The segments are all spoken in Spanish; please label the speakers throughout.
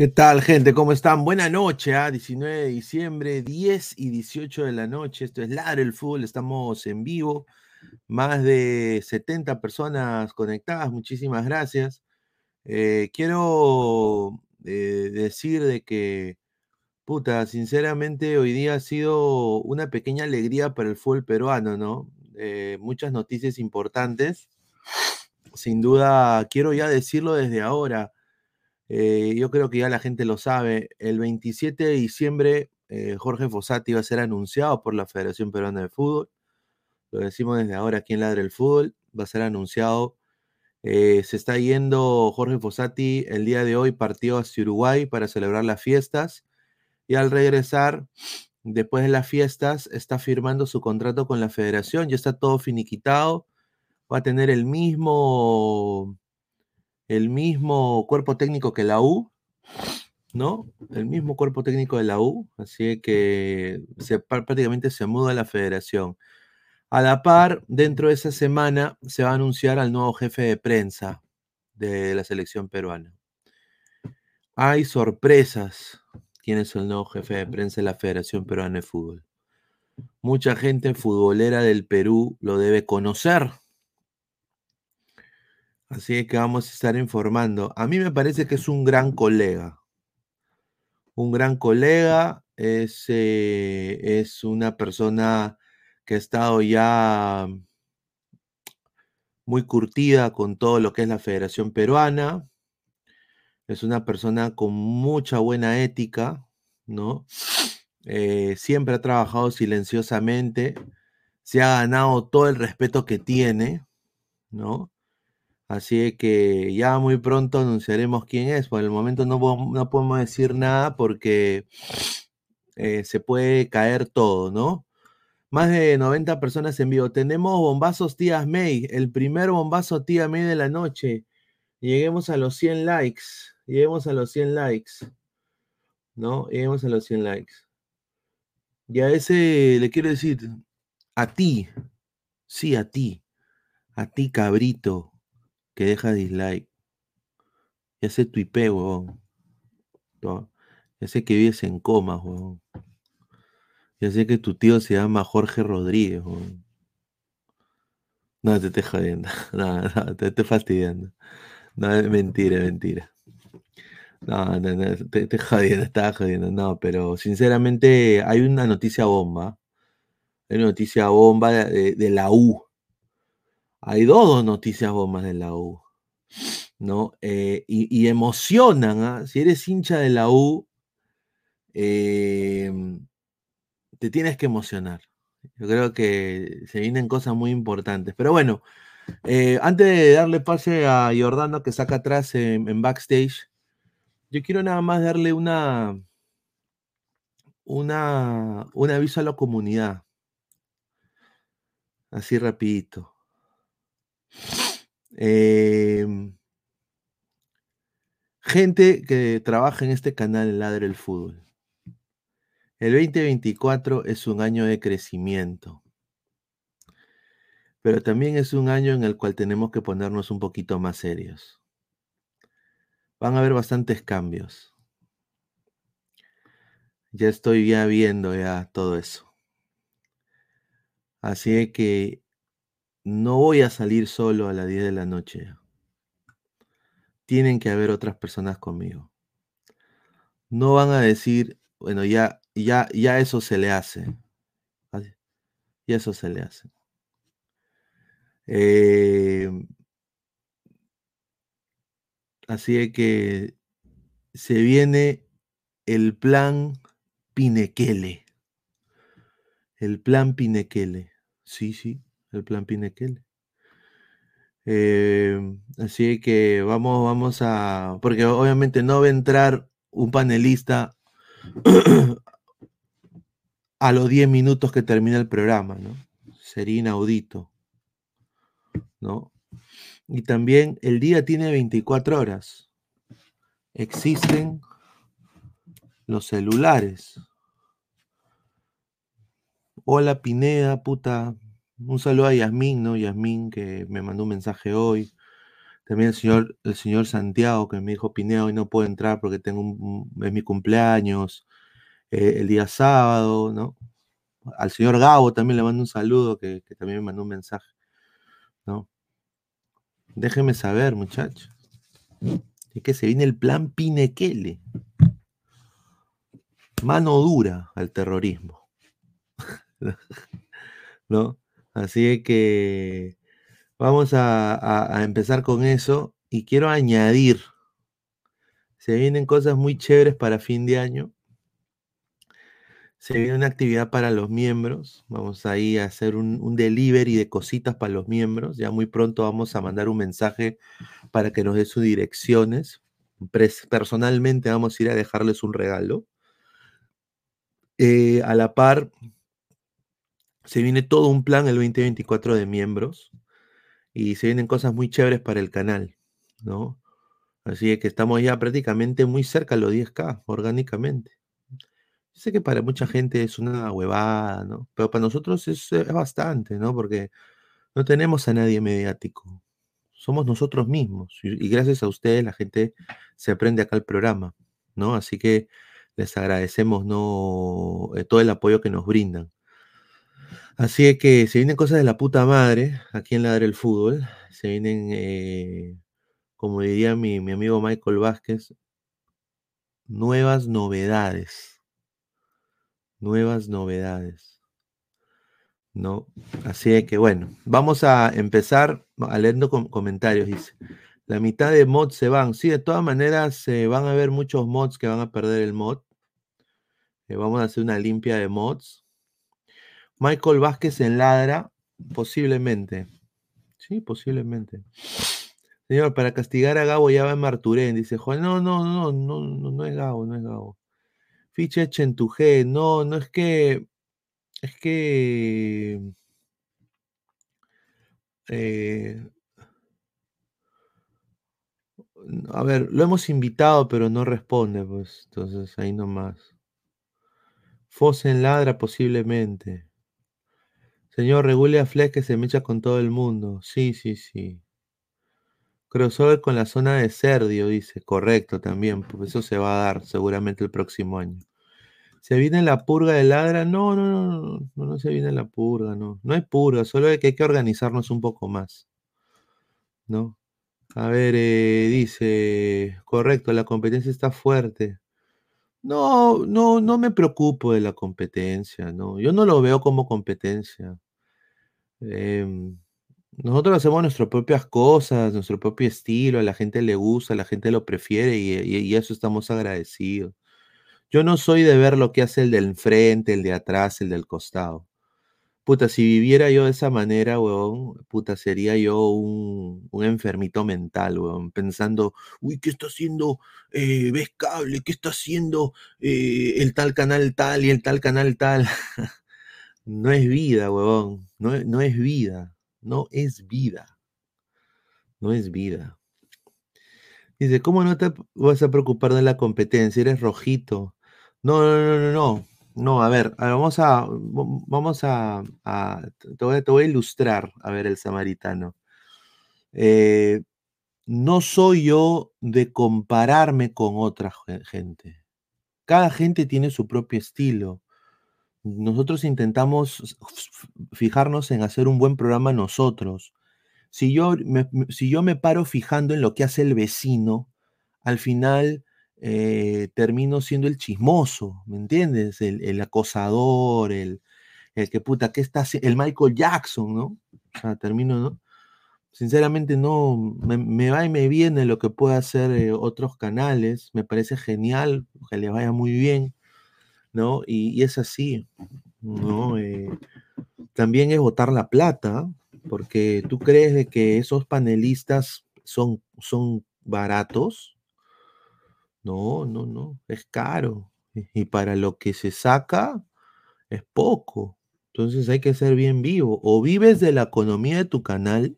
Speaker 1: ¿Qué tal, gente? ¿Cómo están? Buena noche, ¿ah? 19 de diciembre, 10 y 18 de la noche. Esto es Ladre el Fútbol, estamos en vivo. Más de 70 personas conectadas, muchísimas gracias. Eh, quiero eh, decir de que, puta, sinceramente hoy día ha sido una pequeña alegría para el fútbol peruano, ¿no? Eh, muchas noticias importantes. Sin duda, quiero ya decirlo desde ahora eh, yo creo que ya la gente lo sabe. El 27 de diciembre, eh, Jorge Fossati va a ser anunciado por la Federación Peruana de Fútbol. Lo decimos desde ahora aquí en Ladre el Fútbol. Va a ser anunciado. Eh, se está yendo Jorge Fossati el día de hoy, partió hacia Uruguay para celebrar las fiestas. Y al regresar, después de las fiestas, está firmando su contrato con la federación. Ya está todo finiquitado. Va a tener el mismo el mismo cuerpo técnico que la U, ¿no? El mismo cuerpo técnico de la U, así que se, prácticamente se muda la federación. A la par, dentro de esa semana se va a anunciar al nuevo jefe de prensa de la selección peruana. Hay sorpresas. ¿Quién es el nuevo jefe de prensa de la Federación Peruana de Fútbol? Mucha gente futbolera del Perú lo debe conocer, Así que vamos a estar informando. A mí me parece que es un gran colega. Un gran colega, es, eh, es una persona que ha estado ya muy curtida con todo lo que es la Federación Peruana. Es una persona con mucha buena ética, ¿no? Eh, siempre ha trabajado silenciosamente, se ha ganado todo el respeto que tiene, ¿no? Así que ya muy pronto anunciaremos quién es. Por el momento no, no podemos decir nada porque eh, se puede caer todo, ¿no? Más de 90 personas en vivo. Tenemos bombazos tías May. El primer bombazo tía May de la noche. Lleguemos a los 100 likes. Lleguemos a los 100 likes. ¿No? Lleguemos a los 100 likes. Y a ese le quiero decir, a ti, sí, a ti, a ti cabrito, que deja dislike. Ya sé tu IP, huevón. Ya sé que vives en coma, huevón. Ya sé que tu tío se llama Jorge Rodríguez, huevón. No, te estoy jodiendo. No, no, te estoy fastidiando. No, es mentira, mentira. No, no, no, te estoy jodiendo, estaba jodiendo. No, pero sinceramente hay una noticia bomba. Hay una noticia bomba de la U. Hay dos noticias bombas de la U, ¿no? Eh, y, emocionan, ¿ah? Si eres hincha de la U, em, te tienes que emocionar. Yo creo que se vienen cosas muy importantes. Pero bueno, eh, antes de darle pase a Jordano que saca atrás en, backstage, yo quiero nada más darle una, una, un aviso a la comunidad. Así rapidito. Em, gente que trabaja en este canal Ladre el Fútbol. El 2024 es un año de crecimiento, pero también es un año en el cual tenemos que ponernos un poquito más serios. Van a haber bastantes cambios. Ya estoy viendo ya todo eso. Así que no voy a salir solo a las 10 de la noche. Tienen que haber otras personas conmigo. No van a decir, bueno, ya, ya, ya eso se le hace. Ya eso se le hace. Em, así que se viene el plan Pinequele. El plan Pinequele. Sí, sí el plan Pinequel. Em, así que vamos, vamos a. Porque obviamente no va a entrar un panelista a los 10 minutos que termina el programa, ¿no? Sería inaudito, ¿no? Y también el día tiene 24 horas. Existen los celulares. Hola Pineda, puta, un saludo a Yasmín, ¿no? Yasmín que me mandó un mensaje hoy. También el señor, el señor Santiago, que me dijo, Pineo, hoy no puedo entrar porque tengo un, es mi cumpleaños, eh, el día sábado, ¿no? Al señor Gabo también le mando un saludo, que, también me mandó un mensaje, ¿no? Déjeme saber, muchachos. Es que se viene el plan Pinequele. Mano dura al terrorismo. ¿No? Así que vamos a, empezar con eso. Y quiero añadir, se vienen cosas muy chéveres para fin de año. Se viene una actividad para los miembros. Vamos ahí a hacer un, un, delivery de cositas para los miembros. Ya muy pronto vamos a mandar un mensaje para que nos dé sus direcciones. Personalmente vamos a ir a dejarles un regalo. Eh, a la par, se viene todo un plan el 2024 de miembros y se vienen cosas muy chéveres para el canal, ¿no? Así que estamos ya prácticamente muy cerca de los 10K orgánicamente. sé que para mucha gente es una huevada, ¿no? Pero para nosotros es, bastante, ¿no? Porque no tenemos a nadie mediático. Somos nosotros mismos. Y, y, gracias a ustedes la gente se aprende acá el programa, ¿no? Así que les agradecemos ¿no? Eh, todo el apoyo que nos brindan. Así que se vienen cosas de la puta madre aquí en Ladre el Fútbol. Se vienen, eh, como diría mi, amigo Michael Vázquez, nuevas novedades. Nuevas novedades. ¿No? Así que bueno, vamos a empezar a leyendo comentarios. Dice: La mitad de mods se van. Sí, de todas maneras, se van a ver muchos mods que van a perder el mod. Eh, vamos a hacer una limpia de mods. Michael Vázquez en ladra, posiblemente. Sí, posiblemente. Señor, para castigar a Gabo ya va en Marturén, dice Juan. No, no, no, no, no, no es Gabo, no es Gabo. Ficha G, no, no es que. Es que. Eh, a ver, lo hemos invitado, pero no responde, pues. Entonces, ahí nomás. Fosen ladra posiblemente. Señor, regule a Flex que se mecha con todo el mundo. Sí, sí, sí. Crossover con la zona de Serdio, dice. Correcto también, pues eso se va a dar seguramente el próximo año. ¿Se viene la purga de ladra? No, no, no, no, no, no se viene la purga, no. No hay purga, solo que hay que organizarnos un poco más. ¿No? A ver, eh, dice, correcto, la competencia está fuerte. No, no, no me preocupo de la competencia, no. Yo no lo veo como competencia. Em, nosotros hacemos nuestras propias cosas, nuestro propio estilo, a la gente le gusta, a la gente lo prefiere y, y eso estamos agradecidos. Yo no soy de ver lo que hace el del enfrente, el de atrás, el del costado. Puta, si viviera yo de esa manera, weón, puta, sería yo un, enfermito mental, weón, pensando, uy, ¿qué está haciendo eh, Ves Cable? ¿Qué está haciendo eh, el tal canal tal y el tal canal tal? no es vida, weón, no, no es vida, no es vida, no es vida. Dice, ¿cómo no te vas a preocupar de la competencia? Eres rojito. No, no, no, no, no. No, a ver, vamos a, vamos a, te, voy, a ilustrar, a ver, el samaritano. Eh, no soy yo de compararme con otra gente. Cada gente tiene su propio estilo. Nosotros intentamos fijarnos en hacer un buen programa nosotros. Si yo si yo me paro fijando en lo que hace el vecino, al final eh, termino siendo el chismoso, ¿me entiendes? El, acosador, el, el, que puta, ¿qué está El Michael Jackson, ¿no? O sea, termino, ¿no? Sinceramente no, me, va y me viene lo que puede hacer eh, otros canales, me parece genial, que le vaya muy bien, ¿no? Y, es así, ¿no? Eh, también es botar la plata, porque tú crees de que esos panelistas son, son baratos, no, no, no, es caro. Y para lo que se saca es poco. Entonces hay que ser bien vivo. O vives de la economía de tu canal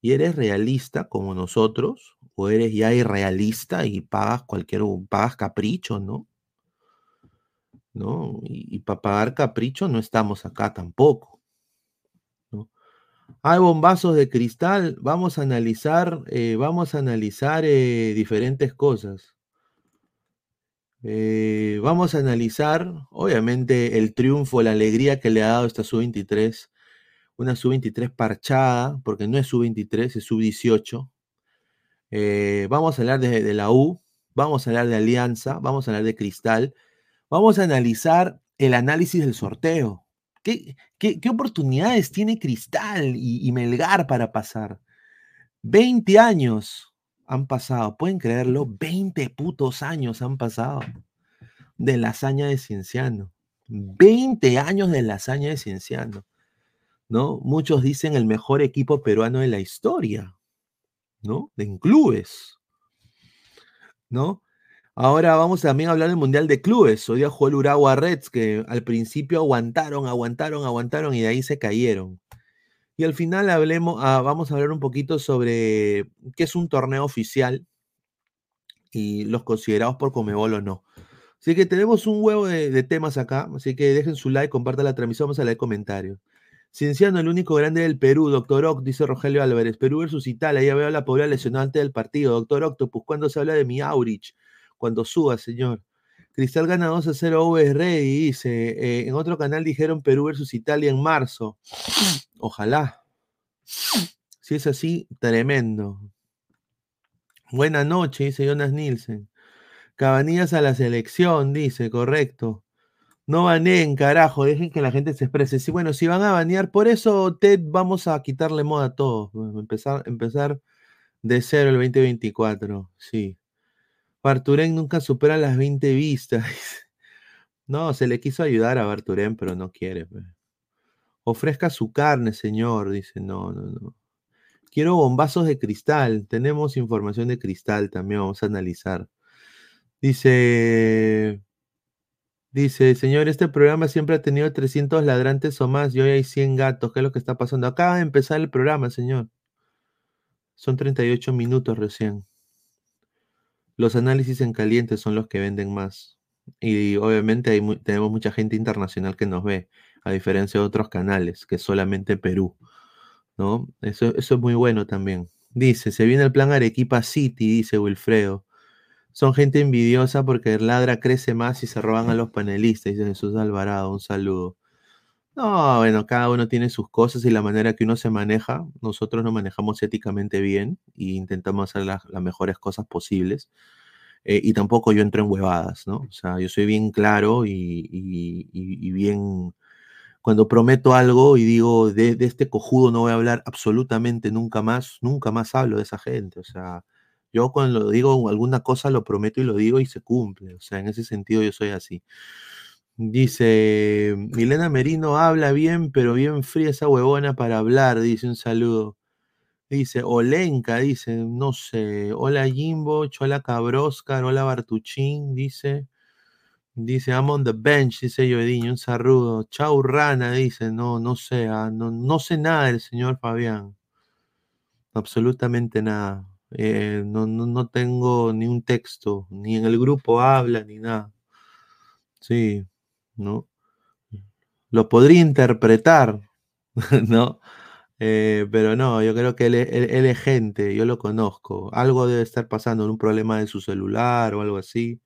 Speaker 1: y eres realista como nosotros, o eres ya irrealista y pagas cualquier, pagas capricho, ¿no? ¿No? Y, para pagar capricho no estamos acá tampoco. ¿no? Hay bombazos de cristal. Vamos a analizar, eh, vamos a analizar eh, diferentes cosas. Eh, vamos a analizar, obviamente, el triunfo, la alegría que le ha dado esta sub-23. Una sub-23 parchada, porque no es sub-23, es sub-18. vamos a hablar de, de la U, vamos a hablar de Alianza, vamos a hablar de Cristal. Vamos a analizar el análisis del sorteo. ¿Qué, oportunidades tiene Cristal y, Melgar para pasar? 20 años han pasado, pueden creerlo, 20 putos años han pasado de la hazaña de Cienciano. 20 años de la hazaña de Cienciano. ¿No? Muchos dicen el mejor equipo peruano de la historia, ¿no? De clubes, ¿no? Ahora vamos también a hablar del Mundial de Clubes. Hoy día jugó el Uragua Reds, que al principio aguantaron, aguantaron, aguantaron y de ahí se cayeron. Y al final hablemos, ah, vamos a hablar un poquito sobre qué es un torneo oficial y los considerados por Comebol o no. Así que tenemos un huevo de, temas acá, así que dejen su like, compartan la transmisión, vamos a leer comentarios. Cienciano, el único grande del Perú, doctor Oct, dice Rogelio Álvarez. Perú versus Italia, ya veo a la pobre lesionada antes del partido. Doctor Octopus, ¿cuándo se habla de mi Aurich? cuando suba, señor. Cristal gana 2 a 0 VR y dice, eh, en otro canal dijeron Perú versus Italia en marzo. Ojalá. Si es así, tremendo. Buena noche, dice Jonas Nielsen. Cabanillas a la selección, dice, correcto. No baneen, carajo, dejen que la gente se exprese. Sí, bueno, si van a banear, por eso, Ted, vamos a quitarle moda a todos. Empezar, empezar de cero el 2024, sí. Barturén nunca supera las 20 vistas. No, se le quiso ayudar a Barturén, pero no quiere. Pues. Ofrezca su carne, señor. Dice, no, no, no. Quiero bombazos de cristal. Tenemos información de cristal también, vamos a analizar. Dice, dice, señor, este programa siempre ha tenido 300 ladrantes o más y hoy hay 100 gatos. ¿Qué es lo que está pasando? Acaba de empezar el programa, señor. Son 38 minutos recién. Los análisis en caliente son los que venden más. Y obviamente tenemos mucha gente internacional que nos ve, a diferencia de otros canales, que solamente Perú. ¿no? Eso, eso es muy bueno también. Dice, se viene el plan Arequipa City, dice Wilfredo. Son gente envidiosa porque el ladra crece más y se roban a los panelistas, dice Jesús Alvarado. Un saludo. No, bueno, cada uno tiene sus cosas y la manera que uno se maneja. Nosotros nos manejamos éticamente bien e intentamos hacer las, mejores cosas posibles. Eh, y tampoco yo entro en huevadas, ¿no? O sea, yo soy bien claro y, bien... Cuando prometo algo y digo, de, este cojudo no voy a hablar absolutamente nunca más, nunca más hablo de esa gente. O sea, yo cuando digo alguna cosa lo prometo y lo digo y se cumple. O sea, en ese sentido yo soy así. Dice, Milena Merino habla bien, pero bien fría esa huevona para hablar, dice un saludo. Dice, Olenka, dice, no sé, hola Jimbo, hola Cabroscar, hola Bartuchín, dice, dice, I'm on the bench, dice Yoediño, un saludo. Chau Rana, dice, no, no sé, ah, no, no sé nada del señor Fabián, absolutamente nada. Eh, no, no, no tengo ni un texto, ni en el grupo habla, ni nada. Sí. ¿No? Lo podría interpretar, ¿no? Eh, pero no, yo creo que él, es gente, yo lo conozco. Algo debe estar pasando, un problema de su celular o algo así,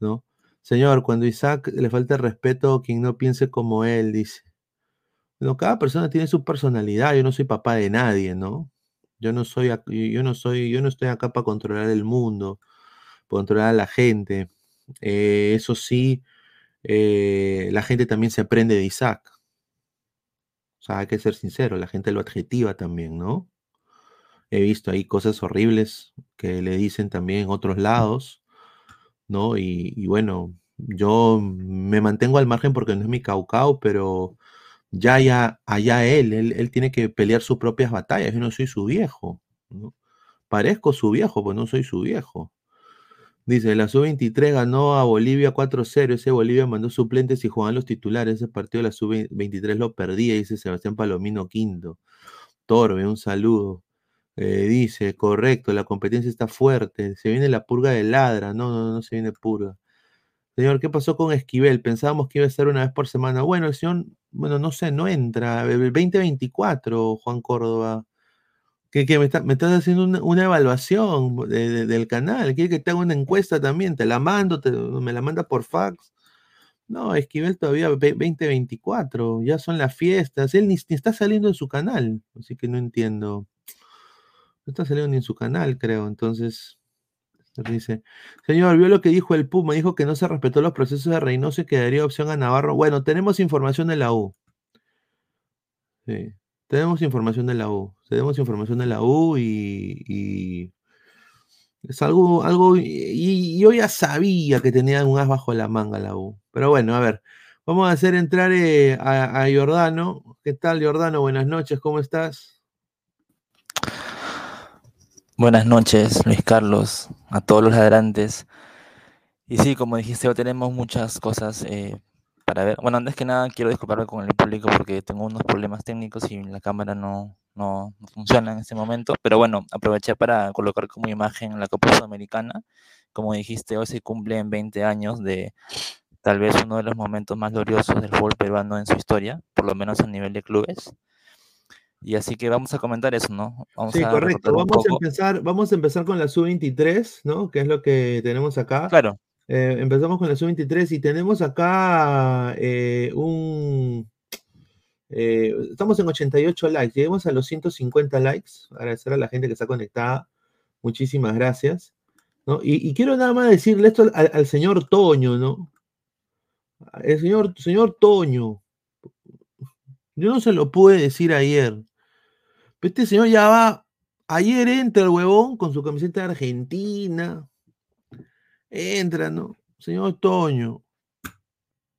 Speaker 1: ¿no? Señor, cuando Isaac le falta respeto, quien no piense como él, dice. Bueno, cada persona tiene su personalidad, yo no soy papá de nadie, ¿no? Yo no soy, yo no soy, yo no estoy acá para controlar el mundo, controlar a la gente. Eh, eso sí, eh, la gente también se aprende de Isaac. O sea, hay que ser sincero, la gente lo adjetiva también, ¿no? He visto ahí cosas horribles que le dicen también en otros lados, ¿no? Y, bueno, yo me mantengo al margen porque no es mi caucao, pero ya, ya, allá él, él, él tiene que pelear sus propias batallas. Yo no soy su viejo. Parezco su viejo, pues no soy su viejo. Dice, la sub-23 ganó a Bolivia 4-0. Ese Bolivia mandó suplentes y jugaban los titulares. Ese partido la sub-23 lo perdía, dice Sebastián Palomino Quinto. Torbe, un saludo. Eh, dice, correcto, la competencia está fuerte. Se viene la purga de ladra. No, no, no se viene purga. Señor, ¿qué pasó con Esquivel? Pensábamos que iba a estar una vez por semana. Bueno, el señor, bueno, no sé, no entra. El 2024, Juan Córdoba. Que, me, estás haciendo una, evaluación del canal. Quiere que te haga una encuesta también. Te la mando, me la manda por fax. No, Esquivel todavía 2024. Ya son las fiestas. Él ni, ni está saliendo en su canal. Así que no entiendo. No está saliendo ni en su canal, creo. Entonces, Dice, señor, vio lo que dijo el Puma, dijo que no se respetó los procesos de Reynoso y que daría opción a Navarro. Bueno, tenemos información de la U. Sí, tenemos información de la U. Tenemos información de la U y, es algo, algo, y, yo ya sabía que tenía un as bajo la manga la U. Pero bueno, a ver, vamos a hacer entrar eh, a, a Jordano. ¿Qué tal, Jordano? Buenas noches, ¿cómo estás?
Speaker 2: Buenas noches, Luis Carlos, a todos los ladrantes. Y sí, como dijiste, tenemos muchas cosas eh, para ver. Bueno, antes que nada, quiero disculparme con el público porque tengo unos problemas técnicos y la cámara no, no, funciona en este momento. Pero bueno, aproveché para colocar como imagen la Copa Sudamericana. Como dijiste, hoy se cumplen 20 años de tal vez uno de los momentos más gloriosos del fútbol peruano en su historia, por lo menos a nivel de clubes. Y así que vamos a comentar eso, ¿no?
Speaker 1: Vamos sí, correcto. Vamos a, empezar, vamos a empezar con la sub-23, ¿no? Que es lo que tenemos acá.
Speaker 2: Claro.
Speaker 1: Eh, empezamos con la sub-23 y tenemos acá eh, un... Eh, estamos en 88 likes, lleguemos a los 150 likes. Agradecer a la gente que está conectada. Muchísimas gracias. Y, quiero nada más decirle esto al, al, señor Toño, ¿no? El señor, señor Toño. Yo no se lo pude decir ayer este señor ya va. Ayer entra el huevón con su camiseta de Argentina. Entra, ¿no? Señor Toño.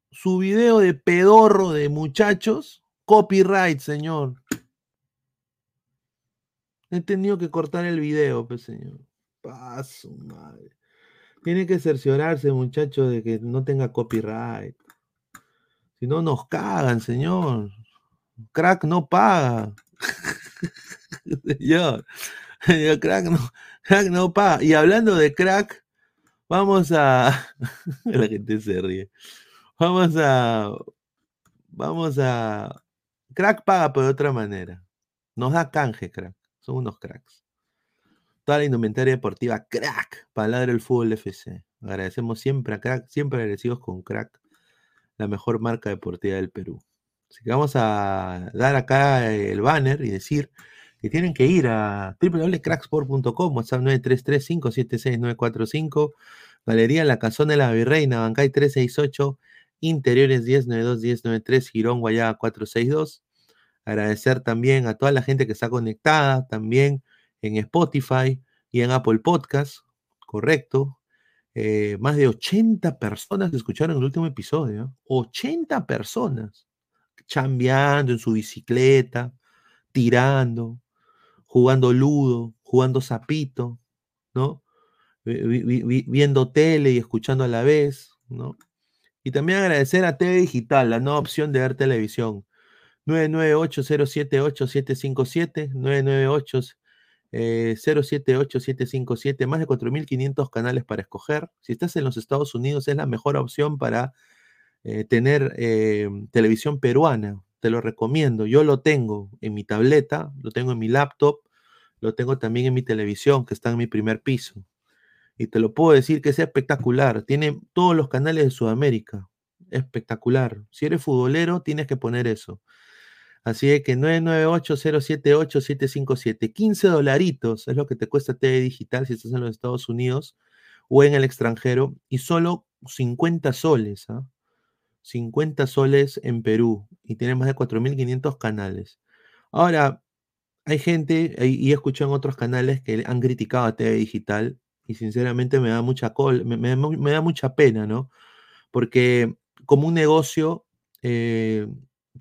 Speaker 1: Su video de pedorro de muchachos. Copyright, señor. He tenido que cortar el video, pues, señor. Paso, madre. Tiene que cerciorarse, muchacho, de que no tenga copyright. Si no, nos cagan, señor. Crack no paga. yo crack no, crack no paga. Y hablando de crack, vamos a. la gente se ríe. Vamos a. Vamos a. Crack paga, de otra manera. Nos da canje, crack. Son unos cracks. Toda la indumentaria deportiva, crack, para el fútbol FC. Agradecemos siempre a crack, siempre agradecidos con crack, la mejor marca deportiva del Perú. Así que vamos a dar acá el banner y decir que tienen que ir a www.cracksport.com, WhatsApp 933-576-945, Galería La Cazón de la Virreina, Bancay 368, Interiores 1092-1093, Girón Guayaba 462. Agradecer también a toda la gente que está conectada, también en Spotify y en Apple Podcast, correcto. Eh, más de 80 personas escucharon el último episodio. 80 personas chambeando en su bicicleta, tirando, jugando ludo, jugando zapito, ¿no? viendo tele y escuchando a la vez, ¿no? Y también agradecer a TV Digital, la nueva opción de ver televisión. 998-078-757, 998 078-757, más de 4.500 canales para escoger. Si estás en los Estados Unidos, es la mejor opción para eh, tener eh, televisión peruana. Te lo recomiendo. Yo lo tengo en mi tableta, lo tengo en mi laptop, lo tengo también en mi televisión, que está en mi primer piso. Y te lo puedo decir que es espectacular. Tiene todos los canales de Sudamérica. Espectacular. Si eres futbolero, tienes que poner eso. Así que 998-078-757. 15 dolaritos es lo que te cuesta TV Digital si estás en los Estados Unidos o en el extranjero. Y solo 50 soles. ¿ah? 50 soles en Perú y tiene más de 4.500 canales. Ahora, hay gente, y he escuchado en otros canales que han criticado a TV Digital y sinceramente me da mucha col, me, da mucha pena, ¿no? Porque como un negocio, eh,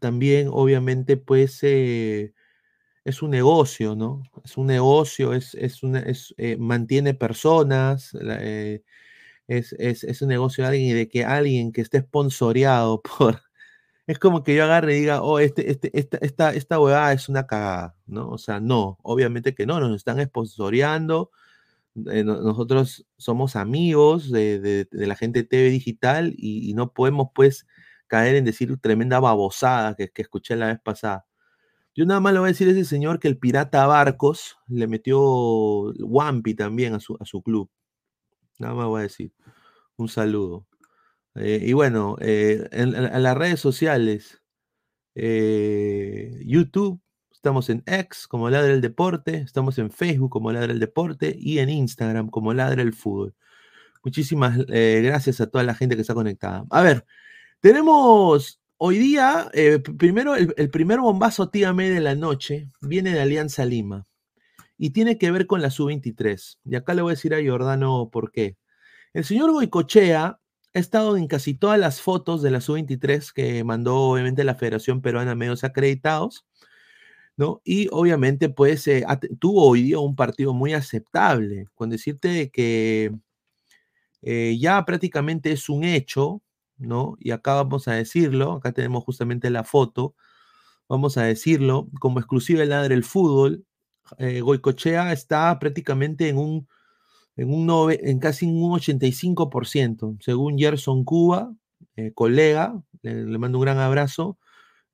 Speaker 1: también obviamente pues eh, es un negocio, ¿no? Es un negocio, es, es una, eh, mantiene personas, es, un negocio de alguien y de que alguien que esté sponsoreado por... Es como que yo agarre y diga, oh, este, este, esta, esta, esta es una cagada, ¿no? O sea, no, obviamente que no, nos están sponsoreando, Eh, nosotros somos amigos de, la gente de TV Digital y, no podemos pues caer en decir tremenda babosada que, que escuché la vez pasada. Yo nada más le voy a decir a ese señor que el pirata Barcos le metió Wampi también a su, a su club. Nada más voy a decir. Un saludo. Eh, y bueno, eh, en, las redes sociales, eh, YouTube, estamos en X como Ladra el Deporte, estamos en Facebook como Ladra el Deporte y en Instagram como Ladra el Fútbol. Muchísimas gracias a toda la gente que está conectada. A ver, tenemos Hoy día, primero, el, primer bombazo tíame de la noche viene de Alianza Lima y tiene que ver con la sub-23. Y acá le voy a decir a Giordano por qué. El señor Goicochea ha estado en casi todas las fotos de la sub-23 que mandó obviamente la Federación Peruana Medios Acreditados, ¿no? Y obviamente pues eh, tuvo hoy día un partido muy aceptable, con decirte que eh, ya prácticamente es un hecho ¿no? Y acá vamos a decirlo, acá tenemos justamente la foto, vamos a decirlo, como exclusiva del Ladre el Fútbol, eh, Goicochea está prácticamente en un, en un en casi un 85%, según Gerson Cuba, eh, colega, le, mando un gran abrazo,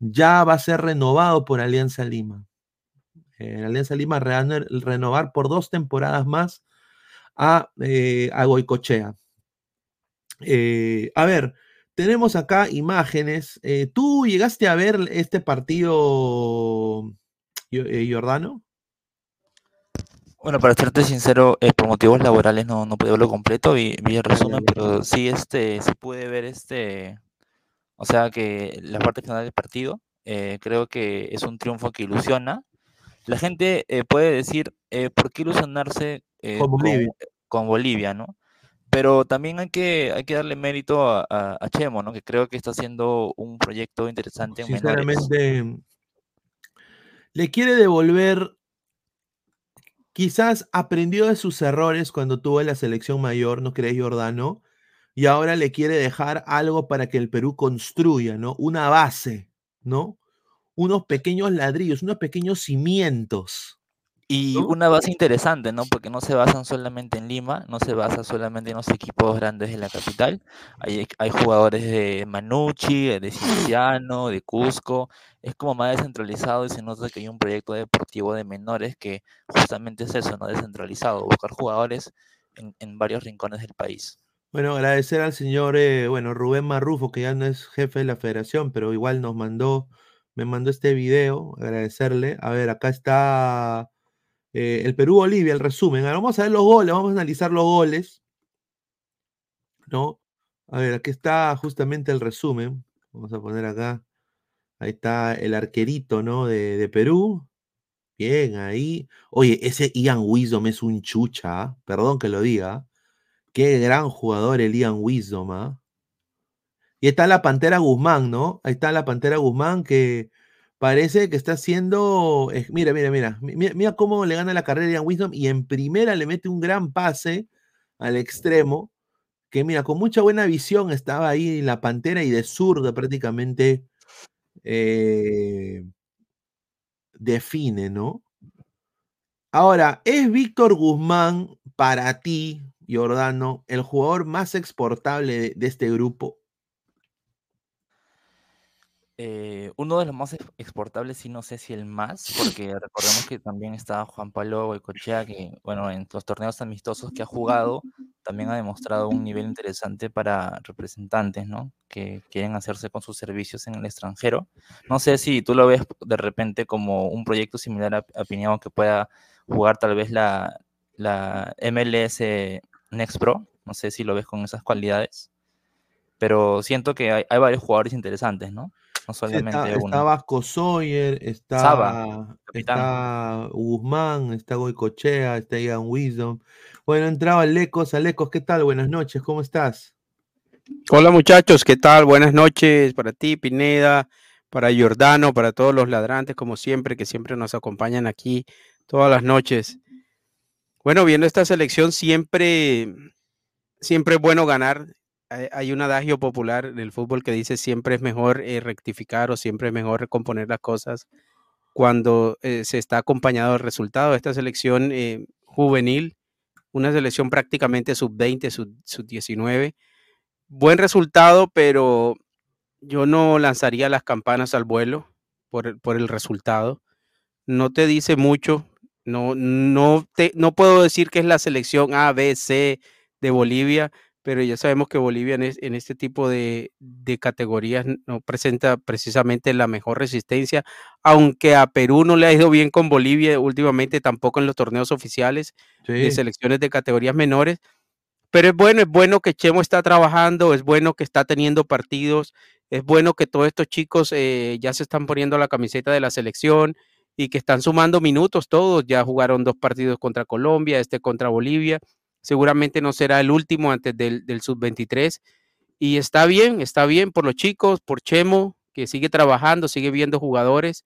Speaker 1: ya va a ser renovado por Alianza Lima. Eh, Alianza Lima renovar por dos temporadas más a, a Goicochea. a ver, tenemos acá imágenes. ¿Tú llegaste a ver este partido, Jordano?
Speaker 3: Bueno, para serte sincero, eh, por motivos laborales no, no pude verlo completo, vi, vi el resumen, pero sí, este, sí pude ver este, o sea que la parte final del partido, creo que es un triunfo que ilusiona. La gente puede decir, ¿por qué ilusionarse con Bolivia, no? Pero también hay que, hay que darle mérito a, Chemo, ¿no? Que creo que está haciendo un proyecto interesante.
Speaker 1: Sinceramente, le quiere devolver, quizás aprendió de sus errores cuando tuvo la selección mayor, ¿no crees, Jordano? Y ahora le quiere dejar algo para que el Perú construya, ¿no? Una base, ¿no? Unos pequeños ladrillos, unos pequeños cimientos
Speaker 3: y una base interesante, ¿no? Porque no se basan solamente en Lima, no se basa solamente en los equipos grandes de la capital. Hay, hay jugadores de Manucci, de Cienciano, de Cusco. Es como más descentralizado y se nota que hay un proyecto deportivo de menores que justamente es eso, ¿no? Descentralizado, buscar jugadores en, varios rincones del país.
Speaker 1: Bueno, agradecer al señor, eh, bueno, Rubén Marrufo, que ya no es jefe de la federación, pero igual nos mandó, me mandó este video, agradecerle. A ver, acá está eh, el Perú-Bolivia, el resumen. Ahora vamos a ver los goles, vamos a analizar los goles. ¿No? A ver, aquí está justamente el resumen. Vamos a poner acá. Ahí está el arquerito, ¿no? De, Perú. Bien, ahí. Oye, ese Ian Wisdom es un chucha, ¿ah? perdón que lo diga. Qué gran jugador el Ian Wisdom, ¿ah? Y está la Pantera Guzmán, ¿no? Ahí está la Pantera Guzmán que parece que está haciendo. mira, mira, mira, mira. cómo le gana la carrera a Ian Wisdom y en primera le mete un gran pase al extremo. Que mira, con mucha buena visión estaba ahí la pantera y de zurdo prácticamente eh, define, ¿no? Ahora, ¿es Víctor Guzmán para ti, Jordano, el jugador más exportable de este grupo?
Speaker 3: Eh, uno de los más exportables, y no sé si el más, porque recordemos que también está Juan Pablo Boicochea, que, bueno, en los torneos amistosos que ha jugado, también ha demostrado un nivel interesante para representantes, ¿no? Que quieren hacerse con sus servicios en el extranjero. No sé si tú lo ves de repente como un proyecto similar a, a que pueda jugar tal vez la, la MLS Next Pro. No sé si lo ves con esas cualidades. Pero siento que hay, hay varios jugadores interesantes, ¿no?
Speaker 1: Está, Vasco Sawyer, está, está Guzmán, está Goicochea, está Ian Wisdom. Bueno, entraba Alecos. Alecos, ¿qué tal? Buenas noches, ¿cómo estás?
Speaker 4: Hola muchachos, ¿qué tal? Buenas noches para ti, Pineda, para Giordano, para todos los ladrantes, como siempre, que siempre nos acompañan aquí todas las noches. Bueno, viendo esta selección, siempre, siempre es bueno ganar hay un adagio popular del fútbol que dice siempre es mejor eh, rectificar o siempre es mejor recomponer las cosas cuando eh, se está acompañado del resultado. Esta selección eh, juvenil una selección prácticamente sub-20, sub-19. Buen resultado, pero yo no lanzaría las campanas al vuelo por, por el resultado. No te dice mucho, no, no, te, no puedo decir que es la selección A, B, C de Bolivia, pero ya sabemos que Bolivia en, este tipo de, categorías no presenta precisamente la mejor resistencia, aunque a Perú no le ha ido bien con Bolivia últimamente, tampoco en los torneos oficiales de selecciones de categorías menores. Pero es bueno, es bueno que Chemo está trabajando, es bueno que está teniendo partidos, es bueno que todos estos chicos eh, ya se están poniendo la camiseta de la selección y que están sumando minutos todos. Ya jugaron dos partidos contra Colombia, este contra Bolivia seguramente no será el último antes del, sub-23. Y está bien, está bien por los chicos, por Chemo, que sigue trabajando, sigue viendo jugadores.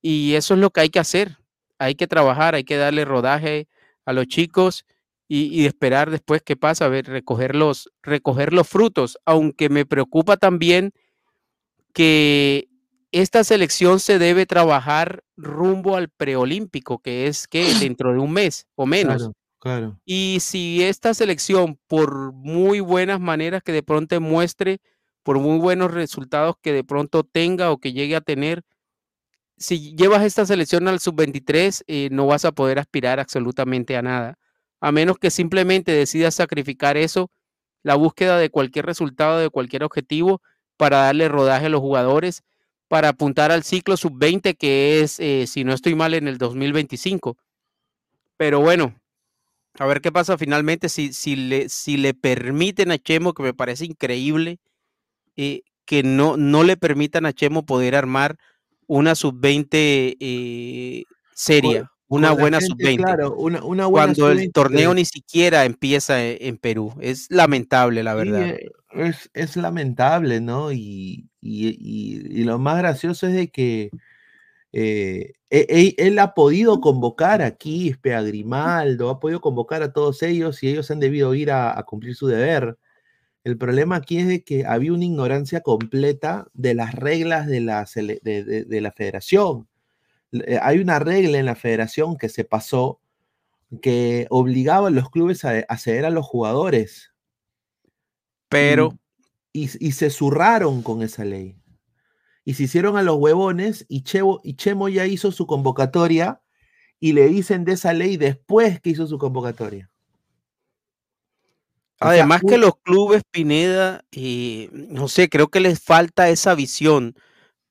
Speaker 4: Y eso es lo que hay que hacer. Hay que trabajar, hay que darle rodaje a los chicos y, esperar después qué pasa, a ver, recoger los, recoger los frutos. Aunque me preocupa también que esta selección se debe trabajar rumbo al preolímpico, que es que dentro de un mes o menos. Y si esta selección, por muy buenas maneras que de pronto muestre, por muy buenos resultados que de pronto tenga o que llegue a tener, si llevas esta selección al sub-23, eh, no vas a poder aspirar absolutamente a nada. A menos que simplemente decidas sacrificar eso, la búsqueda de cualquier resultado, de cualquier objetivo, para darle rodaje a los jugadores, para apuntar al ciclo sub-20, que es, eh, si no estoy mal, en el 2025. Pero bueno, a ver qué pasa finalmente si, si, le, si le permiten a Chemo, que me parece increíble, eh, que no, no le permitan a Chemo poder armar una sub-20 eh, seria, una buena sub-20.
Speaker 1: Claro, una, buena
Speaker 4: cuando el torneo ni siquiera empieza e, en, Perú. Es lamentable, la verdad.
Speaker 1: Eh, es, lamentable, ¿no? y, y, lo más gracioso es de que eh, e, e, él ha podido convocar a Quispe, a Grimaldo, ha podido convocar a todos ellos y ellos han debido ir a, cumplir su deber. El problema aquí es de que había una ignorancia completa de las reglas de la, de, la federación. Eh, hay una regla en la federación que se pasó que obligaba a los clubes a, ceder a los jugadores.
Speaker 4: Pero.
Speaker 1: y, se zurraron con esa ley y se hicieron a los huevones y, y Chemo ya hizo su convocatoria y le dicen de esa ley después que hizo su convocatoria.
Speaker 4: Además que los clubes Pineda, eh, no sé, creo que les falta esa visión,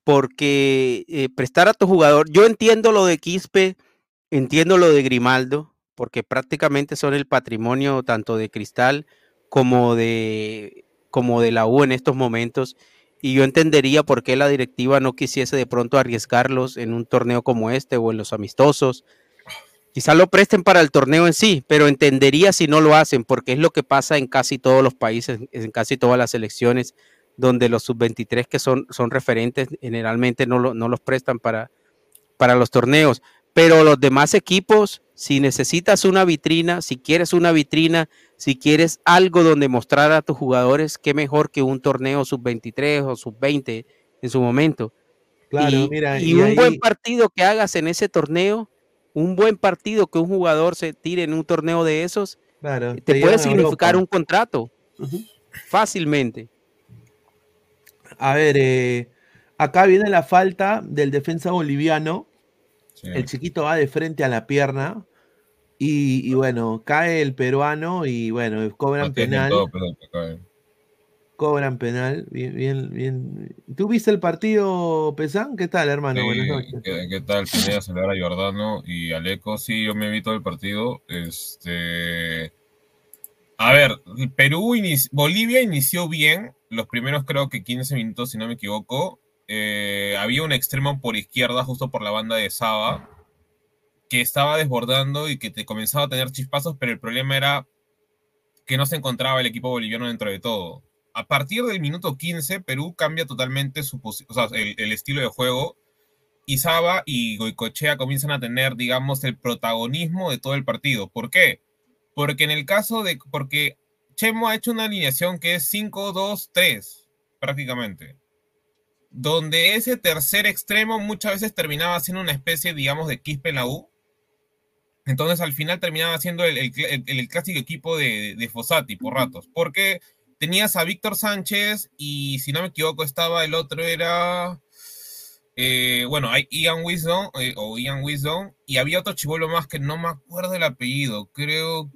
Speaker 4: porque eh, prestar a tu jugador, yo entiendo lo de Quispe, entiendo lo de Grimaldo, porque prácticamente son el patrimonio tanto de Cristal como de, como de la U en estos momentos y yo entendería por qué la directiva no quisiese de pronto arriesgarlos en un torneo como este o en los amistosos. Quizá lo presten para el torneo en sí, pero entendería si no lo hacen, porque es lo que pasa en casi todos los países, en casi todas las selecciones, donde los sub-23 que son, son referentes generalmente no, no los prestan para, para los torneos. Pero los demás equipos, si necesitas una vitrina, si quieres una vitrina, si quieres algo donde mostrar a tus jugadores, qué mejor que un torneo sub-23 o sub-20 en su momento. Claro, y, mira, y, un buen partido que hagas en ese torneo, un buen partido que un jugador se tire en un torneo de esos, te, puede significar un contrato fácilmente.
Speaker 1: A ver, eh, acá viene la falta del defensa boliviano el chiquito va de frente a la pierna y, bueno, cae el peruano y bueno, cobran penal. cobran penal, bien, bien, bien. ¿Tú viste el partido, Pesán? ¿Qué tal, hermano? Buenas
Speaker 5: noches. ¿qué, tal? Pineda, saludar a Jordano y Aleco. Sí, yo me vi todo el partido. Este. A ver, Perú, Bolivia inició bien, los primeros creo que 15 minutos, si no me equivoco. Eh, había un extremo por izquierda, justo por la banda de Saba, que estaba desbordando y que te comenzaba a tener chispazos, pero el problema era que no se encontraba el equipo boliviano dentro de todo. A partir del minuto 15, Perú cambia totalmente su el, estilo de juego y Saba y Goicochea comienzan a tener, digamos, el protagonismo de todo el partido. ¿Por qué? Porque en el caso de. Porque Chemo ha hecho una alineación que es 5-2-3, prácticamente donde ese tercer extremo muchas veces terminaba siendo una especie, digamos, de quispe en la U. Entonces al final terminaba siendo el, el, el- el clásico equipo de, de Fossati por ratos, porque tenías a Víctor Sánchez y si no me equivoco estaba el otro era, eh, bueno, hay Ian Wisdom eh, o Ian Wisdom y había otro chivolo más que no me acuerdo el apellido, creo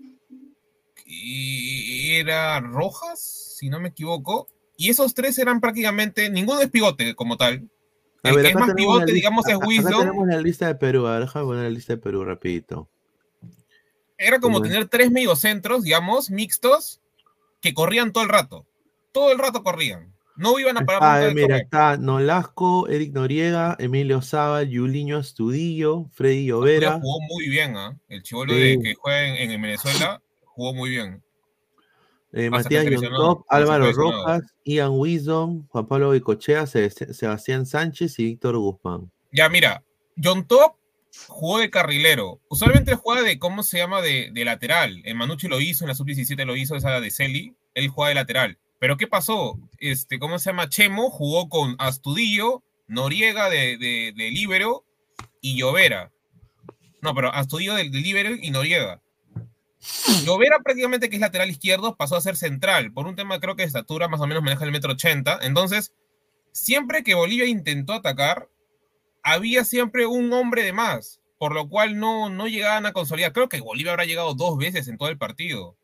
Speaker 5: que era Rojas, si no me equivoco, y esos tres eran prácticamente, ninguno es pivote como tal.
Speaker 1: A
Speaker 5: El
Speaker 1: ver,
Speaker 5: que es más pivote,
Speaker 1: lista-
Speaker 5: digamos, es Wisdom.
Speaker 1: tenemos la lista de Perú. A ver, déjame poner la lista de Perú rapidito.
Speaker 5: Era como tener tres mediocentros, digamos, mixtos, que corrían todo el rato. Todo el rato corrían. No iban a parar
Speaker 1: Ah, eh, mira,
Speaker 5: correr.
Speaker 1: está Nolasco, Eric Noriega, Emilio Saba, Yuliño Astudillo, Freddy Llovera.
Speaker 5: Jugó muy bien, ¿ah? El chivolo
Speaker 1: Sí.
Speaker 5: de que juega en, en Venezuela jugó muy bien.
Speaker 1: Eh, Matías Yontop, Álvaro. Rojas, Ian Wisdom, Juan Pablo Bicochea, Sebastián Sánchez y Víctor Guzmán.
Speaker 5: Ya, mira, John Top jugó de carrilero. Usualmente juega de, ¿cómo se llama? De, de lateral. En Manucci lo hizo, en la sub-17 lo hizo, esa de Celi. Él juega de lateral. Pero ¿qué pasó? Este, ¿Cómo se llama? Chemo jugó con Astudillo, Noriega de, de, de Libero y Llovera. No, pero Astudillo de, de Libero y Noriega. Llovera prácticamente que es lateral izquierdo pasó a ser central. Por un tema creo que de estatura más o menos maneja el metro ochenta. Entonces, siempre que Bolivia intentó atacar, había siempre un hombre de más, por lo cual no, no llegaban a consolidar. Creo que Bolivia habrá llegado dos veces en todo el partido.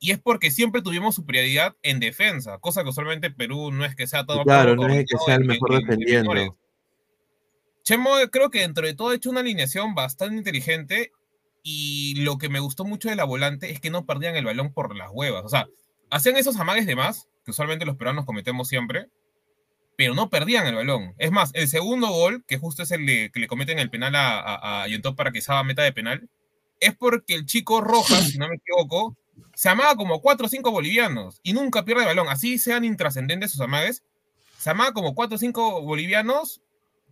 Speaker 5: Y es porque siempre tuvimos superioridad en defensa, cosa que usualmente Perú no es que sea todo.
Speaker 1: Claro, no es que sea el mejor
Speaker 5: en- en
Speaker 1: defendiendo.
Speaker 5: Chemo creo que dentro de todo ha hecho una alineación bastante inteligente y lo que me gustó mucho de la volante es que no perdían el balón por las huevas. O sea, hacían esos amagues de más, que usualmente los peruanos cometemos siempre, pero no perdían el balón. Es más, el segundo gol, que justo es el de- que le cometen el penal a, a, a Yontop para que Saba meta de penal, es porque el chico Rojas, si no me equivoco, se amaba como 4 o 5 bolivianos y nunca pierde el balón. Así sean intrascendentes sus amagues, se amaba como 4 o 5 bolivianos,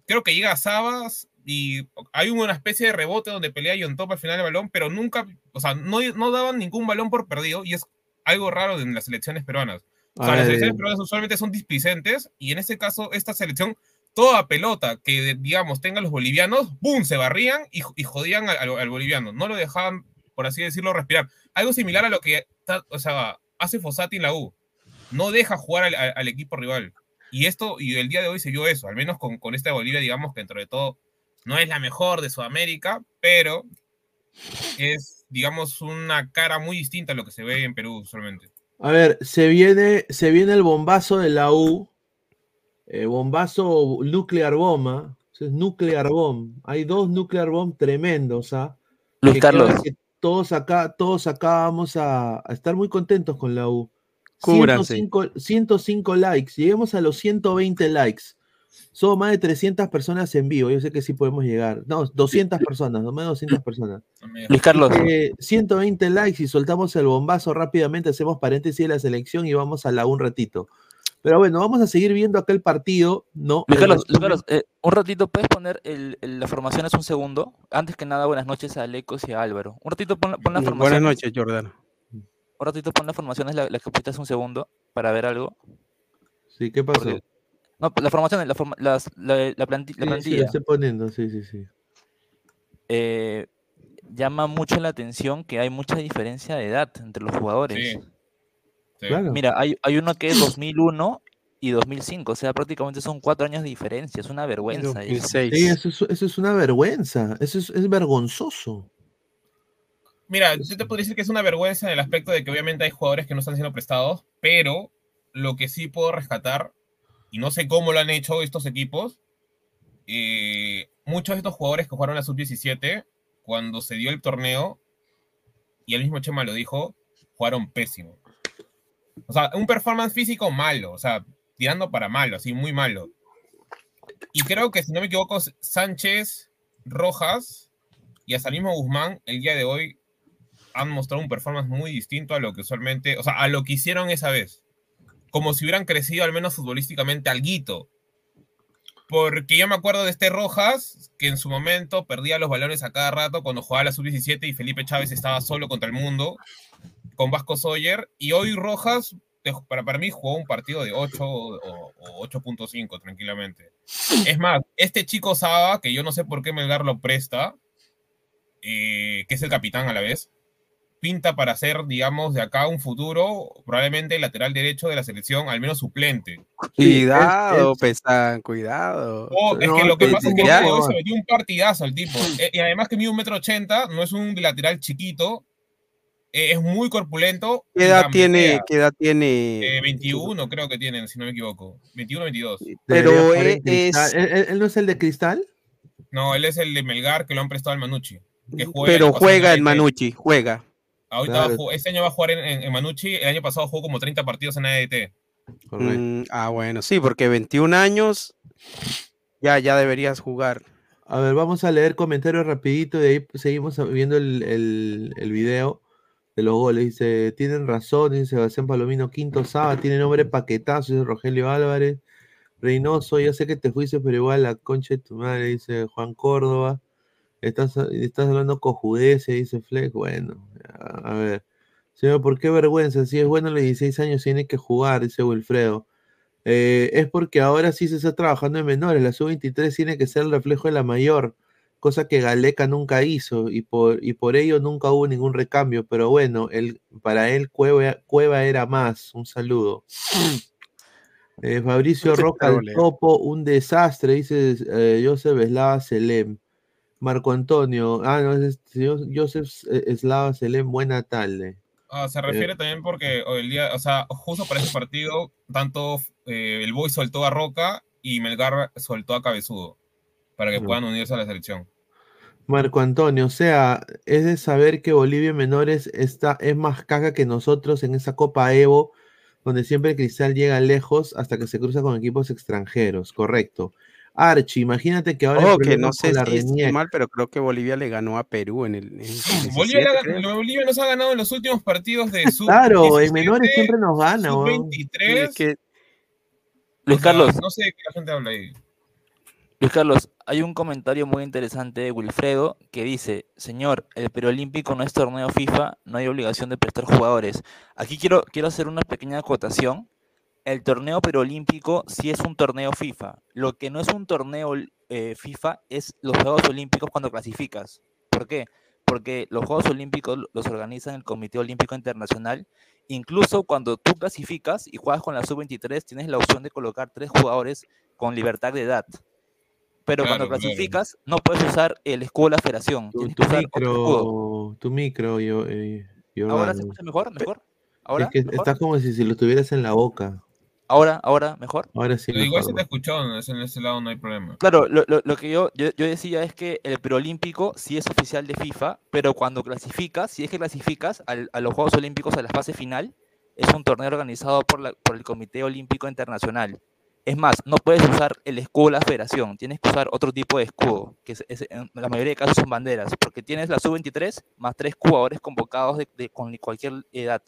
Speaker 5: creo que llega a Sabas y hay una especie de rebote donde pelea Yontop al final del balón, pero nunca, o sea, no, no daban ningún balón por perdido y es algo raro en las selecciones peruanas. O sea,
Speaker 1: A
Speaker 5: las selecciones peruanas usualmente son displicentes y en este caso esta selección, toda pelota que digamos tengan los bolivianos, ¡boom! se barrían y, y jodían al, al- boliviano. No lo dejaban, por así decirlo, respirar. Algo similar a lo que o sea, hace Fossati en la U. No deja jugar al, al- al equipo rival. Y esto, y el día de hoy se vio eso, al menos con, con esta Bolivia, digamos que dentro de todo no es la mejor de Sudamérica, pero es, digamos, una cara muy distinta a lo que se ve en Perú usualmente.
Speaker 1: A ver, se viene, se viene el bombazo de la U. eh, bombazo nuclear bomb. Es nuclear bomb. Hay dos nuclear bomb tremendos. ¿ah?
Speaker 2: Luis
Speaker 1: que
Speaker 2: Carlos,
Speaker 1: que todos acá, todos acá vamos a, a estar muy contentos con la U.
Speaker 4: Cúbranse.
Speaker 1: 105, 105 likes. Lleguemos a los 120 likes. Somos más de 300 personas en vivo. Yo sé que sí podemos llegar. No, 200 personas, no más de 200 personas.
Speaker 2: Luis Carlos,
Speaker 1: Eh, 120 likes y soltamos el bombazo rápidamente, hacemos paréntesis de la selección y vamos a la un ratito. Pero bueno, vamos a seguir viendo acá el partido, ¿no?
Speaker 2: Luis Carlos, Luis
Speaker 1: resumen-
Speaker 2: Carlos, eh, un ratito, ¿puedes poner el, el- las formaciones un segundo? Antes que nada, buenas noches a Alecos y a Álvaro. Un ratito pon, pon las formaciones.
Speaker 4: Buenas noches, Jordano.
Speaker 2: Un ratito pon las formaciones, la- las que pusiste hace un segundo, para ver algo.
Speaker 1: Sí, ¿qué pasó?
Speaker 2: Porque- No, las formaciones, la, forma- las- la- la planti- la
Speaker 1: Sí, sí,
Speaker 2: plantilla.
Speaker 1: lo estoy poniendo, sí, sí, sí.
Speaker 2: eh, llama mucho la atención que hay mucha diferencia de edad entre los jugadores.
Speaker 5: Sí. Sí.
Speaker 1: Claro.
Speaker 2: Mira, hay, hay uno que es 2001 y 2005, o sea, prácticamente son cuatro años de diferencia, es una vergüenza. eso.
Speaker 4: 2006.
Speaker 1: Sí, eso es, eso es una vergüenza, eso es, es vergonzoso.
Speaker 5: Mira, yo te podría decir que es una vergüenza en el aspecto de que obviamente hay jugadores que no están siendo prestados, pero lo que sí puedo rescatar, y no sé cómo lo han hecho estos equipos, eh, muchos de estos jugadores que jugaron la sub-17, cuando se dio el torneo, y el mismo Chema lo dijo, jugaron pésimo. O sea, un performance físico malo, o sea, tirando para malo, así, muy malo. Y creo que, si no me equivoco, Sánchez, Rojas y hasta el mismo Guzmán, el día de hoy, han mostrado un performance muy distinto a lo que usualmente, o sea, a lo que hicieron esa vez. Como si hubieran crecido al menos futbolísticamente alguito. Porque yo me acuerdo de este Rojas, que en su momento perdía los balones a cada rato cuando jugaba la sub-17 y Felipe Chávez estaba solo contra el mundo, con Vasco Sawyer. Y hoy Rojas, para, para mí, jugó un partido de 8 o, o 8.5 tranquilamente. Es más, este chico Saba, que yo no sé por qué Melgar lo presta, eh, que es el capitán a la vez, pinta para ser, digamos, de acá un futuro, probablemente lateral derecho de la selección, al menos suplente.
Speaker 4: Cuidado, Pesan, cuidado.
Speaker 5: Oh, es
Speaker 1: No,
Speaker 5: que lo que pasa es que el juego se metió un partidazo al tipo. Eh, y además que mide un metro ochenta, no es un lateral chiquito, eh, es muy corpulento.
Speaker 4: ¿Qué edad tiene? ¿Qué edad tiene?
Speaker 5: Eh, 21 creo que tienen, si no me equivoco. 21, 22.
Speaker 4: Pero
Speaker 1: jugar en
Speaker 4: es-.
Speaker 1: ¿Él, él- él no es el de Cristal?
Speaker 5: No, él es el de Melgar que lo han prestado al Manucci. que juega el
Speaker 4: Pero juega
Speaker 5: ADT.
Speaker 4: Manucci, juega.
Speaker 5: Ahorita
Speaker 1: Claro.
Speaker 5: va a este año va a jugar en, en- en Manucci. El año pasado jugó como 30 partidos en ADT.
Speaker 1: Correcto.
Speaker 4: Mm, ah, bueno, sí, porque 21 años ya, ya deberías jugar.
Speaker 1: A ver, vamos a leer comentarios rapidito, de ahí seguimos viendo el, el, el video de los goles. Dice, tienen razón, dice Sebastián Palomino, Quinto Saba, tiene nombre paquetazo, dice Rogelio Álvarez. Reynoso, ya sé que te fuiste, pero igual la concha de tu madre, dice Juan Córdoba. Estás, estás hablando cojudeces, dice Fleck. Bueno, a, a ver. Señor, ¿por qué vergüenza? Si es bueno a los 16 años, tiene que jugar, dice Wilfredo. Eh, es porque ahora sí se está trabajando en menores. La sub-23 tiene que ser el reflejo de la mayor, cosa que Galeca nunca hizo y por, y por ello nunca hubo ningún recambio. Pero bueno, él, para él Cueva, Cueva era más. Un saludo. Eh, Fabricio Roca, el
Speaker 4: troleo.
Speaker 1: topo, un desastre, dice eh, Joseph Eslava Selem. Marco Antonio, ah, no, es este, Jo- Joseph eh, Eslava Selem, buena tarde.
Speaker 5: Ah, se refiere también porque hoy el día, o sea, justo para ese partido, tanto eh, el Boy soltó a Roca y Melgar soltó a Cabezudo para que puedan unirse a la selección.
Speaker 1: Marco Antonio, o sea, es de saber que Bolivia en menores está, es más caga que nosotros en esa Copa Evo, donde siempre Cristal llega lejos hasta que se cruza con equipos extranjeros, correcto. Archie, imagínate que ahora
Speaker 4: Ojo, que no sé si
Speaker 1: Reñec-
Speaker 4: mal, pero creo que Bolivia le ganó a Perú en el. en el 17,
Speaker 5: Bolivia, nos ha ganado en los últimos partidos de sub
Speaker 1: Claro, en
Speaker 5: 17,
Speaker 1: menores siempre nos gana,
Speaker 5: sub
Speaker 1: weón.
Speaker 5: 23.
Speaker 4: Es que
Speaker 3: Luis
Speaker 5: o sea,
Speaker 3: Carlos,
Speaker 5: No sé de qué la gente habla ahí.
Speaker 3: Luis Carlos, hay un comentario muy interesante de Wilfredo que dice, señor, el preolímpico no es torneo FIFA, no hay obligación de prestar jugadores. Aquí quiero, quiero hacer una pequeña acotación. El torneo preolímpico sí es un torneo FIFA. Lo que no es un torneo eh, FIFA es los Juegos Olímpicos cuando clasificas. ¿Por qué? Porque los Juegos Olímpicos los organiza el Comité Olímpico Internacional. Incluso cuando tú clasificas y juegas con la sub-23, tienes la opción de colocar tres jugadores con libertad de edad. Pero cuando
Speaker 5: claro.
Speaker 3: clasificas, no puedes usar el escudo de la federación.
Speaker 1: Tu,
Speaker 3: Tienes
Speaker 1: tu
Speaker 3: que usar otro escudo.
Speaker 1: micro, tu micro, yo, eh,
Speaker 3: ¿Ahora se escucha mejor? ¿Mejor? ¿Ahora?
Speaker 1: Es que
Speaker 3: ¿Mejor?
Speaker 1: estás como si, si lo tuvieras en la boca.
Speaker 3: ¿Ahora? ¿Ahora? ¿Mejor?
Speaker 1: Ahora sí.
Speaker 5: Pero igual
Speaker 1: mejor,
Speaker 5: se te escuchó, ¿no? Es en ese lado no hay problema.
Speaker 3: Claro, lo, lo- lo que yo, yo, yo decía es que el preolímpico sí es oficial de FIFA, pero cuando clasificas, si es que clasificas al- a los Juegos Olímpicos a la fase final, es un torneo organizado por, la- por el Comité Olímpico Internacional. Es más, no puedes usar el escudo de la federación, tienes que usar otro tipo de escudo, que es- es- en la mayoría de casos son banderas, porque tienes la sub-23 más tres jugadores convocados de, de- con cualquier edad.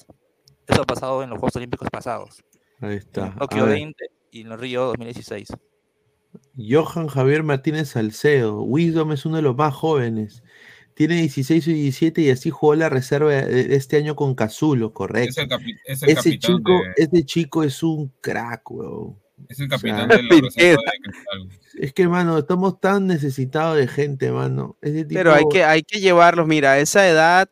Speaker 3: Eso ha pasado en los Juegos Olímpicos pasados,
Speaker 1: Ahí está.
Speaker 3: Tokio
Speaker 1: ver.
Speaker 3: 20 y en el Río 2016.
Speaker 1: Johan Javier Martínez Salcedo. Wisdom es uno de los más jóvenes. Tiene 16 y 17 y así jugó la reserva de este año con Cazulo,
Speaker 5: Es
Speaker 1: correcto.
Speaker 5: el, capi- es el
Speaker 1: Ese
Speaker 5: capitán,
Speaker 1: chico,
Speaker 5: de,
Speaker 1: ese chico es un crack, weón.
Speaker 5: es el
Speaker 1: o sea,
Speaker 5: capitán de la reserva de Cristal.
Speaker 1: Es que, mano, estamos tan necesitados de gente, mano. Ese tipo,
Speaker 4: Pero hay que, hay que llevarlos, mira, a esa edad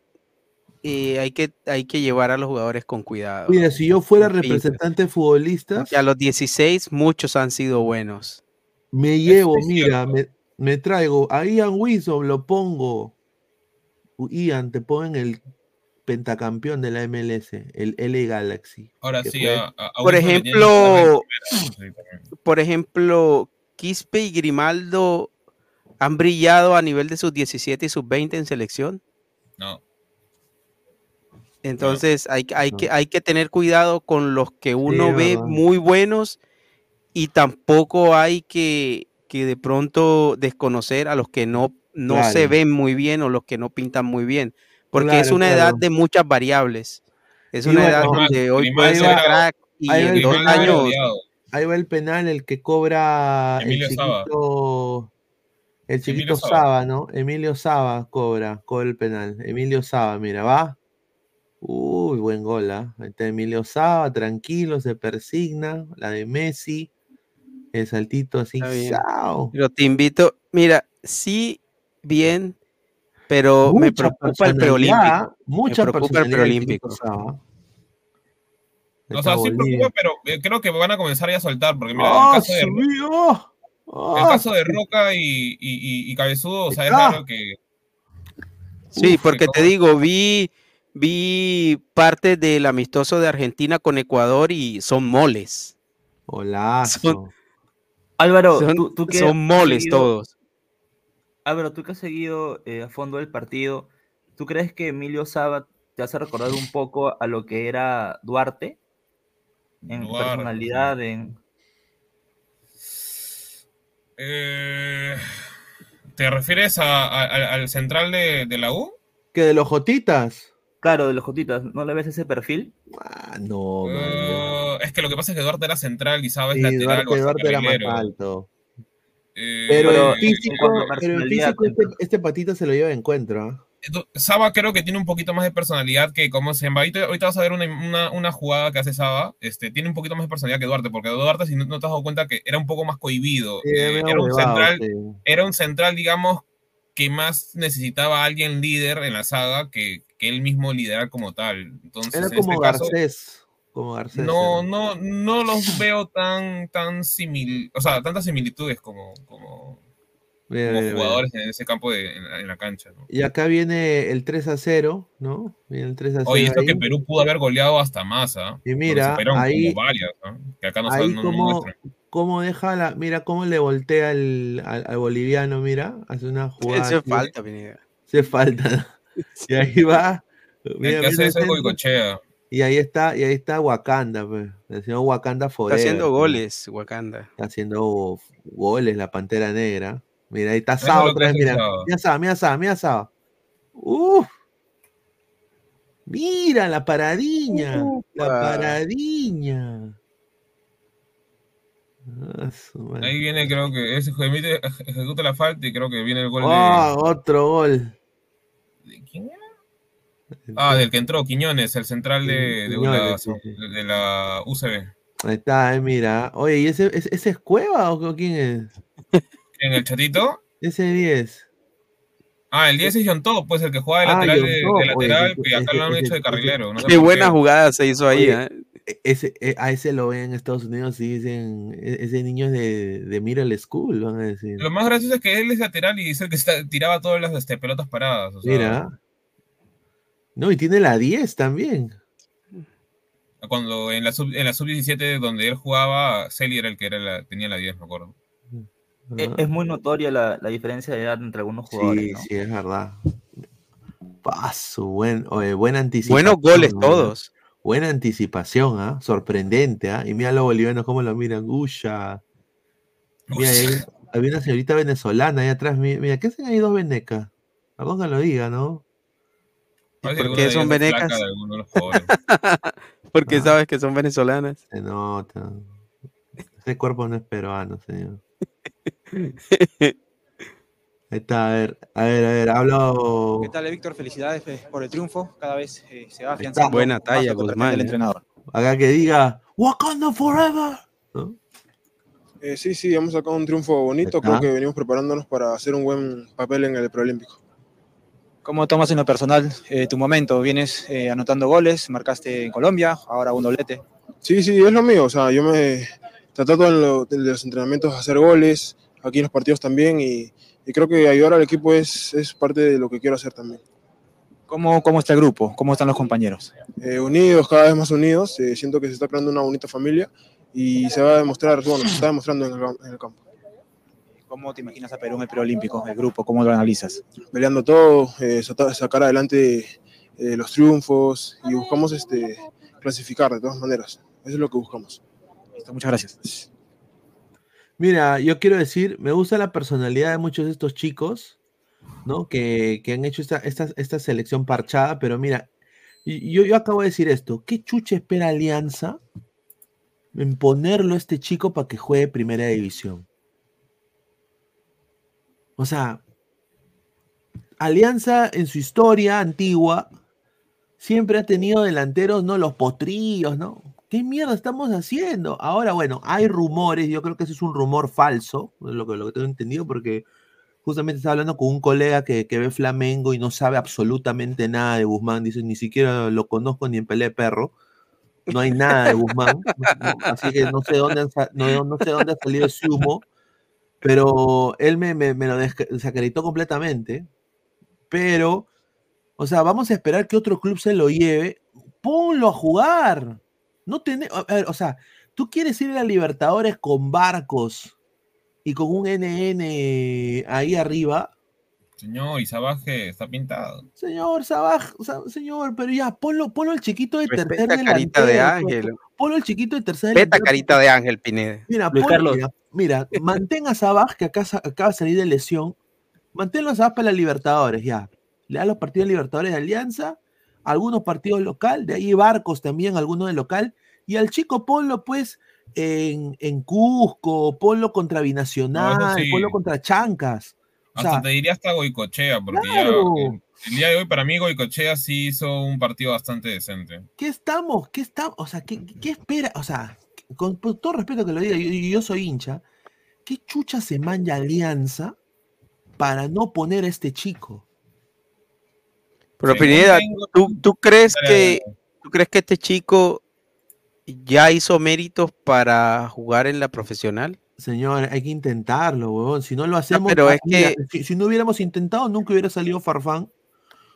Speaker 4: eh, hay, que, hay que llevar a los jugadores con cuidado.
Speaker 1: Mira, si yo fuera representante de futbolistas,
Speaker 4: Porque a los 16 muchos han sido buenos.
Speaker 1: me llevo,
Speaker 5: es
Speaker 1: mira, me, me traigo a Ian Wisdom, lo pongo. Ian, te ponen el pentacampeón de la MLS, el L Galaxy.
Speaker 5: Ahora sí, a, a-
Speaker 4: Por
Speaker 5: Wilson
Speaker 4: ejemplo. Por ejemplo, Quispe y Grimaldo han brillado a nivel de sus 17 y sus 20 en selección.
Speaker 5: No,
Speaker 4: Entonces hay, que- hay,
Speaker 1: No.
Speaker 4: que, hay que tener cuidado con los que uno
Speaker 1: es
Speaker 4: ve
Speaker 1: verdad.
Speaker 4: muy buenos y tampoco hay que, que de pronto desconocer a los que no, no se
Speaker 1: Claro.
Speaker 4: ven muy bien o los que no pintan muy bien. Porque es
Speaker 1: Claro,
Speaker 4: una edad
Speaker 1: claro.
Speaker 4: de muchas variables. Es
Speaker 1: Y
Speaker 4: una
Speaker 1: bueno,
Speaker 4: edad donde hoy puede ser crack y en dos años.
Speaker 1: Ahí va el penal, el que cobra
Speaker 5: Emilio
Speaker 1: el
Speaker 5: Saba.
Speaker 1: chiquito, el chiquito Saba.
Speaker 5: Saba.
Speaker 1: ¿no? Emilio Saba cobra, cobra el penal. Emilio Saba, mira, va. Uy, buen gol, ¿ah? Ahí está Emilio Saba, tranquilo, se persigna. La de Messi, el saltito así. ¡chao!
Speaker 4: Pero te invito, mira, sí, bien, pero me preocupa el preolímpico.
Speaker 1: Mucha
Speaker 4: preocupa el preolímpico.
Speaker 1: Saba.
Speaker 5: O sea, sí preocupa, pero eh, creo que van a comenzar ya a soltar, porque mira,
Speaker 1: ¡Ah,
Speaker 5: el caso de,
Speaker 1: subió!
Speaker 5: el
Speaker 1: ¡Ah!
Speaker 5: caso de Roca y, y, y- y Cabezudo, o sea, es
Speaker 1: Ah.
Speaker 5: raro que...
Speaker 4: Sí,
Speaker 5: Uf,
Speaker 4: porque
Speaker 5: que
Speaker 4: te digo, vi, vi parte del amistoso de Argentina con Ecuador y son moles. Son-
Speaker 2: Álvaro,
Speaker 4: son,
Speaker 2: tú, tú que
Speaker 4: son moles
Speaker 2: seguido-
Speaker 4: todos.
Speaker 2: Álvaro, tú que has seguido eh, a fondo el partido, ¿tú crees que Emilio Saba te hace recordar un poco a lo que era Duarte? En
Speaker 5: Duarte.
Speaker 2: personalidad, en...
Speaker 5: Eh, ¿Te refieres a- a- al- al central de, de la U?
Speaker 1: ¿Que de los Jotitas?
Speaker 2: Claro, de los Jotitas, ¿no le ves ese perfil?
Speaker 1: Ah, no.
Speaker 5: Eh, es que lo que pasa es que Duarte era central y Saba es
Speaker 1: Sí,
Speaker 5: lateral
Speaker 1: Duarte, Duarte era más alto.
Speaker 5: Eh,
Speaker 1: Pero en físico, pero
Speaker 2: personalidad,
Speaker 1: físico este, este patito se lo lleva de encuentro. ¿ah?
Speaker 5: Saba creo que tiene un poquito más de personalidad que como se llama. Ahorita, ahorita vas a ver una, una- una jugada que hace Saba. Este, tiene un poquito más de personalidad que Duarte, porque Duarte, si no, no te has dado cuenta, que era un poco más cohibido.
Speaker 1: Sí,
Speaker 5: Eh, era, un central,
Speaker 1: sí.
Speaker 5: era un central, digamos, que más necesitaba a alguien líder en la saga que, que él mismo liderar como tal. Entonces,
Speaker 1: Era
Speaker 5: en
Speaker 1: como
Speaker 5: este caso,
Speaker 1: Garcés. Como Garcés.
Speaker 5: no, no, no los veo tan, tan simil, o sea, tantas similitudes como, como, jugadores en ese campo de, en, la, en la cancha. ¿no?
Speaker 1: Y acá viene el 3 a 0, ¿no? Viene el 3 a 0.
Speaker 5: Oye, esto
Speaker 1: ahí.
Speaker 5: que Perú pudo haber goleado hasta más, ¿ah?
Speaker 1: Y mira, ahí-
Speaker 5: como varias, ¿no? Que acá no,
Speaker 1: Ahí
Speaker 5: saben, no, no
Speaker 1: como, cómo deja la, mira cómo le voltea al, al- al boliviano, mira, hace una jugada. Aquí.
Speaker 4: falta, Pineda.
Speaker 1: Hace falta. Y ahí va. Mira,
Speaker 5: El que hace Goicochea.
Speaker 1: y ahí está, y ahí está Wakanda, pues. El señor Wakanda
Speaker 4: Está haciendo goles, Wakanda.
Speaker 1: Está haciendo goles la Pantera Negra. Mira, ahí está Sao otra vez, mira.
Speaker 5: Sao.
Speaker 1: Mira Sao, mira Sao, mira Sao. Uf. Mira la paradiña. La paradiña. Ah.
Speaker 5: Ahí viene, creo que ese ejecuta la falta y creo que viene el gol
Speaker 1: Ah, otro gol.
Speaker 5: De, ¿de quién era? Ah, del que entró, Quiñones, el central de, de,
Speaker 1: sí.
Speaker 5: de la UCB.
Speaker 1: Ahí está, eh, mira. Oye, ¿y ese, ese, ese es Cueva o quién es?
Speaker 5: En el chatito.
Speaker 1: Ese 10.
Speaker 5: Ah, el 10 es John Top, pues el que juega de
Speaker 1: Ah,
Speaker 5: lateral,
Speaker 1: John
Speaker 5: de,
Speaker 1: Top,
Speaker 5: de
Speaker 1: oye,
Speaker 5: lateral,
Speaker 1: ese-
Speaker 5: que acá
Speaker 1: ese-
Speaker 5: lo han
Speaker 1: ese-
Speaker 5: hecho de carrilero. No sé
Speaker 4: Qué buena
Speaker 5: qué.
Speaker 4: jugada se hizo ahí,
Speaker 1: Oye,
Speaker 4: ¿eh?
Speaker 1: E- Ese, e- a ese lo ven en Estados Unidos y dicen, e- ese niño es de, de Middle School, van a decir.
Speaker 5: Lo más gracioso es que él es lateral y el que está- tiraba todas las este, pelotas paradas. o sea,
Speaker 1: Mira. No, y tiene la 10 también.
Speaker 5: Cuando en la sub, en la sub-17 donde él jugaba, Celi era el que era la, tenía la 10, me acuerdo.
Speaker 1: Ah,
Speaker 2: Es muy notoria la, la diferencia de edad entre algunos jugadores,
Speaker 1: Sí,
Speaker 2: ¿no?
Speaker 1: sí, es verdad. Paso, buen, oye, buena anticipación.
Speaker 4: Buenos goles todos.
Speaker 1: Buena anticipación, ¿ah? Sorprendente, ¿ah? Y mira los bolivianos cómo lo miran. Uya. Mira, ahí había una señorita venezolana ahí atrás. mi- Mira, ¿qué hacen ahí dos venecas? Perdón que lo diga, ¿no?
Speaker 5: Parece
Speaker 4: por
Speaker 5: que
Speaker 4: qué
Speaker 5: alguna
Speaker 4: son venecas? Porque
Speaker 1: Ah.
Speaker 4: sabes que son venezolanas.
Speaker 1: Se nota. Ese cuerpo no es peruano, señor. Ahí está, a ver, a ver, a ver, hablo.
Speaker 6: ¿Qué tal, Víctor? Felicidades eh, por el triunfo. Cada vez eh, se va
Speaker 1: está.
Speaker 6: afianzando.
Speaker 4: Buena
Speaker 6: más
Speaker 4: talla, Guzmán,
Speaker 6: el
Speaker 4: eh.
Speaker 6: entrenador.
Speaker 1: Acá que diga Wakanda Forever. ¿no?
Speaker 7: Eh, sí, sí, hemos sacado un triunfo bonito.
Speaker 1: Está.
Speaker 7: Creo que venimos preparándonos para hacer un buen papel en el preolímpico.
Speaker 6: ¿Cómo tomas en lo personal eh, tu momento? Vienes eh, anotando goles, marcaste en Colombia, ahora un doblete.
Speaker 7: Sí, sí, es lo mío. O sea, yo me tratado en, lo- en los entrenamientos a hacer goles, aquí en los partidos también, y, y creo que ayudar al equipo es, es parte de lo que quiero hacer también.
Speaker 6: ¿Cómo, ¿Cómo está el grupo? ¿Cómo están los compañeros?
Speaker 7: Eh, unidos, cada vez más unidos. eh, siento que se está creando una bonita familia y se va a demostrar, bueno, se está demostrando en el, en el campo.
Speaker 6: ¿Cómo te imaginas a Perú en el preolímpico, el grupo? ¿Cómo lo analizas?
Speaker 7: Peleando todo, eh, sacar adelante eh, los triunfos y buscamos este, clasificar de todas maneras. Eso es lo que buscamos.
Speaker 6: Listo, muchas gracias.
Speaker 1: Mira, yo quiero decir, me gusta la personalidad de muchos de estos chicos, ¿no? Que, que han hecho esta, esta, esta selección parchada, pero mira, yo, yo acabo de decir esto, ¿qué chucha espera Alianza en ponerlo a este chico para que juegue primera división? O sea, Alianza en su historia antigua siempre ha tenido delanteros, ¿no? Los potrillos, ¿no? ¿Qué mierda estamos haciendo? Ahora, bueno, hay rumores, yo creo que ese es un rumor falso, lo que, lo que tengo entendido, porque justamente estaba hablando con un colega que, que ve Flamengo y no sabe absolutamente nada de Guzmán. Dice, ni siquiera lo conozco ni en pelea de perro. No hay nada de Guzmán. así que no sé dónde, no, no sé dónde ha salido ese humo. Pero él me, me, me lo desacreditó completamente. Pero, o sea, vamos a esperar que otro club se lo lleve. Ponlo a jugar. No tiene, a ver, o sea, tú quieres ir a la Libertadores con barcos y con un NN ahí arriba.
Speaker 5: Señor, y Sabaje está pintado.
Speaker 1: Señor Sabaj, o sea, señor, pero ya, ponlo, ponlo al chiquito de tercer
Speaker 4: Respeta carita de
Speaker 1: delantero,
Speaker 4: ángel.
Speaker 1: Ponlo al chiquito de tercer
Speaker 4: Respeta
Speaker 1: delantero,
Speaker 4: carita de ángel, Pineda.
Speaker 1: Mira,
Speaker 2: Luis
Speaker 1: mira, mira, mantén a Sabaj, que acá, acaba de salir de lesión. Manténlo a Sabaj para la Libertadores, ya. Le da los partidos de Libertadores de Alianza, algunos partidos local, de ahí Barcos también, algunos de local. Y al chico ponlo, pues, en, en Cusco, ponlo contra Binacional,
Speaker 5: sí.
Speaker 1: ponlo contra Chancas. O
Speaker 5: Hasta
Speaker 1: sea,
Speaker 5: te diría hasta Goicochea, porque
Speaker 1: claro.
Speaker 5: ya el, el día de hoy para mí Goicochea sí hizo un partido bastante decente.
Speaker 1: ¿qué estamos? ¿Qué estamos? O sea, ¿qué, qué espera? O sea, con, con todo respeto que lo diga, yo, yo soy hincha, ¿qué chucha se manja Alianza para no poner a este chico?
Speaker 4: Pero Pineda, ¿tú, tú crees que
Speaker 5: dale.
Speaker 4: tú crees que este chico ya hizo méritos para jugar en la profesional?
Speaker 1: Señor, hay que intentarlo, huevón. Si no lo hacemos,
Speaker 4: pero
Speaker 1: ah,
Speaker 4: es
Speaker 1: mira,
Speaker 4: que-
Speaker 1: si, si no hubiéramos intentado, nunca hubiera salido Farfán,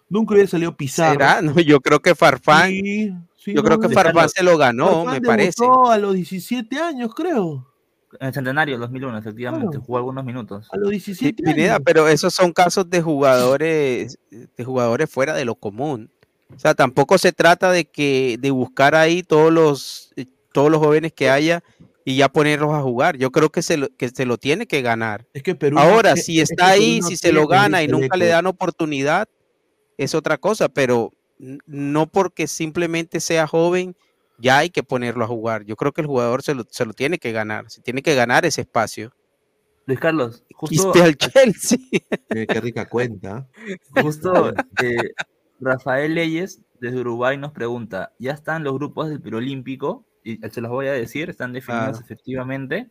Speaker 1: nunca hubiera salido Pizarro.
Speaker 4: ¿Será? No, yo creo que Farfán,
Speaker 1: Sí, sí,
Speaker 4: yo
Speaker 1: no,
Speaker 4: creo que Farfán se lo ganó,
Speaker 1: Farfán
Speaker 4: me parece.
Speaker 1: a los 17 años, creo.
Speaker 2: En el centenario 2001, efectivamente,
Speaker 1: Claro.
Speaker 2: jugó algunos minutos.
Speaker 1: A los
Speaker 4: Sí,
Speaker 1: 17
Speaker 4: Pineda,
Speaker 1: años.
Speaker 4: pero esos son casos de jugadores, de jugadores fuera de lo común. O sea, tampoco se trata de que de buscar ahí todos los eh, todos los jóvenes que haya y ya ponerlos a jugar. Yo creo que se lo, que se lo tiene que ganar.
Speaker 1: Es que Perú
Speaker 4: Ahora,
Speaker 1: quiere-
Speaker 4: si
Speaker 1: es que
Speaker 4: está ahí,
Speaker 1: no
Speaker 4: si se lo gana y nunca le dan oportunidad, es otra cosa, pero no porque simplemente sea joven, ya hay que ponerlo a jugar. Yo creo que el jugador se lo, se lo tiene que ganar, se tiene que ganar ese espacio.
Speaker 2: Luis Carlos, justo,
Speaker 4: Quiste al Chelsea.
Speaker 1: Eh, qué rica cuenta.
Speaker 2: justo eh, Rafael Leyes desde Uruguay nos pregunta, ¿ya están los grupos del Perolímpico? Y se los voy a decir, están definidos
Speaker 4: Claro.
Speaker 2: efectivamente.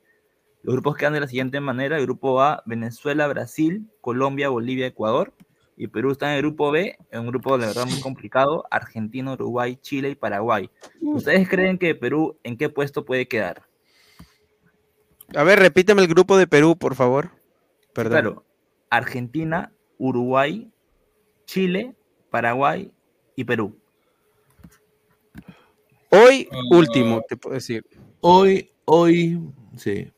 Speaker 2: Los grupos quedan de la siguiente manera. El grupo A, Venezuela, Brasil, Colombia, Bolivia, Ecuador. Y Perú está en el grupo B, en un grupo de verdad muy complicado, Argentina, Uruguay, Chile y Paraguay. ¿Ustedes creen que Perú en qué puesto puede quedar?
Speaker 4: A ver, repíteme el grupo de Perú, por favor. Perdón.
Speaker 2: Claro, Argentina, Uruguay, Chile, Paraguay y Perú.
Speaker 4: Hoy,
Speaker 5: Ah.
Speaker 4: último, te puedo decir.
Speaker 1: Hoy, hoy, sí.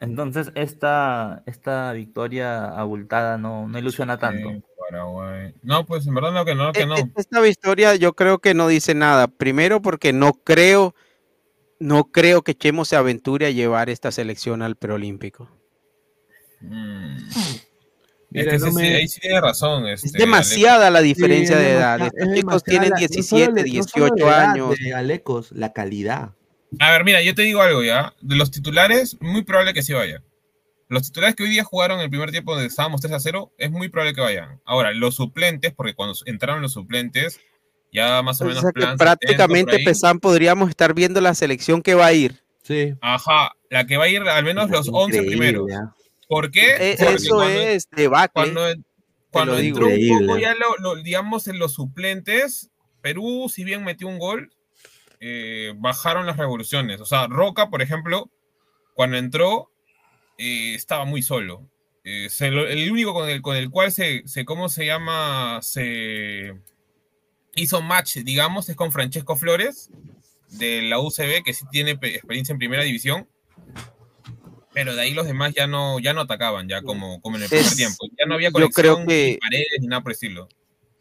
Speaker 2: Entonces, esta, esta victoria abultada no, no ilusiona tanto.
Speaker 5: Paraguay. No, pues en verdad no, que no, que
Speaker 4: E-
Speaker 5: no.
Speaker 4: e- Esta victoria yo creo que no dice nada. Primero porque no creo, no creo que Chemo se aventure a llevar esta selección al preolímpico.
Speaker 5: Mm.
Speaker 1: Mira,
Speaker 5: es que
Speaker 1: no me-
Speaker 5: ahí sí tiene razón.
Speaker 4: Es
Speaker 5: Este,
Speaker 4: demasiada la diferencia
Speaker 1: Sí,
Speaker 4: de edad. Estos
Speaker 1: es
Speaker 4: chicos tienen
Speaker 1: la- no
Speaker 4: 17,
Speaker 1: solo de- no solo
Speaker 4: 18
Speaker 1: de edad,
Speaker 4: años.
Speaker 1: de Alecos, la calidad.
Speaker 5: A ver, mira, yo te digo algo ya. De los titulares, muy probable que sí vayan. Los titulares que hoy día jugaron el primer tiempo donde estábamos 3 a 0, es muy probable que vayan. Ahora, los suplentes, porque cuando entraron los suplentes, ya más o
Speaker 4: O
Speaker 5: menos
Speaker 4: sea
Speaker 5: plan 70 por
Speaker 4: prácticamente
Speaker 5: ahí.
Speaker 4: Pesan podríamos estar viendo la selección que va a ir.
Speaker 1: Sí.
Speaker 5: Ajá, la que va a ir al menos los 11
Speaker 1: Increíble,
Speaker 5: primeros. ¿Por qué?
Speaker 4: E-
Speaker 5: Porque
Speaker 4: Eso
Speaker 5: cuando-
Speaker 4: es debacle.
Speaker 5: cuando, cuando entró un poco ya lo, lo- digamos en los suplentes, Perú, si bien metió un gol, eh, bajaron las revoluciones. O sea, Roca, por ejemplo, cuando entró, eh, estaba muy solo. Eh, se lo- el único con el, con el cual se, se, ¿cómo se llama? Se hizo match, digamos, es con Francesco Flores, de la UCB, que sí tiene pe- experiencia en primera división. Pero de ahí los demás ya no, ya no atacaban, ya como, como en el primer
Speaker 4: Es-
Speaker 5: tiempo. Ya no había
Speaker 4: yo
Speaker 5: conexión,
Speaker 4: creo que-
Speaker 5: ni paredes, ni nada por estilo.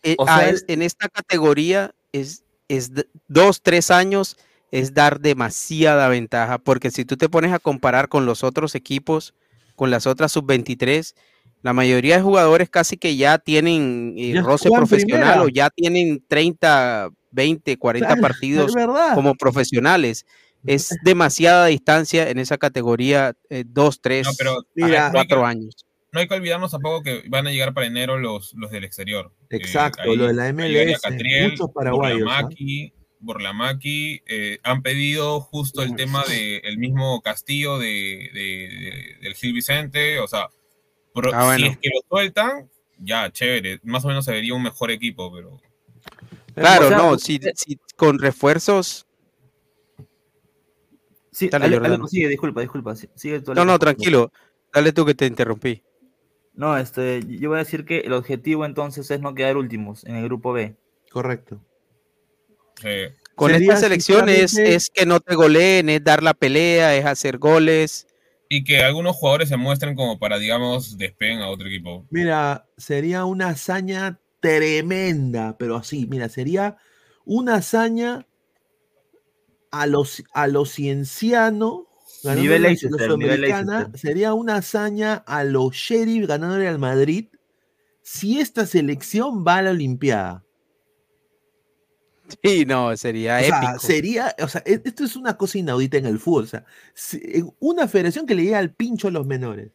Speaker 4: Eh,
Speaker 2: O
Speaker 4: a
Speaker 2: sea,
Speaker 4: es- en esta categoría es, es dos, tres años es dar demasiada ventaja, porque si tú te pones a comparar con los otros equipos, con las otras sub-23, la mayoría de jugadores casi que ya tienen eh,
Speaker 1: Ya
Speaker 4: roce profesional
Speaker 1: primera.
Speaker 4: o ya tienen 30, 20, 40
Speaker 1: Claro,
Speaker 4: partidos como profesionales. Es demasiada distancia en esa categoría, eh, dos, tres,
Speaker 5: No, pero
Speaker 1: Mira,
Speaker 5: ajá, no, hay que,
Speaker 4: cuatro años.
Speaker 5: No hay que olvidarnos tampoco que van a llegar para enero los, los del exterior. Eh,
Speaker 1: Exacto,
Speaker 5: ahí
Speaker 1: lo de la MLS,
Speaker 5: Catriel,
Speaker 1: muchos paraguayos. ¿ah?
Speaker 5: Burlamaqui, eh, han pedido justo el tema del mismo Castillo de, de- de- del Gil Vicente, o sea, Pero
Speaker 4: Ah, bueno.
Speaker 5: si es que lo sueltan, ya, chévere. Más o menos se vería un mejor equipo, pero.
Speaker 4: Claro,
Speaker 3: O sea,
Speaker 4: no, si, si con refuerzos.
Speaker 3: Sí,
Speaker 4: Dale,
Speaker 3: Ale-
Speaker 4: Jordano.
Speaker 3: Aleco, sigue, disculpa, disculpa. si- Sigue
Speaker 4: No, no, tranquilo. Dale tú que te interrumpí.
Speaker 3: No, este, yo voy a decir que el objetivo entonces es no quedar últimos en el grupo B.
Speaker 1: Correcto.
Speaker 5: eh,
Speaker 4: Con
Speaker 1: Sería,
Speaker 4: esta selección es,
Speaker 1: sinceramente-
Speaker 4: es que no te goleen, es dar la pelea, es hacer goles.
Speaker 5: y que algunos jugadores se muestren como para, digamos, despeguen a otro equipo.
Speaker 1: Mira, sería una hazaña tremenda, pero así, mira, sería una hazaña a los a lo cienciano ganando
Speaker 3: Nivel
Speaker 1: la
Speaker 3: Leicester,
Speaker 1: Sudamericana, sería una hazaña a los Sheriff ganándole al Madrid si esta selección va a la Olimpiada.
Speaker 4: Sí, no, sería
Speaker 1: O sea,
Speaker 4: épico.
Speaker 1: sería, o sea, e- esto es una cosa inaudita en el fútbol. O sea, una federación que le llega al pincho a los menores.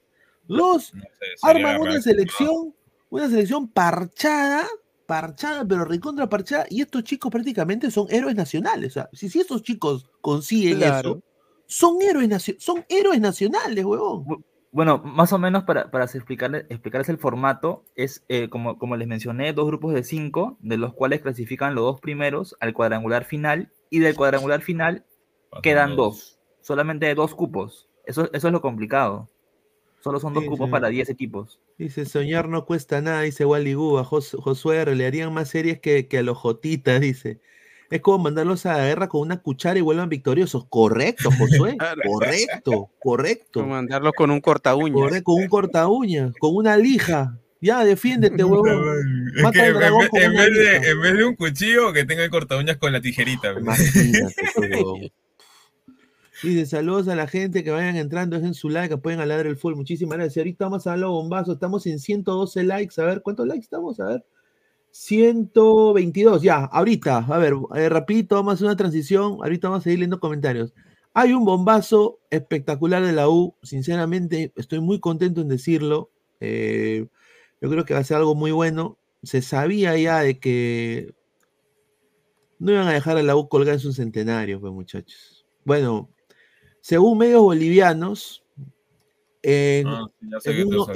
Speaker 1: Los
Speaker 5: No sé,
Speaker 1: arman una selección, una selección parchada, parchada, pero recontra parchada, y estos chicos prácticamente son héroes nacionales. O sea, si, si estos chicos consiguen
Speaker 4: Claro.
Speaker 1: eso, son héroes, nacio- son héroes nacionales, huevón.
Speaker 3: Bueno, más o menos para, para explicarles, explicarles el formato, es eh, como, como les mencioné, dos grupos de cinco, de los cuales clasifican los dos primeros al cuadrangular final, y del cuadrangular final
Speaker 5: Pasan
Speaker 3: quedan dos, solamente dos cupos. Eso, eso es lo complicado. Solo son dos
Speaker 1: Sí,
Speaker 3: cupos
Speaker 1: sí.
Speaker 3: para 10 equipos.
Speaker 1: Dice, soñar no cuesta nada, dice Wally Guba. Jos- Josué R, le harían más series que, que a los Jotitas, dice. Es como mandarlos a la guerra con una cuchara y vuelvan victoriosos. Correcto, Josué. Correcto, correcto.
Speaker 4: Como mandarlo con un corta uñas.
Speaker 1: Corre- con un corta uña, con una lija. Ya, defiéndete, huevón.
Speaker 5: Es
Speaker 1: Mata
Speaker 5: que
Speaker 1: al
Speaker 5: en,
Speaker 1: dragón
Speaker 5: vez- en de,
Speaker 1: lija.
Speaker 5: en vez de un cuchillo, que tenga el corta uñas con la tijerita.
Speaker 1: Dice, saludos a la gente que vayan entrando, dejen su like, apoyen a Ladre el Full. Muchísimas gracias. Ahorita vamos a darlo bombazo. Estamos en 112 likes. A ver, ¿cuántos likes estamos? A ver. 122, ya, ahorita. A ver, eh, rapidito, vamos a hacer una transición. Ahorita vamos a seguir leyendo comentarios. Hay un bombazo espectacular de la U. Sinceramente, estoy muy contento en decirlo. Eh, yo creo que va a ser algo muy bueno. Se sabía ya de que no iban a dejar a la U colgar en su centenario, pues muchachos. Bueno, según medios bolivianos, en,
Speaker 5: Ah,
Speaker 1: en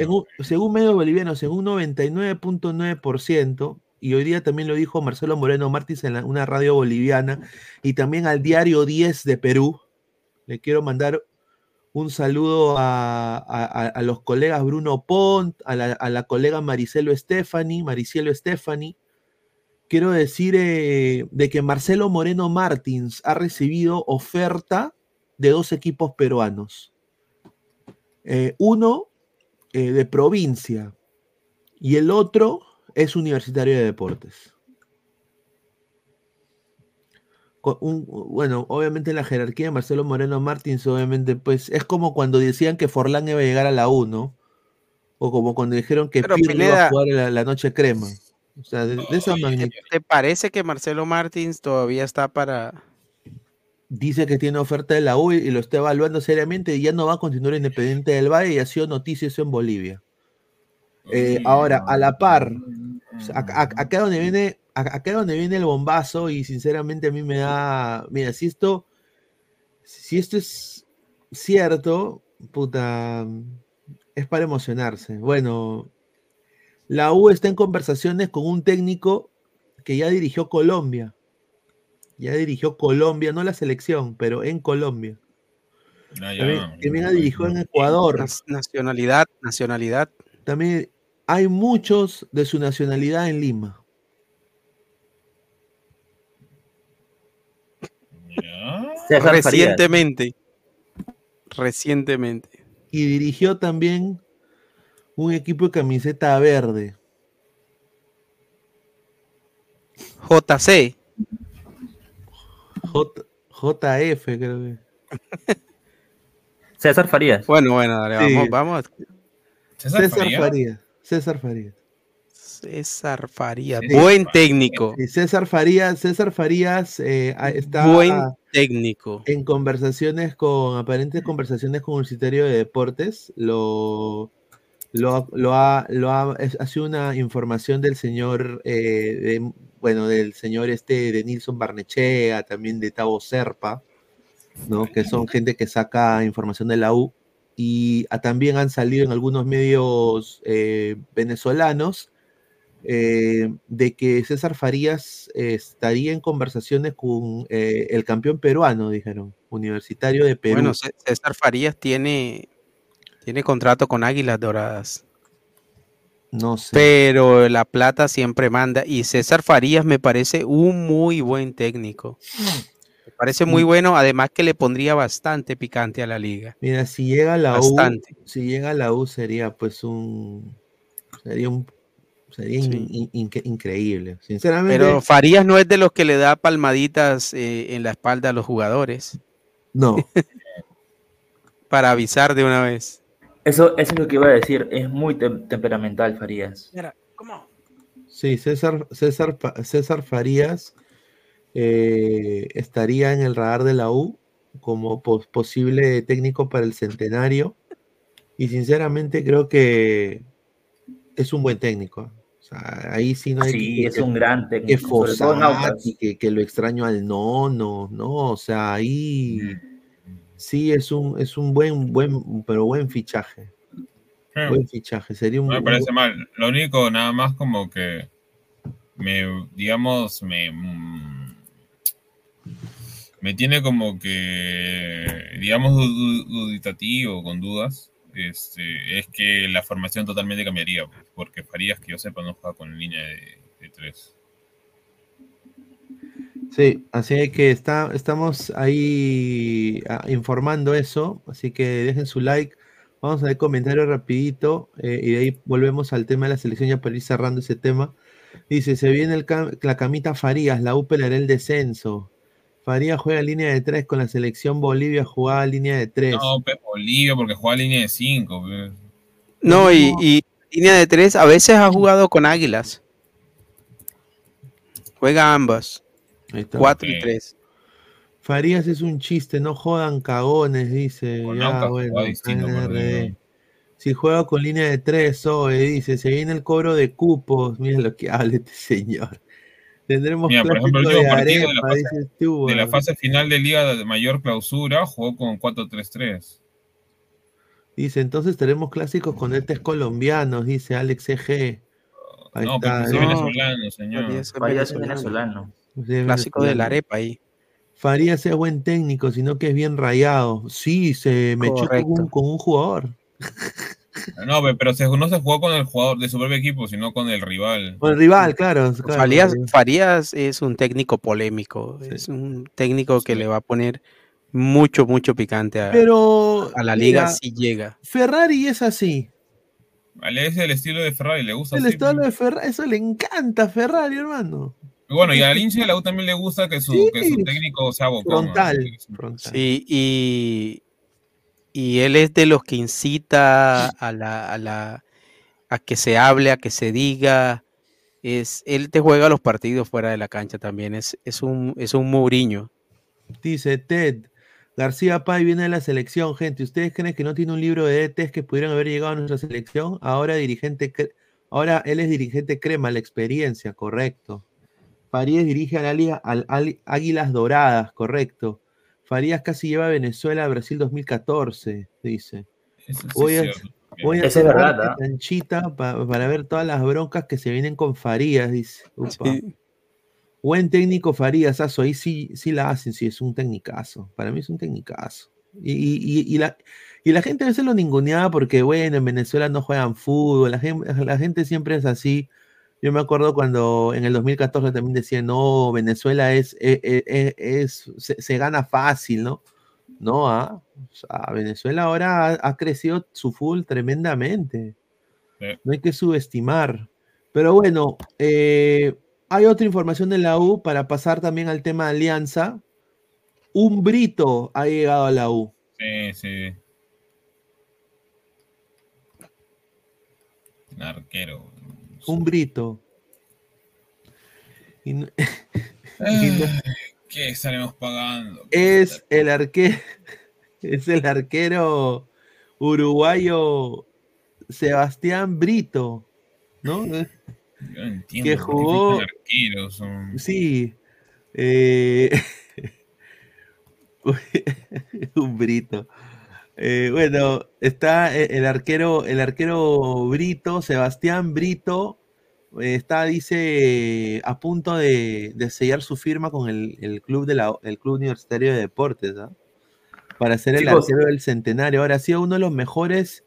Speaker 1: en un- según medios bolivianos, en un 99.9%, y hoy día también lo dijo Marcelo Moreno Martins en una radio boliviana, y también al diario 10 de Perú, le quiero mandar un saludo a, a- los colegas Bruno Pont, a la, a la colega Maricelo Stefani, Maricielo Stefani. Quiero decir eh, de que Marcelo Moreno Martins ha recibido oferta de dos equipos peruanos. Eh, uno eh, de provincia y el otro es Universitario de Deportes. Un- bueno, obviamente la jerarquía de Marcelo Moreno Martins, obviamente, pues es como cuando decían que Forlán iba a llegar a la U, ¿no? O como cuando dijeron que Pirlo iba a jugar la, la noche crema. O sea, de, de esa magnitud.
Speaker 4: ¿Te parece que Marcelo Martins todavía está para...
Speaker 1: Dice que tiene oferta de la U y lo está evaluando seriamente y ya no va a continuar en Independiente del Valle y ha sido noticia eso en Bolivia. Eh, ahora, a la par, acá, donde viene, acá donde viene el bombazo y sinceramente a mí me da, mira, si esto, si esto es cierto, puta, es para emocionarse. Bueno, la U está en conversaciones con un técnico que ya dirigió Colombia. Ya dirigió Colombia, no la selección, pero en Colombia.
Speaker 5: Ah, ya.
Speaker 1: También, también ha dirigido en Ecuador.
Speaker 4: Nacionalidad, nacionalidad.
Speaker 1: También hay muchos de su nacionalidad en Lima.
Speaker 4: Recientemente. Recientemente.
Speaker 1: Y dirigió también un equipo de camiseta verde.
Speaker 4: JC.
Speaker 1: J- JF, creo que.
Speaker 3: César Farías.
Speaker 4: Bueno, bueno, dale,
Speaker 1: Sí.
Speaker 4: vamos, vamos.
Speaker 5: César,
Speaker 1: César
Speaker 5: Farías.
Speaker 1: Farías. César Farías.
Speaker 4: César Farías. Buen técnico.
Speaker 1: Y César Farías, César Farías eh, está
Speaker 4: Buen técnico.
Speaker 1: en conversaciones con, aparentes conversaciones con Universitario de Deportes. Lo, lo, lo ha, lo ha, es- ha sido una información del señor, eh, de- bueno, del señor este de Nilson Barnechea, también de Tavo Serpa, ¿no? Que son gente que saca información de la U. y también han salido en algunos medios eh, venezolanos eh, de que César Farías eh, estaría en conversaciones con el campeón peruano, dijeron, universitario de Perú.
Speaker 4: Bueno, Cé- César Farías tiene, tiene contrato con Águilas Doradas,
Speaker 1: no sé.
Speaker 4: pero la plata siempre manda. Y César Farías me parece un muy buen técnico. Me parece muy bueno, además que le pondría bastante picante a la liga.
Speaker 1: Mira, si llega a la U, si llega a la U sería pues un sería un sería in- in- increíble, sinceramente.
Speaker 4: Pero Farías no es de los que le da palmaditas eh, en la espalda a los jugadores
Speaker 1: no,
Speaker 4: para avisar de una vez.
Speaker 3: Eso, eso es lo que iba a decir. Es muy tem- temperamental, Farías.
Speaker 1: sí, César César César Farías eh, estaría en el radar de la U como pos- posible técnico para el centenario y sinceramente creo que es un buen técnico. O sea, ahí sí no hay
Speaker 3: Sí,
Speaker 1: que,
Speaker 3: es un gran
Speaker 1: que
Speaker 3: técnico. Aucas.
Speaker 1: Fossati, que, que lo extraño al nono, ¿no? O sea, ahí sí es un, es un buen, buen, pero buen fichaje.
Speaker 5: Hmm.
Speaker 1: Buen fichaje. Sería un,
Speaker 5: No me parece mal. Lo único, nada más como que me, digamos, me, mm, me tiene como que, digamos, du- du- duditativo, con dudas. Este, es que la formación totalmente cambiaría, porque Farías, que yo sepa, no juega con línea de, tres.
Speaker 1: Sí, así que está, estamos ahí ah, informando eso, así que dejen su like. Vamos a ver comentarios rapidito eh, y de ahí volvemos al tema de la selección ya para ir cerrando ese tema. Dice, se viene el cam- la camita Farías, la U peleará el descenso. Farías juega línea de tres con la selección Bolivia, jugaba línea de tres.
Speaker 5: No, Pep Bolivia, porque juega línea de cinco. pues.
Speaker 4: No, y, y línea de tres, a veces ha jugado con Águilas. Juega ambas,
Speaker 1: Ahí está.
Speaker 4: 4 y
Speaker 5: Ok.
Speaker 4: 3.
Speaker 1: Farías es un chiste, no jodan cagones, dice. Ya, bueno,
Speaker 5: jugaba distinto,
Speaker 1: Si juega con línea de tres, Oe, dice, se viene el cobro de cupos. Mira lo que habla este señor. Tendremos
Speaker 5: Mira, por
Speaker 1: clásico
Speaker 5: ejemplo, el
Speaker 1: de
Speaker 5: la
Speaker 1: arepa,
Speaker 5: fase-
Speaker 1: tú,
Speaker 5: De la fase final de Liga de Mayor Clausura, jugó con 4-3-3.
Speaker 1: Dice, entonces tenemos clásicos con ETs colombianos, dice Alex EG. Ahí
Speaker 5: No, pero
Speaker 1: está,
Speaker 5: soy venezolano, señor.
Speaker 4: Farías es venezolano.
Speaker 3: venezolano.
Speaker 4: Clásico de la
Speaker 1: venezolano.
Speaker 4: arepa ahí.
Speaker 1: Farías es buen técnico, sino que es bien rayado. Sí, se me echó con un, con un jugador.
Speaker 5: No, pe- pero se- no se jugó con el jugador de su propio equipo, sino con el rival.
Speaker 1: Con el rival, claro. claro,
Speaker 4: Farías, es un técnico polémico,
Speaker 1: Sí.
Speaker 4: es un técnico que
Speaker 5: Sí.
Speaker 4: le va a poner mucho, mucho picante a,
Speaker 1: Pero
Speaker 4: a la liga
Speaker 1: mira,
Speaker 4: si llega.
Speaker 1: Ferrari es así.
Speaker 5: Vale, es el estilo de Ferrari, le gusta
Speaker 1: El
Speaker 5: así,
Speaker 1: estilo de Ferrari, eso le encanta a Ferrari, hermano.
Speaker 5: Bueno, y al hincha de la U también le gusta que su,
Speaker 1: Sí.
Speaker 5: que su técnico sea bocón. ¿no?
Speaker 1: Frontal. frontal.
Speaker 4: Sí, y, y él es de los que incita a la, a la a que se hable, a que se diga. Es, él te juega los partidos fuera de la cancha también. Es, es un, es un Mourinho.
Speaker 1: Dice Ted. García Pay viene de la selección, gente. ¿Ustedes creen que no tiene un libro de DTs que pudieran haber llegado a nuestra selección? Ahora dirigente, ahora él es dirigente crema, la experiencia, correcto. Farías dirige a la liga al, al- Águilas Doradas, correcto. Farías casi lleva a Venezuela a Brasil 2014, dice.
Speaker 5: Eso sí
Speaker 1: Voy a-
Speaker 5: cierto.
Speaker 1: Voy a hacer
Speaker 3: verdad,
Speaker 1: parte canchita pa- para ver todas las broncas que se vienen con Farías, dice. Upa.
Speaker 4: Sí.
Speaker 1: Buen técnico Farías, Aso, ahí sí, sí la hacen, sí, es un tecnicazo. Para mí es un tecnicazo. Y, y- y- y la, y la gente a veces lo ninguneaba porque, bueno, en Venezuela no juegan fútbol, la gente, la gente siempre es así. Yo me acuerdo cuando en el 2014 también decían, no, Venezuela es, es, es- es- se, se gana fácil, ¿no? No, ah, o sea, Venezuela ahora ha, ha crecido su fútbol tremendamente.
Speaker 5: Sí.
Speaker 1: No hay que subestimar. Pero bueno, eh, hay otra información de la U para pasar también al tema de Alianza. Un Brito ha llegado a la U.
Speaker 5: Sí, sí. Un arquero.
Speaker 1: Un Brito. Y no-
Speaker 5: Ah, ¿Qué estaremos pagando?
Speaker 1: es el arquero, es el arquero uruguayo Sebastián Brito, ¿no?
Speaker 5: Yo entiendo.
Speaker 1: que jugó-
Speaker 5: fichan arqueros, son-
Speaker 1: Sí. eh, un Brito. Eh, bueno, está e- el arquero, el arquero Brito, Sebastián Brito, eh, está, dice, a punto de, de sellar su firma con el, el club de la, el Club Universitario de Deportes, ¿ah? Para ser el
Speaker 3: Chicos.
Speaker 1: arquero del centenario. Ahora ha sido uno de los mejores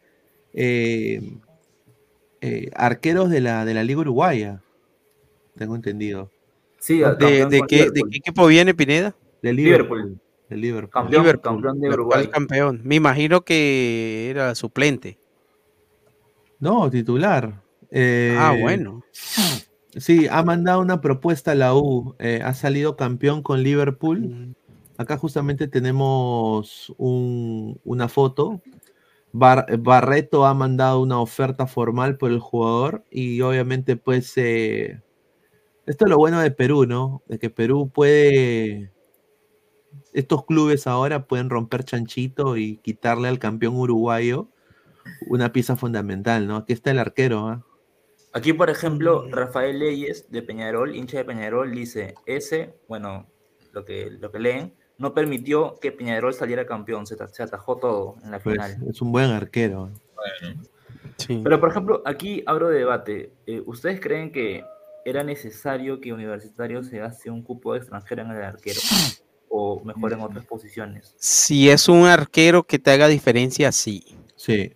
Speaker 1: eh, eh, arqueros de la, de la Liga Uruguaya. Tengo entendido.
Speaker 3: Sí,
Speaker 4: ¿De, qué, ¿De qué equipo viene Pineda?
Speaker 1: De
Speaker 3: Liverpool.
Speaker 1: Liverpool. De Liverpool.
Speaker 3: Campeón,
Speaker 4: Liverpool,
Speaker 3: campeón de
Speaker 4: el
Speaker 3: Uruguay.
Speaker 4: campeón. Me imagino que era suplente.
Speaker 1: No, titular. Eh,
Speaker 4: ah, bueno.
Speaker 1: Sí, ha mandado una propuesta a la U. eh, ha salido campeón con Liverpool.
Speaker 4: Mm,
Speaker 1: Acá justamente tenemos un- una foto. Bar- Barreto ha mandado una oferta formal por el jugador y obviamente pues eh, esto es lo bueno de Perú, ¿no? De que Perú puede, estos clubes ahora pueden romper chanchito y quitarle al campeón uruguayo una pieza fundamental, ¿no? Aquí está el arquero, ¿ah?
Speaker 3: Aquí, por ejemplo, Rafael Leyes de Peñarol, hincha de Peñarol, dice, ese, bueno, lo que, lo que leen, no permitió que Peñarol saliera campeón, se, se atajó todo en la
Speaker 1: Pues,
Speaker 3: final.
Speaker 1: es un buen arquero.
Speaker 5: Bueno,
Speaker 4: sí.
Speaker 3: Pero, por ejemplo, aquí abro debate. Eh, ¿Ustedes creen que era necesario que Universitario se gaste un cupo extranjero en el arquero? ¿O mejor en otras posiciones?
Speaker 4: Si es un arquero que te haga diferencia, sí.
Speaker 1: Sí.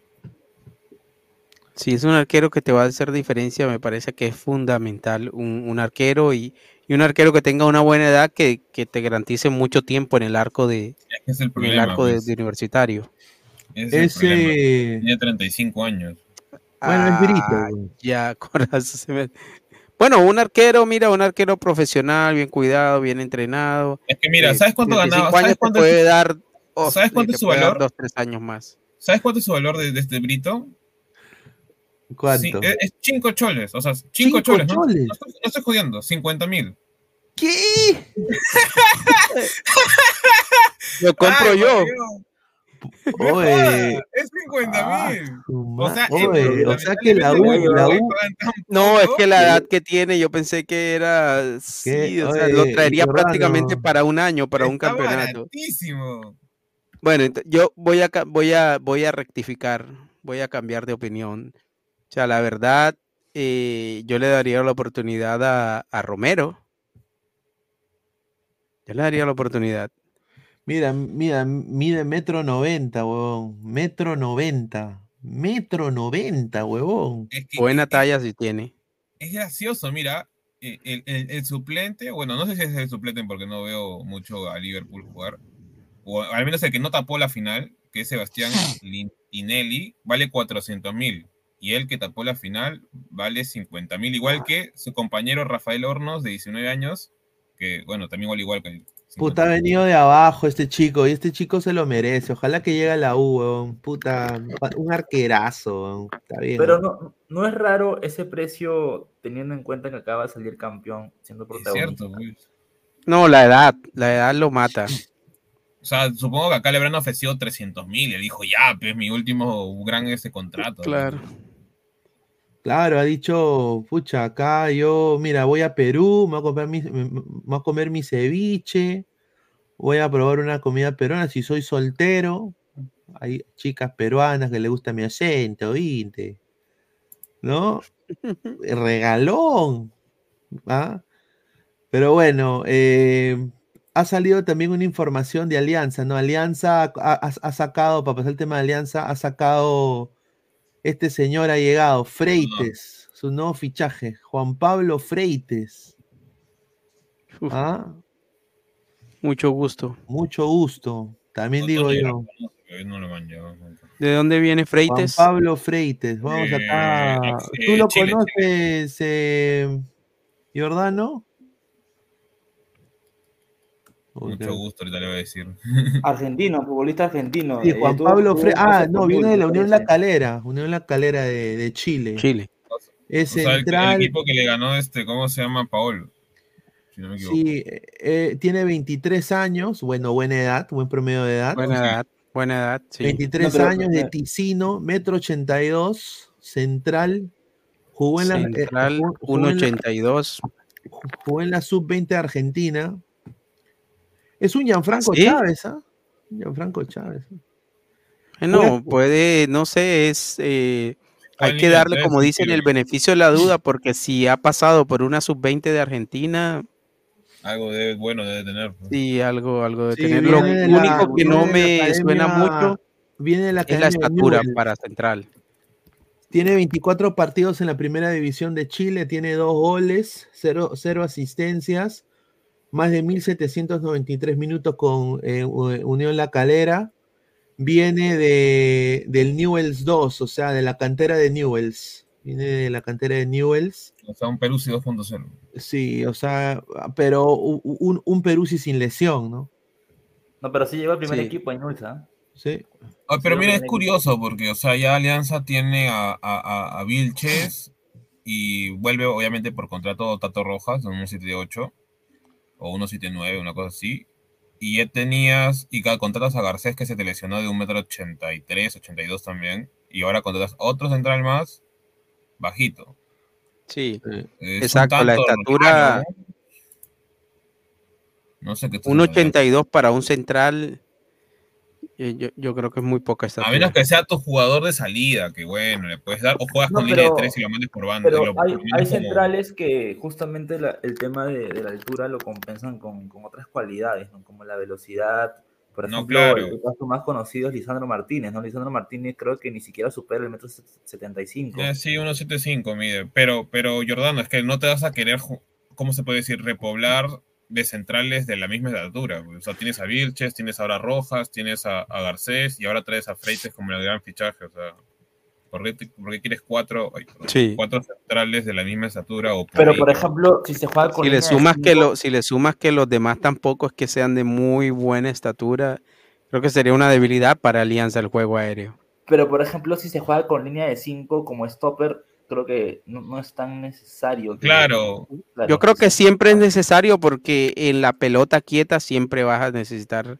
Speaker 4: Si es un arquero que te va a hacer diferencia, me parece que es fundamental un, un arquero y, y un arquero que tenga una buena edad que, que te garantice mucho tiempo en el arco de,
Speaker 5: es el
Speaker 4: en el
Speaker 5: problema.
Speaker 4: arco de,
Speaker 5: pues.
Speaker 4: de universitario.
Speaker 5: Ese es el problema.
Speaker 1: Ese...
Speaker 5: Tiene 35 años.
Speaker 1: Bueno, es Brito.
Speaker 4: Ah,
Speaker 1: güey.
Speaker 4: Ya, corazón, se me- Bueno, un arquero, mira, un arquero profesional, bien cuidado, bien entrenado.
Speaker 5: Es que mira,
Speaker 4: eh,
Speaker 5: ¿sabes cuánto
Speaker 4: 35
Speaker 5: ganaba? ¿Sabes
Speaker 4: te
Speaker 5: cuánto,
Speaker 4: puede dar? oh,
Speaker 5: ¿sabes
Speaker 4: sí,
Speaker 5: cuánto es su valor?
Speaker 4: Dos, tres años más.
Speaker 5: ¿sabes cuánto es su valor de, de este Brito?
Speaker 1: ¿Cuánto?
Speaker 5: Sí, es, es cinco choles. O sea, cinco,
Speaker 1: ¿Cinco
Speaker 5: choles, ¿no?
Speaker 1: choles?
Speaker 5: No estoy, no estoy jodiendo, 50 mil.
Speaker 1: ¿Qué?
Speaker 4: Lo compro yo.
Speaker 1: Oye,
Speaker 5: Es 50 mil.
Speaker 1: su
Speaker 5: O sea,
Speaker 1: oye, o sea que la U, la
Speaker 4: No, es que la edad que tiene, yo pensé que era, sí, o sea, lo traería prácticamente para un año, para un campeonato.
Speaker 5: baratísimo.
Speaker 4: Bueno, yo voy a, voy a, voy a rectificar, voy a cambiar de opinión. O sea, la verdad, eh, yo le daría la oportunidad a, a Romero. Yo le daría la oportunidad.
Speaker 1: Mira, mira, mide metro noventa, huevón, metro noventa, metro noventa, huevón.
Speaker 5: Es que
Speaker 4: Buena
Speaker 5: es-
Speaker 4: talla si tiene.
Speaker 5: es gracioso, mira, eh, el, el- el suplente, bueno, no sé si es el suplente porque no veo mucho a Liverpool jugar, o al menos el que no tapó la final, que es Sebastián Tinelli, vale 400 mil, y el que tapó la final vale 50 mil, igual que su compañero Rafael Hornos, de 19 años, que, bueno, también vale igual que el...
Speaker 1: Puta, ha
Speaker 5: 50.000.
Speaker 1: venido de abajo este chico, y este chico se lo merece. Ojalá que llegue a la U, huevón. Puta, un arquerazo, huevón. Está bien.
Speaker 3: Pero no, no es raro ese precio teniendo en cuenta que acaba de salir campeón siendo
Speaker 5: Es
Speaker 3: protagonista.
Speaker 5: cierto, pues.
Speaker 4: No, la edad, la edad lo mata.
Speaker 5: O sea, supongo que acá le habrán ofrecido 300 mil, y él dijo, ya, pues mi último gran ese contrato.
Speaker 4: Claro.
Speaker 1: Claro, ha dicho, pucha, acá yo, mira, voy a Perú, me voy a comprar mi, me- voy a comer mi ceviche, voy a probar una comida peruana si soy soltero. Hay chicas peruanas que le gusta mi acento, ¿viste? ¿No? Regalón. ¿ah? Pero bueno, eh, ha salido también una información de Alianza, ¿no? Alianza ha, ha- ha sacado, para pasar el tema de Alianza, ha sacado, este señor ha llegado, Freites, su nuevo fichaje, Juan Pablo Freites. ¿ah?
Speaker 4: mucho gusto.
Speaker 1: Mucho gusto. También digo yo,
Speaker 5: no lo han llevado.
Speaker 4: ¿De dónde viene
Speaker 1: Juan
Speaker 4: Freites?
Speaker 1: Pablo Freites, vamos
Speaker 5: Eh,
Speaker 1: acá.
Speaker 5: eh,
Speaker 1: ¿Tú lo
Speaker 5: Chile,
Speaker 1: conoces, eh, Giordano?
Speaker 5: Mucho gusto, ahorita le voy a decir.
Speaker 3: Argentino, futbolista argentino.
Speaker 1: Sí,
Speaker 3: eh,
Speaker 1: Juan
Speaker 3: tuvo-
Speaker 1: Pablo
Speaker 3: un
Speaker 1: Ah, no, viene de la Unión La. Calera, Unión La Calera de, de Chile.
Speaker 4: Chile.
Speaker 1: Es
Speaker 5: O sea, el, el
Speaker 1: central.
Speaker 5: equipo que le ganó este, ¿cómo se llama? Paolo. Si no me equivoco.
Speaker 1: Sí, eh, eh, tiene 23 años, bueno, buena edad, buen promedio de edad.
Speaker 4: Buena edad, buena edad, sí.
Speaker 1: 23
Speaker 3: No, pero-
Speaker 1: años de
Speaker 3: eh,
Speaker 1: Ticino, metro 82, central. Jugó en la, eh,
Speaker 4: Central,
Speaker 1: jugó- jugó en la-
Speaker 4: 1.82.
Speaker 1: jugó en la sub-20 de Argentina. Es un Gianfranco
Speaker 4: ¿Ah, sí?
Speaker 1: Chávez, ¿ah? Un Gianfranco Chávez.
Speaker 4: No, puede, no sé, es eh, hay
Speaker 5: ¿Cuál
Speaker 4: que darle, como dicen, el beneficio de la duda, porque si ha pasado por una sub-20 de Argentina,
Speaker 5: Algo de bueno debe tener. pues.
Speaker 4: sí, algo, algo de
Speaker 1: Sí,
Speaker 4: tener. Lo
Speaker 1: viene de la-
Speaker 4: único que no me suena mucho
Speaker 1: Viene de la
Speaker 4: es la estatura para central.
Speaker 1: Tiene 24 partidos en la primera división de Chile, tiene dos goles, cero, cero asistencias, más de 1.793 minutos con eh, Unión La Calera. Viene de, del Newells 2, o sea, de la cantera de Newells. Viene de la cantera de Newells.
Speaker 5: O sea, un Peruzzi 2.0.
Speaker 1: Sí, o sea, pero un, un Peruzzi sin lesión, ¿no?
Speaker 3: No, pero sí llegó al primer
Speaker 4: Sí.
Speaker 3: equipo en Ulsa.
Speaker 1: Sí.
Speaker 5: Ah, pero
Speaker 3: Sí,
Speaker 5: mira, es curioso porque, o sea, ya Alianza tiene a, a, a, a Vilches y vuelve, obviamente, por contrato Tato Rojas, en 178 o 179, una cosa así. Y ya tenías, y cada contratas a Garcés que se te lesionó de 1,83 82 también. Y ahora contratas otro central más, bajito.
Speaker 4: Sí.
Speaker 5: Es
Speaker 4: Exacto, la estatura-
Speaker 5: raro, ¿no? No sé qué está
Speaker 4: un
Speaker 5: haciendo Alianza.
Speaker 4: 82 para un central, yo, yo creo que es muy poca
Speaker 5: A
Speaker 4: estatura.
Speaker 5: menos que sea tu jugador de salida, que bueno, le puedes dar, o juegas
Speaker 3: No,
Speaker 5: con línea de
Speaker 3: pero-
Speaker 5: tres y lo mandes por banda.
Speaker 3: Pero
Speaker 5: lo-
Speaker 3: hay,
Speaker 5: como-
Speaker 3: centrales que justamente la- el tema de, de la altura lo compensan con, con otras cualidades, ¿no? como la velocidad. Por
Speaker 5: No,
Speaker 3: ejemplo,
Speaker 5: claro.
Speaker 3: el caso más conocido es Lisandro Martínez, ¿no? Lisandro Martínez creo que ni siquiera supera el metro 75.
Speaker 5: Eh, sí, 1.75 mide. Pero, pero Jordano, es que no te vas a querer, ¿cómo se puede decir? Repoblar de centrales de la misma estatura. O sea, tienes a Vilches, tienes ahora a Rojas, tienes a, a Garcés y ahora traes a Freites como el gran fichaje. O sea, ¿por qué, te- por qué quieres cuatro, ay, perdón,
Speaker 4: Sí.
Speaker 5: cuatro centrales de la misma estatura? O por
Speaker 3: Pero
Speaker 5: ahí?
Speaker 3: por ejemplo, si se juega con
Speaker 4: Si le sumas que lo, si le sumas que los demás tampoco es que sean de muy buena estatura, creo que sería una debilidad para Alianza el juego aéreo.
Speaker 3: Pero por ejemplo, si se juega con línea de 5 como stopper, creo que no, no es tan necesario. que-
Speaker 5: Claro.
Speaker 3: claro.
Speaker 4: Yo creo que siempre es necesario porque en la pelota quieta siempre vas a necesitar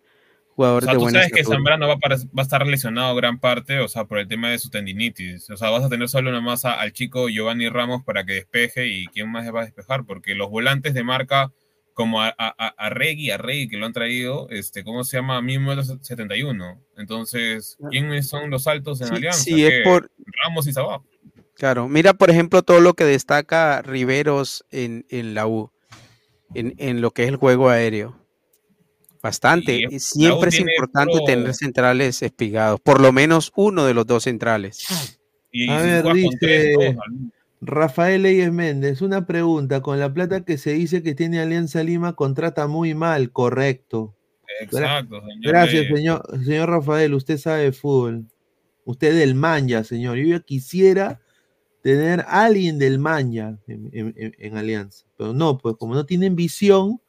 Speaker 5: O
Speaker 4: jugadores
Speaker 5: sea,
Speaker 4: de
Speaker 5: tú
Speaker 4: buena
Speaker 5: sabes que
Speaker 4: estatura.
Speaker 5: Zambrano va, para- va a estar lesionado gran parte, o sea, por el tema de su tendinitis. O sea, vas a tener solo nomás a- al chico Giovanni Ramos para que despeje y quién más va a despejar, porque los volantes de marca como a, a, a- a Regui, a Regui que lo han traído, este, ¿cómo se llama? Mismo 71. Entonces, ¿quiénes son los altos en
Speaker 4: Sí,
Speaker 5: Alianza?
Speaker 4: sí, es por,
Speaker 5: Ramos y Sabá.
Speaker 4: Claro, mira por ejemplo todo lo que destaca Riveros en, en la U, en, en lo que es el juego aéreo. Bastante. Y siempre es importante tener centrales espigados, por lo menos uno de los dos centrales.
Speaker 5: Y,
Speaker 1: A ver, dice-. Rafael Leyes Méndez, una pregunta. Con la plata que se dice que tiene Alianza Lima, contrata muy mal, correcto.
Speaker 5: Exacto, señor
Speaker 1: Gracias, señor, señor Rafael. Usted sabe de fútbol. Usted del Manja, señor. Yo ya quisiera tener a alguien del Manja en, en- en- en Alianza. Pero no, pues como no tienen visión,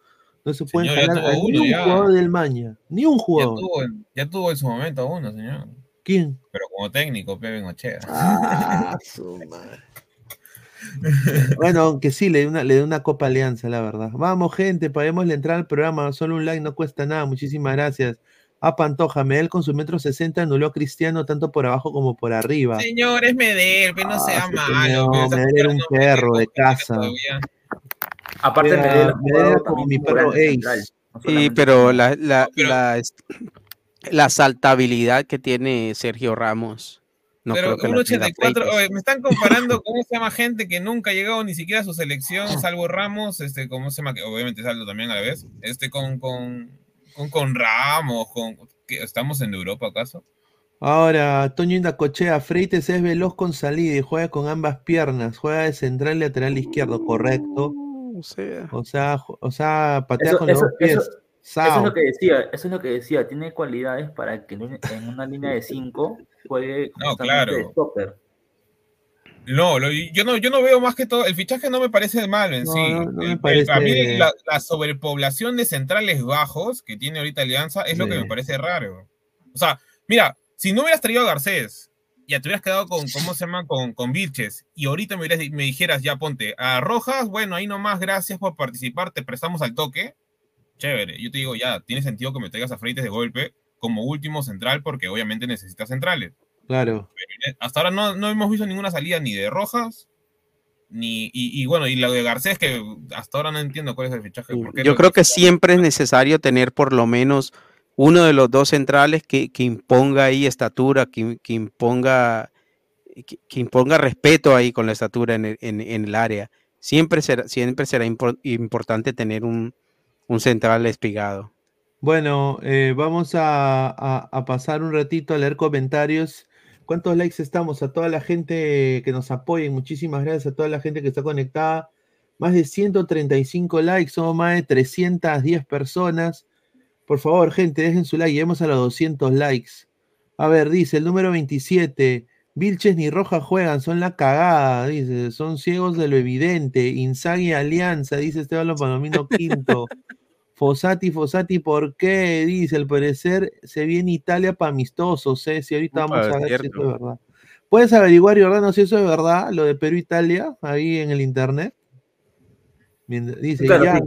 Speaker 1: no se pueden
Speaker 5: Señor,
Speaker 1: jalar a ni
Speaker 5: uno,
Speaker 1: un
Speaker 5: ya.
Speaker 1: jugador del Manja. Ni un
Speaker 5: Ya
Speaker 1: jugador.
Speaker 5: tuvo, ya tuvo en su momento uno, señor.
Speaker 1: ¿Quién?
Speaker 5: Pero como técnico, Pepe Bengochea.
Speaker 1: Ah, su madre. Bueno, aunque sí, le dé una, le dé una Copa Alianza, la verdad. Vamos, gente, paguemos la entrada al programa. Solo un like no cuesta nada. Muchísimas gracias. A Pantoja, Medel con su metro 60 anuló a Cristiano tanto por abajo como por arriba.
Speaker 5: Señor, es Medel, pero no
Speaker 1: Ah,
Speaker 5: sea
Speaker 1: sí,
Speaker 5: malo.
Speaker 1: no, Medel era un perro de
Speaker 5: que
Speaker 1: casa.
Speaker 3: Aparte,
Speaker 1: Era-
Speaker 3: Medel
Speaker 1: era como mi perro Ace.
Speaker 3: no
Speaker 4: Sí, pero
Speaker 3: como-
Speaker 4: la, la,
Speaker 5: pero-
Speaker 4: la, saltabilidad que tiene Sergio Ramos. No
Speaker 5: pero
Speaker 4: creo que
Speaker 5: un
Speaker 4: la tenga
Speaker 5: 84,
Speaker 4: Freitas.
Speaker 5: oye, me están comparando cómo se llama gente que nunca ha llegado ni siquiera a su selección, salvo Ramos, este, ¿cómo se llama? Que obviamente es alto también a la vez, este con, con, con, con Ramos, con. ¿estamos en Europa acaso?
Speaker 1: Ahora, Toño Indacochea, Freites es veloz con salida y juega con ambas piernas. Juega de central y lateral izquierdo, correcto.
Speaker 4: O sea,
Speaker 1: O sea, o sea, patea
Speaker 3: Eso-
Speaker 1: con los
Speaker 3: eso-
Speaker 1: dos pies.
Speaker 3: eso- Eso es lo que decía, eso es lo que decía, tiene cualidades para que en un- en una línea de 5 juegue
Speaker 5: No, claro.
Speaker 3: de stopper.
Speaker 5: No, lo- yo no, yo no veo más que todo, el fichaje no me parece malo en
Speaker 1: No,
Speaker 5: sí.
Speaker 1: no, no me
Speaker 5: El- el-
Speaker 1: parece-
Speaker 5: A mí la, la sobrepoblación de centrales bajos que tiene ahorita Alianza es lo que me parece raro. O sea, mira, si no hubieras traído a Garcés, ya te hubieras quedado con, ¿cómo se llama? Con, con Vilches, y ahorita me, hubieras- me dijeras, ya ponte, a Rojas, bueno, ahí nomás, gracias por participar, te prestamos al toque. Chévere, yo te digo, ya, tiene sentido que me traigas a Freites de golpe como último central, porque obviamente necesitas centrales.
Speaker 1: Claro.
Speaker 5: Hasta ahora no, no hemos visto ninguna salida ni de Rojas, ni, y, y bueno, y lo de Garcés, que hasta ahora no entiendo cuál es el fichaje.
Speaker 4: Sí,
Speaker 5: ¿por qué
Speaker 4: Yo creo que siempre es necesario tener por lo menos uno de los dos centrales que, que imponga ahí estatura, que, que imponga que, que, imponga respeto ahí con la estatura en el, en, en el área. Siempre será, siempre será impor, importante tener un, un, central espigado.
Speaker 1: Bueno, eh, vamos a, a, a, pasar un ratito a leer comentarios. ¿Cuántos likes estamos? A toda la gente que nos apoya, muchísimas gracias a toda la gente que está conectada. Más de 135 likes, somos más de 310 personas. Por favor, gente, dejen su like, lleguemos a los 200 likes. A ver, dice el número 27. Vilches ni Roja juegan, son la cagada, dice, son ciegos de lo evidente. Inzaghi Alianza, dice Esteban Palomino Quinto. Fosati, Fosati, ¿por qué? Dice, al parecer se viene Italia para amistosos, ¿eh? Si ahorita vamos a ver cierto. si eso es verdad. ¿Puedes averiguar, Jordano, si eso es verdad, lo de Perú-Italia, ahí en el internet? Dice, claro, ya, sí.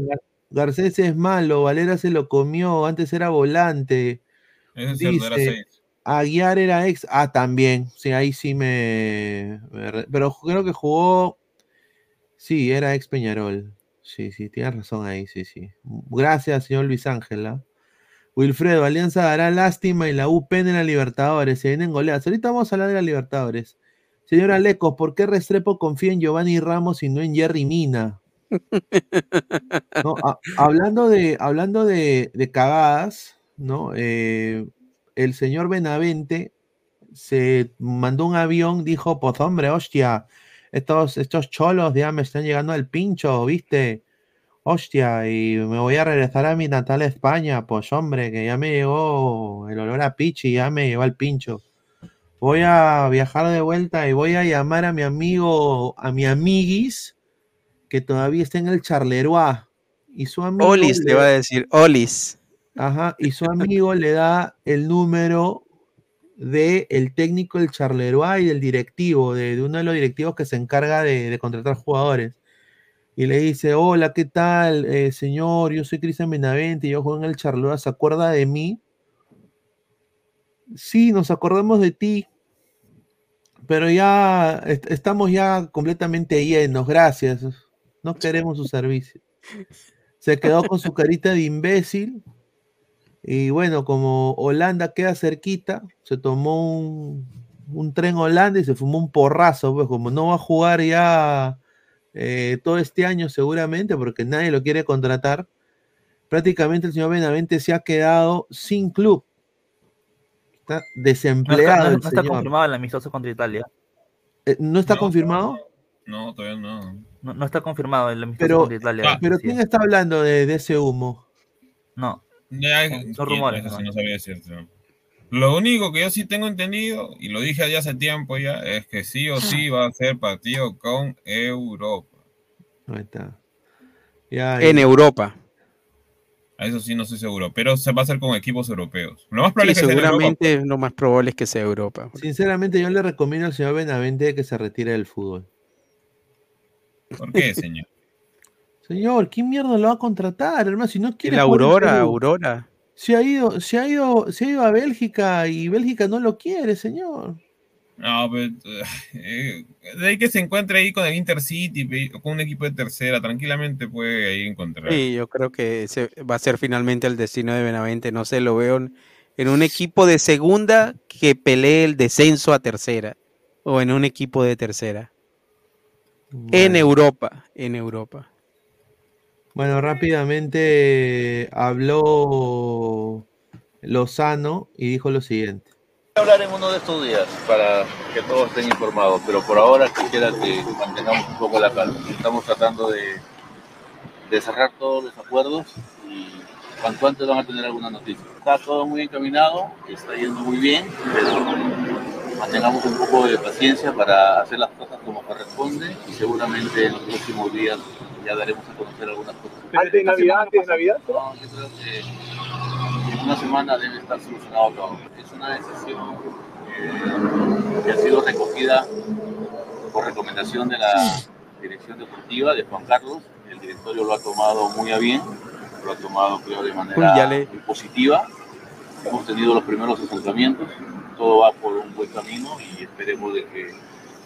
Speaker 1: Garcés es malo, Valera se lo comió, antes era volante.
Speaker 5: Es
Speaker 1: dice, era Aguiar era ex. Ah, también. Sí, ahí sí me, me, Pero creo que jugó. Sí, era ex Peñarol. Sí, sí, tienes razón ahí, sí, sí. Gracias, señor Luis Ángela. Wilfredo, Alianza dará lástima y la UP en la Libertadores. Se vienen goleadas. Ahorita vamos a hablar de la Libertadores. Señora Lecos, ¿por qué Restrepo confía en Giovanni Ramos y no en Jerry Mina? No, a, hablando de, hablando de, de cagadas, ¿no? Eh, el señor Benavente se mandó un avión, dijo, pues hombre, hostia, estos, estos cholos ya me están llegando al pincho, ¿viste? Hostia, y me voy a regresar a mi natal España, pues hombre, que ya me llegó el olor a pichi, ya me llegó al pincho. Voy a viajar de vuelta y voy a llamar a mi amigo, a mi amiguis, que todavía está en el Charleroi. Y su amigo.
Speaker 4: Olis, le va a decir, Olis.
Speaker 1: Ajá, y su amigo le da el número de el técnico del Charleroi y del directivo, de, de, uno de los directivos que se encarga de, de, contratar jugadores. Y le dice, hola, ¿qué tal, eh, señor? Yo soy Cristian Benavente, yo juego en el Charleroi, ¿se acuerda de mí? Sí, nos acordamos de ti, pero ya est estamos ya completamente llenos, gracias. No queremos su servicio. Se quedó con su carita de imbécil y bueno, como Holanda queda cerquita, se tomó un, un tren Holanda y se fumó un porrazo, pues como no va a jugar ya eh, todo este año seguramente, porque nadie lo quiere contratar, prácticamente el señor Benavente se ha quedado sin club. Está desempleado.
Speaker 3: No, no, no está confirmado el amistoso contra Italia.
Speaker 1: Eh, ¿No está confirmado?
Speaker 5: No, todavía no.
Speaker 3: No, está confirmado el amistoso
Speaker 1: pero,
Speaker 3: contra Italia.
Speaker 1: Ah, pero ¿quién está hablando de, de ese humo?
Speaker 3: No.
Speaker 5: Ya,
Speaker 3: Son rumores.
Speaker 5: No, no sabía decirte. Lo único que yo sí tengo entendido, y lo dije ya hace tiempo ya, es que sí o sí va a ser partido con Europa.
Speaker 1: Ahí está. Ya,
Speaker 4: en Europa.
Speaker 5: A eso sí no estoy seguro, pero se va a hacer con equipos europeos. Lo más
Speaker 4: probable sí, es que seguramente sea lo más probable es que sea Europa.
Speaker 1: Sinceramente yo le recomiendo al señor Benavente que se retire del fútbol.
Speaker 5: ¿Por qué, señor?
Speaker 1: Señor, ¿quién mierda lo va a contratar, hermano? Si no quiere.
Speaker 4: La Aurora, Aurora.
Speaker 1: Se ha ido, se ha ido, se ha ido a Bélgica y Bélgica no lo quiere, señor.
Speaker 5: No, pero eh, de ahí que se encuentre ahí con el Intercity, con un equipo de tercera, tranquilamente puede ahí encontrar.
Speaker 4: Sí, yo creo que ese va a ser finalmente el destino de Benavente. No sé, lo veo en, en un equipo de segunda que pelee el descenso a tercera o en un equipo de tercera. Bueno. En Europa, en Europa.
Speaker 1: Bueno, rápidamente habló Lozano y dijo lo siguiente.
Speaker 8: Voy a hablar en uno de estos días para que todos estén informados, pero por ahora quisiera que mantengamos un poco la calma. Estamos tratando de, de cerrar todos los acuerdos y cuanto antes van a tener alguna noticia. Está todo muy encaminado, está yendo muy bien, pero mantengamos un poco de paciencia para hacer las cosas como corresponde y seguramente en los próximos días ya daremos a conocer algunas cosas.
Speaker 9: ¿Antes de Navidad? ¿Antes de Navidad?
Speaker 8: No, yo creo que en una semana debe estar solucionado todo. Es una decisión eh, que ha sido recogida por recomendación de la dirección deportiva de Juan Carlos. El directorio lo ha tomado muy a bien, lo ha tomado creo de manera muy positiva. Hemos tenido los primeros acercamientos, todo va por un buen camino y esperemos de que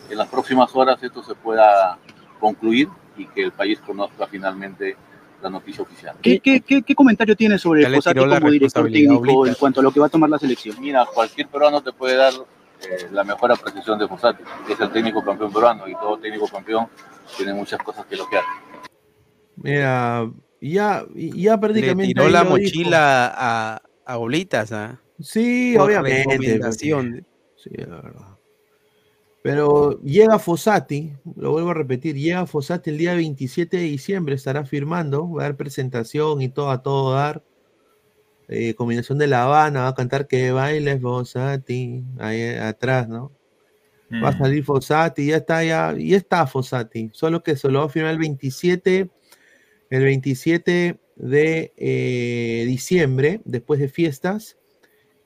Speaker 8: en las próximas horas esto se pueda concluir y que el país conozca finalmente la noticia oficial.
Speaker 9: ¿Qué, qué, qué, qué comentario tiene sobre
Speaker 4: le
Speaker 9: Fossati
Speaker 4: tiró la
Speaker 9: como director técnico en cuanto a lo que va a tomar la selección?
Speaker 8: Mira, cualquier peruano te puede dar eh, la mejor apreciación de Fossati, que es el técnico campeón peruano, y todo técnico campeón tiene muchas cosas que elogiar.
Speaker 1: Mira, ya, ya
Speaker 4: Le
Speaker 1: prácticamente.
Speaker 4: tiró
Speaker 1: ahí
Speaker 4: la
Speaker 1: lo dijo.
Speaker 4: mochila a, a Oblitas, ¿ah?
Speaker 1: Sí,
Speaker 4: Por
Speaker 1: obviamente. Sí, la verdad. Pero llega Fossati, lo vuelvo a repetir, llega Fossati el día 27 de diciembre, estará firmando, va a dar presentación y todo a todo dar. Eh, combinación de La Habana, va a cantar que bailes Fossati, ahí atrás, ¿no? Va a
Speaker 5: Mm.
Speaker 1: salir Fossati, ya está, ya, ya está Fossati, solo que se lo va a firmar el 27, el 27 de eh, diciembre, después de fiestas,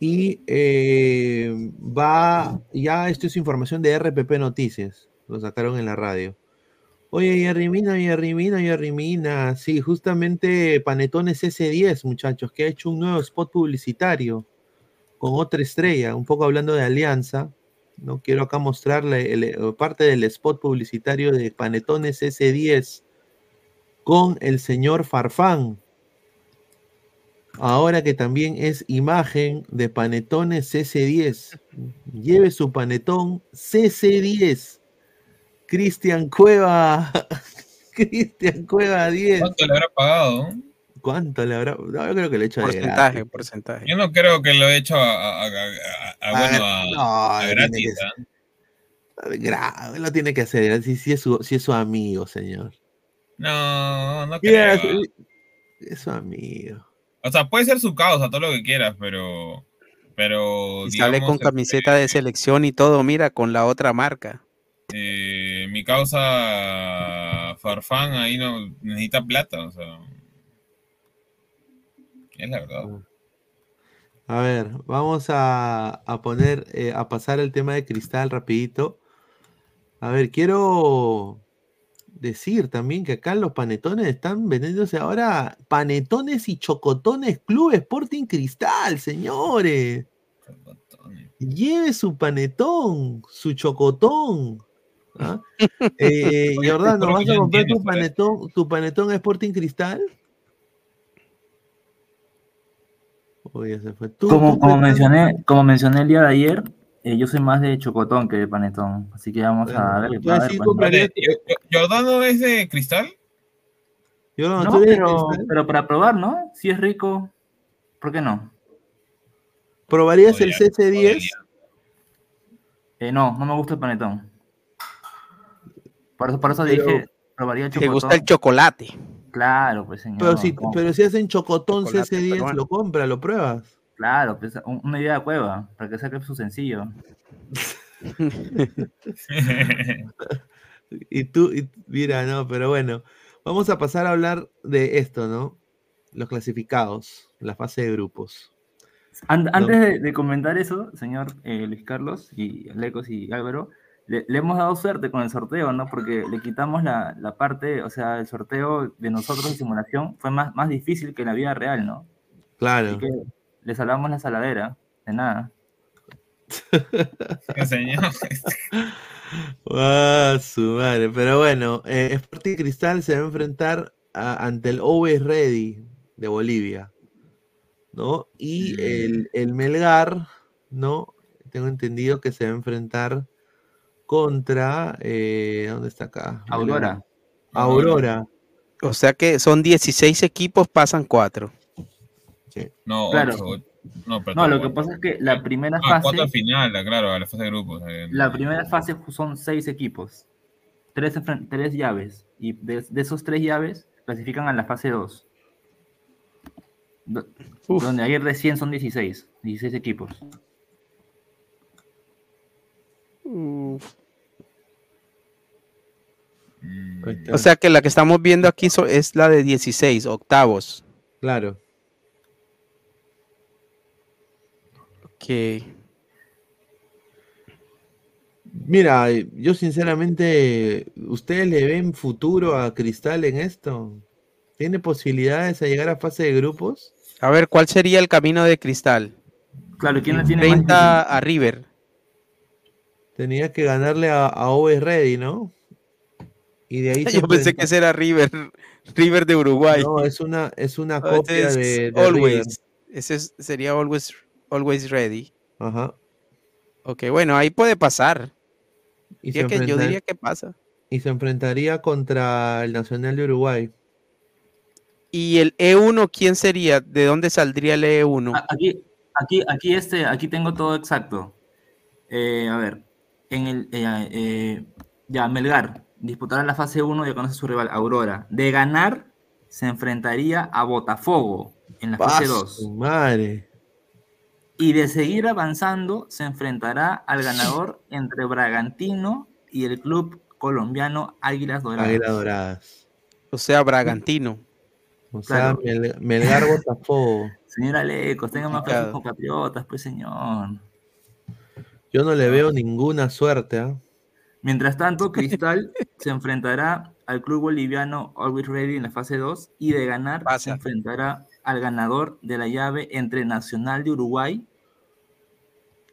Speaker 1: y eh, va, ya esto es información de RPP Noticias, lo sacaron en la radio. Oye, Jerry Mina, Jerry Mina, Jerry Mina, sí, justamente Panetones S10, muchachos, que ha hecho un nuevo spot publicitario con otra estrella, un poco hablando de alianza, no quiero acá mostrarle el- el- parte del spot publicitario de Panetones S10 con el señor Farfán. Ahora que también es imagen de Panetones CC10. Lleve su panetón CC10. Cristian Cueva. Cristian Cueva 10.
Speaker 5: ¿Cuánto le habrá pagado?
Speaker 1: ¿Cuánto le habrá? No, yo creo que le he hecho de
Speaker 4: Porcentaje,
Speaker 1: gratis.
Speaker 4: porcentaje.
Speaker 5: Yo no creo que lo he hecho a, a- a- a- a- bueno, a,
Speaker 1: no,
Speaker 5: gratis.
Speaker 1: que
Speaker 5: ¿ah?
Speaker 1: Gra- Lo tiene que hacer. Si, si es, su, si es su amigo, señor.
Speaker 5: No, no creo.
Speaker 1: es- es su amigo.
Speaker 5: O sea, puede ser su causa, todo lo que quieras, pero. Pero.
Speaker 4: Y sale
Speaker 5: digamos,
Speaker 4: con camiseta de selección y todo, mira, con la otra marca.
Speaker 5: eh, mi causa Farfán ahí no necesita plata, o sea. Es la verdad.
Speaker 1: A ver, vamos a, a poner, eh, a pasar el tema de cristal rapidito. A ver, quiero decir también que acá los panetones están vendiéndose ahora panetones y chocotones Club Sporting Cristal, señores. Lleve su panetón, su chocotón. ¿ah? Eh, Jordano,
Speaker 5: creo
Speaker 1: ¿vas a comprar tu panetón, tu panetón a Sporting Cristal? Oye, se fue. ¿Tú,
Speaker 3: Como,
Speaker 1: tú,
Speaker 3: como, mencioné, como mencioné el día de ayer, eh, yo soy más de chocotón que de panetón. Así que vamos a ver. A ver, pues,
Speaker 1: comprarías-
Speaker 5: Yo- yo- ¿Jordano es de cristal?
Speaker 1: Yo no,
Speaker 3: No, pero,
Speaker 1: cristal.
Speaker 3: pero para probar, ¿no? Si es rico, ¿por qué no?
Speaker 1: ¿Probarías el
Speaker 5: Podría,
Speaker 1: CC10?
Speaker 3: Eh, no, no me gusta el panetón. Por eso, por eso
Speaker 1: Pero-
Speaker 3: dije, probaría el
Speaker 4: Te
Speaker 3: chocotón.
Speaker 4: gusta el chocolate.
Speaker 3: Claro, pues señor.
Speaker 1: Pero si, pero si hacen chocotón
Speaker 4: Chocolate
Speaker 1: CC10,
Speaker 4: peruano.
Speaker 1: lo compra, lo pruebas.
Speaker 3: Claro, pues un- una idea de cueva, para que saque su sencillo.
Speaker 1: Y tú, y- mira, no, pero bueno, vamos a pasar a hablar de esto, ¿no? Los clasificados, la fase de grupos.
Speaker 3: An-. Antes de, de comentar eso, señor eh, Luis Carlos y Lecos y Álvaro, le, le hemos dado suerte con el sorteo, ¿no? Porque le quitamos la, la parte, o sea, el sorteo de nosotros de simulación fue más, más difícil que la vida real, ¿no?
Speaker 1: Claro.
Speaker 3: Así que le salvamos la saladera, de nada.
Speaker 5: Señor.
Speaker 1: Ah, su madre. Pero bueno, eh, Sporting Cristal se va a enfrentar a- ante el Always Ready de Bolivia, ¿no? Y el, el Melgar, ¿no? Tengo entendido que se va a enfrentar contra, eh, ¿dónde está acá?
Speaker 3: Aurora.
Speaker 1: Aurora.
Speaker 4: O sea que son 16 equipos, pasan 4.
Speaker 5: No,
Speaker 3: Claro.
Speaker 5: ocho, no, pero
Speaker 3: No, lo que pasa es que la primera
Speaker 5: Ah,
Speaker 3: fase,
Speaker 5: cuatro al final, claro, a la fase de grupos. eh,
Speaker 3: la primera fase son seis equipos, tres, tres llaves, y de, de esos tres llaves clasifican a la fase 2. Donde ayer recién son 16, 16 equipos.
Speaker 1: Ahí está.
Speaker 4: O sea que la que estamos viendo aquí so- es la de 16, octavos.
Speaker 1: Claro.
Speaker 4: Ok.
Speaker 1: Mira, yo sinceramente, ¿ustedes le ven futuro a Cristal en esto? ¿Tiene posibilidades a llegar a fase de grupos?
Speaker 4: A ver, ¿cuál sería el camino de cristal?
Speaker 3: Claro, ¿quién la tiene más
Speaker 4: 30 a River.
Speaker 1: Tenía que ganarle a, a Always Ready, ¿no? Y de ahí
Speaker 4: Yo pensé que ese era River, River de Uruguay.
Speaker 1: No, es una, es una
Speaker 4: No,
Speaker 1: copia
Speaker 4: es
Speaker 1: de, de River.
Speaker 4: Always. Ese es- sería Always, always Ready.
Speaker 1: Ajá.
Speaker 4: Ok, bueno, ahí puede pasar.
Speaker 1: Y
Speaker 4: Diría
Speaker 1: se,
Speaker 4: que, yo diría que pasa.
Speaker 1: y se enfrentaría contra el Nacional de Uruguay.
Speaker 4: ¿Y el E1 quién sería? ¿De dónde saldría el E E1?
Speaker 3: A- Aquí, aquí, aquí, este, aquí tengo todo exacto. Eh, a ver, en el eh, eh, ya Melgar disputará la fase 1 y conoce a su rival Aurora. De ganar, se enfrentaría a Botafogo en la fase
Speaker 1: ¡Ah,
Speaker 3: 2.
Speaker 1: su madre!
Speaker 3: Y de seguir avanzando, se enfrentará al ganador entre Bragantino y el club colombiano Águilas Doradas.
Speaker 1: Águilas Doradas.
Speaker 4: O sea, Bragantino.
Speaker 1: O sea,
Speaker 3: Claro.
Speaker 1: Mel- Melgar Botafogo.
Speaker 3: Señor Alecos, tenga más fe compatriotas, pues señor.
Speaker 1: Yo no le veo ninguna suerte, ¿ah?
Speaker 3: Mientras tanto, Cristal se enfrentará al club boliviano Always Ready en la fase 2 y de ganar se enfrentará al ganador de la llave entre Nacional de Uruguay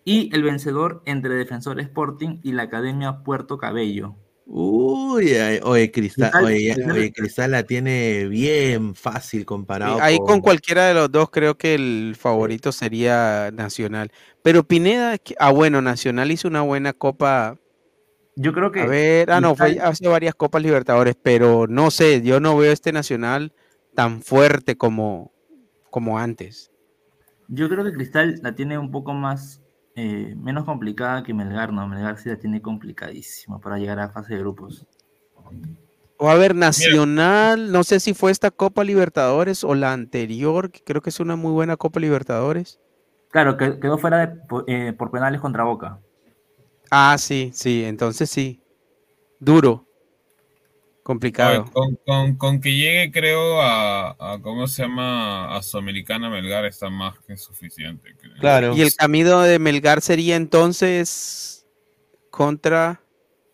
Speaker 3: y el vencedor entre Defensor Sporting y la Academia Puerto Cabello.
Speaker 1: Uy, ay, oye, Cristal, oye,
Speaker 3: Cristal-
Speaker 1: oye, Cristal la tiene bien fácil comparado
Speaker 4: Ahí con cualquiera de los dos creo que el favorito sería Nacional. Pero Pineda, que- ah bueno, Nacional hizo una buena copa.
Speaker 3: Yo creo que
Speaker 4: A ver, ah no, fue hace varias copas Libertadores, pero no sé, yo no veo este Nacional tan fuerte como, como antes.
Speaker 3: Yo creo que Cristal la tiene un poco más, eh, menos complicada que Melgar, ¿no? Melgar sí la tiene complicadísima para llegar a fase de grupos.
Speaker 4: O a ver, Nacional, no sé si fue esta Copa Libertadores o la anterior, que creo que es una muy buena Copa Libertadores.
Speaker 3: Claro, que- quedó fuera de- eh, por penales contra Boca.
Speaker 4: Ah, sí, sí, entonces sí. Duro. Complicado.
Speaker 5: Con, con- con que llegue, creo, a, a- ¿cómo se llama? A Sudamericana Melgar está más que suficiente. creo.
Speaker 1: Claro.
Speaker 4: Y el camino de Melgar sería entonces contra.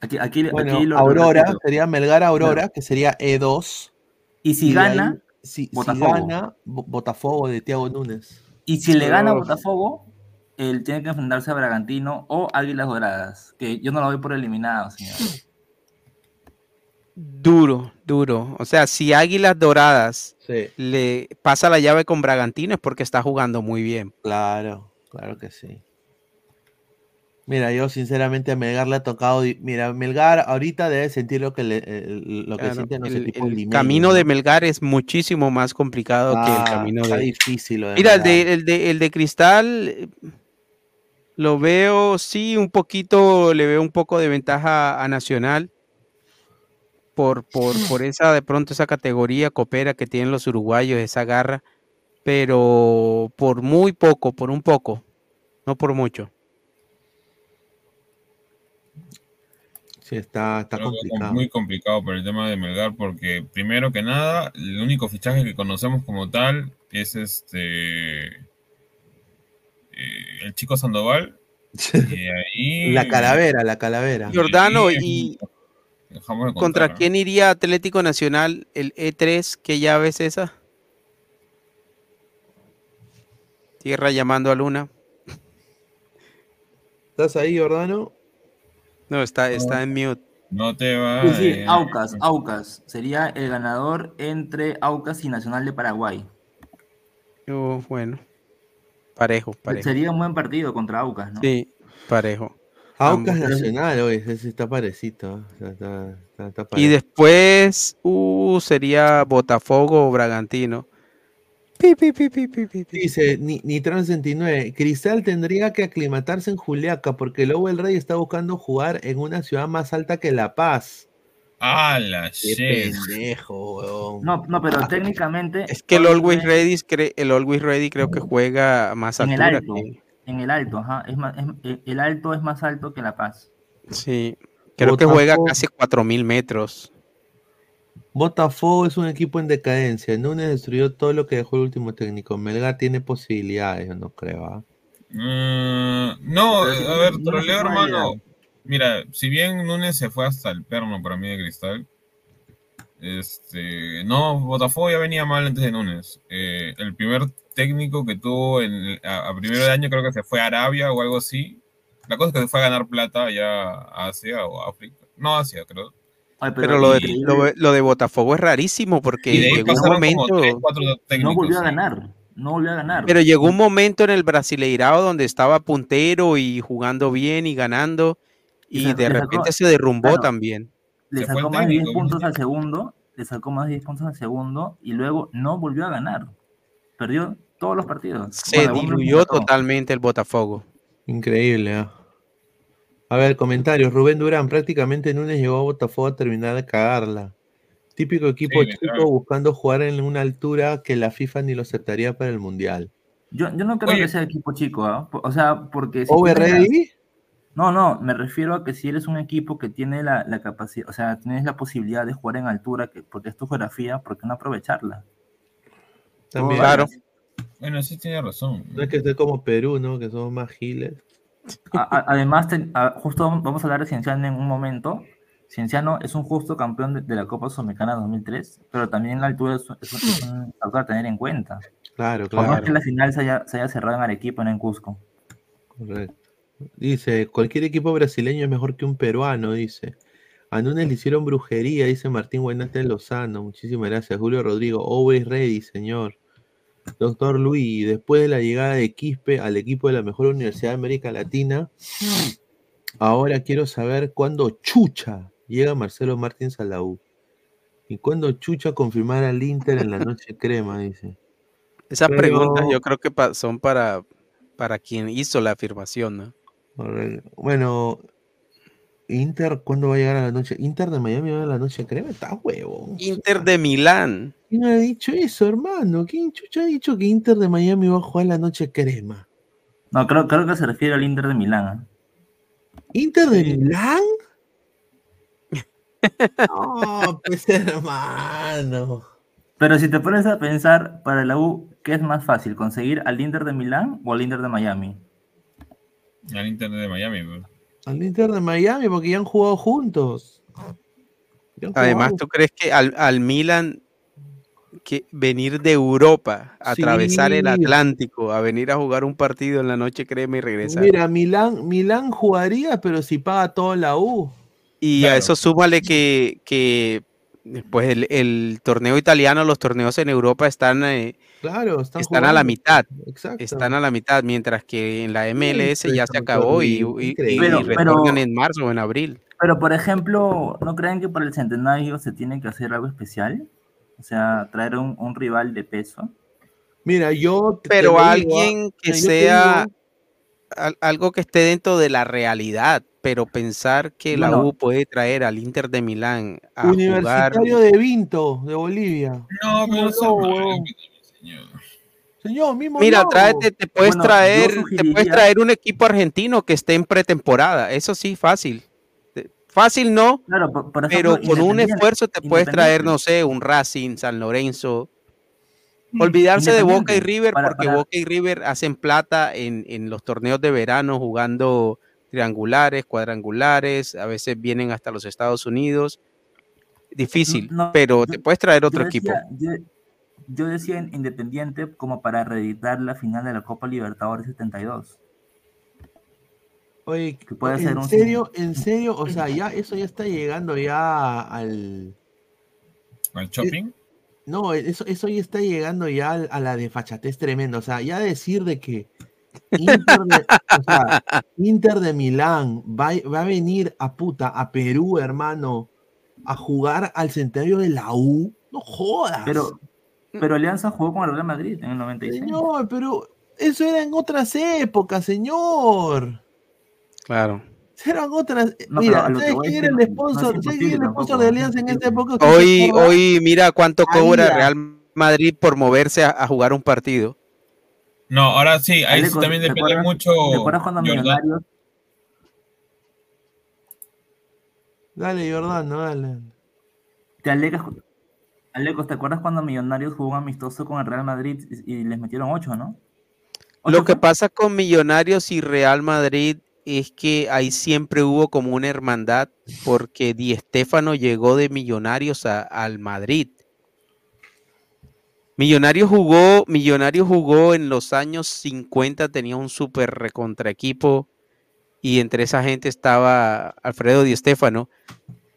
Speaker 3: Aquí, aquí,
Speaker 1: Bueno,
Speaker 3: aquí lo- lo
Speaker 1: Aurora, sería Melgar Aurora, que sería E2.
Speaker 3: Y si
Speaker 1: y
Speaker 3: gana,
Speaker 1: ahí, si, si
Speaker 3: Botafogo.
Speaker 1: gana, Bo- Botafogo de Tiago Núñez.
Speaker 3: y si le gana. Botafogo, él tiene que enfrentarse a Bragantino o Águilas Doradas, que yo no lo doy por eliminado, señor.
Speaker 4: Duro, duro. O sea, si Águilas Doradas
Speaker 1: Sí,
Speaker 4: le pasa la llave con Bragantino es porque está jugando muy bien.
Speaker 1: claro, claro que sí. Mira, yo sinceramente a Melgar le ha tocado. Mira, Melgar ahorita debe sentir lo que, le, eh, lo que
Speaker 4: Claro,
Speaker 1: sienten los
Speaker 4: el,
Speaker 1: equipos
Speaker 4: el
Speaker 1: limeños,
Speaker 4: camino
Speaker 1: ¿no?
Speaker 4: de Melgar es muchísimo más complicado que el
Speaker 1: Ah,
Speaker 4: camino
Speaker 1: está
Speaker 4: de.
Speaker 1: difícil lo de
Speaker 4: Mira, el de, el de, el de Cristal lo veo, sí, un poquito, le veo un poco de ventaja a Nacional por, por, por esa, de pronto, esa categoría copera que tienen los uruguayos, esa garra, pero por muy poco, por un poco, no por mucho.
Speaker 1: Sí, está, está
Speaker 5: es
Speaker 1: complicado.
Speaker 5: muy complicado por el tema de Melgar, porque primero que nada, el único fichaje que conocemos como tal es este eh, el chico Sandoval. Y ahí
Speaker 1: La calavera, la calavera.
Speaker 4: Giordano,
Speaker 5: ahí
Speaker 4: y
Speaker 5: dejamos
Speaker 4: ¿contra quién iría Atlético Nacional el E3? ¿Qué llave es esa? Tierra llamando a Luna.
Speaker 1: ¿Estás ahí, Jordano?
Speaker 4: No, está, está en mute.
Speaker 5: No te va.
Speaker 3: Sí, sí,
Speaker 5: eh,
Speaker 3: Aucas, Aucas. Sería el ganador entre Aucas y Nacional de Paraguay.
Speaker 4: Oh, bueno. Parejo, parejo.
Speaker 3: Sería un buen partido contra Aucas, ¿no?
Speaker 4: Sí, parejo.
Speaker 1: Aucas. Nacional, ese está parecido. ¿eh? Está, está- está- está
Speaker 4: Y después uh, sería Botafogo o Bragantino. Pi, pi, pi, pi, pi, pi, pi.
Speaker 1: Dice ni, Nitron 69, Cristal tendría que aclimatarse en Juliaca porque luego el Rey está buscando jugar en una ciudad más alta que La Paz.
Speaker 5: Ah, la
Speaker 1: Qué
Speaker 5: shit.
Speaker 1: pendejo, weón.
Speaker 3: No, no, pero técnicamente.
Speaker 4: Es que el Always
Speaker 3: Ready
Speaker 4: el Always Ready creo que juega más
Speaker 3: En el alto.
Speaker 4: que-
Speaker 3: En el alto, ajá. Es más, es- eh, el alto es más alto que La Paz.
Speaker 4: sí, creo que juega casi 4000 metros.
Speaker 1: Botafogo es un equipo en decadencia. Núñez destruyó todo lo que dejó el último técnico. Melgar tiene posibilidades, yo no creo. ¿ah?
Speaker 5: Mm, no, a ver, troleo, hermano. Mira, si bien Núñez se fue hasta el perno para mí de cristal, este, no, Botafogo ya venía mal antes de Núñez. Eh, el primer técnico que tuvo en, a, a primero de año creo que se fue a Arabia o algo así. La cosa es que se fue a ganar plata allá a Asia o África. No, Asia, creo.
Speaker 3: Ay,
Speaker 4: Pero lo de, lo, lo de Botafogo es rarísimo porque llegó un momento,
Speaker 3: no volvió a ganar. No volvió a ganar.
Speaker 4: pero llegó un momento en el Brasileirao donde estaba puntero y jugando bien y ganando
Speaker 3: Y se-
Speaker 4: de
Speaker 3: sacó-
Speaker 4: repente se derrumbó
Speaker 3: claro.
Speaker 4: también.
Speaker 3: le sacó más de 10
Speaker 5: técnico,
Speaker 3: puntos al segundo, le sacó más de 10 puntos al segundo y luego no volvió a ganar. Perdió todos los partidos.
Speaker 4: Se
Speaker 3: Bueno,
Speaker 4: diluyó totalmente el Botafogo.
Speaker 1: Increíble, ¿ah? A ver, comentarios. Rubén Durán, prácticamente Núñez llegó a Botafogo a terminar de cagarla. Típico equipo
Speaker 5: Sí,
Speaker 1: chico buscando jugar en una altura que la FIFA ni lo aceptaría para el Mundial.
Speaker 3: Yo, yo no creo
Speaker 5: Oye.
Speaker 3: que sea equipo chico, ¿ah? O sea, porque si
Speaker 1: ¿Over
Speaker 3: tienes la-
Speaker 1: ready?
Speaker 3: No, no, me refiero a que si eres un equipo que tiene la, la capacidad, o sea, tienes la posibilidad de jugar en altura, que, porque es tu geografía, ¿por qué no aprovecharla?
Speaker 1: También.
Speaker 4: Claro.
Speaker 5: Bueno, sí tiene razón.
Speaker 1: No es que esté como Perú, ¿no? Que somos más giles.
Speaker 3: A- a- además, ten- a- justo vamos a hablar de Cienciano en un momento. Cienciano es un justo campeón de, de la Copa Sudamericana 2003, pero también la altura es, es un- es un factor a tener en cuenta.
Speaker 1: Claro,
Speaker 3: Por más
Speaker 1: claro.
Speaker 3: que la final se haya, se haya cerrado en Arequipa, no en Cusco.
Speaker 1: Correcto. Dice, cualquier equipo brasileño es mejor que un peruano, dice. A Núñez le hicieron brujería, dice Martín Buenate Lozano. Muchísimas gracias. Julio Rodrigo, always ready, señor. Doctor Luis, después de la llegada de Quispe al equipo de la mejor universidad de América Latina, ahora quiero saber cuándo Chucha llega Marcelo Martins a la U. Y cuándo Chucha confirmará al Inter en la noche crema, dice.
Speaker 4: Esas
Speaker 1: Pero-
Speaker 4: preguntas yo creo que pa- son para, para quien hizo la afirmación, ¿no?
Speaker 1: Bueno, Inter, ¿cuándo va a llegar a la noche? Inter de Miami va a la noche crema, está huevo.
Speaker 4: Inter de Milán.
Speaker 1: ¿Quién ha dicho eso, hermano? ¿Quién chucha ha dicho que Inter de Miami va a jugar la noche crema?
Speaker 3: No, creo, creo que se refiere al Inter de Milán. ¿ah?
Speaker 1: ¿Inter de Milán? No, pues hermano.
Speaker 3: Pero si te pones a pensar, para la U, ¿qué es más fácil? ¿Conseguir al Inter de Milán o al Inter de Miami?
Speaker 5: Al Inter de Miami, bro.
Speaker 1: Al Inter de Miami, porque ya han jugado juntos.
Speaker 4: Además. ¿tú crees que al, al Milan que venir de Europa, atravesar el. Atlántico, a venir a jugar un partido en la noche crema y regresar?
Speaker 1: Mira, Milán, Milán jugaría, pero si paga toda la U.
Speaker 4: Y a eso súmale que, que pues el, el torneo italiano, los torneos en Europa están, eh,
Speaker 1: Claro, están,
Speaker 4: están a la mitad.
Speaker 1: Exacto.
Speaker 4: Están a la mitad, mientras que en la MLS ya se acabó y, y-.
Speaker 3: Pero-
Speaker 4: retornan en marzo o en abril.
Speaker 3: Pero, por ejemplo, ¿no creen que para el centenario se tiene que hacer algo especial? O sea, traer un, un rival de peso.
Speaker 1: Mira, yo.
Speaker 4: Pero
Speaker 1: digo, ¿ah?
Speaker 4: alguien que sea
Speaker 1: digo-
Speaker 4: algo que esté dentro de la realidad, pero pensar que la. U puede traer al Inter de Milán a jugar.
Speaker 1: Universitario de Vinto, de Bolivia.
Speaker 5: No, pero
Speaker 1: No, no,
Speaker 5: señor.
Speaker 1: Señor, mismo
Speaker 4: Mira,
Speaker 1: no.
Speaker 4: tráete, te puedes
Speaker 3: Bueno,
Speaker 4: traer, te puedes traer un equipo argentino que esté en pretemporada, eso sí, fácil. Fácil no,
Speaker 3: Claro, por, por
Speaker 4: pero con un esfuerzo te puedes traer, no sé, un Racing, San Lorenzo. Olvidarse de Boca y River
Speaker 3: para-
Speaker 4: porque
Speaker 3: para-
Speaker 4: Boca y River hacen plata en, en los torneos de verano jugando triangulares, cuadrangulares, a veces vienen hasta los Estados Unidos. Difícil,
Speaker 3: No,
Speaker 4: pero
Speaker 3: yo-
Speaker 4: te puedes traer otro
Speaker 3: yo
Speaker 4: equipo.
Speaker 3: Yo, yo decía en Independiente como para reeditar la final de la Copa Libertadores 72.
Speaker 1: Oye,
Speaker 3: que puede ser
Speaker 1: en
Speaker 3: un-
Speaker 1: serio, en serio, o sea, ya eso ya está llegando ya al.
Speaker 5: ¿Al shopping?
Speaker 1: No, eso, eso ya está llegando ya a la desfachatez tremenda. O sea, ya decir de que Inter de, o sea, Inter de Milán va, va a venir a puta, a Perú, hermano, a jugar al centenario de la U. No jodas.
Speaker 3: Pero, pero Alianza jugó con el Real Madrid en el 96.
Speaker 1: Señor, pero eso era en otras épocas, señor.
Speaker 4: Claro.
Speaker 1: Eran otras.
Speaker 3: No, pero
Speaker 1: Mira, ¿sabes quién era
Speaker 3: que
Speaker 1: el
Speaker 3: no- no
Speaker 1: sponsor? ¿Sabes quién era el sponsor de
Speaker 3: no
Speaker 1: Alianza en esa
Speaker 3: imposible.
Speaker 1: época? ¿Usted se
Speaker 4: Hoy, hoy mira cuánto cobra. Real Madrid por moverse a, a jugar un partido.
Speaker 5: No, ahora sí, ahí sí también
Speaker 3: ¿te
Speaker 5: depende
Speaker 3: acuerdas-
Speaker 5: mucho.
Speaker 3: ¿Te acuerdas cuando
Speaker 5: Jordan.
Speaker 3: Millonarios
Speaker 1: Dale, Jordano, dale.
Speaker 3: te alegas, Alecos, ¿te acuerdas cuando Millonarios jugó un amistoso con el Real Madrid y, y les metieron 8, no?
Speaker 4: Lo
Speaker 3: ¿Ocho
Speaker 4: que
Speaker 3: fue?
Speaker 4: pasa con Millonarios y Real Madrid es que ahí siempre hubo como una hermandad porque Di Stéfano llegó de Millonarios a- al Madrid. Millonarios jugó, Millonarios jugó en los años 50, tenía un súper recontra equipo y entre esa gente estaba Alfredo Di Stéfano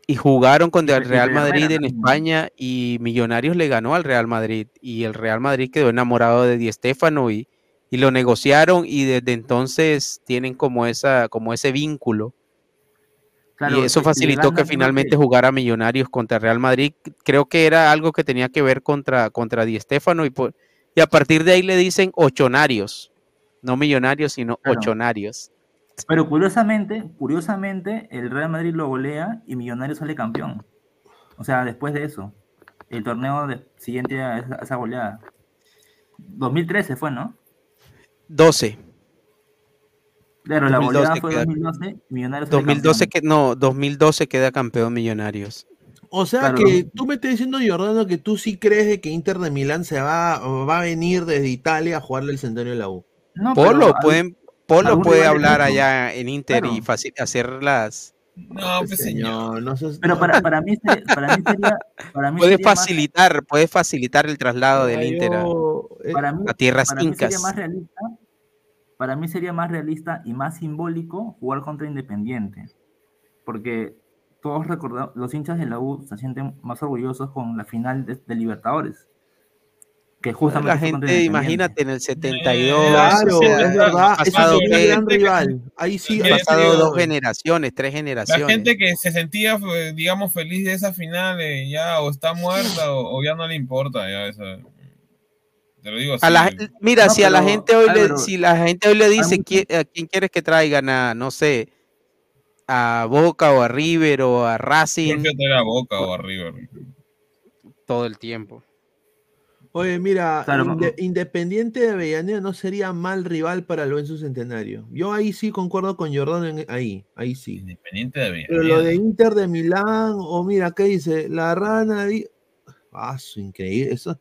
Speaker 4: y jugaron contra el Real Madrid en. España y Millonarios le ganó al Real Madrid y el Real Madrid quedó enamorado de Di Stéfano y, y lo negociaron y desde entonces tienen como esa como ese vínculo
Speaker 3: Claro,
Speaker 4: y eso facilitó que finalmente jugara Millonarios contra Real Madrid. Creo que era algo que tenía que ver contra, contra Di Stéfano y, por- y a partir de ahí le dicen ochonarios, no millonarios, sino
Speaker 3: Claro.
Speaker 4: ochonarios.
Speaker 3: Pero curiosamente, curiosamente, el Real Madrid lo golea y Millonarios sale campeón. O sea, después de eso, el torneo de- siguiente a esa, a esa goleada. 2013 fue, ¿no?
Speaker 4: 12.
Speaker 3: Claro, la
Speaker 4: 2012
Speaker 3: goleada fue
Speaker 4: queda-
Speaker 3: 2012, Millonarios sale
Speaker 4: 2012
Speaker 3: campeón.
Speaker 4: que no, 2012 queda campeón Millonarios.
Speaker 1: O sea
Speaker 3: Claro.
Speaker 1: que tú me estás diciendo, Jordano, que tú sí crees de que Inter de Milán se va, va a venir desde Italia a jugarle el centenario de la U.
Speaker 3: No,
Speaker 4: Polo
Speaker 3: pero
Speaker 4: pueden Polo puede hablar allá en Inter y faci- hacer las
Speaker 5: No, pues señor.
Speaker 1: no seas-
Speaker 3: Pero para, para mí, se- para mí sería. Para mí
Speaker 4: puede
Speaker 3: sería más-
Speaker 4: facilitar, puede facilitar el traslado del Inter a,
Speaker 1: yo- eh,
Speaker 3: para mí,
Speaker 4: a tierras
Speaker 3: para mí sería
Speaker 4: incas.
Speaker 3: más realista. Para mí sería más realista y más simbólico jugar contra Independiente. Porque todos recordamos, los hinchas de la U se sienten más orgullosos con la final de, de Libertadores. Que justamente
Speaker 4: La gente, imagínate, en el 72.
Speaker 1: Claro, es verdad.
Speaker 4: pasado,
Speaker 1: el gran rival. Ahí sí. Sí
Speaker 4: pasado dos generaciones, tres
Speaker 5: La
Speaker 4: generaciones.
Speaker 5: gente que se sentía, eh, digamos, feliz de esa final, eh, ya o está muerta o, o ya no le importa. Ya esa, te lo digo así.
Speaker 4: A la, mira,
Speaker 3: No,
Speaker 4: si a la gente hoy le, si la gente hoy le dice
Speaker 3: mucho-
Speaker 4: "¿Qui- a quién quieres que traigan a, no sé, a Boca o a River o a
Speaker 5: Yo
Speaker 4: Racing
Speaker 5: traer a Boca o a River.
Speaker 4: todo el tiempo.
Speaker 1: Oye, mira,
Speaker 3: Claro,
Speaker 1: Inde- Independiente de Avellaneda no sería mal rival para el Benzo Centenario. Yo ahí sí concuerdo con Jordano, en- ahí, ahí sí.
Speaker 5: Independiente de
Speaker 1: Pero lo de
Speaker 5: Avellaneda.
Speaker 1: Inter de Milán, o mira, ¿qué dice? La rana. di- Ah, su increíble. Eso.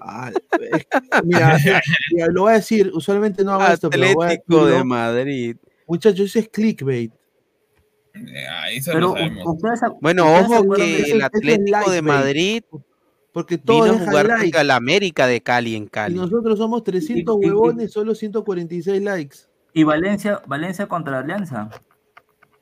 Speaker 1: Ah, es- mira, mira, mira, lo voy a decir, usualmente no hago esto, pero voy a
Speaker 4: Atlético de. Madrid.
Speaker 1: Muchachos, eso es clickbait.
Speaker 5: Ahí se
Speaker 3: Pero
Speaker 5: lo sabemos.
Speaker 3: u- ustedes,
Speaker 4: Bueno, ojo que el Atlético de. Madrid
Speaker 1: Porque todos
Speaker 4: vino a jugar
Speaker 1: like.
Speaker 4: el América de Cali en
Speaker 1: Y
Speaker 4: Cali.
Speaker 1: nosotros somos 300
Speaker 3: y- y-
Speaker 1: huevones, solo 146 likes.
Speaker 3: Y Valencia, Valencia contra Alianza.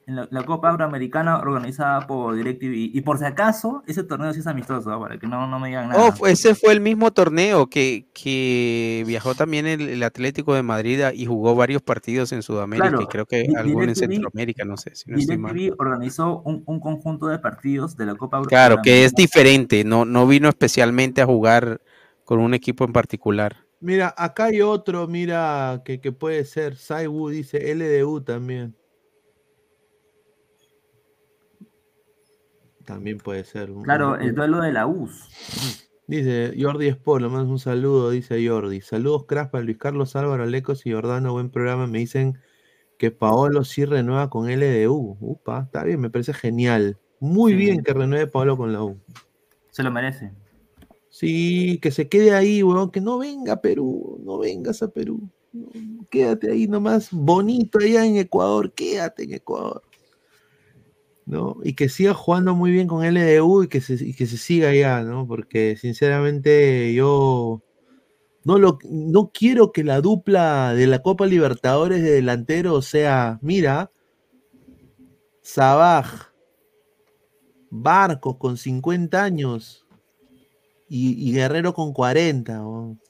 Speaker 3: En la, la Copa Euroamericana organizada por DirecTV. Y por si acaso, ese torneo sí es amistoso, ¿ah? para que no, no me digan nada.
Speaker 4: Oh, ese fue el mismo torneo que, que viajó también el, el Atlético de Madrid a- y jugó varios partidos en Sudamérica
Speaker 3: Claro,
Speaker 4: y creo que
Speaker 3: Di-
Speaker 4: alguno en Centroamérica, no sé si no.
Speaker 3: DirecTV organizó un, un conjunto de partidos de la Copa Euro-
Speaker 4: Claro, que es diferente, no, no vino especialmente a jugar con un equipo en particular.
Speaker 1: Mira, acá hay otro, mira, que, que puede ser. Saiwu dice LDU también. También puede ser. un-
Speaker 3: Claro,
Speaker 1: un-
Speaker 3: el duelo de la US.
Speaker 1: Dice Jordi le mando un saludo, dice Jordi. Saludos, cracks para Luis Carlos Álvaro, Lecos y Jordano, buen programa. Me dicen que Paolo sí renueva con LDU. Upa, está bien, me parece genial. Muy
Speaker 3: Sí.
Speaker 1: bien que renueve Paolo con la U.
Speaker 3: Se lo merece.
Speaker 1: Sí, que se quede ahí, weón, que no venga a Perú, no vengas a Perú. No, quédate ahí nomás, bonito allá en Ecuador, quédate en Ecuador. ¿No? Y que siga jugando muy bien con LDU y que se, y que se siga allá, ¿no? Porque sinceramente yo no, lo, no quiero que la dupla de la Copa Libertadores de delantero sea, mira, Sabaj, Barcos con 50 años y, y Guerrero con 40. weón.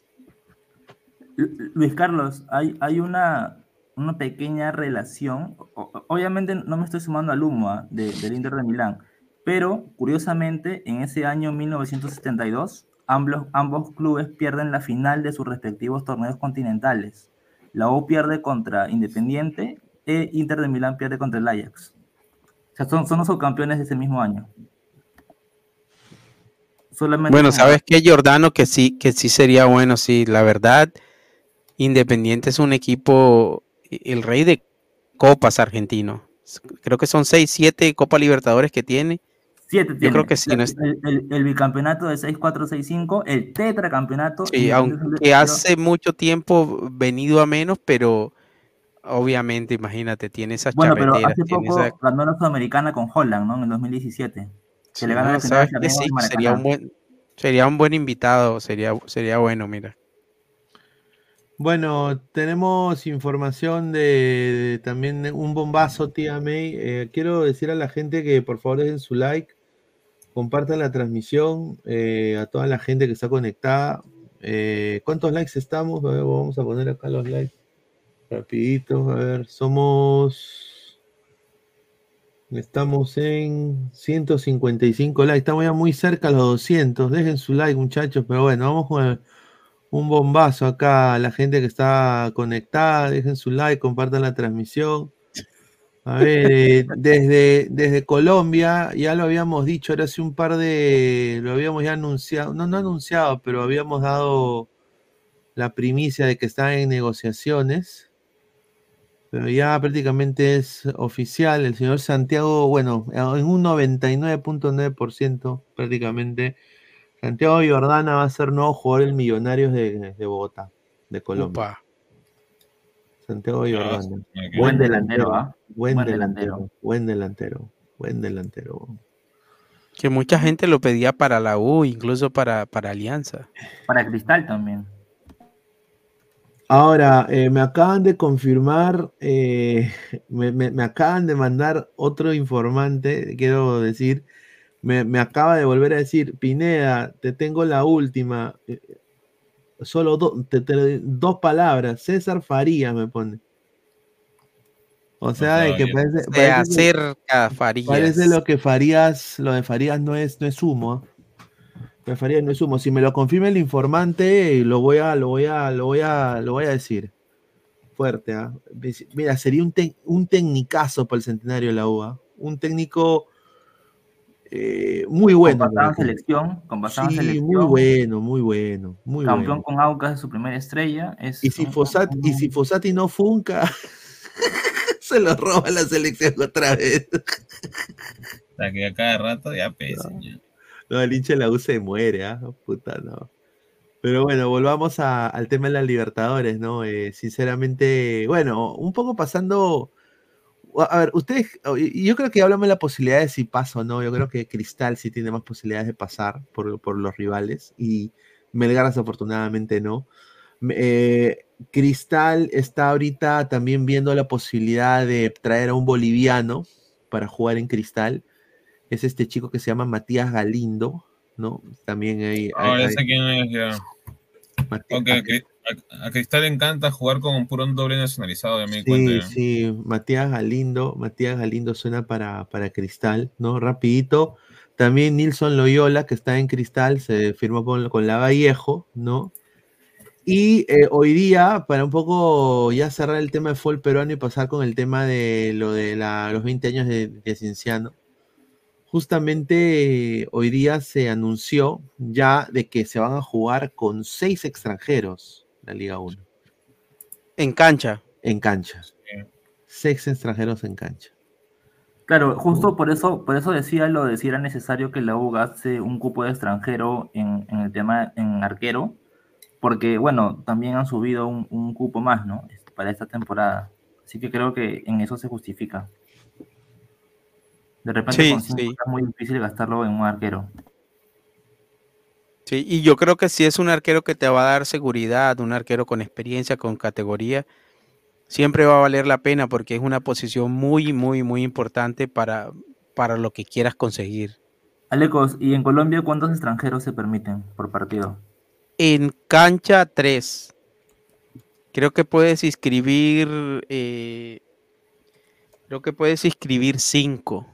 Speaker 3: Lu- Luis Carlos, hay, hay una, una pequeña relación. o- o- obviamente no me estoy sumando al humo ah, de- del Inter de Milán, pero curiosamente en ese año 1972 ambos, ambos clubes pierden la final de sus respectivos torneos continentales. La U pierde contra Independiente e Inter de Milán pierde contra el Ajax. O sea, son, son los subcampeones de ese mismo año. Solamente
Speaker 4: Bueno, ¿sabes qué, Jordano? Que sí, que sí sería bueno, sí, la verdad, Independiente es un equipo, el rey de copas argentino. Creo que son 6, 7 Copa Libertadores que tiene.
Speaker 3: Siete
Speaker 4: Yo
Speaker 3: tiene.
Speaker 4: creo que sí, no
Speaker 3: El,
Speaker 4: es-
Speaker 3: el- el- el bicampeonato de 6-4-6-5, el tetracampeonato.
Speaker 4: Sí, aunque hace mucho tiempo venido a menos, pero obviamente, imagínate, tiene esas
Speaker 3: Bueno, pero hace poco
Speaker 4: esa-
Speaker 3: ganó la Sudamericana con Holland, ¿no? En el 2017. Que
Speaker 4: Sí,
Speaker 3: le gana
Speaker 4: no,
Speaker 3: la final
Speaker 4: que sí, sería un buen, sería un buen invitado, sería, sería bueno, mira.
Speaker 1: Bueno, tenemos información de, también un bombazo, tía May. Eh, quiero decir a la gente que por favor dejen su like, compartan la transmisión, eh, a toda la gente que está conectada. Eh, ¿Cuántos likes estamos? Vamos a poner acá los likes. Rapidito, a ver, somos... Estamos en 155 likes, estamos ya muy cerca a los 200. Dejen su like, muchachos, pero bueno, vamos con el- un bombazo acá a la gente que está conectada. Dejen su like, compartan la transmisión. A ver, eh, desde, desde Colombia, ya lo habíamos dicho, ahora hace un par de, lo habíamos ya anunciado, no, no anunciado, pero habíamos dado la primicia de que están en negociaciones. Pero ya prácticamente es oficial. El señor Santiago, bueno, en un 99.9% prácticamente, Santiago Jordana va a ser nuevo jugador del Millonarios de, de Bogotá, de Colombia.
Speaker 4: Upa.
Speaker 1: Santiago Jordana.
Speaker 3: Buen delantero, ¿ah?
Speaker 1: Buen,
Speaker 3: Buen
Speaker 1: delantero,
Speaker 3: delantero.
Speaker 1: Buen delantero. Buen delantero.
Speaker 4: Que mucha gente lo pedía para la U, incluso para, para Alianza.
Speaker 3: Para Cristal también.
Speaker 1: Ahora, eh, me acaban de confirmar, eh, me, me- me acaban de mandar otro informante, quiero decir, me, me acaba de volver a decir, Pineda, te tengo la última, eh, solo do- te- te- dos palabras, César Faría me pone. O sea, de que
Speaker 5: Farías.
Speaker 1: parece,
Speaker 4: Se
Speaker 1: parece que-
Speaker 4: acerca Farías.
Speaker 1: Parece lo que Farías, lo de Farías no es, no es humo. ¿ah? Lo de Farías no es humo. Si me lo confirma el informante, lo voy a, lo voy a, lo voy a, lo voy a decir. Fuerte, ¿ah? Mira, sería un, tec- un tecnicazo para el centenario de la UA. Un técnico eh, muy bueno.
Speaker 3: con
Speaker 1: ¿verdad?
Speaker 3: selección, con
Speaker 1: Sí,
Speaker 3: selección.
Speaker 1: muy bueno, muy bueno, muy
Speaker 3: campeón
Speaker 1: bueno.
Speaker 3: con Aucas de su primera estrella. Es
Speaker 1: Y si,
Speaker 3: un-
Speaker 1: Fossati, y si Fossati no funca, se lo roba la selección otra vez.
Speaker 5: Hasta que a cada rato ya pesa.
Speaker 1: No, el hincha de la U se muere, ¿ah? Puta, no. Pero bueno, volvamos a- al tema de las Libertadores, ¿no? Eh, sinceramente, bueno, un poco pasando. A ver, ustedes, yo creo que hablamos de la posibilidad de si pasa o no. Yo creo que Cristal sí tiene más posibilidades de pasar por, por los rivales y Melgar desafortunadamente no. Eh, Cristal está ahorita también viendo la posibilidad de traer a un boliviano para jugar en Cristal. Es este chico que se llama Matías Galindo, ¿no? También hay.
Speaker 5: Ah,
Speaker 1: hay-
Speaker 5: sé quién es ya.
Speaker 1: Mati-
Speaker 5: Ok, ok. A, a Cristal le encanta jugar con un puro doble nacionalizado, ya me
Speaker 1: Sí,
Speaker 5: cuenta.
Speaker 1: sí, Matías Galindo, Matías Galindo suena para, para Cristal, ¿no? Rapidito. También Nilson Loyola, que está en Cristal, se firmó con, con la Vallejo, ¿no? Y eh, hoy día, para un poco ya cerrar el tema de fútbol peruano y pasar con el tema de lo de la- los 20 años de, de Cienciano, justamente eh, hoy día se anunció ya de que se van a jugar con seis extranjeros la Liga 1
Speaker 4: En cancha.
Speaker 1: en cancha. Seis extranjeros en cancha.
Speaker 3: Claro, justo por eso, por eso decía lo de si era necesario que la U gaste un cupo de extranjero en, en el tema en arquero, porque bueno, también han subido un, un cupo más, ¿no? Para esta temporada. Así que creo que en eso se justifica. De repente
Speaker 4: Sí,
Speaker 3: con cinco
Speaker 4: sí.
Speaker 3: es muy difícil gastarlo en un arquero.
Speaker 4: Sí, y yo creo que si es un arquero que te va a dar seguridad, un arquero con experiencia, con categoría, siempre va a valer la pena porque es una posición muy, muy, muy importante para, para lo que quieras conseguir.
Speaker 3: Alecos, ¿y en Colombia cuántos extranjeros se permiten por partido?
Speaker 4: En cancha 3. Creo que puedes inscribir. eh, creo que puedes inscribir 5.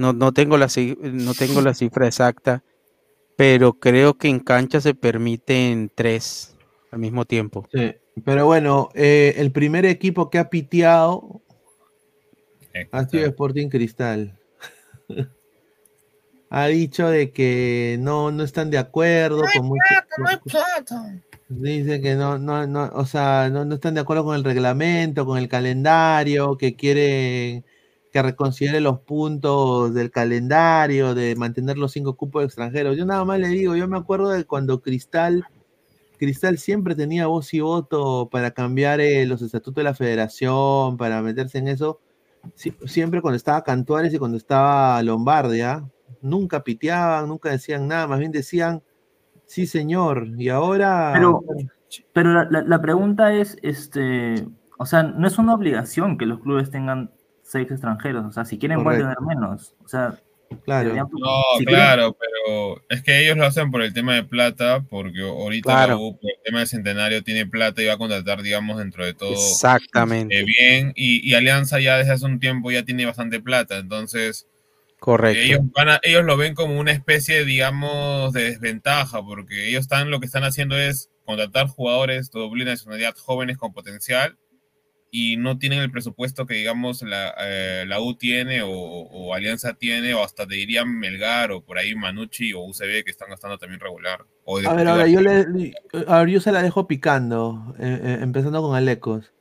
Speaker 4: No, no, tengo la, no tengo la cifra exacta. Pero creo que en cancha se permiten 3 al mismo tiempo.
Speaker 1: Sí, pero bueno, eh, el primer equipo que ha piteado ha sido Sporting Cristal. ha dicho de que no, no están de acuerdo con mucho- Dice que no, no, no, o sea, no, no están de acuerdo con el reglamento, con el calendario, que quieren que reconsidere los puntos del calendario, de mantener los cinco cupos extranjeros. Yo nada más le digo, yo me acuerdo de cuando Cristal, Cristal siempre tenía voz y voto para cambiar eh, los estatutos de la federación, para meterse en eso. Sie- siempre cuando estaba Cantuares y cuando estaba Lombardia, nunca piteaban, nunca decían nada, más bien decían, sí señor, y ahora...
Speaker 3: Pero Pero la- la pregunta es, este, o sea, no es una obligación que los clubes tengan seis extranjeros, o sea, si quieren pueden tener menos, o sea,
Speaker 1: Claro.
Speaker 3: deberían-
Speaker 5: No,
Speaker 3: si quieren-
Speaker 5: claro, pero es que ellos lo hacen por el tema de plata, porque ahorita
Speaker 4: Claro.
Speaker 5: la U, por el tema del centenario, tiene plata y va a contratar, digamos, dentro de todo
Speaker 4: Exactamente.
Speaker 5: eh, bien. Y, y Alianza ya desde hace un tiempo ya tiene bastante plata, entonces
Speaker 4: Correcto.
Speaker 5: ellos, van a- ellos lo ven como una especie, digamos, de desventaja, porque ellos están, lo que están haciendo es contratar jugadores de doble nacionalidad jóvenes con potencial y no tienen el presupuesto que, digamos, la, eh, la U tiene o, o Alianza tiene, o hasta te dirían Melgar o por ahí Manucci o UCB que están gastando también regular. O
Speaker 1: A ver, ahora yo, le, a ver, yo se la dejo picando, eh, eh, empezando con Alecos.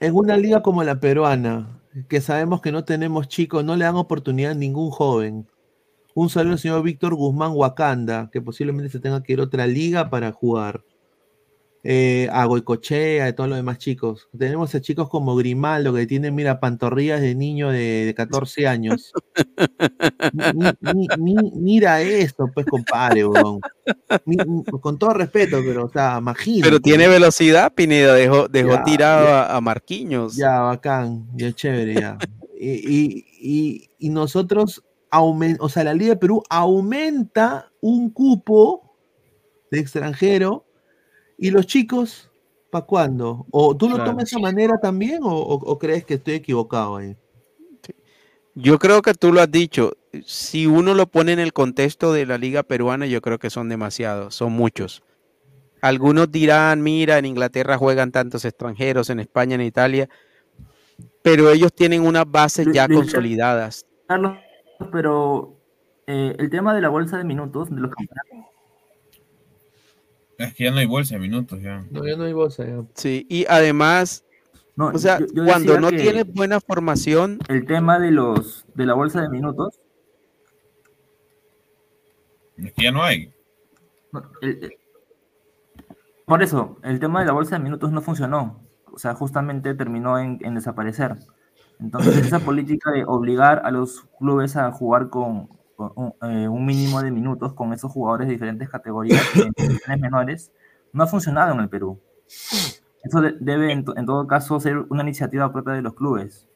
Speaker 1: En una liga como la peruana, que sabemos que no tenemos chicos, no le dan oportunidad a ningún joven. Un saludo al señor Víctor Guzmán Wakanda, que posiblemente se tenga que ir a otra liga para jugar. Eh, a Goicochea, a todos los demás chicos. Tenemos a chicos como Grimaldo, que tienen, mira, pantorrillas de niño de, de 14 años. Mi- mi- mi- mira esto, pues, compadre, weón. Con todo respeto, pero, o sea, imagínate.
Speaker 4: Pero tiene velocidad, Pineda. Dejó, dejó
Speaker 1: Ya,
Speaker 4: tirado
Speaker 1: ya.
Speaker 4: a, a Marquinhos.
Speaker 1: Ya, bacán, ya chévere, ya. Y, y- y- y nosotros, o sea, la Liga de Perú aumenta un cupo de extranjero y los chicos, ¿para cuándo? ¿O tú lo
Speaker 4: Claro.
Speaker 1: tomas de esa manera también o, o- o crees que estoy equivocado ahí?
Speaker 4: Yo creo que tú lo has dicho. Si uno lo pone en el contexto de la liga peruana, yo creo que son demasiados, son muchos. Algunos dirán, mira, en Inglaterra juegan tantos extranjeros, en España, en Italia, pero ellos tienen unas bases ya consolidadas.
Speaker 3: Carlos, pero eh, el tema de la bolsa de minutos de los campeonatos,
Speaker 5: Es que ya no hay bolsa de minutos ya.
Speaker 1: No, ya no hay bolsa. ya.
Speaker 4: Sí, y además,
Speaker 3: no,
Speaker 4: o sea,
Speaker 3: yo- yo
Speaker 4: cuando no tienes buena formación,
Speaker 3: el tema de los de la bolsa de minutos,
Speaker 5: Es que ya no hay.
Speaker 3: no, el- el- por eso, el tema de la bolsa de minutos no funcionó, o sea, justamente terminó en, en desaparecer. Entonces, esa política de obligar a los clubes a jugar con un, eh, un mínimo de minutos con esos jugadores de diferentes categorías y en menores no ha funcionado en el Perú. Eso de- debe, en, to- en todo caso, ser una iniciativa propia de los clubes.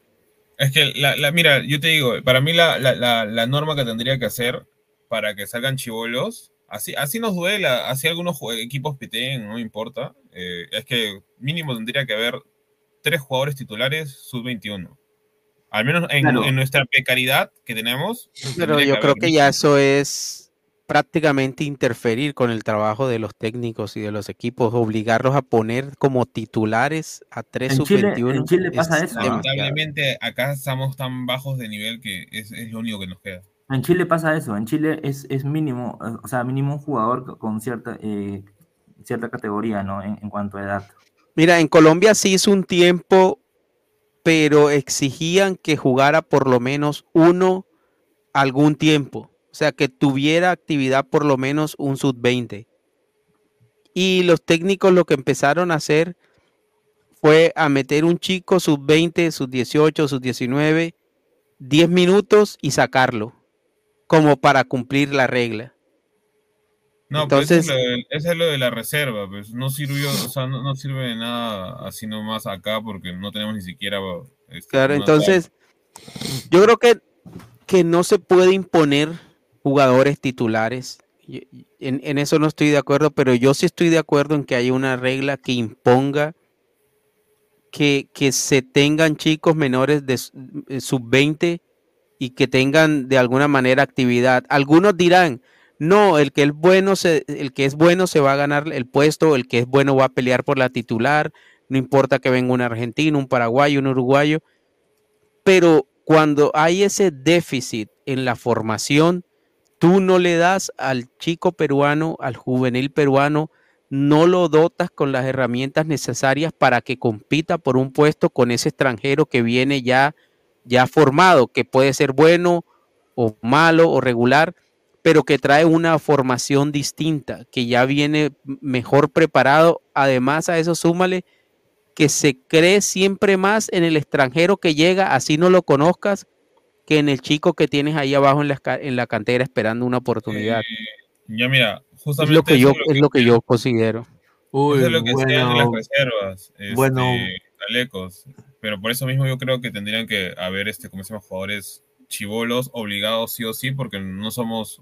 Speaker 5: Es que, la, la- mira, yo te digo, para mí la, la- la- la norma que tendría que hacer para que salgan chivolos, así, así nos duela, así algunos equipos piten, no importa, eh, es que mínimo tendría que haber tres jugadores titulares sub-21. Al menos en,
Speaker 3: Claro.
Speaker 5: en nuestra precariedad que tenemos.
Speaker 4: pero yo creo
Speaker 5: haber
Speaker 4: que ya eso es prácticamente interferir con el trabajo de los técnicos y de los equipos, obligarlos a poner como titulares a tres
Speaker 3: En Chile-
Speaker 4: sub-21.
Speaker 3: en Chile pasa
Speaker 4: es
Speaker 3: eso.
Speaker 5: Lamentablemente acá estamos tan bajos de nivel que es, es lo único que nos queda.
Speaker 3: En Chile pasa eso, en Chile es, es mínimo, o sea, mínimo un jugador co- con cierta, eh, cierta categoría, ¿no? En, en cuanto a edad.
Speaker 4: Mira, en Colombia sí hizo un tiempo, pero exigían que jugara por lo menos uno algún tiempo. O sea, que tuviera actividad por lo menos un sub-20. Y los técnicos lo que empezaron a hacer fue a meter un chico sub-20, sub-18, sub-19, 10 minutos y sacarlo, como para cumplir la regla.
Speaker 5: No,
Speaker 4: Entonces-
Speaker 5: eso, es lo de, eso es lo de la reserva, pues no sirvió, o sea, no, no sirve de nada así nomás acá porque no tenemos ni siquiera este,
Speaker 4: Claro, entonces yo creo que, que no se puede imponer jugadores titulares. En, en eso no estoy de acuerdo, pero yo sí estoy de acuerdo en que haya una regla que imponga que, que se tengan chicos menores de sub-20 y que tengan de alguna manera actividad. Algunos dirán, no, el que es bueno se, el que es bueno se va a ganar el puesto, el que es bueno va a pelear por la titular, no importa que venga un argentino, un paraguayo, un uruguayo, pero cuando hay ese déficit en la formación, tú no le das al chico peruano, al juvenil peruano, no lo dotas con las herramientas necesarias para que compita por un puesto con ese extranjero que viene ya formado, que puede ser bueno o malo o regular, pero que trae una formación distinta, que ya viene mejor preparado. Además, a eso súmale que se cree siempre más en el extranjero que llega, así no lo conozcas, que en el chico que tienes ahí abajo en la, en la cantera esperando una oportunidad.
Speaker 5: Ya mira,
Speaker 4: es
Speaker 5: justamente
Speaker 4: lo que yo,
Speaker 5: es lo
Speaker 4: es lo que yo considero.
Speaker 1: Uy,
Speaker 5: Eso es lo que sean las
Speaker 1: bueno,
Speaker 5: reservas, este,
Speaker 1: bueno.
Speaker 5: Alecos. Pero por eso mismo yo creo que tendrían que haber, este, como se llama, jugadores chivolos obligados sí o sí, porque no somos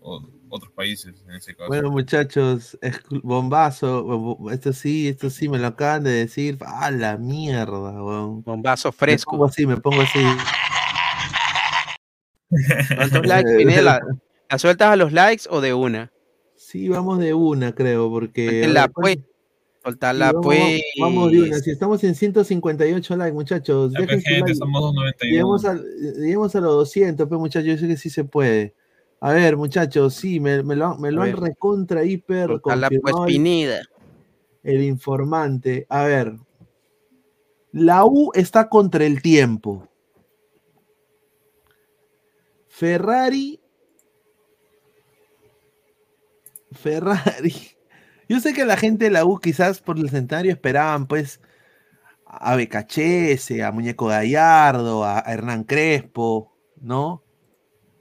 Speaker 5: otros países en ese caso.
Speaker 1: Bueno, muchachos, es bombazo. bo- bo- Esto sí, esto sí, me lo acaban de decir. ¡Ah, la mierda, weón!
Speaker 4: Bombazo
Speaker 1: Me pongo
Speaker 4: fresco.
Speaker 1: así, me pongo así.
Speaker 4: ¿Cuántos likes, Pinela? ¿La sueltas a los likes o de una?
Speaker 1: Sí, vamos de una, creo, porque. a ver,
Speaker 4: pues.
Speaker 1: ¿Cuánto- Sí,
Speaker 4: Soltarla,
Speaker 1: vamos,
Speaker 4: pues.
Speaker 1: vamos de una. Si estamos en 158 likes, muchachos, dejen su
Speaker 5: gente,
Speaker 1: like.
Speaker 5: somos 291.
Speaker 1: Lleguemos a, lleguemos a los 200, pues, muchachos. Yo sé que sí se puede. A ver, muchachos, sí, me, me lo, me lo han recontra hiper
Speaker 4: Soltarla, pues,
Speaker 1: el-
Speaker 4: Pineda.
Speaker 1: el informante. A ver, la U está contra el tiempo. Ferrari. Ferrari. Yo sé que la gente de la U quizás por el centenario esperaban pues a Becachese, a Muñeco Gallardo, a, Hernán Crespo, ¿no?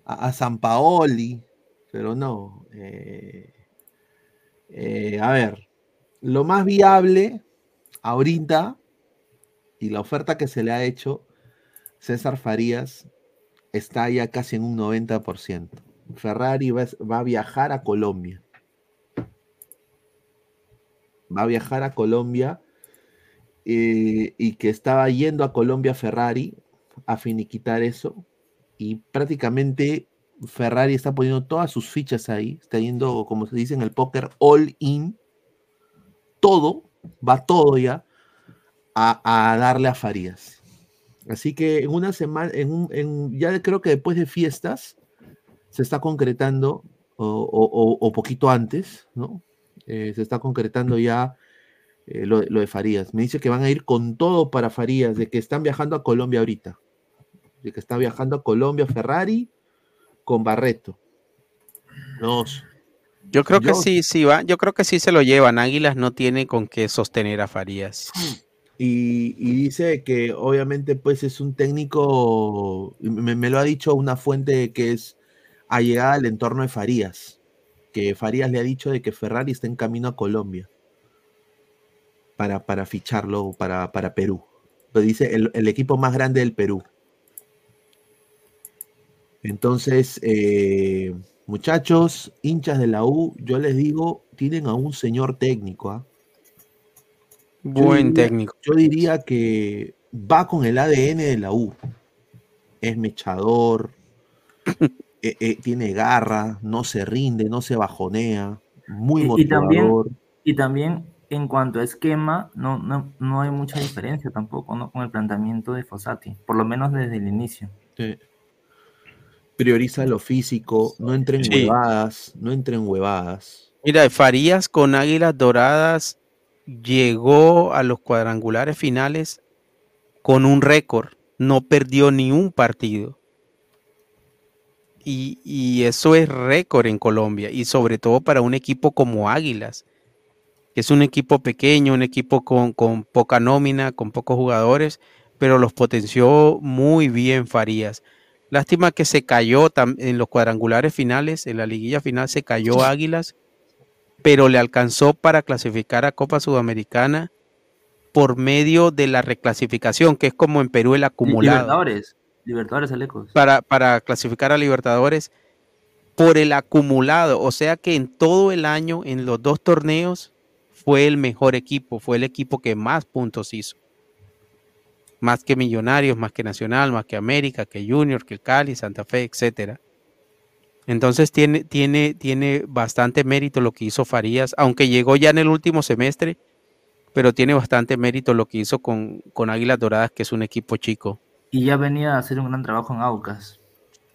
Speaker 1: A, a San Paoli, pero no. eh, eh, a ver, lo más viable ahorita y la oferta que se le ha hecho, César Farías está ya casi en un 90%. Ferrari va a viajar a Colombia. Va a viajar a Colombia eh, y que estaba yendo a Colombia Ferrari a finiquitar eso y prácticamente Ferrari está poniendo todas sus fichas ahí, está yendo, como se dice en el póker, all in, todo, va todo ya a, darle a Farías. Así que en una semana, en en- ya creo que después de fiestas se está concretando, o poquito antes, ¿no? Eh, se está concretando ya eh, lo, lo de Farías. Me dice que van a ir con todo para Farías, de que están viajando a Colombia ahorita. De que está viajando a Colombia Ferrari con Barreto.
Speaker 4: Yo creo que sí, sí va. Yo creo que sí se lo llevan. Águilas no tiene con qué sostener a Farías.
Speaker 1: Y, y dice que obviamente pues es un técnico, me, me lo ha dicho una fuente que es allegada al entorno de Farías, que Farías le ha dicho de que Ferrari está en camino a Colombia para, para ficharlo para, para Perú. Lo dice el, el equipo más grande del Perú. Entonces, eh, muchachos, hinchas de la U, yo les digo, tienen a un señor técnico, ¿ah?
Speaker 4: Buen técnico.
Speaker 1: Yo diría que va con el ADN de la U. Es mechador, eh, eh, tiene garra, no se rinde, no se bajonea, muy
Speaker 3: Y, y también,
Speaker 1: motivador.
Speaker 3: y también en cuanto a esquema, no, no, no hay mucha diferencia tampoco ¿no? con el planteamiento de Fossati, por lo menos desde el inicio.
Speaker 1: Sí. Prioriza lo físico, no entra en
Speaker 4: Sí.
Speaker 1: huevadas, no entra en huevadas.
Speaker 4: Mira, Farías con Águilas Doradas llegó a los cuadrangulares finales con un récord. No perdió ni un partido. Y, y eso es récord en Colombia. Y sobre todo para un equipo como Águilas, que es un equipo pequeño, un equipo con, con poca nómina, con pocos jugadores, pero los potenció muy bien Farías. Lástima que se cayó en los cuadrangulares finales, en la liguilla final se cayó Águilas, pero le alcanzó para clasificar a Copa Sudamericana por medio de la reclasificación, que es como en Perú el acumulado.
Speaker 3: Libertadores, Libertadores Alecos.
Speaker 4: Para, para clasificar a Libertadores por el acumulado, o sea que en todo el año, en los dos torneos, fue el mejor equipo, fue el equipo que más puntos hizo. Más que Millonarios, más que Nacional, más que América, que Junior, que Cali, Santa Fe, etcétera. Entonces tiene, tiene, tiene bastante mérito lo que hizo Farías, aunque llegó ya en el último semestre, pero tiene bastante mérito lo que hizo con, con Águilas Doradas, que es un equipo chico.
Speaker 3: Y ya venía a hacer un gran trabajo en Aucas.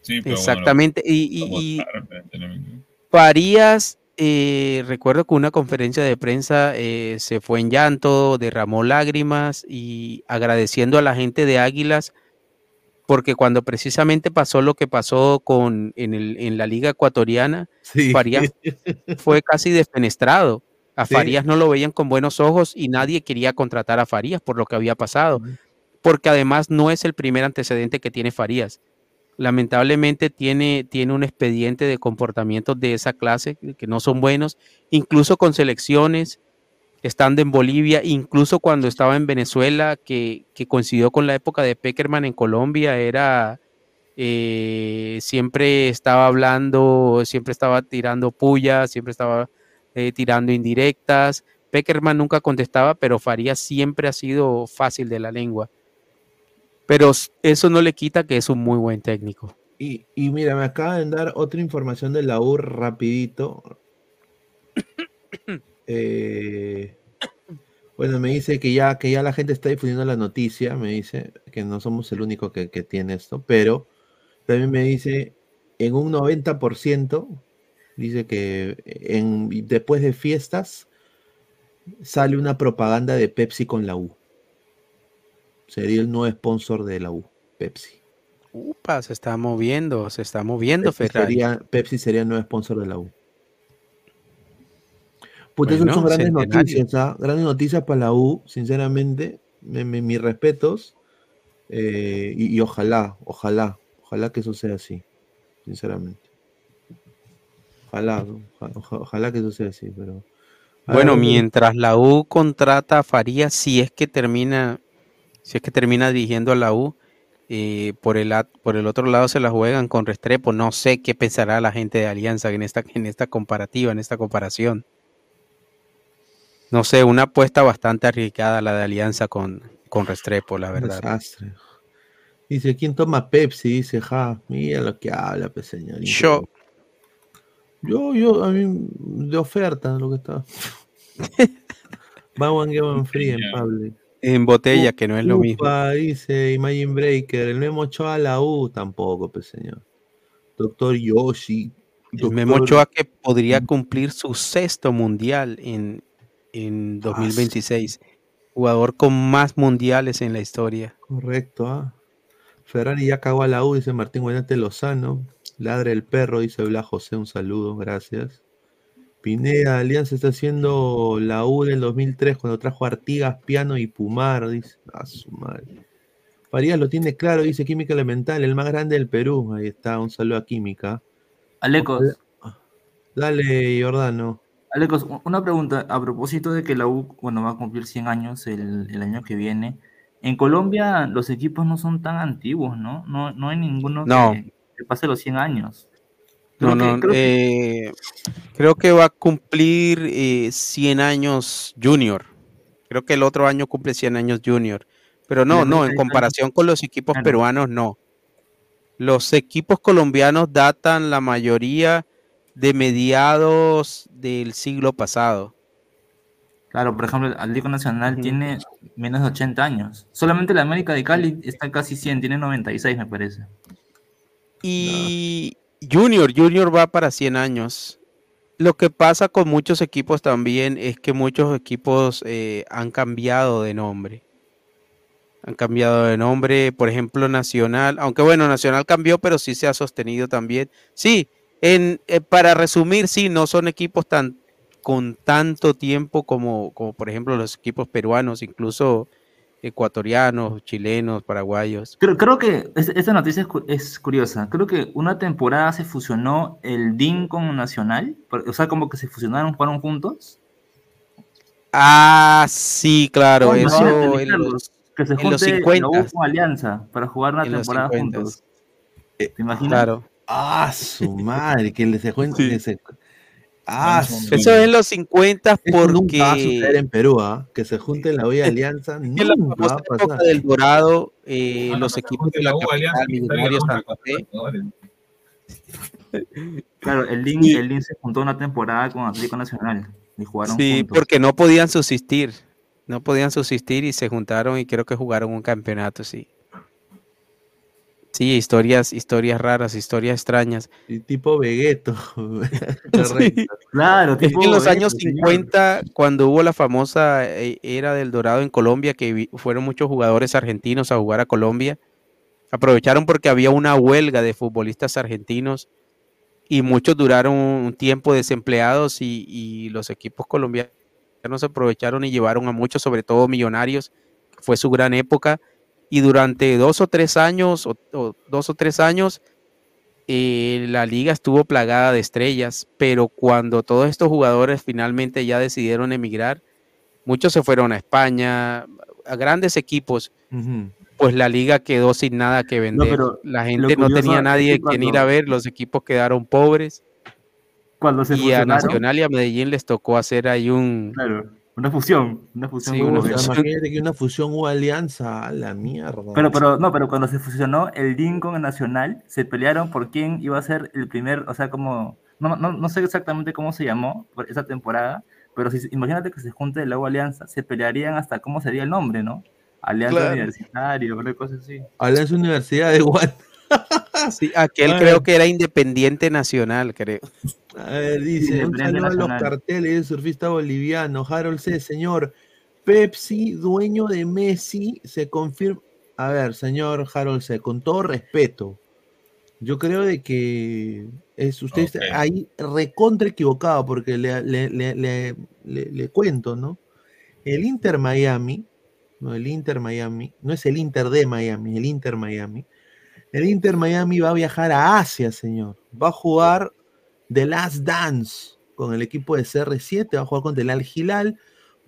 Speaker 5: Sí, pero
Speaker 4: Exactamente.
Speaker 5: Bueno,
Speaker 4: y, y-. Farías, eh, recuerdo que una conferencia de prensa eh, se fue en llanto, derramó lágrimas y agradeciendo a la gente de Águilas, porque cuando precisamente pasó lo que pasó con, en, el- en la Liga Ecuatoriana,
Speaker 1: Sí.
Speaker 4: Farías fue casi defenestrado. A
Speaker 1: Sí.
Speaker 4: Farías no lo veían con buenos ojos y nadie quería contratar a Farías por lo que había pasado, porque además no es el primer antecedente que tiene Farías. Lamentablemente tiene, tiene un expediente de comportamientos de esa clase que- no son buenos, incluso con selecciones estando en Bolivia, incluso cuando estaba en Venezuela, que, que coincidió con la época de Peckerman en Colombia, era eh, siempre estaba hablando, siempre estaba tirando pullas, siempre estaba eh, tirando indirectas. Peckerman nunca contestaba, pero Farías siempre ha sido fácil de la lengua. Pero eso no le quita que es un muy buen técnico.
Speaker 1: Y, y mira, me acaban de dar otra información de la U rapidito. Eh, bueno, me dice que ya, que ya la gente está difundiendo la noticia, me dice que no somos el único que, que tiene esto, pero también me dice en un 90%, dice que en, después de fiestas sale una propaganda de Pepsi con la U. Sería el nuevo sponsor de la U, Pepsi.
Speaker 4: Upa, se está moviendo, se está moviendo
Speaker 1: Pepsi
Speaker 4: Ferrari.
Speaker 1: sería, Pepsi sería el nuevo sponsor de la U. Puta, esas
Speaker 4: Bueno,
Speaker 1: son grandes
Speaker 4: centenario.
Speaker 1: noticias, ¿ah? Grandes noticias para la U, sinceramente. Me- me- mis respetos. eh, y, y ojalá, ojalá, ojalá que eso sea así, sinceramente. Ojalá, ¿no? Oja- oja- ojalá que eso sea así, pero.
Speaker 4: Bueno, mientras la U contrata a Farías, si es que termina, si es que termina dirigiendo a la U, eh, por el por el otro lado se la juegan con Restrepo. No sé qué pensará la gente de Alianza en esta, en esta comparativa, en esta comparación. No sé, una apuesta bastante arriesgada la de Alianza con, con Restrepo, la verdad.
Speaker 1: desastre. Dice, ¿quién toma Pepsi? Dice, ja, mira lo que habla, pues, señor.
Speaker 4: Yo,
Speaker 1: Yo, yo, a mí, de oferta, lo que está. Buy one, get one free en public.
Speaker 4: En botella, que no es lo mismo.
Speaker 1: Dice Imagine Breaker. El Memo la U tampoco, pues, señor. Doctor Yoshi.
Speaker 4: El Memo
Speaker 1: doctor-
Speaker 4: que podría cumplir su sexto mundial en, en
Speaker 1: Ah,
Speaker 4: 2026. Jugador con más mundiales en la historia.
Speaker 1: Correcto, ¿ah? Ferrari ya cagó a la U, dice Martín Buenate Lozano. Ladre el perro, dice Blas José. Un saludo, gracias. Pineda, Alianza está haciendo la U del 2003 cuando trajo Artigas, Piano y Pumar. Dice, a su madre. Farías lo tiene claro, dice Química Elemental, el más grande del Perú. Ahí está, un saludo a Química.
Speaker 3: Alecos,
Speaker 1: Dale, Jordano.
Speaker 3: Alecos, una pregunta a propósito de que la U, bueno, va a cumplir 100 años el, el año que viene. En Colombia los equipos no son tan antiguos, ¿no? No, no hay ninguno
Speaker 4: No.
Speaker 3: que, que pase los 100 años.
Speaker 4: No,
Speaker 3: que-
Speaker 4: no,
Speaker 3: creo que-
Speaker 4: eh, creo que va a cumplir eh, 100 años Junior. Creo que el otro año cumple 100 años Junior. Pero no, no, en comparación con los equipos
Speaker 3: Claro.
Speaker 4: peruanos, no. Los equipos colombianos datan la mayoría de mediados del siglo pasado.
Speaker 3: Claro, por ejemplo, el Atlético Nacional tiene menos de 80 años. Solamente la América de Cali está casi 100, tiene 96, me parece.
Speaker 4: Y Junior, Junior va para 100 años. Lo que pasa con muchos equipos también es que muchos equipos eh, han cambiado de nombre. Han cambiado de nombre, por ejemplo, Nacional, aunque bueno, Nacional cambió, pero sí se ha sostenido también. Sí, en, eh, para resumir, sí, no son equipos tan con tanto tiempo como, como por ejemplo los equipos peruanos, incluso ecuatorianos, chilenos, paraguayos.
Speaker 3: Creo, creo que es- esta noticia es, cu- es curiosa. Creo que una temporada se fusionó el DIN con Nacional. O sea, como que se fusionaron, jugaron juntos.
Speaker 4: Ah, sí, claro,
Speaker 3: No,
Speaker 4: eso en los,
Speaker 3: que se
Speaker 4: en los
Speaker 3: junte la U
Speaker 4: 50.
Speaker 3: con Alianza para jugar una
Speaker 4: En
Speaker 3: temporada
Speaker 4: 50.
Speaker 3: juntos. ¿Te imaginas?
Speaker 4: Claro.
Speaker 1: Ah, su madre, que le se cuenta.
Speaker 4: Sí.
Speaker 1: que se- Ah,
Speaker 4: Eso es en los 50
Speaker 1: Eso nunca va a suceder
Speaker 4: porque
Speaker 1: en Perú, ¿ah? Que se junten la olla Alianza,
Speaker 4: en la
Speaker 1: nunca va
Speaker 4: época del Dorado, eh,
Speaker 5: Ah,
Speaker 4: los
Speaker 5: no,
Speaker 4: equipos
Speaker 5: de
Speaker 4: la
Speaker 5: U, Alianza,
Speaker 4: capital, Millonarios,
Speaker 3: Claro, el
Speaker 4: Sí.
Speaker 3: el DIN se juntó una temporada con Atlético Nacional y jugaron
Speaker 4: Sí,
Speaker 3: juntos.
Speaker 4: porque no podían subsistir. No podían subsistir y se juntaron y creo que jugaron un campeonato, sí. Sí, historias, historias raras, historias extrañas.
Speaker 1: Y tipo Vegueto. Correcto.
Speaker 3: Claro,
Speaker 4: Es que
Speaker 3: tipo
Speaker 4: en los años
Speaker 3: señor.
Speaker 4: 50, cuando hubo la famosa eh, era del Dorado en Colombia, que fueron muchos jugadores argentinos a jugar a Colombia, aprovecharon porque había una huelga de futbolistas argentinos y muchos duraron un tiempo desempleados y, y los equipos colombianos aprovecharon y llevaron a muchos, sobre todo millonarios, fue su gran época, y durante dos o tres años, o, o dos o tres años, eh, la liga estuvo plagada de estrellas, pero cuando todos estos jugadores finalmente ya decidieron emigrar, muchos se fueron a España, a grandes equipos, pues la liga quedó sin nada que vender.
Speaker 3: pero
Speaker 4: la gente no tenía
Speaker 3: es
Speaker 4: nadie
Speaker 3: que
Speaker 4: quien ir a ver, los equipos quedaron pobres.
Speaker 3: Cuando se
Speaker 4: y a Nacional y a Medellín les tocó hacer ahí un...
Speaker 3: claro, una fusión, una fusión.
Speaker 4: Sí, una fusión.
Speaker 1: imagínate que una fusión o alianza, a la mierda.
Speaker 3: Pero, pero, no, pero cuando se fusionó el DIN con el Nacional, se pelearon por quién iba a ser el primer, o sea, como, no, no, no sé exactamente cómo se llamó por esa temporada, pero si, imagínate que se junte la U Alianza, se pelearían hasta cómo sería el nombre, ¿no? Alianza
Speaker 4: Claro.
Speaker 3: Universitario, una cosa así.
Speaker 1: Alianza Universidad de Guan.
Speaker 4: Sí, aquel creo que era Independiente Nacional, creo.
Speaker 1: A ver, dice, un saludo a los carteles del surfista boliviano. Harold C. Señor, Pepsi, dueño de Messi, se confirma. A ver, señor Harold C., con todo respeto, yo creo de que es usted está ahí recontra equivocado, porque le, le- le- le- le- le cuento, ¿no? El Inter Miami, no, el Inter Miami, no es el Inter de Miami, el Inter Miami. El Inter Miami va a viajar a Asia, señor. Va a jugar The Last Dance con el equipo de CR7, va a jugar contra el Al Hilal,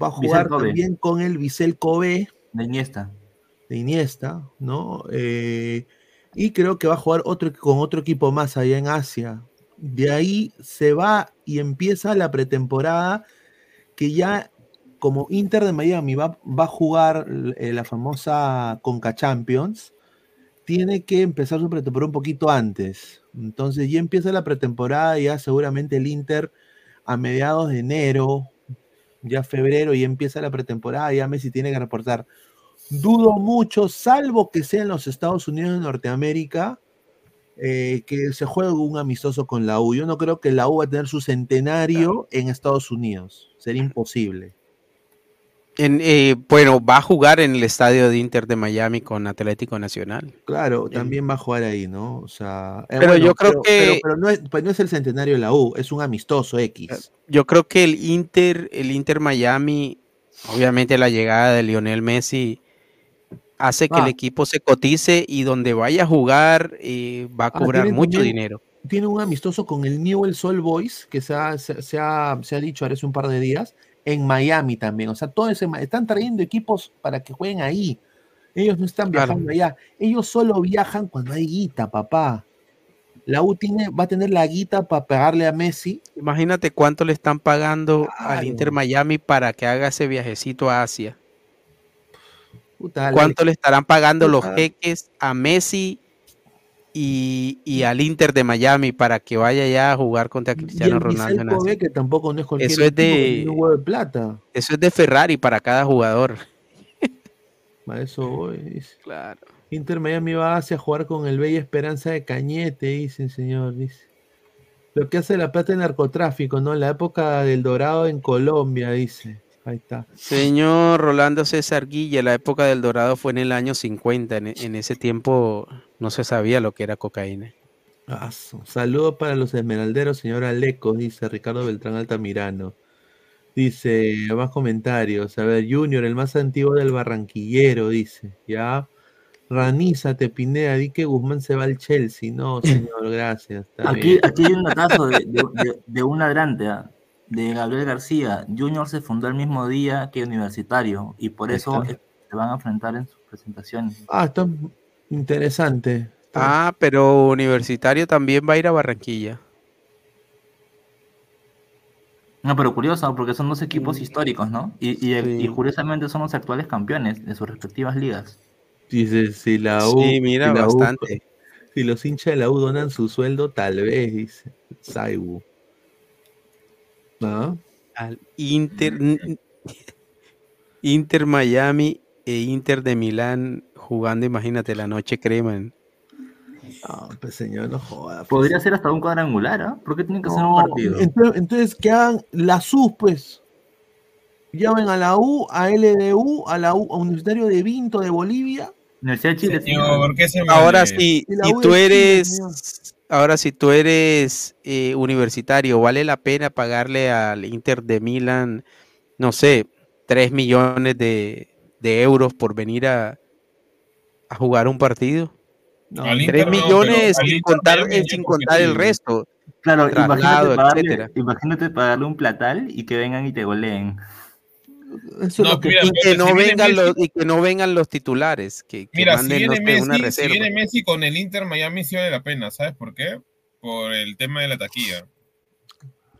Speaker 1: va a jugar también con el Vissel Kobe
Speaker 3: De Iniesta.
Speaker 1: de Iniesta, ¿no? Eh, y creo que va a jugar otro, con otro equipo más allá en Asia. De ahí se va y empieza la pretemporada que ya como Inter de Miami va, va a jugar eh, la famosa Conca Champions, tiene que empezar su pretemporada un poquito antes. Entonces ya empieza la pretemporada, ya seguramente el Inter a mediados de enero, ya febrero, ya empieza la pretemporada, ya Messi tiene que reportar. Dudo mucho, salvo que sea en los Estados Unidos de Norteamérica, eh, que se juegue un amistoso con la U. Yo no creo que la U va a tener su centenario en Estados Unidos. Sería imposible.
Speaker 4: En, eh, bueno, va a jugar en el estadio de Inter de Miami con Atlético Nacional.
Speaker 1: Claro, también va a jugar ahí, ¿no? O sea, eh,
Speaker 4: Pero yo creo que-
Speaker 1: Pero, pero no, es, pues no es el centenario de la U, es un amistoso X.
Speaker 4: Yo creo que el Inter, el Inter Miami, obviamente la llegada de Lionel Messi hace que
Speaker 1: Ah.
Speaker 4: el equipo se cotice y donde vaya a jugar eh, va a
Speaker 1: Ah,
Speaker 4: cobrar mucho
Speaker 1: también-
Speaker 4: dinero.
Speaker 1: Tiene un amistoso con el Newell Sol Boys, que se ha, se, se ha, se ha dicho ahora hace un par de días, en Miami también. O sea, todo ese, ma- están trayendo equipos para que jueguen ahí. Ellos no están
Speaker 4: Claro.
Speaker 1: viajando allá. Ellos solo viajan cuando hay guita, papá. La U tiene, va a tener la guita para pagarle a Messi.
Speaker 4: Imagínate cuánto le están pagando al
Speaker 1: Claro.
Speaker 4: Inter Miami para que haga ese viajecito a Asia.
Speaker 1: Puta.
Speaker 4: ¿Cuánto le estarán pagando los jeques a Messi y, y al Inter de Miami para que vaya ya a jugar contra
Speaker 1: Y el
Speaker 4: Cristiano Ronaldo? en Asia?
Speaker 1: Kobe, que tampoco no es cualquier
Speaker 4: Eso es de-
Speaker 1: de plata.
Speaker 4: Eso es de Ferrari para cada jugador.
Speaker 1: A eso voy. dice.
Speaker 4: Claro.
Speaker 1: Inter Miami va hacia jugar con el Bella Esperanza de Cañete, dice señor. Dice. Lo que hace la plata en narcotráfico, ¿no? La época del dorado en Colombia, dice. Ahí está.
Speaker 4: Señor Rolando César Guilla, la época del Dorado fue en el año 50. En, en ese tiempo no se sabía lo que era cocaína.
Speaker 1: Ah, Saludos para los esmeralderos, señor Alecos, dice Ricardo Beltrán Altamirano. Dice, más comentarios. A ver, Junior, el más antiguo del barranquillero, dice. Ya. Ranízate, Pineda, di que Guzmán se va al Chelsea. No, señor, gracias.
Speaker 3: Aquí, aquí hay un datazo de, de, de- de un ladrante, ¿ah? De Gabriel García. Junior se fundó el mismo día que Universitario y por eso se van a enfrentar en sus presentaciones.
Speaker 1: Ah, está interesante. Está-
Speaker 4: Ah, pero Universitario también va a ir a Barranquilla.
Speaker 3: No, pero curioso, porque son dos equipos históricos, ¿no? Y, y,
Speaker 4: Sí.
Speaker 3: y curiosamente son los actuales campeones de sus respectivas ligas.
Speaker 1: Dice, si la U.
Speaker 4: Sí, mira,
Speaker 1: si la U-
Speaker 4: bastante.
Speaker 1: si los hinchas de la U donan su sueldo, tal vez, dice. Saibu. ¿Ah?
Speaker 4: Al Inter, Inter Miami e Inter de Milán jugando, imagínate, la noche crema.
Speaker 1: No, pues señor, no joda. pues.
Speaker 3: Podría ser hasta un cuadrangular, ¿ah? ¿Por qué tiene que ser un
Speaker 1: No,
Speaker 3: partido?
Speaker 1: Entonces, entonces que hagan la SUS, pues. Llamen a la U, a LDU, a la U, a Universitario de Vinto de Bolivia.
Speaker 3: Universidad de Chile,
Speaker 5: Señor,
Speaker 3: señor.
Speaker 5: ¿por qué se me
Speaker 4: Ahora sí, si
Speaker 1: U
Speaker 4: tú eres, ahora si tú eres eh, universitario, ¿vale la pena pagarle al Inter de Milán, no sé, 3 millones de, de euros por venir a, a jugar un partido?
Speaker 1: No,
Speaker 5: Al
Speaker 4: 3
Speaker 5: Inter no,
Speaker 4: millones sin contar, eh, sin contar el resto.
Speaker 3: Claro, imagínate pagarle, imagínate pagarle un platal y que vengan y te goleen.
Speaker 1: Eso es
Speaker 5: No,
Speaker 1: lo que-
Speaker 5: mira,
Speaker 4: Y que no
Speaker 5: si
Speaker 4: vengan
Speaker 5: Messi-
Speaker 4: los, y que no vengan los titulares, que, que
Speaker 5: Mira, si viene,
Speaker 4: una
Speaker 5: Messi, si viene Messi con el Inter Miami sí vale la pena, ¿sabes por qué? Por el tema de la taquilla.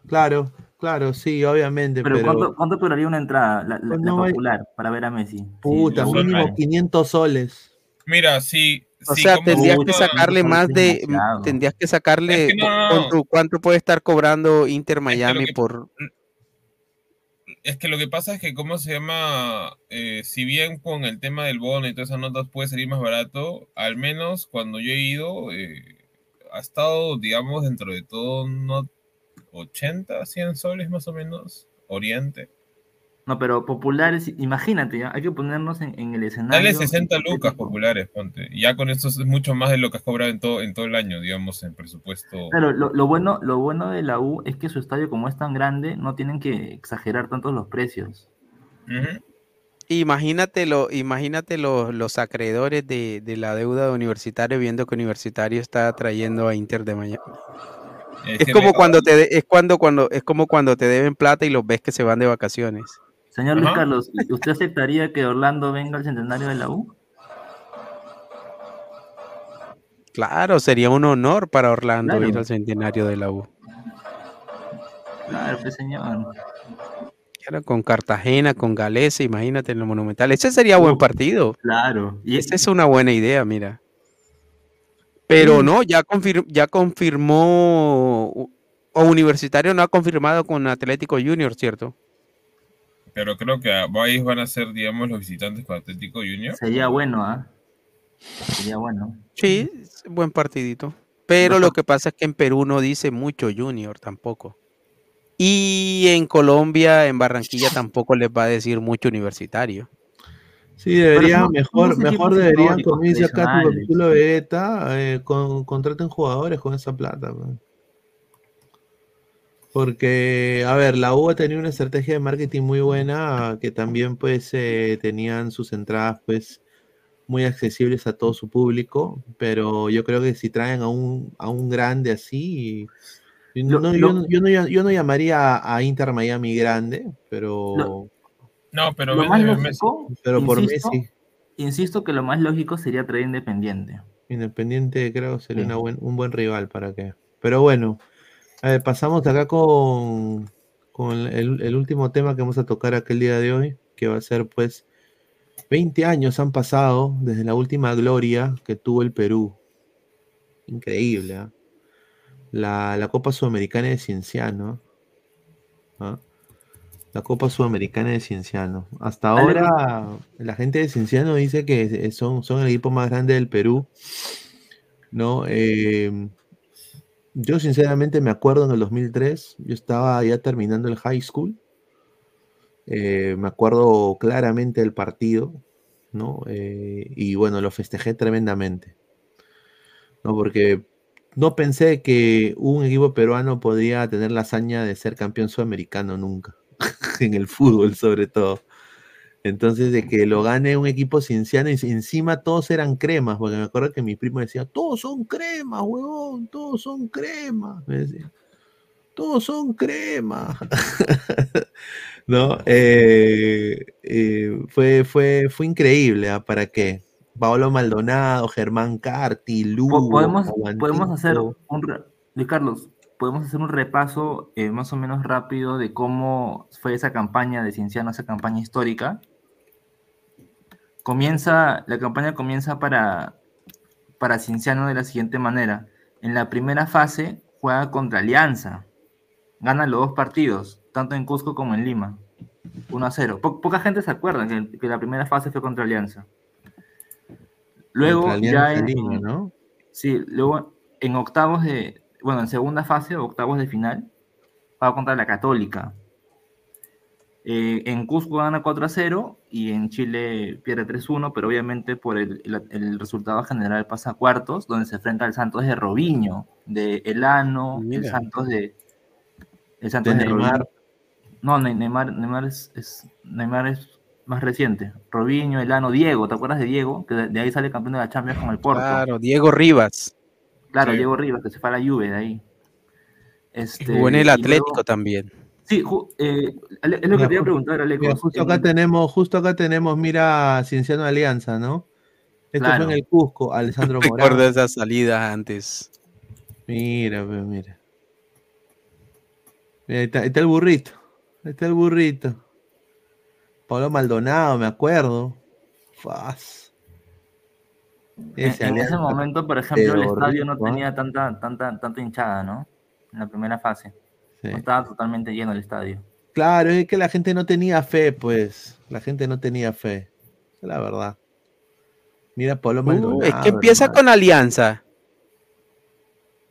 Speaker 1: Claro, claro, sí, obviamente,
Speaker 3: Pero,
Speaker 1: pero,
Speaker 3: ¿cuánto, cuánto duraría una entrada, la, la-
Speaker 1: Pues
Speaker 3: la
Speaker 1: no hay-
Speaker 3: popular, para ver a Messi?
Speaker 1: puta,
Speaker 3: Sí,
Speaker 1: mínimo
Speaker 5: años.
Speaker 1: 500 soles.
Speaker 5: Mira, si.
Speaker 4: O sea, tendrías que sacarle más de,
Speaker 3: demasiado.
Speaker 4: tendrías que sacarle
Speaker 5: Es que no, no,
Speaker 4: pon
Speaker 5: no.
Speaker 4: tú, cuánto puede estar cobrando Inter Miami
Speaker 5: que-
Speaker 4: por
Speaker 5: Es que lo que pasa es que, ¿cómo se llama? Eh, si bien con el tema del bono y todas esas notas puede salir más barato, al menos cuando yo he ido, eh, ha estado, digamos, dentro de todo, unos 80, 100 soles más o menos, Oriente.
Speaker 3: No, pero populares, imagínate, ¿ya? hay que ponernos en, en el escenario.
Speaker 5: Dale 60 lucas populares, ponte. Y Ya con esto es mucho más de lo que has cobrado en todo, en todo el año, digamos, en presupuesto.
Speaker 3: Claro, lo, lo bueno, lo bueno de la U es que su estadio, como es tan grande, no tienen que exagerar tanto los precios.
Speaker 4: Imagínate, lo, imagínate los, los acreedores de, de la deuda de Universitario viendo que Universitario está trayendo a Inter de Miami. Es
Speaker 5: que
Speaker 4: como
Speaker 5: me-
Speaker 4: cuando te de- es cuando cuando es como cuando te deben plata y los ves que se van de vacaciones.
Speaker 3: Señor Luis
Speaker 5: Ajá.
Speaker 3: Carlos, ¿usted aceptaría que Orlando venga al centenario de la U?
Speaker 4: Claro, sería un honor para Orlando
Speaker 3: Claro.
Speaker 4: ir al centenario de la U.
Speaker 3: Claro, pues señor.
Speaker 4: Claro, con Cartagena, con Galese, imagínate en lo monumental. Ese sería buen partido.
Speaker 3: Claro. Y,
Speaker 4: Esa es una buena idea, mira. Pero no, ya, confir- ya confirmó, o Universitario no ha confirmado con Atlético Junior, ¿cierto?
Speaker 5: Pero creo que ahí van a ser, digamos, los visitantes con Atlético Junior.
Speaker 3: sería bueno, ¿ah? Sería bueno.
Speaker 4: Sí, buen partidito. Pero lo que pasa es que en Perú no dice mucho Junior tampoco. Y en Colombia, en Barranquilla, tampoco les va a decir mucho Universitario.
Speaker 1: Sí, debería, mejor, mejor deberían, como dice acá tu capítulo de Beta, eh, con- contraten jugadores con esa plata. man. Porque, a ver, la U ha tenido una estrategia de marketing muy buena, que también pues eh, tenían sus entradas pues muy accesibles a todo su público, pero yo creo que si traen a un, a un grande así, yo no, yo no- yo no, yo no llamaría a, Inter Miami grande, pero,
Speaker 5: No, pero
Speaker 3: lo más
Speaker 5: ven-
Speaker 3: lógico,
Speaker 1: pero por
Speaker 3: insisto,
Speaker 1: Messi.
Speaker 3: insisto que lo más lógico sería traer Independiente.
Speaker 1: Independiente creo sería
Speaker 3: Sí.
Speaker 1: una buen- un buen rival para que. Pero bueno, a ver, pasamos acá con, con el, el último tema que vamos a tocar aquel día de hoy, que va a ser pues 20 años han pasado desde la última gloria que tuvo el Perú. Increíble, ¿ah? La, la Copa Sudamericana de Cienciano. ¿ah? La Copa Sudamericana de Cienciano. Hasta ahora la gente de Cienciano dice que son, son el equipo más grande del Perú. ¿no? Eh, yo sinceramente me acuerdo en el 2003, yo estaba ya terminando el high school. Eh, me acuerdo claramente del partido, ¿no? Eh, y bueno, lo festejé tremendamente, ¿no? Porque no pensé que un equipo peruano podría tener la hazaña de ser campeón sudamericano nunca, en el fútbol sobre todo. Entonces, de que lo gane un equipo cienciano y encima todos eran cremas, porque me acuerdo que mi primo decía, todos son cremas, huevón, todos son cremas. Me decía, todos son cremas. ¿No? Eh, eh, fue, fue, fue increíble, ¿ah? ¿para qué? Paolo Maldonado, Germán Carti, Lugo,
Speaker 3: podemos, podemos hacer un Luis Carlos, podemos hacer un repaso eh, más o menos rápido de cómo fue esa campaña de Cienciano, esa campaña histórica. Comienza, la campaña comienza para, para Cienciano de la siguiente manera. En la primera fase juega contra Alianza. Gana los dos partidos, tanto en Cusco como en Lima. 1 a 0. Po- poca gente se acuerda que, que la primera fase fue contra Alianza. Luego,
Speaker 1: Contra
Speaker 3: ya en,
Speaker 1: Lima, ¿no?
Speaker 3: Sí, luego en octavos de, bueno, en segunda fase, octavos de final, va contra la Católica. Eh, en Cusco gana 4 a 0 y en Chile pierde 3-1, pero obviamente por el, el- el resultado general pasa a cuartos, donde se enfrenta al Santos de Robinho, de Elano, el. Santos de. El Santos de,
Speaker 1: Neymar.
Speaker 3: Robinho. No, Ne- Neymar, Neymar, es, es- Neymar es más reciente. Robinho, Elano, Diego, ¿te acuerdas de Diego? Que de, de ahí sale campeón de la Champions con el Porto.
Speaker 4: Claro, Diego Rivas.
Speaker 3: Claro,
Speaker 5: Sí.
Speaker 3: Diego Rivas, que se fue a la Juve de ahí. Este,
Speaker 4: Jugó en el
Speaker 3: y
Speaker 4: Atlético
Speaker 3: luego-
Speaker 4: también.
Speaker 3: Sí, ju- eh, es lo que
Speaker 1: Mira,
Speaker 3: te iba a preguntar, Aleco.
Speaker 1: Mira, justo acá
Speaker 3: En-
Speaker 1: tenemos, justo acá tenemos, mira, Cienciano Alianza, ¿no? Esto
Speaker 3: Claro.
Speaker 1: fue en el Cusco, Alessandro
Speaker 4: Recuerdo
Speaker 1: Morán.
Speaker 4: esas salidas antes.
Speaker 1: Mira, pues, mira. Mira, ahí está, ahí está el burrito. Ahí está el burrito. Pablo Maldonado, me acuerdo. Faz.
Speaker 3: En,
Speaker 1: Ese
Speaker 3: en ese
Speaker 1: Alianza,
Speaker 3: momento, por ejemplo, el estadio no tenía tanta, tanta, tanta hinchada, ¿no? En la primera fase.
Speaker 1: Sí.
Speaker 3: No estaba totalmente lleno el estadio.
Speaker 1: Claro, es que la gente no tenía fe, pues. La gente no tenía fe. La verdad. Mira, Pablo
Speaker 4: Uh,
Speaker 1: Maldonado.
Speaker 4: es que empieza
Speaker 1: hermano.
Speaker 4: con Alianza.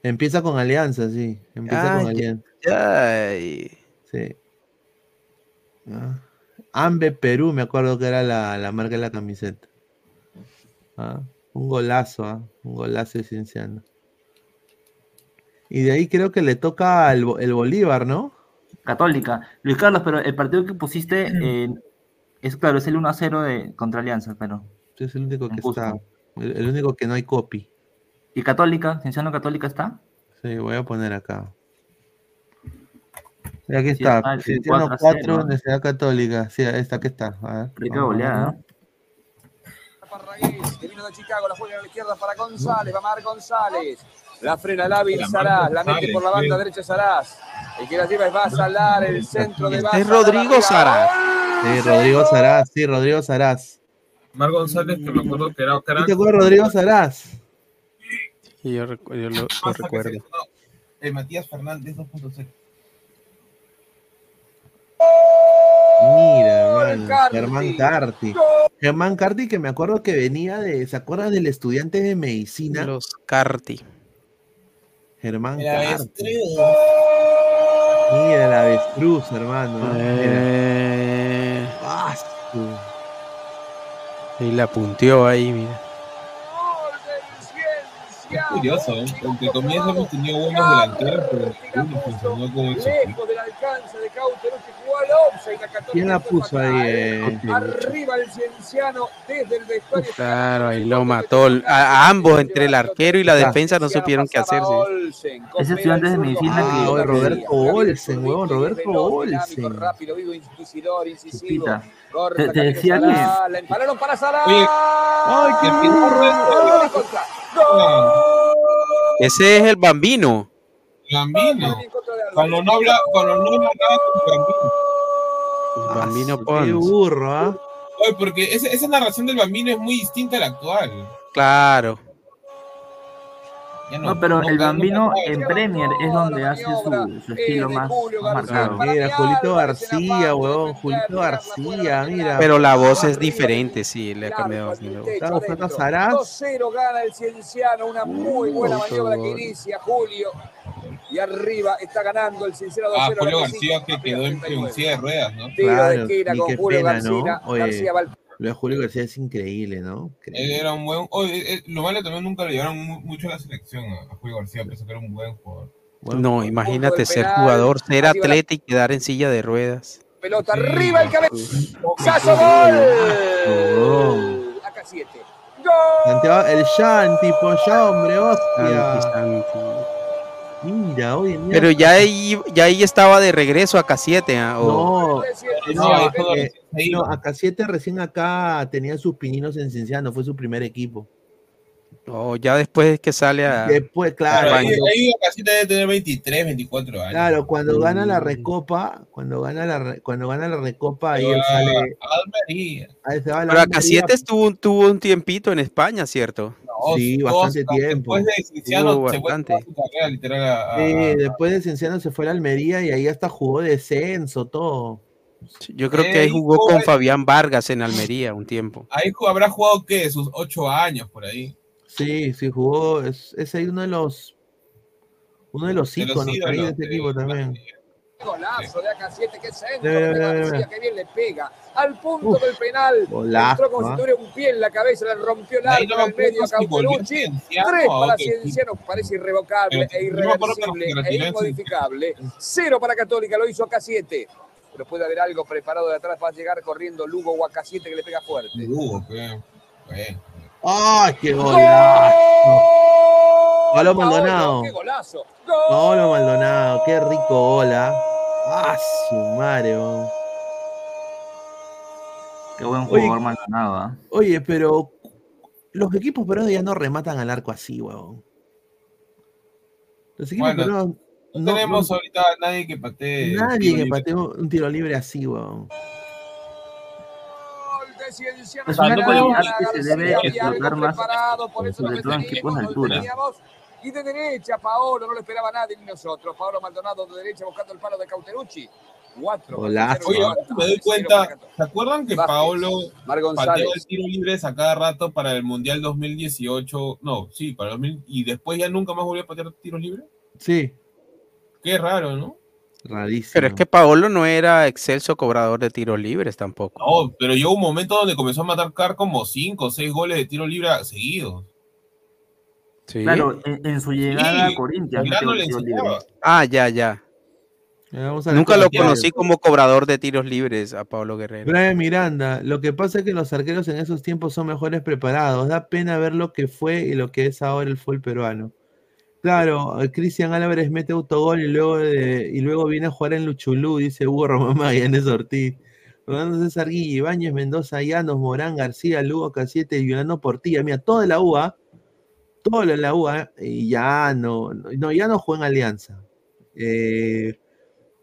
Speaker 1: Empieza con Alianza, sí. Empieza
Speaker 4: Ay,
Speaker 1: con Alianza.
Speaker 4: Ay.
Speaker 1: Sí. Ah. Ambe Perú, me acuerdo que era la, la marca de la camiseta. Ah, Un golazo, ah, un golazo de Cienciano. Y de ahí creo que le toca el, el Bolívar, ¿no?
Speaker 3: Católica. Luis Carlos, pero el partido que pusiste eh, es claro, es el 1 a 0 de, contra Alianza, pero.
Speaker 1: Es el único que está. El, el único que no hay copy.
Speaker 3: ¿Y Católica? ¿Cienciano Católica está?
Speaker 1: Sí, voy a poner acá. Aquí está. Cienciano
Speaker 3: 4 a
Speaker 1: 4,
Speaker 3: 0.
Speaker 1: Universidad Católica. Sí, esta aquí está. A ver,
Speaker 3: Rica goleada. ¿no?
Speaker 10: Parragués, que vino de Chicago, la juega a la izquierda para González, va Mar González. La frena Lábil Saraz, la mete por la banda derecha Saraz. El que la lleva es Basalar, el centro de
Speaker 4: Este
Speaker 10: Basalar.
Speaker 4: es Rodrigo. Saraz.
Speaker 1: Sí, Rodrigo Saraz. Sí, Rodrigo Saraz.
Speaker 5: Mar González, que me acuerdo que era
Speaker 1: ¿Sí
Speaker 5: crack.
Speaker 1: te acuerdas de Rodrigo Saraz?
Speaker 4: Sí, yo, recu- yo lo, recuerdo.
Speaker 5: se- no, el Matías Fernández 2.0.
Speaker 1: Mira, hermano,
Speaker 10: Carti.
Speaker 1: Germán Carti. Germán Carti, que me acuerdo que venía de. ¿Se acuerdan del estudiante de medicina?
Speaker 4: Los Carti.
Speaker 1: Germán Carti. Mira, el avestruz, hermano.
Speaker 4: Eh, y la punteó ahí, mira.
Speaker 5: Es curioso, ¿eh? Entre comillas hemos tenido buenos delanteros, pero ninguno funcionó como éxito.
Speaker 10: Lejos del alcance de Cauteros que jugó al offside. la 14
Speaker 1: ¿Quién la puso ahí? eh?
Speaker 10: Arriba el cienciano desde el vestuario.
Speaker 4: Claro, ahí lo mató. A, a ambos, entre el arquero y la defensa, no supieron qué hacer. sí.
Speaker 3: Ese estudiante de medicina
Speaker 1: Ah,
Speaker 3: que.
Speaker 1: oye, Roberto Olsen, huevón, Roberto Olsen.
Speaker 10: Rápido, vivo, inquisidor, incisivo. Corta,
Speaker 3: Te- te decía
Speaker 10: Salah, La empalaron para Salah.
Speaker 5: Oye,
Speaker 1: ¡Ay, qué
Speaker 5: qué
Speaker 10: Gol. Gol.
Speaker 4: Ese es el bambino.
Speaker 10: Álvarez.
Speaker 5: Cuando no habla, cuando no habla nada con Gambino.
Speaker 4: El bambino
Speaker 1: Ah, Qué
Speaker 4: Pons.
Speaker 1: burro, ¿ah?
Speaker 5: Oye, porque esa, esa narración del Bambino es muy distinta a la actual.
Speaker 4: Claro.
Speaker 5: Ya
Speaker 3: No, pero el
Speaker 5: no-
Speaker 3: Bambino
Speaker 5: no-
Speaker 3: en Premier es donde hace su, su estilo más, más marcado.
Speaker 1: Mira, Julito García, huevón, Julito García, mira.
Speaker 4: Pero la voz es diferente, sí, le ha cambiado.
Speaker 1: a Saraz.
Speaker 10: 2-0 gana el Cienciano, una muy buena maniobra que inicia Julio. Y arriba está ganando el Cienciano 2-0.
Speaker 5: Ah, Julio García que quedó en, en
Speaker 10: 39.
Speaker 5: silla de ruedas, ¿no?
Speaker 10: Tiro de
Speaker 1: Claro,
Speaker 10: esquina
Speaker 1: y
Speaker 10: con
Speaker 1: qué
Speaker 10: Julio
Speaker 1: pena,
Speaker 10: García.
Speaker 1: ¿no? Oye,
Speaker 10: García
Speaker 1: Lo de Julio García es increíble, ¿no?
Speaker 5: Él era un buen. oye, eh, lo malo también nunca le llevaron mu- mucho a la selección a, a Julio García, pensé que era un buen jugador.
Speaker 4: No, imagínate ser
Speaker 10: penal,
Speaker 4: jugador, ser atleta y quedar en silla de ruedas.
Speaker 10: pelota.
Speaker 5: Sí.
Speaker 10: Arriba el cabezazo. Gol. Acá 7. Gol.
Speaker 1: Santiago, el Shanti, pues ya, hombre,
Speaker 4: Santi,
Speaker 1: hostia.
Speaker 4: Santi.
Speaker 1: Mira, oye, mira.
Speaker 4: Pero ya ahí, ya ahí estaba de regreso acá 7.
Speaker 1: No,
Speaker 5: No,
Speaker 1: no, eh, no, acá siete recién acá tenía sus pininos en Cienciano, fue su primer equipo.
Speaker 4: ya después es que sale a.
Speaker 1: Después,
Speaker 5: Claro,
Speaker 1: claro,
Speaker 5: ahí,
Speaker 1: cuando,
Speaker 5: ahí casi debe tener 23, 24 años.
Speaker 1: claro, cuando gana la
Speaker 4: Mm.
Speaker 1: recopa, cuando gana la re- cuando gana la recopa, ahí él
Speaker 5: a-
Speaker 1: sale,
Speaker 5: a Almería.
Speaker 1: ahí se va a la
Speaker 4: Pero
Speaker 1: Almería.
Speaker 4: acá 7 estuvo, tuvo un tiempito en España, ¿cierto?
Speaker 1: Sí, bastante tiempo.
Speaker 5: Después de Cienciano
Speaker 4: Hubo
Speaker 5: se fue
Speaker 4: bastante.
Speaker 5: toda su carrera literal a, a-
Speaker 1: Sí, después de Cienciano se fue a la Almería y ahí hasta jugó descenso, todo.
Speaker 4: Sí, Yo creo que ahí jugó con Fabián Vargas en Almería un tiempo.
Speaker 5: Ahí habrá jugado, ¿qué? Sus 8 años por ahí.
Speaker 1: Sí, sí, jugó, es, es ahí uno de los uno de los
Speaker 5: De los
Speaker 1: íconos ahí de
Speaker 5: ídolos
Speaker 1: este
Speaker 5: de-
Speaker 1: equipo también.
Speaker 10: Golazo de acá 7 que centro. De García, que bien le pega. Al punto
Speaker 1: Uf,
Speaker 10: del penal.
Speaker 1: golazo,
Speaker 10: Entró como
Speaker 1: ¿ah?
Speaker 10: si tuviera un pie en la cabeza, le rompió el arco al medio a.
Speaker 5: Cienciano
Speaker 10: Tres para
Speaker 5: equipo.
Speaker 10: Cienciano, parece irrevocable
Speaker 5: Pero
Speaker 10: e irreversible e inmodificable. Cero para Católica, lo hizo acá 7. Pero puede haber algo preparado de atrás para llegar corriendo Lugo o acá 7 que le pega fuerte.
Speaker 5: Hugo, qué- bueno.
Speaker 1: ¡Ay, qué
Speaker 10: ¡Gol!
Speaker 1: golazo! Pablo Maldonado.
Speaker 10: ¡Qué golazo!
Speaker 1: Pablo Maldonado, qué rico gol, ¿ah? Su madre, weón.
Speaker 3: Qué buen
Speaker 1: Oye,
Speaker 3: jugador Maldonado, ¿ah?
Speaker 1: Oye, pero los equipos peruanos ya no rematan al arco así, weón. Los equipos
Speaker 5: Bueno,
Speaker 1: peruanos
Speaker 5: No,
Speaker 1: no-
Speaker 5: tenemos
Speaker 1: no-
Speaker 5: ahorita a nadie que patee.
Speaker 1: nadie que patee un tiro libre así, weón.
Speaker 5: No
Speaker 3: que se debe explotar más, sobre todo en equipos de altura.
Speaker 10: teníamos. Y de derecha, Paolo, no lo esperaba nadie ni nosotros. Paolo Maldonado de derecha buscando el palo de Cauterucci. Cuatro.
Speaker 1: Golazo.
Speaker 5: Oye, me doy cuenta, ¿se acuerdan que
Speaker 10: Vázquez,
Speaker 5: Paolo pateó el tiro libre a cada rato para el Mundial 2018? No, sí, para el 2000, y después ya nunca más volvió a patear tiros libres.
Speaker 1: Sí,
Speaker 5: Qué raro, ¿no?
Speaker 1: rarísimo.
Speaker 4: Pero es que Paolo no era excelso cobrador de tiros libres tampoco.
Speaker 5: No, pero llegó un momento donde comenzó a matar como 5 o 6 goles de tiro libre seguidos.
Speaker 4: Sí.
Speaker 3: Claro, en, en su llegada a
Speaker 5: Sí,
Speaker 3: Corinthians tiro libre.
Speaker 5: enseñaba.
Speaker 4: Ah, ya, ya.
Speaker 1: A
Speaker 4: Nunca lo conocí como cobrador de tiros libres a Pablo Guerrero.
Speaker 1: Brian Miranda, lo que pasa es que los arqueros en esos tiempos son mejores preparados. Da pena ver lo que fue y lo que es ahora el fútbol peruano. Claro, eh, Cristian Álvarez mete autogol y luego, de- y luego viene a jugar en Luchulú, dice Hugo Román Magallanes Ortiz. Rolando César Guille, Ibáñez, Mendoza, Llanos, Morán, García, Lugo, Casiete, Yolano Portilla. Mira, toda la UA, todo lo de la UA, y ya no, no, ya no juega en Alianza. Eh,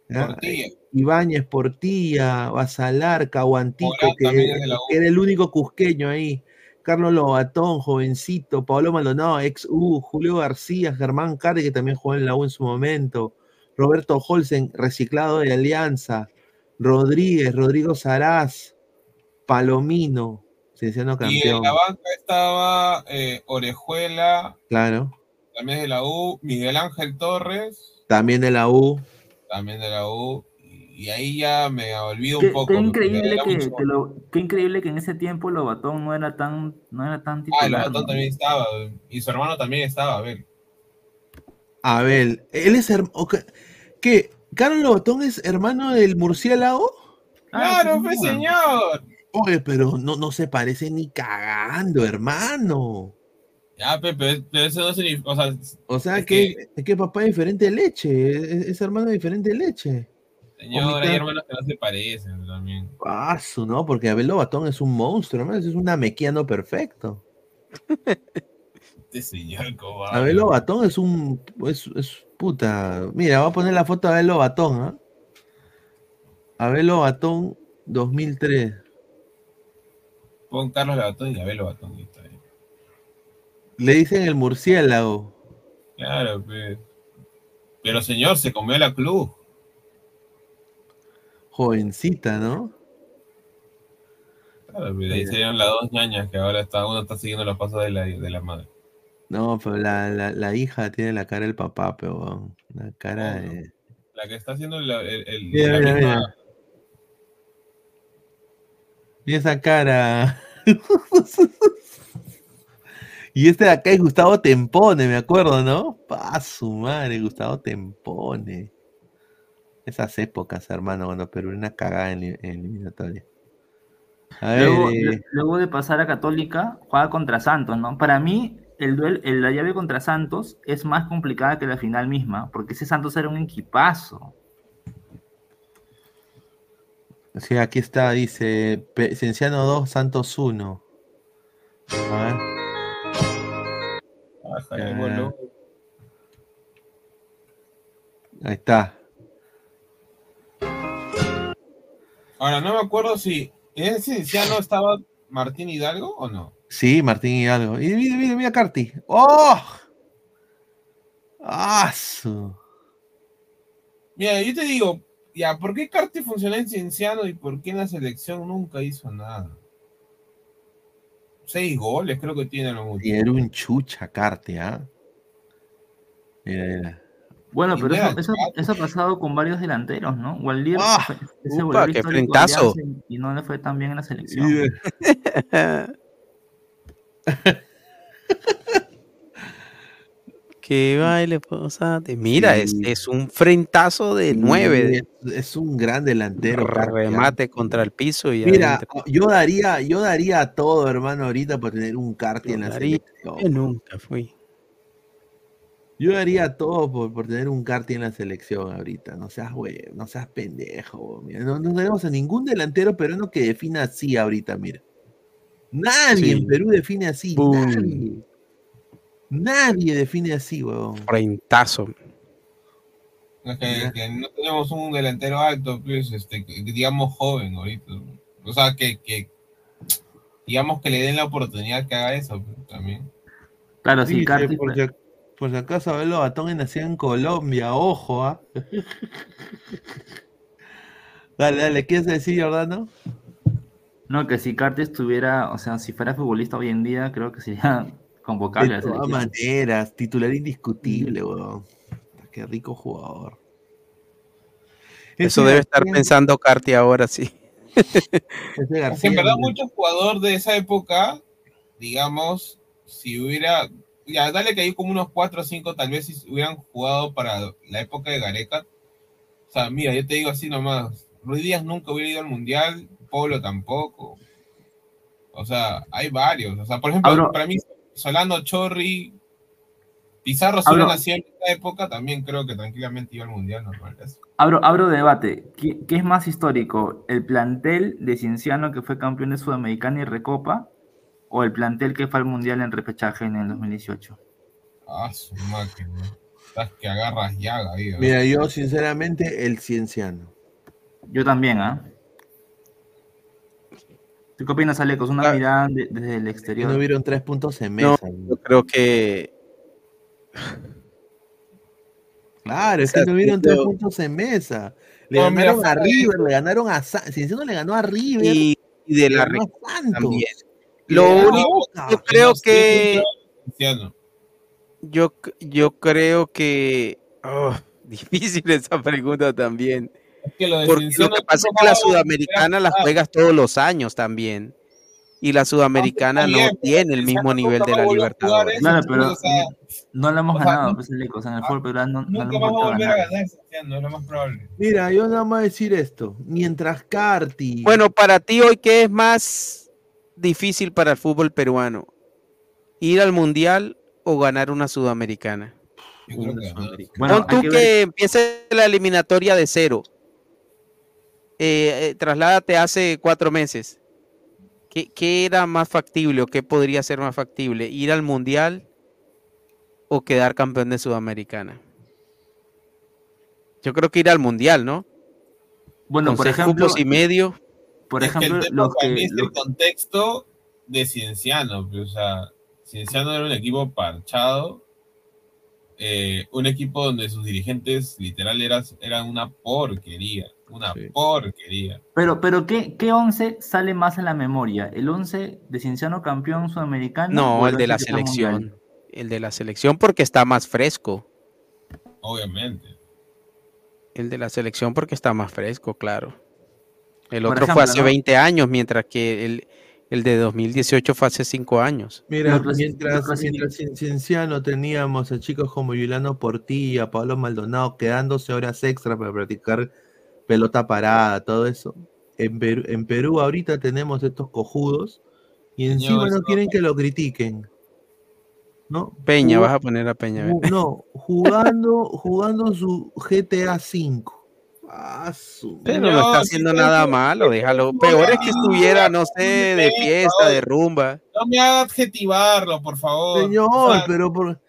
Speaker 1: ¿ya?
Speaker 5: Portilla.
Speaker 1: Ibáñez, Portilla, Basalar, Caguantico, que, que era el único cusqueño ahí. Carlos Lobatón, jovencito, Pablo Maldonado, ex U, Julio García, Germán Carri, que también jugó en la U en su momento, Roberto Holsen, reciclado de Alianza, Rodríguez, Rodrigo Saraz, Palomino, Cienciano
Speaker 5: Y en la banca estaba eh, Orejuela,
Speaker 1: claro,
Speaker 5: también de la U, Miguel Ángel Torres,
Speaker 1: también de la U.
Speaker 5: también de la U. Y ahí ya me olvido
Speaker 3: Qué,
Speaker 5: un poco.
Speaker 3: qué increíble que,
Speaker 5: mucho-
Speaker 3: que lo- qué increíble que en ese tiempo Lobatón no era tan, no era tan
Speaker 5: Ah. Lobatón
Speaker 3: ¿no?
Speaker 5: también estaba. Y su hermano también estaba, a ver.
Speaker 1: A ver, él es hermano. ¿Qué? ¿Carlos Lobatón es hermano del murciélago?
Speaker 3: Ah,
Speaker 5: ¡Claro, pues
Speaker 3: señor.
Speaker 1: Oye, pero no, no se parece ni cagando, hermano.
Speaker 5: Ya, pe, pero, pero eso no significa. O sea,
Speaker 1: O sea
Speaker 5: Es
Speaker 1: que, es que papá es diferente de leche, es, es hermano de diferente de leche.
Speaker 5: señor, hay hermanos que no se parecen también.
Speaker 1: Su, ¿no? Porque Abel Lobatón es un monstruo, hermano, es un amequiano perfecto.
Speaker 5: Este señor cobarde.
Speaker 1: Abel Lobatón es un, es, es puta. Mira, voy a poner la foto de Abel Lobatón, ¿ah? Abel Lobatón 2003.
Speaker 5: Pon Carlos Lobatón y Abel Lobatón. y está ahí.
Speaker 1: Le dicen el murciélago.
Speaker 5: Claro, pues. Pero señor, se comió la club.
Speaker 1: Jovencita, ¿no?
Speaker 5: Claro, pues, ahí serían las dos ñañas que ahora está, uno está siguiendo los pasos de la, de la madre.
Speaker 1: No, pero la, la, la hija tiene la cara del papá, pero la cara de.
Speaker 5: La que está haciendo la- el, el-
Speaker 1: Mira,
Speaker 5: la
Speaker 1: mira,
Speaker 5: misma-
Speaker 1: mira. Y esa cara. y este de acá es Gustavo Tempone, me acuerdo, ¿no? Pa su madre, Gustavo Tempone. Esas épocas, hermano, cuando Perú era una cagada en, en eliminatoria. A ver,
Speaker 3: Luego,
Speaker 1: eh,
Speaker 3: luego de pasar a Católica, juega contra Santos, ¿no? Para mí, el duel, el- la llave contra Santos es más complicada que la final misma, porque ese Santos era un equipazo.
Speaker 1: Sí, aquí está, dice Cienciano 2, Santos 1. A ver. Ah. Ahí está.
Speaker 5: Ahora, no me acuerdo si en ese Cienciano estaba Martín Hidalgo o no.
Speaker 1: Sí, Martín Hidalgo. Y mira, mira, mira Carti. ¡Oh! ¡Ah!
Speaker 5: Mira, yo te digo, ya, ¿por qué Carti funcionó en Cienciano y por qué en la selección nunca hizo nada? Seis goles creo que tiene lo mucho.
Speaker 1: Y era un chucha Carti, ¿ah? Mira, mira.
Speaker 3: Bueno,
Speaker 5: Y
Speaker 3: pero
Speaker 5: mira,
Speaker 3: eso, eso, eso ha pasado con varios delanteros, ¿no? Waldir
Speaker 1: ¡Ah!
Speaker 3: ese
Speaker 4: Upa, qué frentazo.
Speaker 3: Y no le fue tan bien en la selección.
Speaker 1: Y de-
Speaker 4: Que baile, posate. Mira, es,
Speaker 1: Sí.
Speaker 4: es un frentazo de nueve.
Speaker 1: Es, un gran delantero. ¿ah?
Speaker 4: remate contra el piso y
Speaker 1: Mira,
Speaker 4: adentro.
Speaker 1: yo daría, yo daría todo, hermano, ahorita por tener un Carti en la
Speaker 4: Daría-
Speaker 1: selección.
Speaker 4: Yo nunca fui.
Speaker 1: Yo haría todo por, por tener un Carti en la selección ahorita. No seas güey, no seas pendejo. mira. No, no tenemos a ningún delantero peruano que defina así ahorita, mira. Nadie
Speaker 4: Sí.
Speaker 1: en Perú define así.
Speaker 4: Boom.
Speaker 1: Nadie. Nadie define así, weón.
Speaker 4: Frentazo.
Speaker 5: Es que, que no tenemos un delantero alto, pues, este, digamos joven ahorita. O sea, que, que digamos que le den la oportunidad que haga eso pues, también.
Speaker 3: Claro, sí, Carti.
Speaker 1: por, si, por si acaso Abel Batón es nacido en Colombia, ojo, ¿ah? dale, dale, ¿quieres decir, Jordano?
Speaker 3: No, que si Carti estuviera, o sea, si fuera futbolista hoy en día, creo que sería convocable a
Speaker 1: De
Speaker 3: la
Speaker 1: todas maneras, titular indiscutible, weón. Qué rico jugador.
Speaker 4: Eso
Speaker 1: Ese
Speaker 4: debe estar
Speaker 1: García-
Speaker 4: pensando Carti ahora, sí.
Speaker 1: García,
Speaker 5: en verdad muchos jugadores de esa época, digamos, si hubiera, ya dale que hay como unos 4 o 5 tal vez si hubieran jugado para la época de Gareca. O sea, mira, yo te digo así nomás, Ruiz Díaz nunca hubiera ido al Mundial, Polo tampoco. O sea, hay varios. O sea, por ejemplo,
Speaker 3: Abro-
Speaker 5: para mí Solano, Chorri, Pizarro, si hubiera nacido en esa época, también creo que tranquilamente iba al Mundial, normal.
Speaker 3: Abro, abro debate. ¿Qué, qué es más histórico? ¿El plantel de Cienciano que fue campeón de Sudamericana y Recopa? ¿O el plantel que fue al Mundial en repechaje en el 2018?
Speaker 5: Ah, su máquina. Estás que agarras llaga ahí. ¿no?
Speaker 1: mira, yo sinceramente, el cienciano.
Speaker 3: Yo también, ¿ah? ¿Tú qué opinas, Alecos? Una
Speaker 4: Ah.
Speaker 3: mirada de- desde el exterior.
Speaker 1: no hubieron tres puntos en
Speaker 4: No,
Speaker 1: mesa.
Speaker 4: yo creo que
Speaker 1: Claro, es
Speaker 4: O sea,
Speaker 1: que no hubieron tres
Speaker 4: pero-
Speaker 1: puntos en mesa. Le
Speaker 5: No, mira,
Speaker 1: ganaron a River, le ganaron a Sa- Cienciano le ganó a River.
Speaker 4: y, y de la también.
Speaker 1: y
Speaker 4: Lo único,
Speaker 1: Boca.
Speaker 4: yo creo que yo, yo creo que oh, difícil esa pregunta también.
Speaker 5: Que lo
Speaker 4: Porque lo que pasa es que la sudamericana la juegas todos los años también. Y la sudamericana no
Speaker 5: pero
Speaker 4: tiene el mismo nivel de la Libertadores.
Speaker 3: Claro, pero
Speaker 5: o sea,
Speaker 3: no lo hemos
Speaker 5: o sea,
Speaker 3: ganado, pues, Alecos. En el
Speaker 5: ah,
Speaker 3: fútbol peruano no,
Speaker 5: nunca
Speaker 3: hemos
Speaker 5: volver a
Speaker 3: ganar.
Speaker 5: es lo más probable.
Speaker 1: Mira, yo nada más decir esto. Mientras Carti.
Speaker 4: Bueno, para ti hoy, ¿qué es más difícil para el fútbol peruano? ¿Ir al mundial o ganar una sudamericana?
Speaker 3: Bueno,
Speaker 4: Pon tú
Speaker 3: que
Speaker 4: que, empiece la eliminatoria de cero. Eh, eh, trasládate hace cuatro meses. ¿Qué, qué era más factible o qué podría ser más factible? ¿Ir al mundial o quedar campeón de Sudamericana? Yo creo que ir al mundial, ¿no?
Speaker 3: Bueno,
Speaker 4: Con
Speaker 3: por
Speaker 4: seis
Speaker 3: ejemplo,
Speaker 4: cupos y medio.
Speaker 3: por
Speaker 5: Es que
Speaker 3: ejemplo,
Speaker 5: el tema
Speaker 3: los
Speaker 5: para
Speaker 3: que,
Speaker 5: mí es
Speaker 3: los-
Speaker 5: el contexto de Cienciano. pues, O sea, Cienciano era un equipo parchado. eh, un equipo donde sus dirigentes literal eran, eran una porquería. Una
Speaker 1: Sí.
Speaker 5: porquería.
Speaker 3: Pero, pero ¿qué, ¿qué 11 sale más a la memoria? ¿El 11 de Cienciano campeón sudamericano?
Speaker 4: No,
Speaker 3: o
Speaker 4: el de la
Speaker 3: 11 que fue al
Speaker 4: selección.
Speaker 3: Mundial?
Speaker 4: El de la selección porque está más fresco.
Speaker 5: Obviamente.
Speaker 4: El de la selección porque está más fresco, claro. El otro fue hace
Speaker 3: ¿no?
Speaker 4: 20 años, mientras que el, el de 2018 fue hace 5 años.
Speaker 1: Mira, mientras, mientras en Cienciano teníamos a chicos como Yulano Portilla, Pablo Maldonado, quedándose horas extra para practicar pelota parada, todo eso. En Perú, en Perú ahorita tenemos estos cojudos y
Speaker 5: Señor,
Speaker 1: encima no quieren que lo critiquen. ¿No?
Speaker 4: Peña, vas a poner a Peña.
Speaker 1: ju- no, jugando, jugando su GTA V. Ah, su
Speaker 4: Pero no está haciendo nada malo, déjalo. Peor es que estuviera, no sé, de fiesta, de rumba.
Speaker 5: No me haga adjetivarlo, por favor.
Speaker 1: Señor,
Speaker 5: O sea,
Speaker 1: pero por.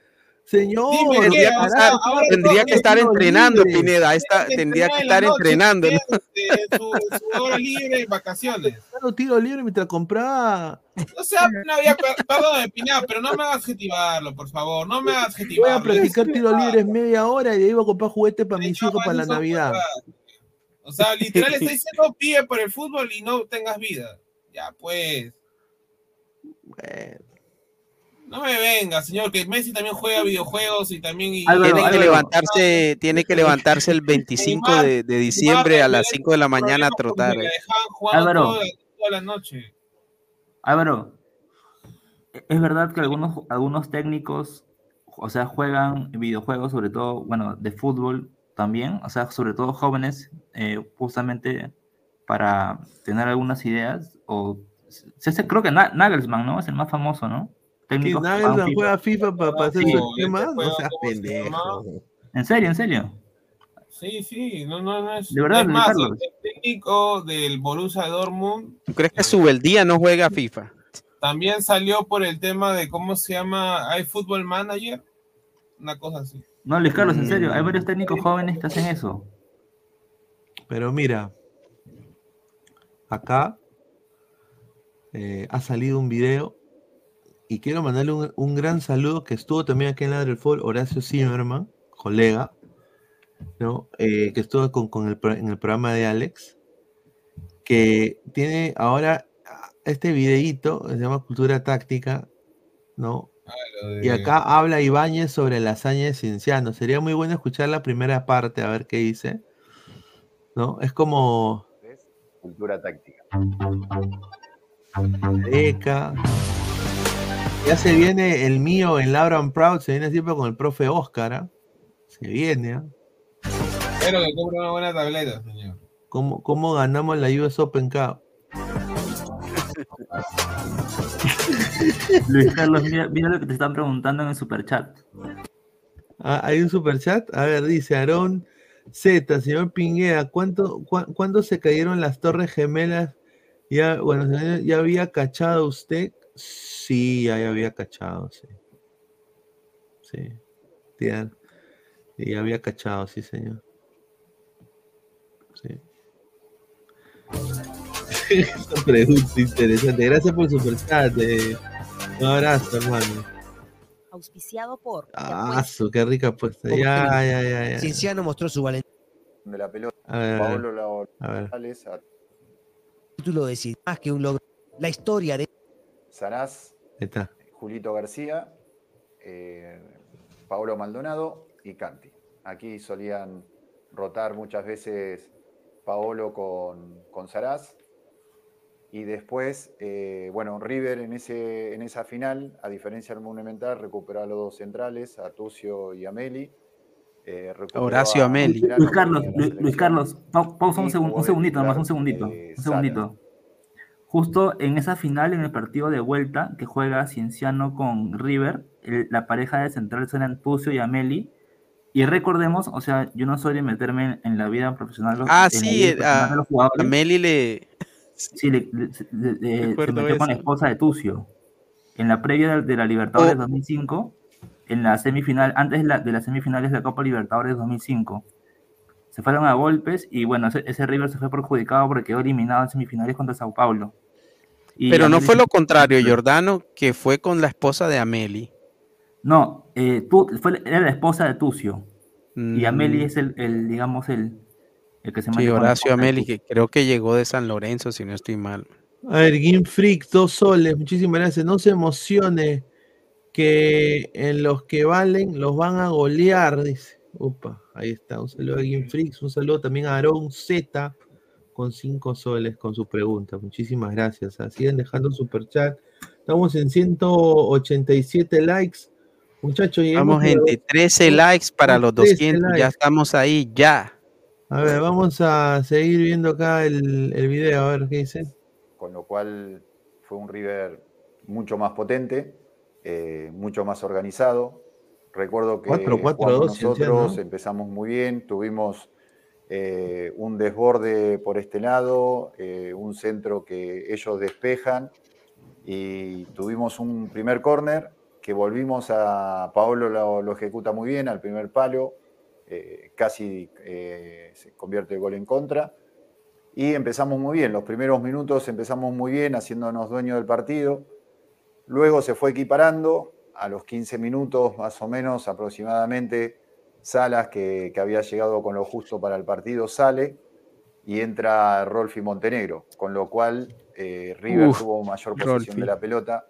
Speaker 1: Señor,
Speaker 5: Dime
Speaker 4: Tendría que
Speaker 5: o sea,
Speaker 4: estar,
Speaker 5: ahora
Speaker 4: tendría que estar entrenando,
Speaker 1: libre.
Speaker 4: Pineda. Esta, tendría que estar entrenando. ¿no?
Speaker 5: este, Su, su hora libre de vacaciones.
Speaker 1: Claro, tiro libre mientras compraba.
Speaker 5: O sea, no había, perdón, Pineda, pero no me hagas adjetivarlo, por favor. No me hagas
Speaker 1: Voy
Speaker 5: adjetivarlo.
Speaker 1: a practicar tiro libre media hora y de ahí voy a comprar juguetes para mis
Speaker 5: Señor,
Speaker 1: hijos para la Navidad.
Speaker 5: verdad. O sea, literal está diciendo pide por el fútbol y no tengas vida. Ya, pues.
Speaker 1: Bueno,
Speaker 5: No me venga, señor, que Messi también juega videojuegos y también. y-
Speaker 3: Álvaro,
Speaker 4: Tiene que
Speaker 3: Álvaro.
Speaker 4: levantarse, tiene que levantarse el 25 de, de diciembre a las 5 de la mañana a trotar. eh.
Speaker 3: Álvaro.
Speaker 5: toda, toda la noche.
Speaker 3: Álvaro, es verdad que algunos, algunos técnicos, o sea, juegan videojuegos, sobre todo, bueno, de fútbol también, o sea, sobre todo jóvenes, eh, justamente para tener algunas ideas, o se hace- creo que Na- Nagelsmann, ¿no? Es el más famoso, ¿no?
Speaker 1: ¿Que
Speaker 3: técnicos que juegan
Speaker 1: juega
Speaker 3: FIFA.
Speaker 1: FIFA para hacer
Speaker 3: Sí.
Speaker 1: su esquema?
Speaker 5: Este
Speaker 1: No seas pendejo.
Speaker 3: ¿En serio, en serio?
Speaker 5: Sí, sí, no, no, no es.
Speaker 3: De verdad,
Speaker 5: es más, el,
Speaker 3: Carlos.
Speaker 5: el técnico del Borussia Dortmund
Speaker 4: ¿Tú crees que Subeldía no juega FIFA?
Speaker 5: también salió por el tema de cómo se llama, hay Football Manager, una cosa así.
Speaker 3: No, Luis Carlos, en serio, hay
Speaker 1: Mm.
Speaker 3: varios técnicos jóvenes que hacen eso.
Speaker 1: Pero mira, acá eh, ha salido un video y quiero mandarle un, un gran saludo que estuvo también aquí en la del Fútbol, Horacio Zimmerman, colega, ¿no? Eh, que estuvo con, con el, en el programa de Alex, que tiene ahora ah, este videíto, se llama Cultura Táctica, ¿no?
Speaker 5: Lo
Speaker 1: Y acá habla Ibáñez sobre la hazaña de Cienciano. Sería muy bueno escuchar la primera parte, a ver qué dice. ¿No? Es como
Speaker 11: Cultura táctica.
Speaker 1: Eca. Ya se viene el mío en Laura Proud, se viene siempre con el profe Oscar. ¿ah? Se viene. ¿ah?
Speaker 5: Espero que compre una buena tableta, señor.
Speaker 1: ¿Cómo, ¿Cómo ganamos la US Open Cup?
Speaker 3: Luis Carlos, mira, mira lo que te están preguntando en el superchat.
Speaker 1: Ah, hay un super chat. A ver, dice Aarón Z, señor Pinguea, ¿cuánto, cua- ¿cuándo se cayeron las torres gemelas? Ya, bueno, señor, ¿ya había cachado usted? Sí, ya, ya había cachado, sí. Sí. Ya había cachado, sí, señor. Sí. Esta pregunta interesante. Gracias por su super chat. eh. Un abrazo, hermano.
Speaker 12: Auspiciado por.
Speaker 1: Ah, su, qué rica puesta. Ya, ya, ya, ya.
Speaker 12: Cienciano mostró su valentía.
Speaker 11: De la pelota.
Speaker 1: A ver.
Speaker 11: Paolo
Speaker 12: título de sí, más que un logro. La historia de.
Speaker 1: Está.
Speaker 11: Julito García, eh, Paolo Maldonado y Canti. Aquí solían rotar muchas veces Paolo con, con Sarás. Y después, eh, bueno, River en, ese, en esa final, a diferencia del Monumental, recuperó a los dos centrales, a Tucio y a Meli. Eh,
Speaker 4: Horacio
Speaker 11: a
Speaker 4: Ameli.
Speaker 3: Luis Carlos, Luis. Carlos, pau- pausa un, segun- un segundito, nomás un
Speaker 11: titular,
Speaker 3: segundito,
Speaker 11: eh,
Speaker 3: un segundito. Justo en esa final, en el partido de vuelta que juega Cienciano con River, el- la pareja de centrales eran Tucio y Ameli. Y recordemos, o sea, yo no soy de meterme en, en la vida profesional.
Speaker 4: Ah,
Speaker 3: en
Speaker 4: sí,
Speaker 3: vida
Speaker 4: eh,
Speaker 3: personal
Speaker 4: a,
Speaker 3: de los jugadores.
Speaker 4: a Meli le.
Speaker 3: Sí, le- le- se- le- metió con la esposa de Tucio. En la previa de, de la Libertadores
Speaker 4: Oh.
Speaker 3: 2005, en la semifinal, antes de, la- de las semifinales de la Copa Libertadores 2005. Se fueron a golpes y bueno, ese, ese River se fue perjudicado porque quedó eliminado en semifinales contra Sao Paulo. Y
Speaker 4: Pero no
Speaker 3: Ameli-
Speaker 4: fue lo contrario, Giordano, que fue con la esposa de Ameli.
Speaker 3: No, eh, tú, fue, era la esposa de Tucio. Y Ameli
Speaker 4: Mm.
Speaker 3: es el, el, digamos, el, el que se
Speaker 4: Sí, Horacio Ameli, que creo que llegó de San Lorenzo, si no estoy mal.
Speaker 1: A ver, Game Freak, dos soles, muchísimas gracias. No se emocione que en los que valen los van a golear, dice. Upa, ahí está. Un saludo a Game Freaks, un saludo también a Aaron Z con cinco soles con su pregunta. Muchísimas gracias. ah. Siguen dejando super chat. Estamos en 187 likes. Muchachos, llegamos
Speaker 4: Vamos, gente, 13 likes para los
Speaker 1: 13
Speaker 4: 200. Ya estamos ahí, ya.
Speaker 1: A ver, vamos a seguir viendo acá el, el video, a ver qué dice.
Speaker 11: con lo cual fue un River mucho más potente, eh, mucho más organizado. Recuerdo que
Speaker 1: 4-4-2,
Speaker 11: jugamos
Speaker 1: Cienciano,
Speaker 11: nosotros
Speaker 1: ¿no?
Speaker 11: empezamos muy bien, tuvimos eh, un desborde por este lado, eh, un centro que ellos despejan y tuvimos un primer córner que volvimos a Paolo lo, ejecuta muy bien al primer palo, eh, casi se convierte el gol en contra. Y empezamos muy bien, los primeros minutos empezamos muy bien, haciéndonos dueños del partido. Luego se fue equiparando, a los 15 minutos más o menos aproximadamente, Salas, que, que había llegado con lo justo para el partido, sale y entra Rolfi Montenegro, con lo cual eh, River
Speaker 4: Uf,
Speaker 11: tuvo mayor posesión
Speaker 4: Rolfi.
Speaker 11: de la pelota.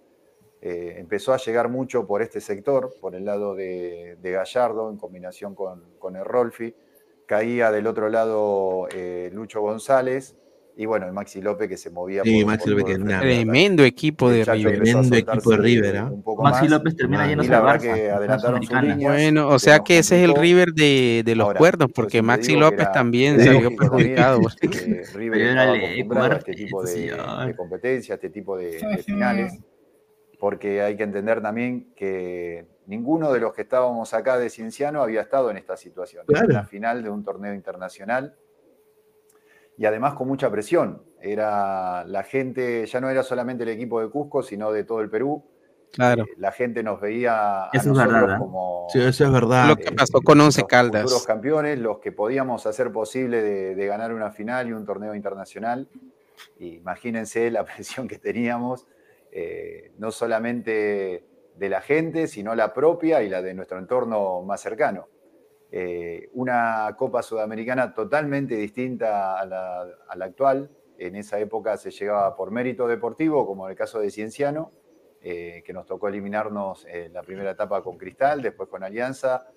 Speaker 11: Eh, empezó a llegar mucho por este sector, por el lado de, de Gallardo, en combinación con, con el Rolfi. Caía del otro lado eh, Lucho González y bueno, el Maxi López que se movía
Speaker 1: Sí,
Speaker 11: por,
Speaker 1: Maxi
Speaker 11: por
Speaker 1: López, que.
Speaker 4: Tremendo equipo de River.
Speaker 1: Tremendo equipo de River,
Speaker 11: poco
Speaker 3: Maxi
Speaker 11: más.
Speaker 3: López termina
Speaker 11: Y
Speaker 3: a
Speaker 11: la
Speaker 3: Barça,
Speaker 11: que adelantaron.
Speaker 4: Bueno, o sea que ese es el. River de, de los
Speaker 11: Ahora,
Speaker 4: cuernos, porque Maxi López
Speaker 11: era-
Speaker 4: también
Speaker 11: era
Speaker 4: salió
Speaker 11: lógico
Speaker 4: perjudicado.
Speaker 11: River
Speaker 3: Pero
Speaker 11: estaba
Speaker 3: órale,
Speaker 11: acostumbrado a este tipo de, de competencia, a este tipo de, de finales, porque hay que entender también que ninguno de los que estábamos acá de Cienciano había estado en esta situación,
Speaker 1: Claro.
Speaker 11: en la final de un torneo internacional y además con mucha presión. Era la gente, ya no era solamente el equipo de Cusco, sino de todo el Perú.
Speaker 4: Claro.
Speaker 11: La gente nos veía a
Speaker 3: Eso es
Speaker 11: nosotros
Speaker 3: verdad, ¿eh?
Speaker 11: como
Speaker 1: Sí, eso es verdad.
Speaker 4: Lo que pasó con Once
Speaker 11: los
Speaker 4: Caldas.
Speaker 11: futuros campeones, los que podíamos hacer posible de, de ganar una final y un torneo internacional. Y imagínense la presión que teníamos, eh, no solamente de la gente, sino la propia y la de nuestro entorno más cercano. Eh, una Copa Sudamericana totalmente distinta a la, a la actual. En esa época se llegaba por mérito deportivo, como en el caso de Cienciano, eh, que nos tocó eliminarnos en la primera etapa con Cristal, después con Alianza,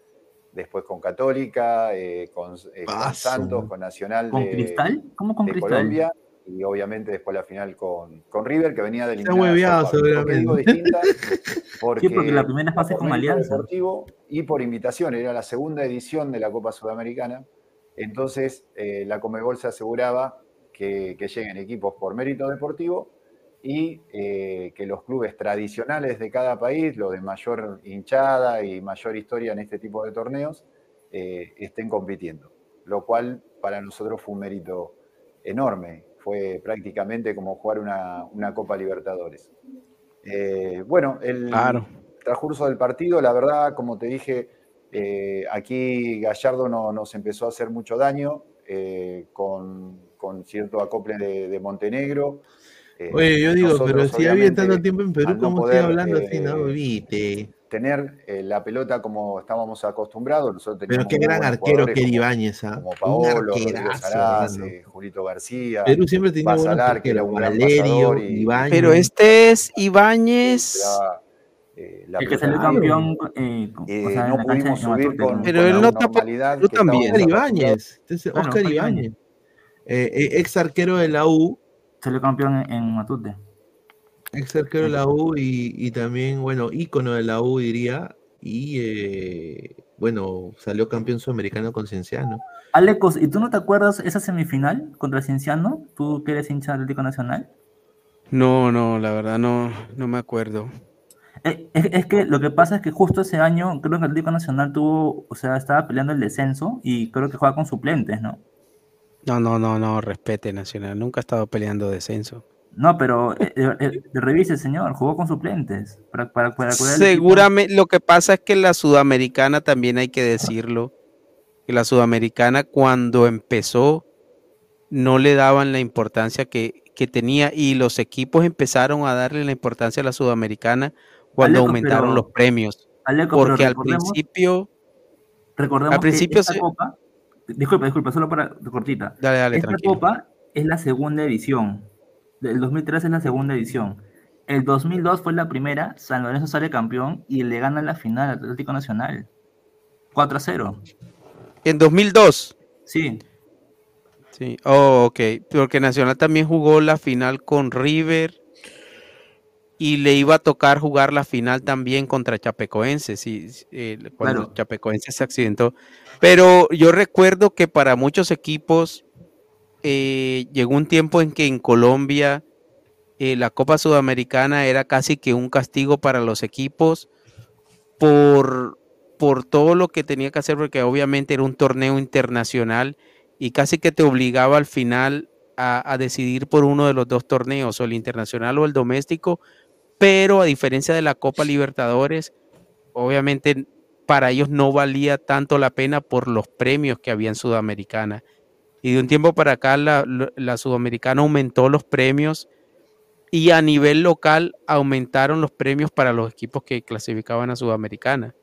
Speaker 11: después con Católica, eh, con, eh. Santos, con Nacional
Speaker 3: ¿Con
Speaker 11: de,
Speaker 3: Cristal? ¿Cómo con
Speaker 11: de
Speaker 3: Cristal?
Speaker 11: Colombia y obviamente después la final con, con River, que venía de
Speaker 1: Está
Speaker 11: eliminar a
Speaker 1: hueveado,
Speaker 11: Sao Paulo. ¿Por qué digo
Speaker 1: seguramente.
Speaker 11: distinta? Porque,
Speaker 3: Sí, porque la primera fase con Alianza.
Speaker 11: deportivo y por invitación, era la segunda edición de la Copa Sudamericana. Entonces, eh, la Comebol se aseguraba que, que lleguen equipos por mérito deportivo y eh, que los clubes tradicionales de cada país, los de mayor hinchada y mayor historia en este tipo de torneos, eh, estén compitiendo. Lo cual para nosotros fue un mérito enorme. Fue prácticamente como jugar una, una Copa Libertadores. Eh, bueno, el
Speaker 4: Claro.
Speaker 11: transcurso del partido, la verdad, como te dije, eh, aquí Gallardo no- nos empezó a hacer mucho daño eh, con, con cierto acople de, de Montenegro.
Speaker 1: Oye, yo digo, pero si viene tanto tiempo en Perú,
Speaker 11: no
Speaker 1: ¿cómo
Speaker 11: poder,
Speaker 1: estoy hablando así? No, viste.
Speaker 11: Tener eh, la pelota como estábamos acostumbrados. Nosotros
Speaker 1: Pero qué gran arquero que Ibáñez, ¿ah?
Speaker 11: como Paolo, Saraz, eh, Julito García.
Speaker 1: Perú siempre tenía buenos
Speaker 11: Basalar, que era un
Speaker 1: Valerio,
Speaker 11: y-
Speaker 1: Ibáñez.
Speaker 4: Pero este es Ibáñez.
Speaker 11: daba, eh, la
Speaker 3: El que
Speaker 11: pelota
Speaker 3: salió
Speaker 11: al
Speaker 3: campeón, eh, con-
Speaker 11: Eh,
Speaker 3: o sea, en
Speaker 11: no
Speaker 3: la
Speaker 11: pudimos
Speaker 3: de
Speaker 11: subir con.
Speaker 4: Pero
Speaker 11: con
Speaker 4: él
Speaker 11: la
Speaker 4: no
Speaker 11: que
Speaker 4: también.
Speaker 1: Ibáñez. Es
Speaker 3: Claro,
Speaker 1: Oscar Ibáñez.
Speaker 3: Ibáñez.
Speaker 1: Eh, eh, ex arquero de la U.
Speaker 3: Salió campeón en, en Matute.
Speaker 1: Ex arquero de la U y, y también, bueno, ícono de la U, diría. Y, eh, bueno, salió campeón sudamericano con Cienciano.
Speaker 3: Alecos, ¿y tú no te acuerdas esa semifinal contra Cienciano? ¿Tú que eres hincha del Atlético Nacional?
Speaker 4: No, no, la verdad no, no me acuerdo.
Speaker 3: Eh, Es, es que lo que pasa es que justo ese año creo que el Atlético Nacional tuvo, o sea, estaba peleando el descenso y creo que juega con suplentes, ¿no?
Speaker 4: No, no, no, no, respete Nacional. Nunca ha estado peleando descenso.
Speaker 3: No, pero eh, eh, eh, revise, señor, jugó con suplentes. Para, para, para.
Speaker 4: Seguramente, lo que pasa es que la sudamericana también hay que decirlo, que la sudamericana cuando empezó no le daban la importancia que, que tenía y los equipos empezaron a darle la importancia a la sudamericana cuando
Speaker 3: Aleco,
Speaker 4: aumentaron
Speaker 3: pero-
Speaker 4: los premios.
Speaker 3: Aleco,
Speaker 4: Porque al principio,
Speaker 3: Recordemos
Speaker 4: al principio
Speaker 3: esta
Speaker 4: se-
Speaker 3: copa, disculpa, disculpa, solo para cortita.
Speaker 4: Dale, dale,
Speaker 3: esta
Speaker 4: tranquilo.
Speaker 3: copa es la segunda edición. El 2003 es la segunda edición. El 2002 fue la primera, San Lorenzo sale campeón y le gana la final al Atlético Nacional. 4 a 0.
Speaker 4: en 2002.
Speaker 3: Sí.
Speaker 4: Sí, oh, ok, porque Nacional también jugó la final con River y le iba a tocar jugar la final también contra Chapecoense, sí, eh, cuando
Speaker 3: Claro.
Speaker 4: Chapecoense se accidentó. Pero yo recuerdo que para muchos equipos eh, llegó un tiempo en que en Colombia eh, la Copa Sudamericana era casi que un castigo para los equipos por, por todo lo que tenía que hacer, porque obviamente era un torneo internacional y casi que te obligaba al final a, a decidir por uno de los dos torneos, o el internacional o el doméstico, pero a diferencia de la Copa Libertadores, obviamente para ellos no valía tanto la pena por los premios que había en Sudamericana. Y de un tiempo para acá la, Sudamericana aumentó los premios y a nivel local aumentaron los premios para los equipos que clasificaban a Sudamericana.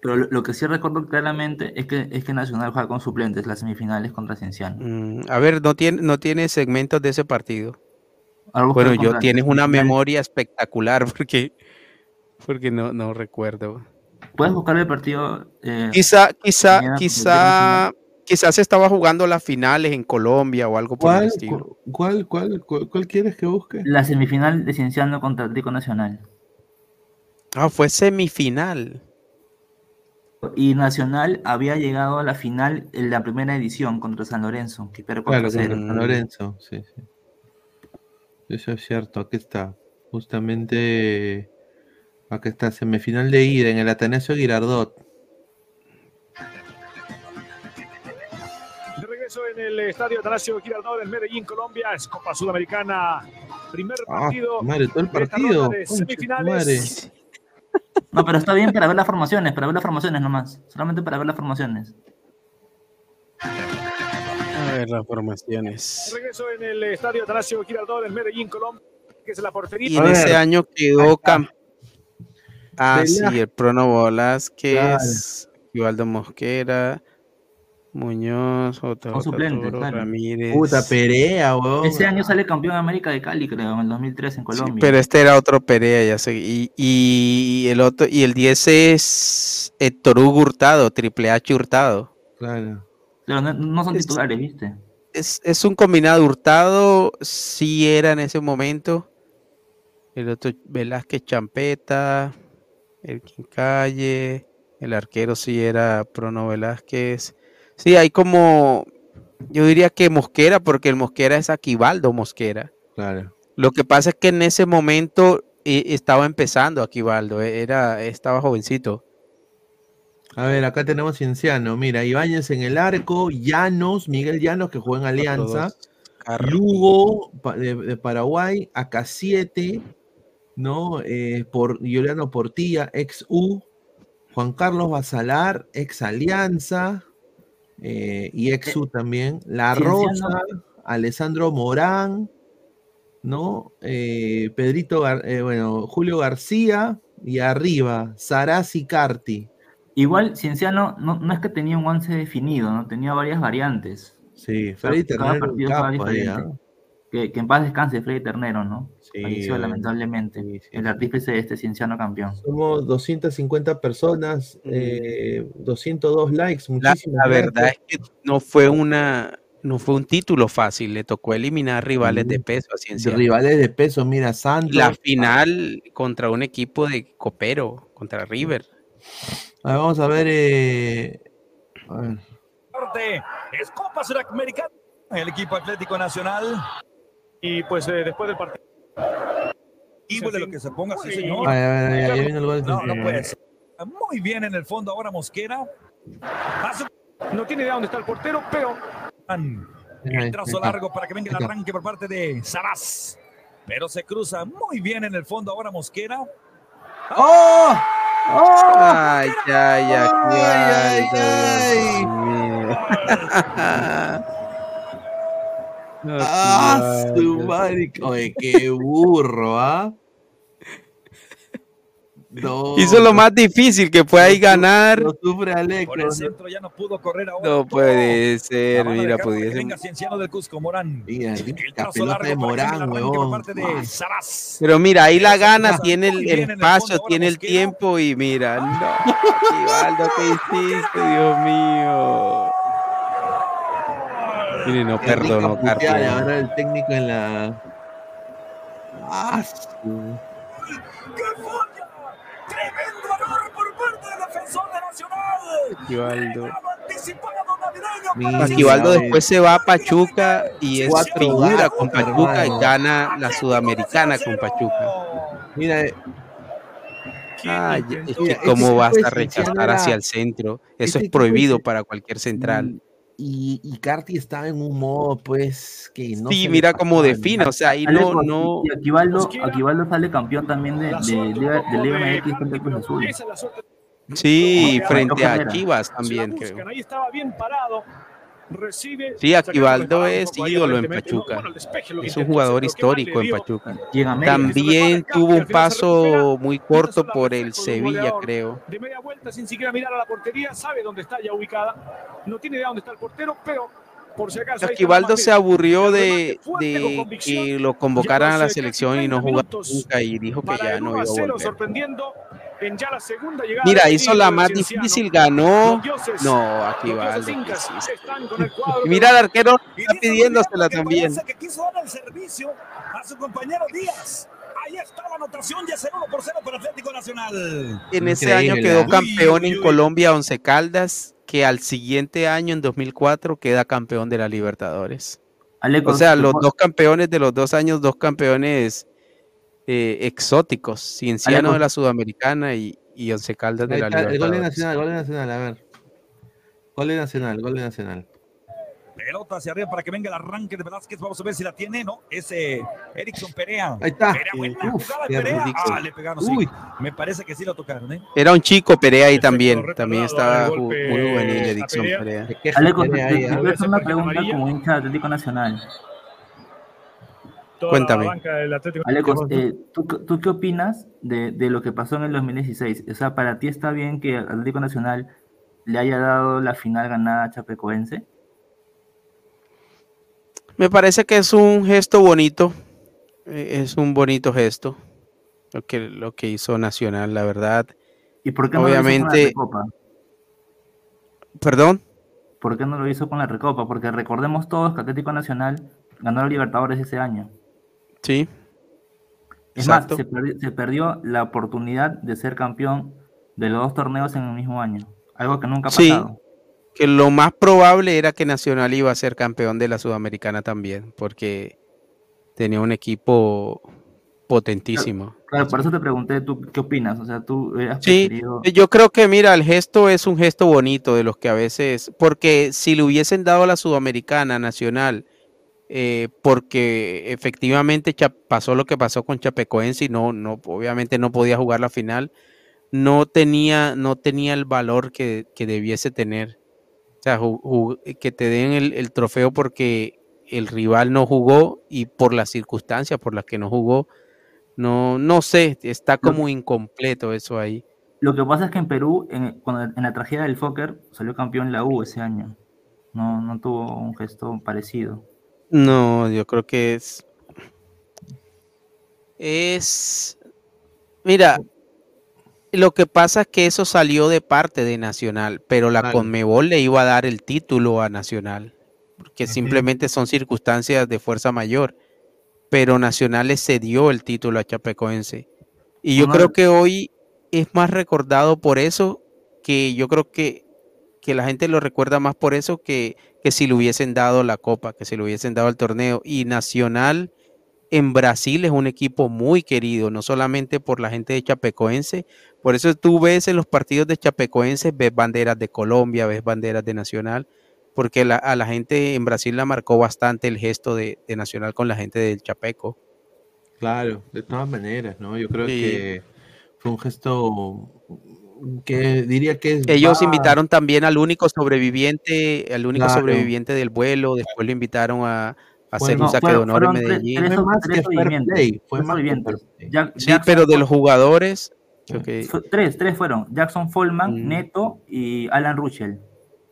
Speaker 3: Pero lo, que sí recuerdo claramente es que, es que Nacional juega con suplentes las semifinales contra Cienciano.
Speaker 4: Mm, a ver, no tiene, no tiene segmentos de ese partido. Bueno, yo tienes una memoria espectacular porque, porque no, no recuerdo.
Speaker 3: Puedes buscar el partido. eh,
Speaker 4: Quizá, quizá,
Speaker 3: mañana,
Speaker 4: quizá, quizás estaba jugando las finales en Colombia o algo por el
Speaker 1: ¿Cuál,
Speaker 4: estilo.
Speaker 1: cu- cuál, cuál, cuál, cuál quieres que busque?
Speaker 3: La semifinal de Cienciano contra Atlético Nacional.
Speaker 4: Ah, fue semifinal.
Speaker 3: Y Nacional había llegado a la final en la primera edición contra San Lorenzo, que
Speaker 1: Claro,
Speaker 3: 4
Speaker 1: contra
Speaker 3: 0.
Speaker 1: San Lorenzo, sí, sí. Eso es cierto, aquí está. Justamente acá está, semifinal de ida en el Atanasio Girardot.
Speaker 13: Regreso en el estadio Atanasio Girardot en Medellín, Colombia, es Copa Sudamericana. Primer
Speaker 1: Ah,
Speaker 13: partido.
Speaker 1: madre, todo el partido.
Speaker 13: de semifinales.
Speaker 3: No, pero está bien para ver las formaciones, para ver las formaciones nomás. Solamente para ver las formaciones.
Speaker 4: A ver las formaciones.
Speaker 13: Regreso en el estadio Atanasio Girardot en Medellín, Colombia, que es la portería.
Speaker 4: Y en ese año quedó camp Ah, sí, el Prono Velázquez, Ivaldo Mosquera, Muñoz, Otto
Speaker 3: Son suplentes,
Speaker 4: Toro,
Speaker 3: claro.
Speaker 4: Ramírez.
Speaker 1: Puta Perea, weón.
Speaker 3: Ese año sale campeón de América de Cali, creo, en el 2003 en
Speaker 4: Sí,
Speaker 3: Colombia.
Speaker 4: pero este era otro Perea, ya sé. Y, y el otro, y el 10 es Héctor Hugo Hurtado, Triple H Hurtado.
Speaker 1: Claro.
Speaker 3: Pero no, no son
Speaker 4: Es-
Speaker 3: titulares, ¿viste?
Speaker 4: Es, es un combinado Hurtado, sí era en ese momento. El otro Velázquez Champeta, el Calle, el arquero sí era Prono Velázquez. Sí, hay como, yo diría que Mosquera, porque el Mosquera es Aquivaldo Mosquera.
Speaker 1: Claro.
Speaker 4: Lo que pasa es que en ese momento eh, estaba empezando Aquivaldo, eh, era, estaba jovencito.
Speaker 1: A ver, acá tenemos Cienciano. Mira, Ibáñez en el arco, Llanos, Miguel Llanos, que juega en Alianza. Lugo de Paraguay, AK7, ¿no? Eh, por Juliano Portilla, ex U, Juan Carlos Basalar, ex Alianza, eh, y ex U también, La. Rosa, Alessandro Morán, ¿no? Eh, Pedrito, Gar- eh, bueno, Julio García, y arriba, Sarasi Carti.
Speaker 3: Igual, Cienciano no, no es que tenía un once definido, ¿no? Tenía varias variantes.
Speaker 1: Sí, Freddy Ternero, un
Speaker 3: partido estaba
Speaker 1: capo ahí.
Speaker 3: Que, que en paz descanse Freddy Ternero, ¿no?
Speaker 1: Sí,
Speaker 3: Falleció
Speaker 1: eh,
Speaker 3: lamentablemente.
Speaker 1: sí, sí,
Speaker 3: el artífice de este Cienciano campeón.
Speaker 1: Somos 250 personas, eh, 202 likes,
Speaker 4: La,
Speaker 1: muchísimas
Speaker 4: la verdad
Speaker 1: gracias.
Speaker 4: es que no fue una, no fue un título fácil, le tocó eliminar rivales de peso a Cienciano.
Speaker 1: rivales de peso, mira, Santos.
Speaker 4: La final contra un equipo de Copero, contra River.
Speaker 1: A ver, vamos a ver. eh, a ver.
Speaker 13: Es Copa Sudamericana. El equipo Atlético Nacional. Y pues eh, después del partido.
Speaker 14: Y de lo que se ponga, sí, señor.
Speaker 1: A ver, a ver, ahí viene el gol.
Speaker 14: No, no puede ser. Muy bien en el fondo ahora Mosquera.
Speaker 13: No tiene idea dónde está el portero, pero
Speaker 14: el trazo largo para que venga el arranque por parte de Saraz. Pero se cruza muy bien en el fondo ahora Mosquera.
Speaker 1: ¡Oh! ¡Oh!
Speaker 4: Ay, ay, ay,
Speaker 1: Ay,
Speaker 4: Dios mío. No,
Speaker 1: ¡Ah, su
Speaker 4: Dios.
Speaker 1: madre! Oye, qué burro, ¿ah? No,
Speaker 4: Hizo lo más difícil que fue ahí ganar.
Speaker 1: Lo sufre Aleco.
Speaker 14: Por el centro ya no pudo correr ahora.
Speaker 4: No puede ser, mira, pudiese.
Speaker 14: venga Cienciano del Cusco, Morán.
Speaker 1: Mira,
Speaker 14: El
Speaker 1: pelota de Morán, huevón.
Speaker 4: Pero mira, ahí la gana, tiene el, espacio, tiene el tiempo y mira, no, ¿qué hiciste, Dios mío? Mire, no
Speaker 1: y ahora el técnico en la. ¡Ah.
Speaker 14: ¡Tremendo error por parte del defensor de Nacional!
Speaker 1: Mira,
Speaker 4: después se va a Pachuca y es figura con Pachuca y gana la Sudamericana con Pachuca.
Speaker 1: Mira, eh,
Speaker 4: Ay, es que cómo vas a rechazar hacia el centro. Eso es prohibido para cualquier central.
Speaker 1: Y, y Carti estaba en un modo, pues, que no
Speaker 4: Sí, mira cómo define, o sea, ahí no, no.
Speaker 3: Y Aquivaldo. Aquivaldo sale campeón también de, de, de Liga MX frente al Cruz Azul.
Speaker 4: Sí, frente a. Chivas también, creo.
Speaker 13: Ahí estaba bien parado. Recibe.
Speaker 4: Sí, Aquivaldo es ídolo en.
Speaker 13: No,
Speaker 4: Pachuca.
Speaker 13: bueno, despeje
Speaker 4: Es un jugador histórico en. Pachuca. También tuvo un paso muy corto por el Sevilla, creo.
Speaker 13: De media vuelta sin siquiera mirar a la portería, sabe dónde está ya ubicada. No tiene idea dónde está el portero, pero por si acaso.
Speaker 4: Aquivaldo se aburrió de, que lo convocaran a la selección y no
Speaker 13: casi
Speaker 4: jugara
Speaker 13: 30 minutos
Speaker 4: nunca y dijo que ya no
Speaker 13: 1
Speaker 4: iba
Speaker 13: a
Speaker 4: a
Speaker 13: 0,
Speaker 4: volver.
Speaker 13: Sorprendiendo en ya la segunda llegada.
Speaker 4: Mira, hizo la más difícil, ganó.
Speaker 13: Dioses,
Speaker 4: No,
Speaker 13: el
Speaker 4: Y
Speaker 13: de
Speaker 4: mira al
Speaker 13: los-
Speaker 4: arquero, está pidiéndosela también.
Speaker 14: parece que quiso dar el servicio a su compañero Díaz. Ahí está la anotación, ya es el 1 por 0 para Atlético Nacional.
Speaker 4: En ese año quedó
Speaker 1: ¿eh?
Speaker 4: campeón
Speaker 14: Uy, uy,
Speaker 4: en. Colombia Once Caldas, que al siguiente año, en 2004, queda campeón de la Libertadores.
Speaker 3: Aleco,
Speaker 4: O sea, los dos campeones de los dos años, dos campeones eh, exóticos, Cienciano de la Sudamericana y, y Once Caldas de la
Speaker 1: el gol de
Speaker 4: Libertadores.
Speaker 1: Nacional, gol de Nacional, a ver. Gol de Nacional, gol de Nacional.
Speaker 14: Pelota hacia arriba para que venga el arranque de Velázquez. Vamos a ver si la tiene, ¿no? Ese Erickson Perea.
Speaker 1: Ahí está.
Speaker 14: Perea, buena
Speaker 1: Uf,
Speaker 14: jugada de
Speaker 1: qué
Speaker 14: Perea. Ah, le pegaron, sí.
Speaker 1: Uy.
Speaker 14: Me parece que sí lo tocaron, ¿eh?
Speaker 4: Era un chico Perea ahí también, también estaba muy juvenil Erickson
Speaker 14: Perea.
Speaker 4: Perea.
Speaker 3: Te, te- te hacer una pregunta como hincha de Atlético Nacional.
Speaker 13: Toda
Speaker 4: Cuéntame.
Speaker 13: la banca del Atlético
Speaker 3: Aleco, eh, ¿tú, ¿tú qué opinas de, de lo que pasó en el 2016? O sea, ¿para ti está bien que Atlético Nacional le haya dado la final ganada a Chapecoense?
Speaker 4: Me parece que es un gesto bonito, eh, es un bonito gesto lo que, lo que hizo Nacional, la verdad.
Speaker 3: ¿Y por qué no lo hizo con la Recopa?
Speaker 4: perdón.
Speaker 3: ¿Por qué no lo hizo con la Recopa? Porque recordemos todos que Atlético Nacional ganó la Libertadores ese año.
Speaker 4: Sí.
Speaker 3: Es
Speaker 4: Exacto.
Speaker 3: más, se perdi- se perdió la oportunidad de ser campeón de los dos torneos en el mismo año. Algo que nunca ha
Speaker 4: Sí,
Speaker 3: pasado.
Speaker 4: que lo más probable era que Nacional iba a ser campeón de la Sudamericana también, porque tenía un equipo potentísimo.
Speaker 3: Claro, por eso te pregunté, ¿tú qué opinas? O sea, tú
Speaker 4: Sí,
Speaker 3: preferido-
Speaker 4: yo creo que mira, el gesto es un gesto bonito de los que a veces, porque si le hubiesen dado a la Sudamericana Nacional, eh, porque efectivamente pasó lo que pasó con Chapecoense y no, no, obviamente no podía jugar la final, no tenía, no tenía el valor que, que debiese tener. O sea, que te den el, el trofeo porque el rival no jugó y por las circunstancias por las que no jugó, no, no sé, está como incompleto eso ahí.
Speaker 3: Lo que pasa es que en Perú, en, cuando- en la tragedia del Fokker, salió campeón la U ese año. No, no tuvo un gesto parecido.
Speaker 4: No, yo creo que es. Es. Mira, lo que pasa es que eso salió de parte de Nacional, pero la. Conmebol le iba a dar el título a Nacional, porque simplemente son circunstancias de fuerza mayor. Pero Nacional le cedió el título a Chapecoense. Y yo creo que hoy es más recordado por eso que yo creo que, que la gente lo recuerda más por eso que, que si le hubiesen dado la copa, que si le hubiesen dado el torneo. Y Nacional en Brasil es un equipo muy querido, no solamente por la gente de Chapecoense. Por eso tú ves en los partidos de Chapecoense, ves banderas de Colombia, ves banderas de Nacional, porque la- a la gente en Brasil la marcó bastante el gesto de, de Nacional con la gente del Chapeco.
Speaker 1: Claro, de todas maneras, ¿no? Yo creo
Speaker 4: Sí.
Speaker 1: que fue un gesto que diría que es
Speaker 4: Ellos
Speaker 1: va-
Speaker 4: invitaron también al único sobreviviente, al único
Speaker 1: Claro.
Speaker 4: sobreviviente del vuelo, después lo invitaron a, a hacer
Speaker 1: Bueno,
Speaker 4: un saque de honor en
Speaker 3: tres-
Speaker 4: Medellín.
Speaker 3: tres-
Speaker 1: Fue más
Speaker 3: tres
Speaker 1: que fair
Speaker 3: sobrevivientes,
Speaker 1: play, fue
Speaker 3: tres
Speaker 1: más que
Speaker 3: sobrevivientes.
Speaker 1: fair play.
Speaker 3: Jack-
Speaker 4: Sí,
Speaker 3: Jackson
Speaker 4: pero de los jugadores,
Speaker 3: tres, tres fueron. Jackson Folman,
Speaker 4: Mm.
Speaker 3: Neto y Alan Ruschel.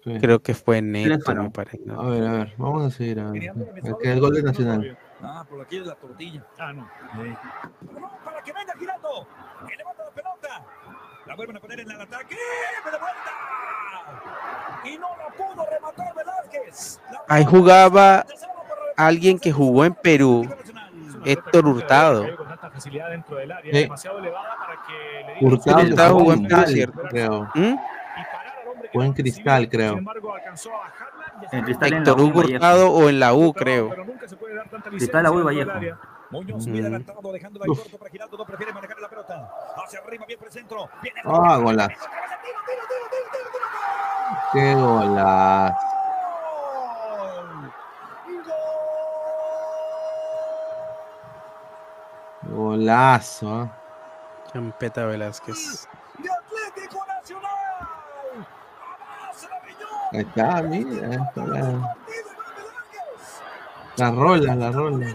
Speaker 1: Sí.
Speaker 4: creo que fue Neto, me parece. ¿no?
Speaker 1: A ver, a ver, vamos a seguir. A ver. El, que- el gol de Nacional.
Speaker 14: Ah, por aquí es la tortilla.
Speaker 13: Ah, no.
Speaker 14: No, para que venga girando. Que levanta la pelota. La vuelven a poner en el ataque. ¡Me da vuelta! Y no la pudo rematar Velázquez. La
Speaker 4: Ahí jugaba alguien que jugó en Perú, Héctor Hurtado.
Speaker 13: Con tanta facilidad dentro del área,
Speaker 1: Sí.
Speaker 13: demasiado elevada para que le digan-
Speaker 1: Hurtado,
Speaker 4: jugó
Speaker 1: en
Speaker 4: Perú,
Speaker 1: Cristal,
Speaker 4: ¿cierto?
Speaker 1: creo.
Speaker 4: ¿Mm?
Speaker 1: Fue en Cristal, creo.
Speaker 4: Héctor. Hurtado o en la U, creo.
Speaker 13: pero nunca se puede dar tanta
Speaker 3: Cristal, la U y Vallejo.
Speaker 14: Muñoz bien adelantado, dejándola en
Speaker 1: Uf.
Speaker 14: corto para Giraldo. No prefiere manejar la pelota. Hacia arriba, bien por el centro. Viene
Speaker 1: Ah, golazo. Qué golazo. Golazo, ¿eh?
Speaker 4: Champeta Velázquez.
Speaker 14: de Atlético Nacional. La.
Speaker 1: Ahí está, mira. ahí está la- Las rolas, las rolas.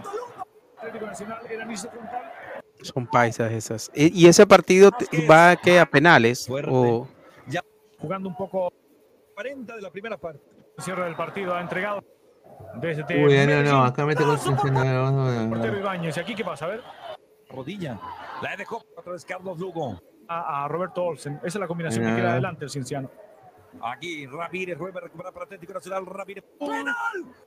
Speaker 13: Atlético Nacional era Nice frontal.
Speaker 4: Son paisas esas. ¿Y ese partido va a, qué, a penales? O,
Speaker 14: Ya
Speaker 13: Jugando un poco
Speaker 14: 40 de la primera parte.
Speaker 13: cierre del partido, ha entregado desde
Speaker 1: Uy, no, no, acá mete concentración.
Speaker 13: portero Ibáñez. ¿Y aquí qué pasa? A ver,
Speaker 14: Rodilla. La dejó otra vez Carlos Lugo.
Speaker 13: a, a Roberto Olsen. Esa es la combinación
Speaker 1: Mira.
Speaker 13: que queda adelante el Cienciano.
Speaker 14: Aquí Ramírez vuelve a recuperar para Atlético Nacional. Ramírez. ¡Penal!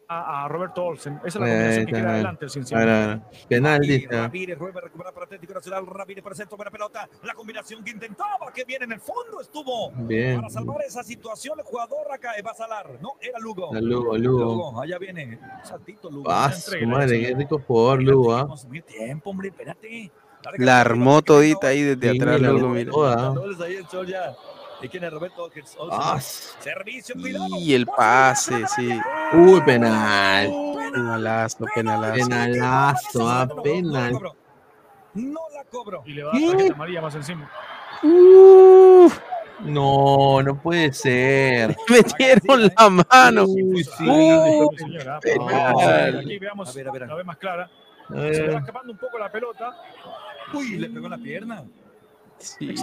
Speaker 13: A, a Roberto Olsen. Esa es la combinación que
Speaker 1: está,
Speaker 13: queda adelante el
Speaker 1: ver. Penal,
Speaker 14: Aquí
Speaker 1: dice.
Speaker 14: Ramírez vuelve a recuperar para Atlético Nacional. Ramírez por el centro, buena pelota. La combinación que intentaba, que viene en el fondo, estuvo.
Speaker 1: Bien.
Speaker 14: Para salvar esa situación, el jugador acá va a salar. No, era Lugo.
Speaker 1: A Lugo, Lugo.
Speaker 14: allá viene. Saltito, Lugo.
Speaker 1: Ah, madre, qué rico jugador, Lugo, ¿ah?
Speaker 14: Tiempo, hombre, espérate.
Speaker 4: La armó todita ahí desde
Speaker 1: Sí,
Speaker 4: atrás, loco, mira.
Speaker 1: toda.
Speaker 14: ¿Y quién es Roberto? Olsen.
Speaker 1: Ah,
Speaker 14: Servicio, cuidado.
Speaker 4: Y el pase, sí.
Speaker 1: Uy, penal.
Speaker 4: Penalazo, penalazo.
Speaker 1: Penalazo, ah, penal.
Speaker 14: No la cobro.
Speaker 13: Y le va a dar amarilla más encima.
Speaker 1: Uf. No, no puede ser.
Speaker 4: Metieron la mano.
Speaker 1: Uy, sí.
Speaker 4: Penal.
Speaker 13: Aquí veamos
Speaker 14: A ver, a ver.
Speaker 13: la vez más clara. Se va escapando un poco la pelota.
Speaker 14: Uy, le pegó la pierna.
Speaker 4: Sí.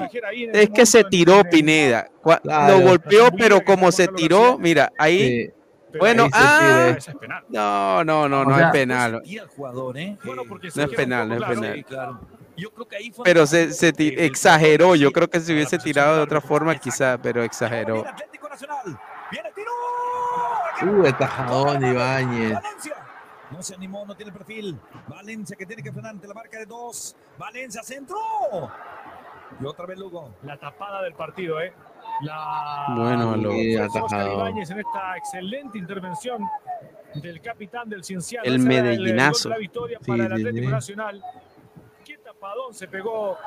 Speaker 4: Es que se tiró Pineda.
Speaker 1: Claro.
Speaker 4: Lo golpeó, pero como se tiró, mira, ahí.
Speaker 1: Sí.
Speaker 4: Bueno,
Speaker 13: se
Speaker 4: ah. No, no, no,
Speaker 3: O
Speaker 4: no
Speaker 3: sea,
Speaker 4: es penal.
Speaker 14: El jugador, ¿eh?
Speaker 13: Bueno, porque
Speaker 4: No
Speaker 13: se
Speaker 4: es penal, no es
Speaker 13: claro.
Speaker 4: penal.
Speaker 14: claro. Yo creo que ahí fue
Speaker 4: Pero se, se
Speaker 14: el- el
Speaker 4: exageró. Yo creo que
Speaker 14: la
Speaker 4: hubiese tirado de otra forma, quizá, pero exageró.
Speaker 14: Tiro.
Speaker 1: Uy, atajadón, Ibáñez.
Speaker 14: Valencia. No se animó, no tiene perfil. Valencia que tiene que frenar ante la marca de dos. Valencia centro. Y otra vez Lugo.
Speaker 13: La tapada del partido, ¿eh? La...
Speaker 4: Bueno, lo-.
Speaker 13: Ibáñez en esta excelente intervención del capitán del Cienciano.
Speaker 4: El medellinazo.
Speaker 13: gol de la victoria
Speaker 1: Sí,
Speaker 13: para el Atlético
Speaker 1: sí.
Speaker 13: Nacional. ¿Qué tapadón se pegó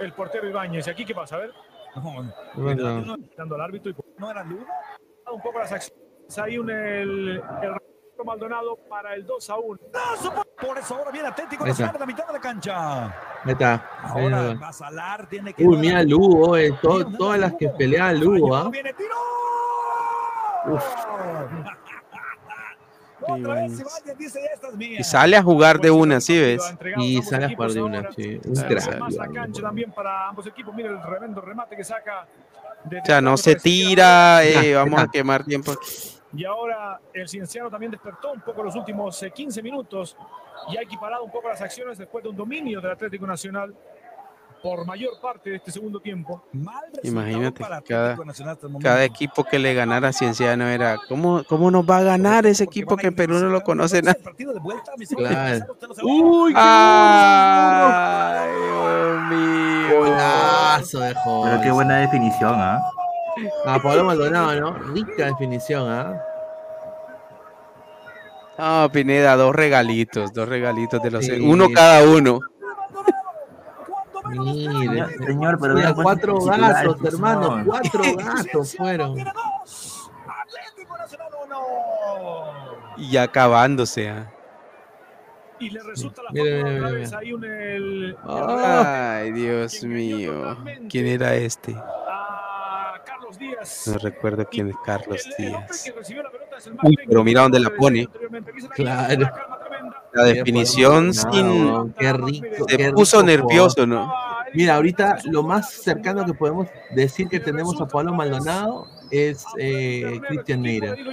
Speaker 13: el portero Ibáñez? ¿Y aquí qué pasa? A ver,
Speaker 14: No,
Speaker 1: Bueno,
Speaker 13: dando al árbitro y
Speaker 14: no era Lugo.
Speaker 13: un poco las acciones. Ahí un, el, el Maldonado para el 2 a 1.
Speaker 14: Por eso ahora viene Atlético
Speaker 1: Ahí.
Speaker 14: Nacional en la mitad de la cancha.
Speaker 1: ahí está. Ahí
Speaker 14: Ahora
Speaker 1: va.
Speaker 14: va a salar, tiene que.
Speaker 1: Uy, mira Lugo, eh, to- todas las que pelea Lugo, ¿ah?
Speaker 14: Viene tiro.
Speaker 1: Uf.
Speaker 14: Otra vez
Speaker 4: Sí.
Speaker 14: Ibáñez dice ya esta es mía.
Speaker 4: Y sale a jugar de una, ¿sí ves?
Speaker 1: Y sale a jugar de una, sí. Un
Speaker 4: Sale,
Speaker 1: crack.
Speaker 4: sale.
Speaker 13: Más la
Speaker 1: Iván,
Speaker 13: cancha
Speaker 1: por-
Speaker 13: también para ambos equipos. Mira el tremendo remate que saca. desde
Speaker 4: O sea, no se tira, eh, vamos a quemar tiempo.
Speaker 13: Y ahora el Cienciano también despertó un poco los últimos eh, 15 minutos y ha equiparado un poco las acciones después de un dominio del Atlético Nacional por mayor parte de este segundo tiempo.
Speaker 14: Mal
Speaker 4: Imagínate,
Speaker 14: para
Speaker 4: cada-. Cada equipo que le ganara a Cienciano era, ¿cómo, ¿cómo nos va a ganar ese
Speaker 14: Porque
Speaker 4: equipo que en Perú no lo conoce nada?
Speaker 14: partido de vuelta, mis
Speaker 1: Claro. Uy, qué
Speaker 4: ¡Ay, Dios mío!
Speaker 1: golazo de.
Speaker 3: Pero qué buena definición, ¿ah?
Speaker 1: A Pablo Maldonado, ¿no? Rica definición, ¿ah?
Speaker 4: Ah, Pineda, dos regalitos, dos regalitos de los
Speaker 1: Sí.
Speaker 4: uno cada uno.
Speaker 1: Mire.
Speaker 3: Señor, pero
Speaker 1: Mira, cuatro gatos, hermano.
Speaker 3: señor.
Speaker 1: Cuatro gatos fueron.
Speaker 14: Tiene dos. Atlético Nacional uno.
Speaker 4: Y acabándose. ah.
Speaker 13: Y le resulta la
Speaker 1: Mira,
Speaker 13: otra
Speaker 1: mira,
Speaker 13: vez
Speaker 1: mira.
Speaker 13: ahí un el, el.
Speaker 4: Ay, Dios mío. ¿Quién era este? No recuerdo quién es Carlos Díaz. Uy, pero mira dónde la pone.
Speaker 1: Claro.
Speaker 4: La definición
Speaker 1: Mira,
Speaker 4: sin...
Speaker 1: no, Qué rico.
Speaker 4: Se
Speaker 1: qué
Speaker 4: puso
Speaker 1: rico
Speaker 4: nervioso, ¿no?
Speaker 1: Mira, ahorita lo más cercano que podemos decir que tenemos a Pablo Maldonado es eh, Cristian
Speaker 13: este equipo,
Speaker 1: Neira.
Speaker 13: ¿eh?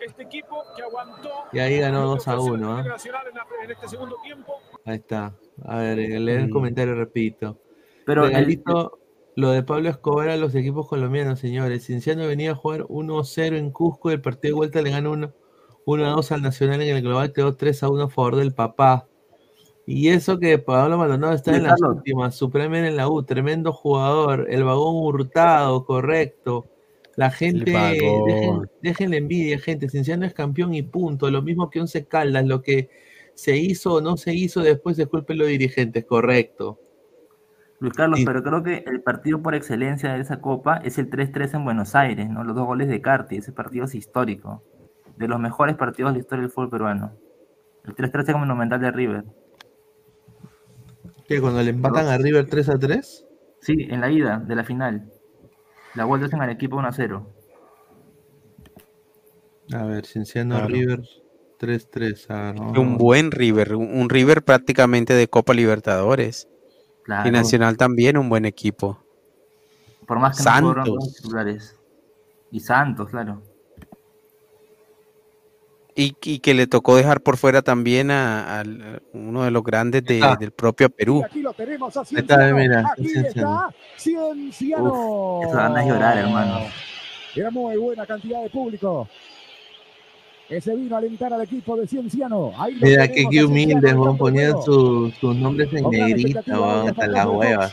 Speaker 13: Este equipo que aguantó
Speaker 1: Y ahí ganó
Speaker 13: lo que
Speaker 1: 2 a
Speaker 13: ofreció el
Speaker 1: 1.
Speaker 13: Atlético
Speaker 1: ¿ah?
Speaker 13: Nacional en, la- en este segundo tiempo.
Speaker 1: Ahí está. A ver, eh, leen el
Speaker 4: Mm.
Speaker 1: comentario, repito.
Speaker 3: Pero el-
Speaker 1: Regalito, lo de Pablo Escobar a los equipos colombianos, señores. Cienciano venía a jugar 1-0 en Cusco y el partido de vuelta le ganó 1 1-2 al Nacional en el global, quedó 3-1 a favor del papá. Y eso que Pablo Maldonado está en las últimas, su Premier en la U, tremendo jugador, el vagón hurtado, correcto. La gente, dejen la envidia, gente. Cienciano es campeón y punto. Lo mismo que Once Caldas, lo que se hizo o no se hizo, después disculpen los dirigentes, correcto.
Speaker 3: Luis Carlos, pero creo que el partido por excelencia de esa copa es el 3-3 en Buenos Aires, ¿no? Los dos goles de Carti, ese partido es histórico. De los mejores partidos de la historia del fútbol peruano. El 3-3 en Monumental de River.
Speaker 1: ¿Qué? Cuando le empatan a River 3 a 3.
Speaker 3: Sí, en la ida de la final. La vuelta es en el equipo 1-0.
Speaker 1: A ver, Cienciano
Speaker 4: Claro.
Speaker 1: River 3-3. A ver,
Speaker 4: Un buen River, un un River prácticamente de Copa Libertadores.
Speaker 3: Claro.
Speaker 4: Y Nacional también un buen equipo.
Speaker 3: Por más que no fueron
Speaker 4: Santos.
Speaker 3: los titulares. Y Santos, claro.
Speaker 4: Y, y que le tocó dejar por fuera también a, al- a uno de los grandes de-
Speaker 1: Ah.
Speaker 4: del propio Perú.
Speaker 15: Aquí lo tenemos a Cienciano.
Speaker 1: mira,
Speaker 15: Aquí
Speaker 1: Cienciano.
Speaker 15: está Cienciano.
Speaker 3: Eso dan a llorar, hermano.
Speaker 15: Era muy buena cantidad de público. Ese vino a alentar al equipo de Cienciano. Ahí
Speaker 1: Mira que qué
Speaker 15: a
Speaker 1: humildes, ponían
Speaker 15: juego.
Speaker 1: sus, sus nombres en negrita,
Speaker 15: de
Speaker 1: hasta
Speaker 15: de
Speaker 1: huevas.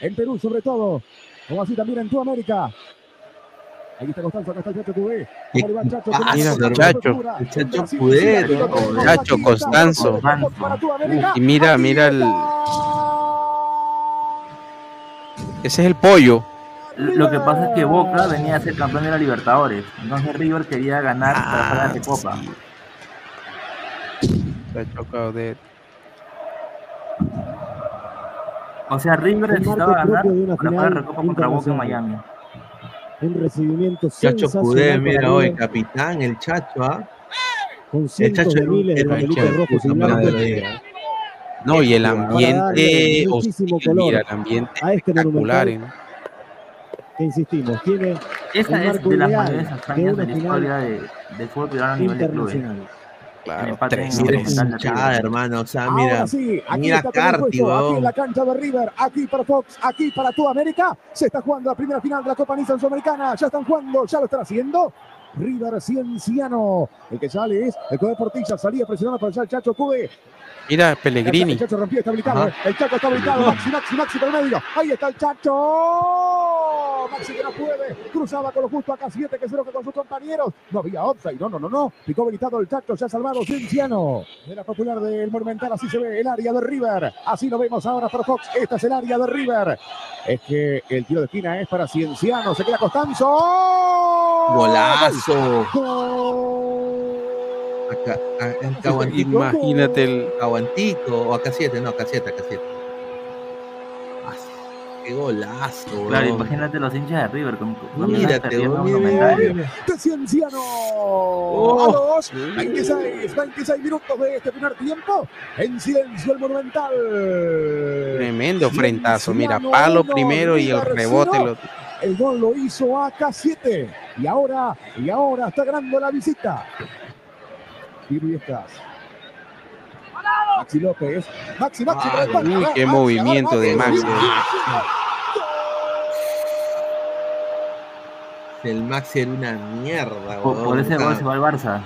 Speaker 15: En Perú, sobre todo. Como así también en toda América.
Speaker 16: Ahí está Constanzo, acá está el Chacho Ahora va el Chacho, la
Speaker 4: Chacho.
Speaker 1: El Chacho
Speaker 4: Constanzo. Y mira, mira el. Ese es el pollo.
Speaker 3: Lo que pasa es que Boca venía a ser campeón de la Libertadores. Entonces River quería ganar
Speaker 4: Ah,
Speaker 3: para fuera de Copa.
Speaker 4: Chacho Caudet.
Speaker 3: O sea, River necesitaba ganar
Speaker 16: de
Speaker 3: para jugar la Recopa contra Boca en Miami.
Speaker 16: Un recibimiento
Speaker 1: Chacho Cudé, mira hoy,
Speaker 16: River,
Speaker 1: capitán, el Chacho, ¿ah?
Speaker 16: con
Speaker 1: El Chacho
Speaker 16: de miles de papelitos rojos y blancos.
Speaker 4: No, y el ambiente. hostil,
Speaker 16: color
Speaker 4: mira, el ambiente
Speaker 16: a este
Speaker 4: espectacular. ¿eh?
Speaker 16: Que insistimos, tiene
Speaker 3: Esa es de las mayores
Speaker 16: de
Speaker 3: hazañas
Speaker 16: una
Speaker 3: de la
Speaker 16: final
Speaker 3: historia de, del fútbol peruano a nivel de clubes.
Speaker 4: Claro,
Speaker 3: empate en el
Speaker 4: 3-3.
Speaker 3: Monumental de
Speaker 1: Hinchada,
Speaker 3: River.
Speaker 1: hermano, o sea, mira,
Speaker 16: Ahora sí, aquí
Speaker 1: mira
Speaker 16: está
Speaker 1: Carti,
Speaker 16: aquí en la cancha de River, aquí para Fox, aquí para toda América. Se está jugando la primera final de la Copa Nissan Sudamericana. Ya están jugando, ya lo están haciendo. River Cienciano. El que sale es el Coder Portilla. Salía presionado por allá el Chacho Cube.
Speaker 4: Mira,
Speaker 16: El
Speaker 4: Pellegrini.
Speaker 16: Chacho rompió, está habilitado. Eh. El Chacho está habilitado. Maxi, Maxi, Maxi por el medio. Ahí está el Chacho. Maxi que no puede. Cruzaba con lo justo acá 7 que 0 que con sus compañeros. No había offside. No, no, no, no. Picó habilitado el Chacho. Ya salvado Cienciano. De la popular del Monumental. Así se ve el área de River. Así lo vemos ahora para Fox. Esta es el área de River. Es que el tiro de esquina es para Cienciano. Se queda Costanzo.
Speaker 1: Golazo.
Speaker 16: Gol.
Speaker 1: Acá, acá Aguantico.
Speaker 4: Imagínate el.
Speaker 1: Aguantico, o acá 7, no, acá 7, acá 7. Qué golazo,
Speaker 3: Claro, imagínate los hinchas de River con, con
Speaker 1: Mírate,
Speaker 3: un
Speaker 1: mira,
Speaker 16: Cienciano.
Speaker 1: Oh.
Speaker 16: a los 26, 26 minutos de este primer tiempo. En silencio el Monumental.
Speaker 4: Tremendo frentazo. Mira, palo primero y el rebote. Lo...
Speaker 16: El gol lo hizo AK7. Y ahora, y ahora está ganando la visita. Viruescas. Maxi López. Maxi, Maxi.
Speaker 4: Ay, uy, qué
Speaker 16: Maxi,
Speaker 4: movimiento de Maxi.
Speaker 1: El Maxi era una mierda,
Speaker 3: Por, ese gol se va al Barça.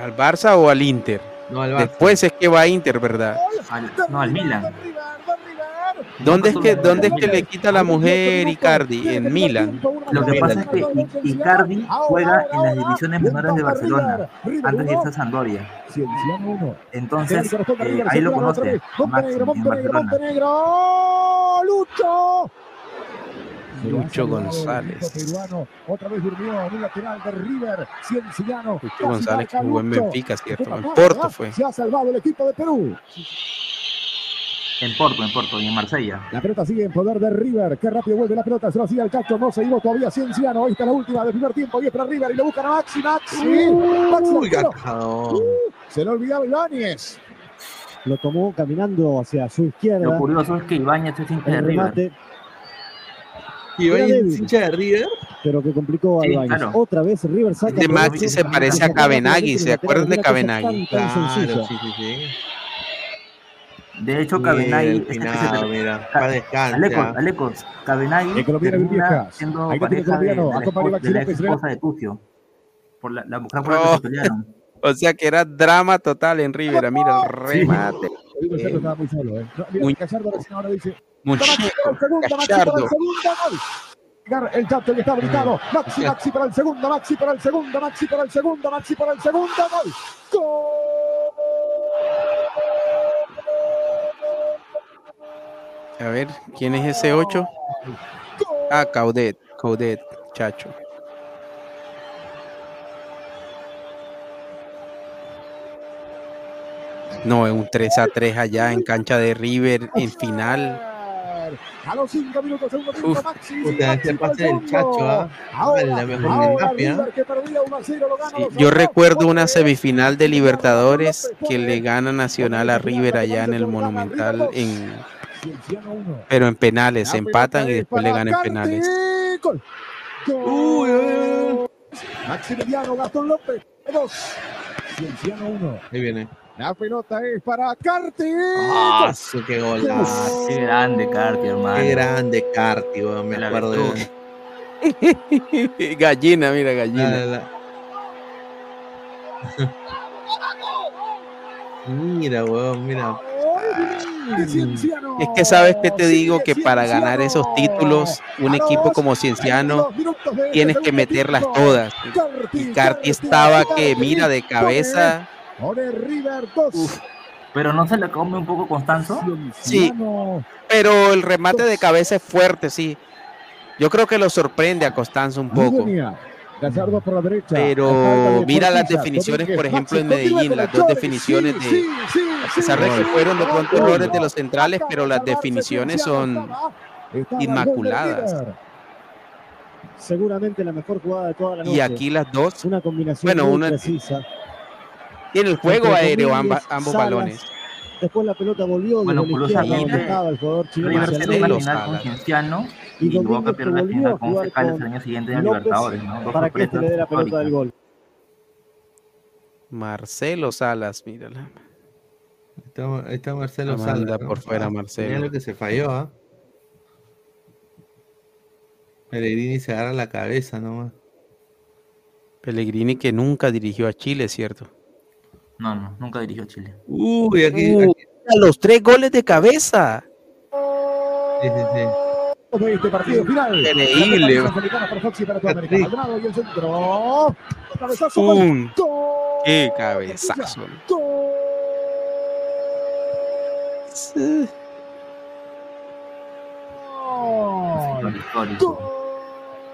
Speaker 4: ¿Al Barça o al Inter?
Speaker 1: No, al Barça.
Speaker 4: Después es que va a Inter, ¿verdad?
Speaker 3: Al- no, al Milan.
Speaker 4: ¿Dónde es que, dónde es que le quita la mujer Icardi? En Milan.
Speaker 3: Lo que pasa es que Icardi juega en las divisiones menores de Barcelona antes de irse a
Speaker 16: 1.
Speaker 3: Entonces, eh, ahí lo conoce.
Speaker 16: Montenegro,
Speaker 3: en
Speaker 16: Montenegro,
Speaker 3: Barcelona.
Speaker 16: Lucho.
Speaker 4: Lucho González.
Speaker 16: Peruano, otra vez durmió en un lateral de River. Cienciano.
Speaker 4: Lucho González que jugó en. Benfica, ¿cierto? En Porto fue.
Speaker 16: Se ha salvado el equipo de Perú.
Speaker 3: En Porto, en Porto y en Marsella.
Speaker 16: La pelota sigue en poder de River. Qué rápido vuelve la pelota. Se lo hacía el Cacho. No se iba todavía Cienciano. Ahí está la última del primer tiempo. Y es para River. Y le buscan a Maxi. Maxi. Maxi.
Speaker 1: Uy,
Speaker 16: arquero.
Speaker 1: gatado.
Speaker 16: Se le olvidaba Ibáñez. Lo tomó caminando hacia su izquierda.
Speaker 3: Lo curioso es que Ibañez es hincha de
Speaker 16: El
Speaker 3: River.
Speaker 16: remate,
Speaker 1: ¿Y
Speaker 16: Era
Speaker 1: va
Speaker 16: débil.
Speaker 1: hincha de River?
Speaker 16: pero que complicó a
Speaker 3: Sí,
Speaker 16: Ibáñez.
Speaker 3: claro.
Speaker 16: Otra vez River saca. Provecho
Speaker 4: Maxi se
Speaker 16: de
Speaker 4: parece a Cabenagui, ¿se acuerdan de Cabenagui?
Speaker 1: Claro, sí, sí, sí.
Speaker 3: Ca-
Speaker 1: para descansa.
Speaker 3: Alecos, termina
Speaker 16: Villegas.
Speaker 3: siendo pareja de, de la, esposa, de la esposa de Tucio. Por la, la mujer por la que
Speaker 4: Oh.
Speaker 3: se pelearon.
Speaker 4: O sea que era drama total en Rivera. Mira el remate.
Speaker 16: Estaba muy solo. ¿eh? No, mira,
Speaker 4: Muy-
Speaker 16: Gallardo recién ahora dice.
Speaker 4: Mucho.
Speaker 16: Maxi para el segundo, Maxi para el segundo gol. Llegar El Chacho que está habilitado. Maxi, Maxi para el segundo, Maxi para el segundo, Maxi para el segundo, Maxi para el segundo gol.
Speaker 4: A ver, ¿quién es ese 8? Ah, Caudet. Caudet, chacho. No, es un 3 a 3 allá en cancha de River en final.
Speaker 16: A los 5 minutos, segundo tiempo,
Speaker 4: Uf,
Speaker 16: Maxi. El
Speaker 1: pase del Chacho. ¿ah?
Speaker 16: Ahora,
Speaker 1: la mejor
Speaker 16: ahora
Speaker 1: del Gapi, ¿ah?
Speaker 16: River que perdía 1 a 0, lo gana
Speaker 4: Sí,
Speaker 16: 2 a
Speaker 4: Yo
Speaker 16: 1.
Speaker 4: recuerdo una semifinal de Libertadores que le gana Nacional a River allá en el Monumental, en,
Speaker 16: Cienciano 1.
Speaker 4: Pero en penales. Se empatan y después le ganan en penales.
Speaker 16: Gol. Gol. Maximiliano Gastón López. 2. Cienciano 1.
Speaker 1: Ahí viene.
Speaker 16: La pelota es para Carti.
Speaker 1: Ah, qué golazo.
Speaker 3: Qué grande, Carti, hermano.
Speaker 1: Qué grande Carti, weón, me
Speaker 3: La
Speaker 1: acuerdo. de-
Speaker 4: gallina, mira, gallina.
Speaker 1: la- la- Mira, weón, mira.
Speaker 4: Es que sabes que te digo que para ganar esos títulos, un equipo como Cienciano tienes que meterlas todas. Y Carti estaba que mira de cabeza.
Speaker 3: Pero no se le come un poco Constanzo.
Speaker 4: Sí, pero el remate de cabeza es fuerte, sí. Yo creo que lo sorprende a Constanzo un poco.
Speaker 15: Gallardo por la derecha.
Speaker 4: Pero mira las definiciones, por ejemplo, en Medellín, las dos definiciones de, a pesar de que fueron de pronto errores de los centrales, pero las definiciones son inmaculadas.
Speaker 15: Seguramente la mejor jugada de toda la noche.
Speaker 4: Y aquí las dos,
Speaker 15: Una combinación
Speaker 4: bueno, una
Speaker 15: precisa.
Speaker 4: tiene el juego aéreo
Speaker 15: Domínguez,
Speaker 4: amba- ambos balones.
Speaker 15: Después la pelota volvió
Speaker 3: Bueno,
Speaker 15: izquierda donde estaba el jugador chileno
Speaker 3: River se la final con Cienciano
Speaker 15: Y
Speaker 3: y luego que pierde la final con
Speaker 15: con
Speaker 3: el año siguiente en Libertadores, ¿no? Dos
Speaker 15: para que este le dé la pelota del gol.
Speaker 4: Marcelo Salas, mírala.
Speaker 1: Está, Marcelo
Speaker 4: La manda
Speaker 1: Salas. ¿no?
Speaker 4: por fuera
Speaker 1: Ah,
Speaker 4: Marcelo.
Speaker 1: Mira lo que se falló, ¿ah? Pellegrini se agarra la cabeza nomás.
Speaker 4: Pellegrini que nunca dirigió a Chile, ¿cierto?
Speaker 3: No, no, nunca dirigió a Chile.
Speaker 1: Uy, aquí,
Speaker 4: Uh,
Speaker 1: aquí-
Speaker 4: mira los tres goles de cabeza.
Speaker 1: sí, sí, sí.
Speaker 15: de este partido final.
Speaker 4: Increíble.
Speaker 15: Para Fox y para. Maldonado y el centro. Gol.
Speaker 4: ¡Qué cabezazo! Sí.
Speaker 15: Gol.
Speaker 3: Histórico.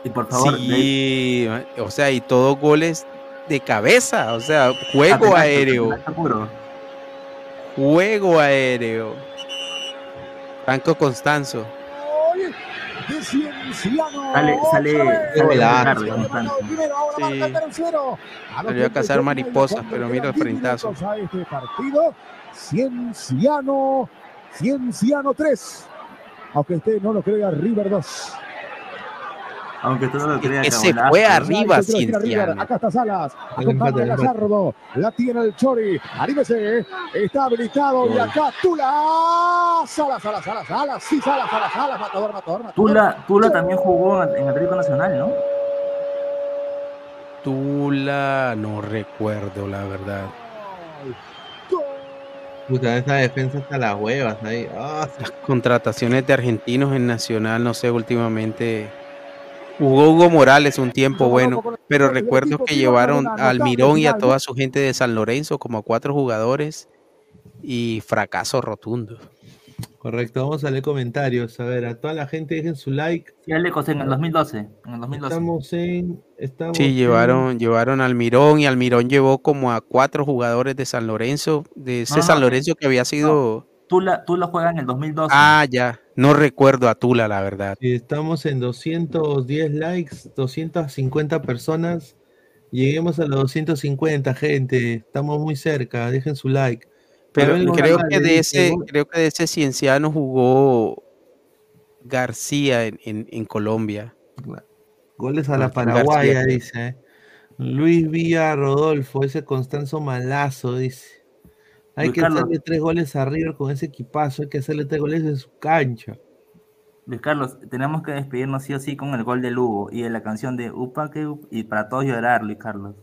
Speaker 3: Y por favor,
Speaker 4: Sí, o sea, y todos goles de cabeza, o sea, juego aéreo, juego aéreo. Franco Constanzo.
Speaker 3: Sale, sale, sale
Speaker 4: Sí.
Speaker 15: A los
Speaker 4: Salió a cazar
Speaker 15: 38
Speaker 4: mariposas, pero mira el
Speaker 15: quedan 10
Speaker 4: frentazo.
Speaker 15: este partido. Cienciano. Cienciano 3. Aunque usted no lo crea, River 2.
Speaker 3: Aunque tú no lo creas,
Speaker 4: que se fue arriba. Cienciano.
Speaker 15: Acá está Salas. Acompaña a. Gallardo. La tiene el Chori. Anímese. Está habilitado. Y acá Tula. Salas, Salas, Salas, Salas. Sí, Salas, Salas, Salas. Matador, matador, matador.
Speaker 3: Tula, Tula también jugó en Atlético Nacional, ¿no?
Speaker 4: Tula, no recuerdo la verdad.
Speaker 1: Puta, esa defensa está las huevas ahí. Ah,
Speaker 4: Las contrataciones de argentinos en Nacional, no sé, últimamente. Jugó Hugo Morales un tiempo bueno, pero recuerdo que llevaron a Almirón y a toda su gente de San Lorenzo como a cuatro jugadores y fracaso rotundo.
Speaker 1: correcto, vamos a leer comentarios. A ver, a toda la gente dejen su like.
Speaker 3: Él le en el 2012. En el 2012.
Speaker 1: Estamos en. Estamos
Speaker 4: Sí,
Speaker 1: en-
Speaker 4: llevaron, llevaron a Almirón y Almirón llevó como a cuatro jugadores de San Lorenzo, de ese
Speaker 3: No, no,
Speaker 4: San. Lorenzo que había sido...
Speaker 3: Tula, Tula juega en el 2012.
Speaker 4: Ah, ya, no recuerdo a Tula, la verdad.
Speaker 1: Sí, Estamos en 210 likes, 250 personas. Lleguemos a los 250, gente. Estamos muy cerca. Dejen su like.
Speaker 4: Pero
Speaker 1: Abel
Speaker 4: creo
Speaker 1: González
Speaker 4: que de ese,
Speaker 1: "Gol-
Speaker 4: creo que de ese cienciano jugó García en, en- en Colombia.
Speaker 1: Goles a la paraguaya,
Speaker 4: García,
Speaker 1: dice. eh. Luis Villa Rodolfo, ese Constanzo Malazo, dice. Hay
Speaker 3: Luis
Speaker 1: que
Speaker 3: Carlos.
Speaker 1: hacerle tres goles a River con ese equipazo. Hay que hacerle tres goles en su cancha.
Speaker 3: Luis Carlos, tenemos que despedirnos sí o sí con el gol de Lugo y de la canción de Upa que Up y para todos llorar, Luis Carlos.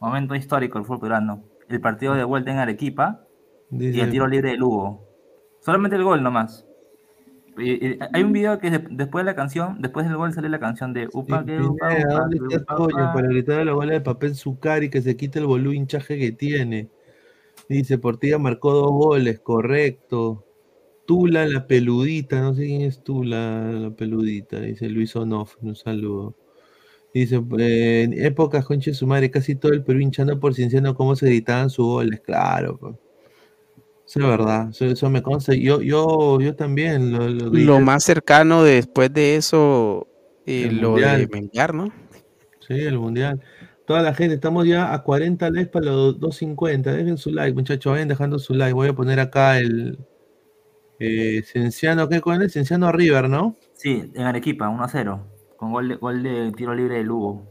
Speaker 3: Momento histórico del fútbol peruano. El partido de vuelta en Arequipa y el tiro libre de Lugo. Solamente el gol nomás. Y- y hay un video que de- después de la canción, después del gol sale la canción de Upa que Upa.
Speaker 1: Para gritar los goles de papel Zucari que se quite el volumen hinchaje que tiene. Dice, Portilla marcó dos goles, correcto. Tula la peludita, no sé quién es Tula la peludita, dice Luis Onofre, un saludo. Dice, eh, en épocas conche su madre, casi todo el Perú hinchando por Cienciano cómo se gritaban sus goles, claro. Eso es verdad, eso, eso me consta. Yo, yo, yo también lo, lo
Speaker 4: más cercano después de eso, eh, lo
Speaker 1: Mundial.
Speaker 4: de Mengar, ¿no?
Speaker 1: Sí, el mundial. Toda la gente, estamos ya a 40 likes para los 250. Dejen su like, muchachos, vayan dejando su like. Voy a poner acá el eh, Cienciano, ¿qué con el Cienciano River, ¿no?
Speaker 3: Sí, en Arequipa, 1 a 0. Con gol de, gol de tiro libre de Lugo.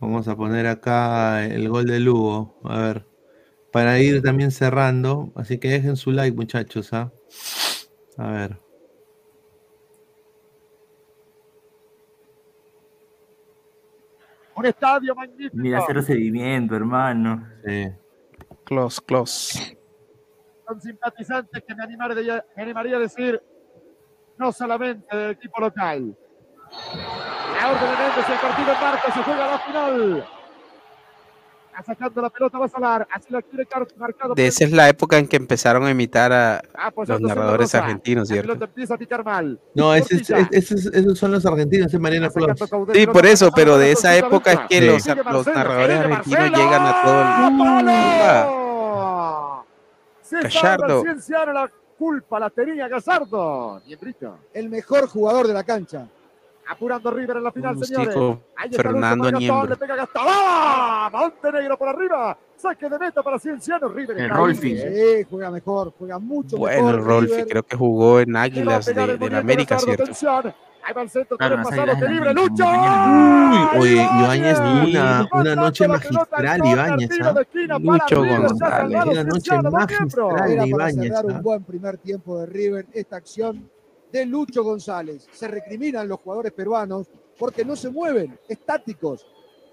Speaker 1: Vamos a poner acá el gol de Lugo. A ver, para ir también cerrando. Así que dejen su like, muchachos, ¿ah? A ver.
Speaker 15: Un estadio magnífico.
Speaker 3: Mira, cero seguimiento, hermano.
Speaker 1: Sí.
Speaker 4: Close, close.
Speaker 15: Son simpatizantes que me animaría, me animaría a decir no solamente del equipo local. La orden de Méndez, el partido en marca, se juega la final. Está sacando la pelota, va a salar. Así la quiere Car- marcado.
Speaker 4: De esa es la época en que empezaron a imitar a los
Speaker 15: apoyándose en la
Speaker 4: narradores argentinos, ¿cierto?
Speaker 15: pelota empieza a picar mal.
Speaker 1: No, ese es-
Speaker 15: Portilla.
Speaker 1: es- esos, son los argentinos, es Mariana Flores.
Speaker 4: Sí, por eso, pero de esa época es que
Speaker 1: Sí.
Speaker 4: los, los narradores argentinos llegan a todo el... Ah, Gallardo.
Speaker 15: la culpa la tenía Gallardo.
Speaker 16: El mejor jugador de la cancha.
Speaker 15: Apurando River en la final,
Speaker 4: Un
Speaker 15: señores. Ahí está
Speaker 4: Fernando
Speaker 15: Gastón,
Speaker 4: Niembro.
Speaker 15: Le pega Gastón. ¡Ah! Montenegro por arriba. Saque de meta para Cienciano. River.
Speaker 3: El Rolfi.
Speaker 16: Sí, juega mejor, juega mucho
Speaker 4: Bueno,
Speaker 16: mejor.
Speaker 4: el Rolfi
Speaker 16: River.
Speaker 4: creo que jugó en Águilas de,
Speaker 15: el
Speaker 4: de la América, ¿cierto?
Speaker 15: atención. Ahí va el centro,
Speaker 3: Claro,
Speaker 15: quiere
Speaker 3: águilas
Speaker 15: que libre, Lucho.
Speaker 1: Uy, oye,
Speaker 15: ay,
Speaker 1: una,
Speaker 15: ay.
Speaker 1: una noche magistral, ¿ah?
Speaker 15: para
Speaker 4: Lucho González.
Speaker 1: Una noche magistral de Ibáñez.
Speaker 16: cerrar
Speaker 1: ¿ah?
Speaker 16: un buen primer tiempo de River esta acción de Lucho González. Se recriminan los jugadores peruanos porque no se mueven, estáticos,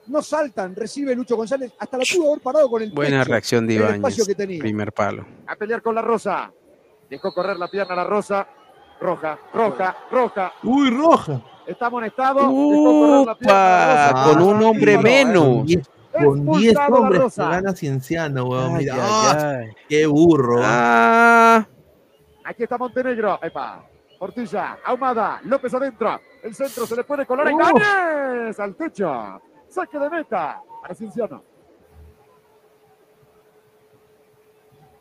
Speaker 16: no saltan. Recibe Lucho González, hasta la pudo haber parado con el
Speaker 4: Buena
Speaker 16: pecho,
Speaker 4: reacción de
Speaker 16: el espacio
Speaker 4: Ibáñez.
Speaker 16: que tenía.
Speaker 4: Primer palo.
Speaker 15: a pelear con la Rosa. Dejó correr la pierna a la Rosa. Roja, roja, roja.
Speaker 1: Uy, roja.
Speaker 15: Está amonestado. Dejó correr la pierna a la
Speaker 4: ¡Upa!
Speaker 15: Rosa.
Speaker 4: Con un hombre menos.
Speaker 1: diez- Con 10
Speaker 15: Expulsado la
Speaker 1: hombres que gana Cienciano, weón.
Speaker 4: Ay,
Speaker 1: Mira,
Speaker 4: ay, ay.
Speaker 1: qué burro.
Speaker 4: Ah,
Speaker 15: Aquí está Montenegro. Epa. Portilla, Ahumada, López adentro. El centro se le puede colar a. Ibáñez. Al techo. Saque de meta. Para Cienciano.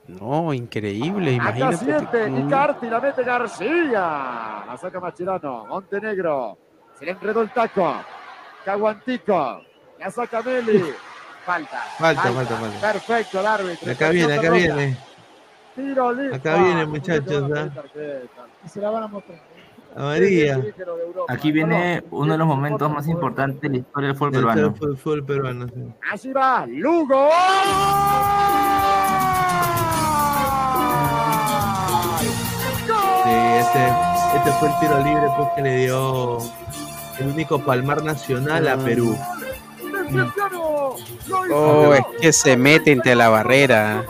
Speaker 4: no, increíble,
Speaker 15: Acá
Speaker 4: imagínate.
Speaker 15: siete.
Speaker 4: tú.
Speaker 15: Y Carti la mete García. La saca Machirano. Montenegro. Se le enredó el taco. Caguantico. La saca Meli. Falta.
Speaker 1: Falta, falta, falta.
Speaker 15: Perfecto el árbitro.
Speaker 1: Acá viene, acá viene.
Speaker 15: Tiro libre.
Speaker 1: Acá viene, muchachos. ¿ah?
Speaker 16: Y se la van a mostrar.
Speaker 1: A María.
Speaker 3: Aquí viene uno de los momentos más importantes de la historia del fútbol
Speaker 1: El
Speaker 3: peruano.
Speaker 1: fútbol- fútbol peruano, sí.
Speaker 15: Así va. Lugo.
Speaker 1: Sí, este, este fue el tiro libre pues, que le dio el único palmar nacional a Perú.
Speaker 4: Oh, es que se mete entre la barrera.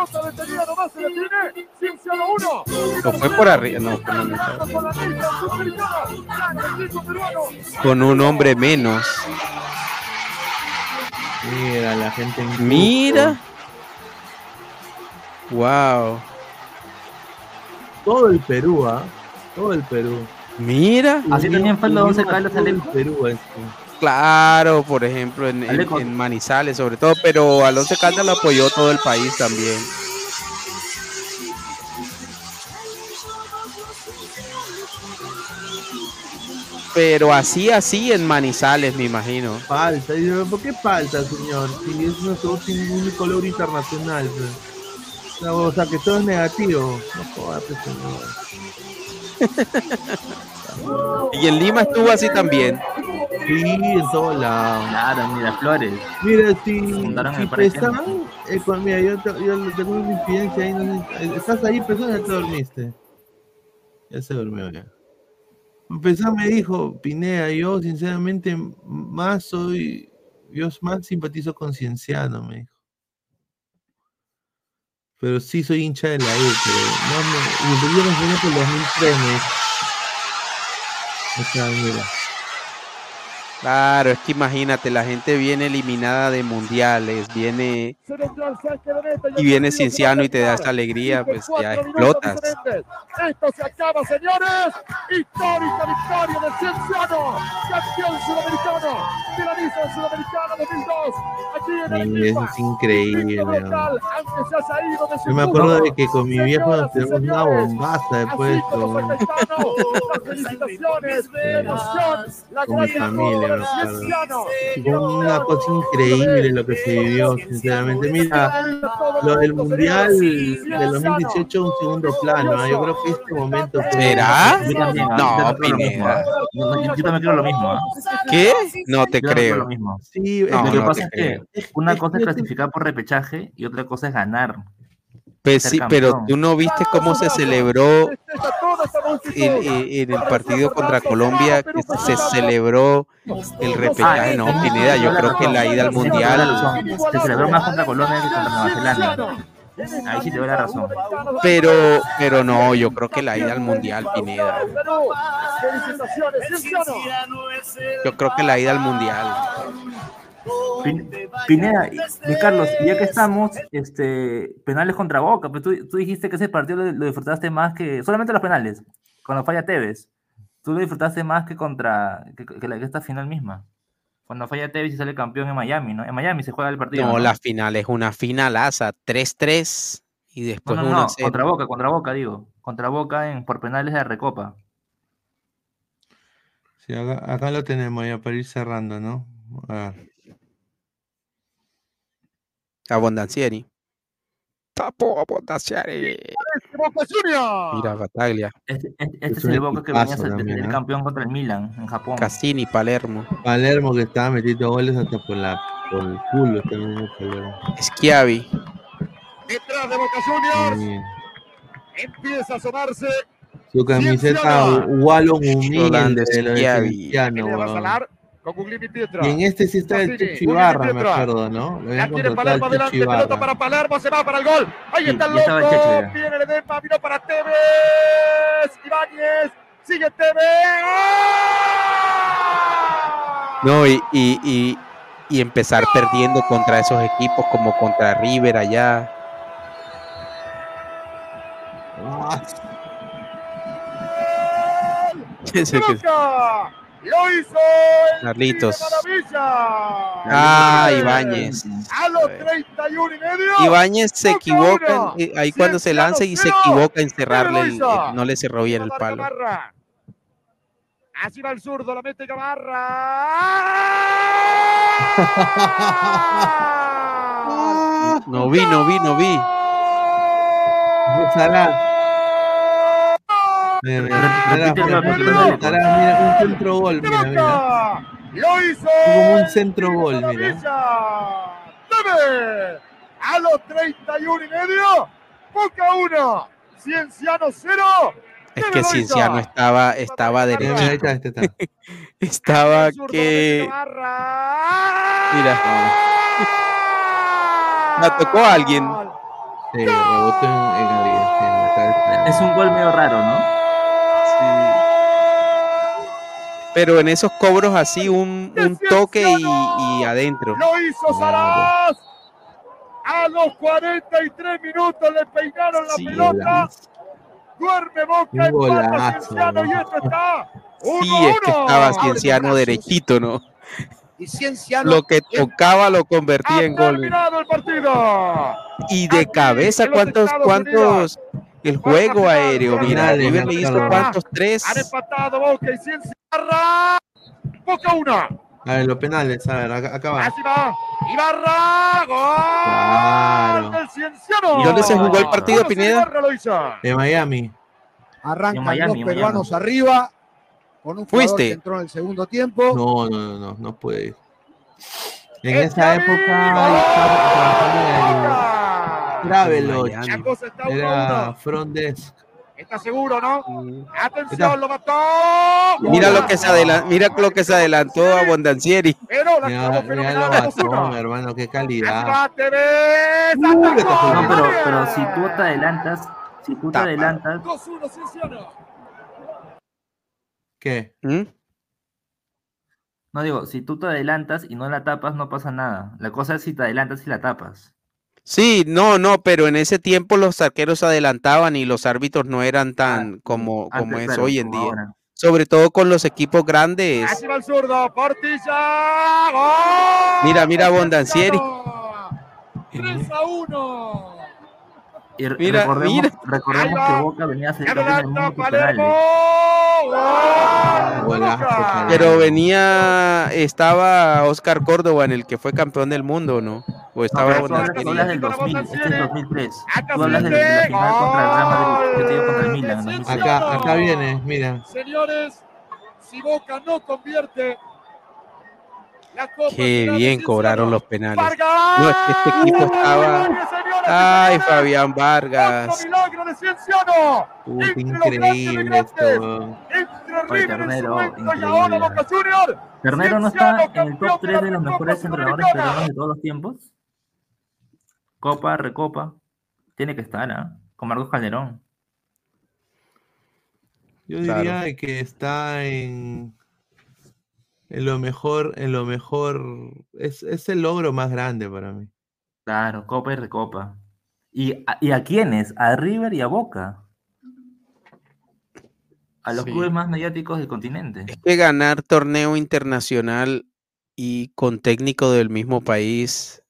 Speaker 15: Con pelota detenida nomás se detiene. Cienciano 1.
Speaker 4: O fue por arriba. No, fue la mitad.
Speaker 15: Con
Speaker 4: un hombre menos.
Speaker 1: Mira, la gente. en
Speaker 4: Mira. Wow.
Speaker 1: Todo el Perú, ¿ah? Todo el Perú.
Speaker 4: Mira.
Speaker 3: Así también fue el de 11 Caldas
Speaker 1: Todo el
Speaker 3: Alejo.
Speaker 1: Perú, este.
Speaker 4: Claro, por ejemplo, en, en-
Speaker 3: Alejo.
Speaker 4: en Manizales sobre todo, pero Alonso Caldas lo apoyó todo el país también. Pero así, así en Manizales, me imagino.
Speaker 1: Falta. ¿Por qué falta, señor? Si es nuestro único logro internacional. No, O sea, que todo es negativo. No jodas, señor.
Speaker 4: Y en Lima estuvo así también.
Speaker 1: Sí, en todos lados.
Speaker 3: Claro, mira, Flores.
Speaker 1: Mira, si, si Pesán, eh, con- mira, yo, te- yo tengo una incidencia ahí, no sé, eh, estás ahí, Pesán, ya te dormiste. Ya se durmió ya. Pesán me dijo, Pineda, yo sinceramente más soy, yo más simpatizo con Cienciano, me dijo. Pero sí soy hincha de la U, pero no me, y yo me enseñé por el 2003, me dijo. Sea, mira.
Speaker 4: Claro, es que imagínate, la gente viene eliminada de mundiales, viene
Speaker 15: de
Speaker 4: y viene Cienciano y te da esta alegría, pues ya explotas.
Speaker 15: Esto se acaba, señores. Histórica victoria del Cienciano, campeón sudamericano de la Nissan Sudamericana 2002. Aquí en
Speaker 1: eso es increíble.
Speaker 15: De
Speaker 1: Yo me acuerdo de que con mi viejo tenemos una bombaza después de esto.
Speaker 15: las felicitaciones, la emoción, la
Speaker 1: familia, una cosa increíble lo que se vivió, sinceramente. Mira, lo del Mundial del 2018 un segundo plano. ¿ah? Yo creo que este momento.
Speaker 4: ¿Será?
Speaker 3: Yo también, ah,
Speaker 4: No,
Speaker 3: yo también creo lo mismo,
Speaker 4: Pineda.
Speaker 3: ah. Yo, también creo lo mismo. ah.
Speaker 4: ¿Qué? No te
Speaker 3: creo lo mismo.
Speaker 1: Sí, es
Speaker 4: No,
Speaker 3: Lo
Speaker 1: que-
Speaker 4: no
Speaker 3: pasa es que una cosa es clasificar por repechaje y otra cosa es ganar.
Speaker 4: Pues sí, pero tú no viste cómo se celebró en, en- en el partido contra Colombia, que se celebró el repechaje. No, Pineda, yo creo que la ida al mundial.
Speaker 3: Se celebró más contra Colombia que contra Nueva Zelanda. Ahí sí te doy la razón.
Speaker 4: Pero, pero no, yo creo que la ida al mundial, Pineda. Yo creo que la ida al mundial.
Speaker 3: Pin- Pineda y Carlos, ya que estamos, este, penales contra Boca, pues tú, tú dijiste que ese partido lo, lo disfrutaste más que, solamente los penales, cuando falla Tevez, tú lo disfrutaste más que contra, que, que la, que esta final misma, cuando falla Tevez y sale campeón en Miami, ¿no? En Miami se juega el partido.
Speaker 4: No,
Speaker 3: ¿no?
Speaker 4: la final es una finalaza, 3-3 y
Speaker 3: No,
Speaker 4: después
Speaker 3: no,
Speaker 4: 1
Speaker 3: no,
Speaker 4: 0.
Speaker 3: contra Boca, contra Boca, digo, contra Boca en, por penales de la Recopa.
Speaker 1: Sí, acá, acá lo tenemos ya para ir cerrando, ¿no? A ver.
Speaker 4: Abondancieri. Tapo Abondancieri.
Speaker 15: Boca Juniors.
Speaker 4: Mira, Bataglia.
Speaker 3: Este, este- este
Speaker 1: Es
Speaker 3: el Boca que venía a ser campeón contra el Milan en Japón.
Speaker 4: Cassini, Palermo.
Speaker 1: Palermo que estaba metiendo goles hasta por, la, por el culo. metiendo Palermo.
Speaker 4: Schiavi.
Speaker 15: Detrás de Boca Juniors. Empieza a sonarse.
Speaker 1: Su camiseta. Wallon humilde
Speaker 4: Rolando
Speaker 1: de
Speaker 15: con Guglielmi Pietra.
Speaker 1: Y en este sí está el
Speaker 15: Cassini, Guglielmi
Speaker 1: Ibarra, me acuerdo, ¿no? Lo
Speaker 15: La
Speaker 1: contratado
Speaker 15: Palermo
Speaker 1: al
Speaker 15: adelante, pelota para Palermo, se va para el gol. Ahí
Speaker 3: Sí,
Speaker 15: está el
Speaker 3: el
Speaker 15: loco. Viene Ledesma, vino para Tevez. Ibáñez, sigue Tevez.
Speaker 4: No, y, y, y, y empezar perdiendo contra esos equipos como contra River allá. Ese que-
Speaker 15: Boca. Lo hizo el
Speaker 4: Carlitos. Ah, Ibáñez.
Speaker 15: A los 31 y medio.
Speaker 4: Ibáñez se equivoca
Speaker 15: uno.
Speaker 4: ahí cuando se lanza y se equivoca en cerrarle, el- no le cerró bien el palo.
Speaker 15: Así va el zurdo, la mete Gamarra.
Speaker 4: No vi, no vi, no vi.
Speaker 1: Salah. Mira, mira, mira, un centro gol, mira, mira.
Speaker 15: Lo hizo.
Speaker 1: Como un centro gol, mira.
Speaker 15: Debe. A los 31 y medio. Boca 1. Cienciano 0.
Speaker 4: Es que Cienciano estaba, estaba derechito.
Speaker 1: este.
Speaker 4: Estaba que. Mira. La tocó a alguien.
Speaker 1: Sí, en, en en.
Speaker 3: Es un gol medio raro, ¿no?
Speaker 4: Pero en esos cobros así, un, un toque y, y adentro.
Speaker 15: Lo hizo Saraz. A los 43 minutos le peinaron la
Speaker 4: Sí,
Speaker 15: pelota. Duerme Boca,
Speaker 1: golazo,
Speaker 15: Cienciano y esto está. Uno
Speaker 4: Sí, es que estaba Cienciano derechito, ¿no?
Speaker 16: Y Cienciano.
Speaker 4: Lo que tocaba lo convertía en gol.
Speaker 15: Terminado el partido.
Speaker 4: Y de cabeza,
Speaker 15: en
Speaker 4: ¿cuántos, cuántos? El juego aéreo, mira, River le hizo cuántos, tres.
Speaker 15: Han empatado Boca y Cienciano. Boca 1.
Speaker 1: A ver, los penales, a ver, acá, va.
Speaker 15: Así va. Ibarra. Gol
Speaker 1: Claro.
Speaker 15: del Cienciano.
Speaker 4: ¿Y dónde se jugó el partido, Pineda?
Speaker 1: De Miami.
Speaker 16: Arrancan
Speaker 3: Miami,
Speaker 16: los peruanos arriba. Con un
Speaker 4: ¿Fuiste?
Speaker 16: que entró en el segundo tiempo.
Speaker 1: No, no, no, no, no puede ir. En
Speaker 15: ¡El
Speaker 1: esa época
Speaker 4: Miami.
Speaker 15: La cosa está 1
Speaker 1: Era
Speaker 15: 1.
Speaker 1: front desk.
Speaker 15: Está seguro, ¿no?
Speaker 1: Está.
Speaker 15: Atención, lo mató.
Speaker 4: Mira lo que se adelantó, mira lo que se adelantó a Bondancieri.
Speaker 15: Pero la
Speaker 1: Mira, mira lo mató,
Speaker 15: 2-1.
Speaker 1: hermano, qué calidad.
Speaker 15: Tevez.
Speaker 1: Uh, está.
Speaker 3: No, pero, pero si tú te adelantas, si tú te
Speaker 4: Tapa.
Speaker 3: adelantas,
Speaker 15: 2-1 Cienciano.
Speaker 1: ¿Qué?
Speaker 4: ¿Mm?
Speaker 3: no digo, si tú te adelantas y no la tapas, no pasa nada. La cosa es si te adelantas y la tapas.
Speaker 4: Sí, no, no, pero en ese tiempo los arqueros adelantaban y los árbitros no eran tan como, como
Speaker 3: Antes,
Speaker 4: es hoy en
Speaker 3: como
Speaker 4: día.
Speaker 3: ahora.
Speaker 4: Sobre todo con los equipos grandes.
Speaker 15: Así va el zurdo. Portilla. Gol.
Speaker 4: Mira, mira Bondancieri.
Speaker 15: Cienciano. 3 a 1.
Speaker 3: Y
Speaker 4: Mira,
Speaker 3: recordemos,
Speaker 4: mira.
Speaker 3: que Boca venía a ser campeón del
Speaker 15: Adelanta
Speaker 3: mundo por
Speaker 15: Palermo.
Speaker 1: Palermo.
Speaker 4: Pero venía, estaba Oscar Córdoba en el que fue campeón del mundo, ¿no? O
Speaker 3: No,
Speaker 4: estaba
Speaker 3: tú hablas del 2000, este es 2003.
Speaker 15: Acá
Speaker 3: Tú hablas de, de la final contra el Real Madrid, yo te digo contra el Milan en 2006.
Speaker 1: Acá, acá viene, mira.
Speaker 15: Señores, si Boca no convierte
Speaker 4: Qué bien cobraron los penales.
Speaker 15: Vargas.
Speaker 4: No, es que este equipo estaba. Ay, Fabián Vargas.
Speaker 1: increíble esto,
Speaker 3: Oye, Ternero, increíble. Ternero no está en el top
Speaker 15: de
Speaker 3: 3
Speaker 15: la
Speaker 3: de los mejores entrenadores peruanos de todos los tiempos. Copa, Recopa. Tiene que estar, ¿ah? Con Marcos Calderón.
Speaker 1: Yo
Speaker 3: Claro.
Speaker 1: diría de que está en, en lo mejor, en lo mejor, es, es el logro más grande para mí.
Speaker 3: Claro, Copa y Recopa. ¿Y a, ¿Y a quiénes? A River y a Boca. A los
Speaker 4: Sí.
Speaker 3: clubes más mediáticos del continente.
Speaker 4: que ganar torneo internacional y con técnico del mismo país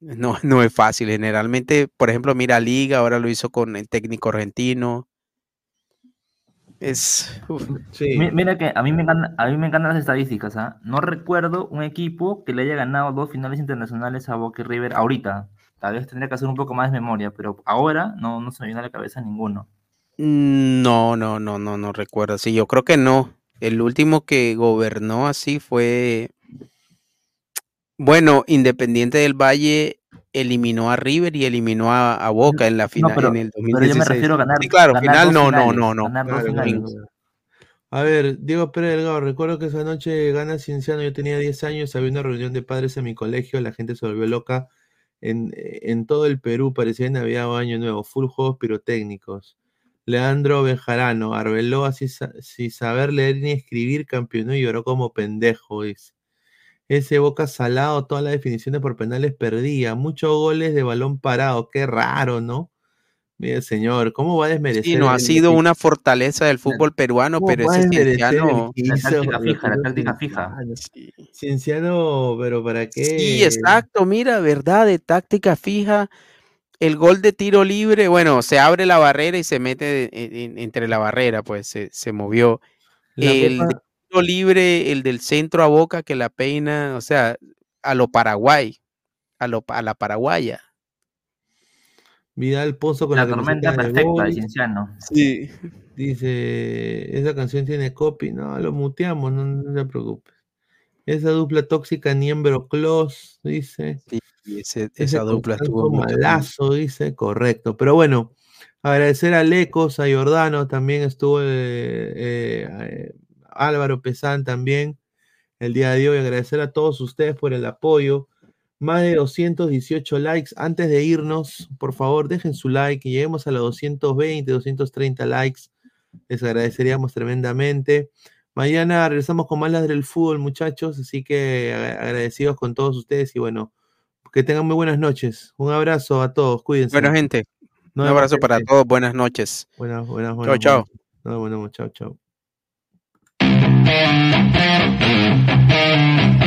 Speaker 4: no, no es fácil. Generalmente, por ejemplo, mira Liga, ahora lo hizo con el técnico argentino. Es.
Speaker 3: Mira que a mí me encantan, a mí me encantan las estadísticas, ¿ah? No recuerdo un equipo que le haya ganado dos finales internacionales a Boca y River ahorita. Tal vez tendría que hacer un poco más de memoria, pero ahora no, no se me viene a la cabeza ninguno.
Speaker 4: No, no, no, no, no recuerdo. Sí, yo creo que no. El último que gobernó así fue. Bueno, Independiente del Valle eliminó a River y eliminó a, a Boca en la final
Speaker 3: pero-
Speaker 4: en el
Speaker 3: pero yo me
Speaker 4: 2016.
Speaker 3: refiero a ganar-
Speaker 4: Sí, claro,
Speaker 3: ganar
Speaker 4: final
Speaker 3: dos
Speaker 4: no, no,
Speaker 3: finales,
Speaker 4: no, no.
Speaker 3: finales.
Speaker 4: no.
Speaker 1: A ver, Diego Pérez Delgado, recuerdo que esa noche gana Cienciano, yo tenía 10 años, había una reunión de padres en mi colegio, la gente se volvió loca en, en todo el Perú, parecía Navidad o Año Nuevo, full juegos pirotécnicos. Leandro Bejarano, Arbeloa sin, sin saber leer ni escribir, campeonó y lloró como pendejo, dice. Ese Boca salado, todas las definiciones por penales perdía, muchos goles de balón parado, qué raro, ¿no? Mire, señor, ¿cómo va a desmerecer?
Speaker 4: Sí, no ha sido
Speaker 1: equipo?
Speaker 4: una fortaleza del fútbol peruano,
Speaker 1: ¿Cómo
Speaker 4: pero ese Cienciano.
Speaker 1: hizo
Speaker 3: táctica fija, la táctica fija.
Speaker 1: Cienciano? Cienciano, pero ¿para qué?
Speaker 4: Sí, exacto, mira, verdad, de táctica fija. El gol de tiro libre, bueno, se abre la barrera y se mete en- en- entre la barrera, pues se, se movió.
Speaker 1: La
Speaker 4: el
Speaker 1: Copa-
Speaker 4: tiro libre, el del centro a boca que la peina, o sea, a lo Paraguay, a, lo, a la paraguaya.
Speaker 1: Vidal Pozo con
Speaker 3: La
Speaker 1: la,
Speaker 3: tormenta perfecta. Cienciano.
Speaker 4: Sí.
Speaker 1: Dice, esa canción tiene copy. No, lo muteamos, no, no se preocupe. Esa dupla tóxica Niembro Close, dice.
Speaker 4: Sí, y ese-
Speaker 1: Ese
Speaker 4: esa dupla estuvo
Speaker 1: malazo, dice, correcto. Pero bueno, agradecer a Lecos, a Jordano, también estuvo eh, eh, Álvaro Pesán también el día de hoy. Agradecer a todos ustedes por el apoyo. Más de 218 likes. Antes de irnos, por favor, dejen su like y lleguemos a los 220, 230 likes. Les agradeceríamos tremendamente. Mañana regresamos con más las del fútbol, muchachos. Así que agra- agradecidos con todos ustedes y bueno, que tengan muy buenas noches. Un abrazo a todos, cuídense.
Speaker 4: Bueno, gente, un abrazo para todos, buenas noches.
Speaker 1: Buenas, buenas,
Speaker 4: Chao,
Speaker 1: buenas.
Speaker 4: chao.
Speaker 1: buenas. Vemos. chao, chao. Thank you.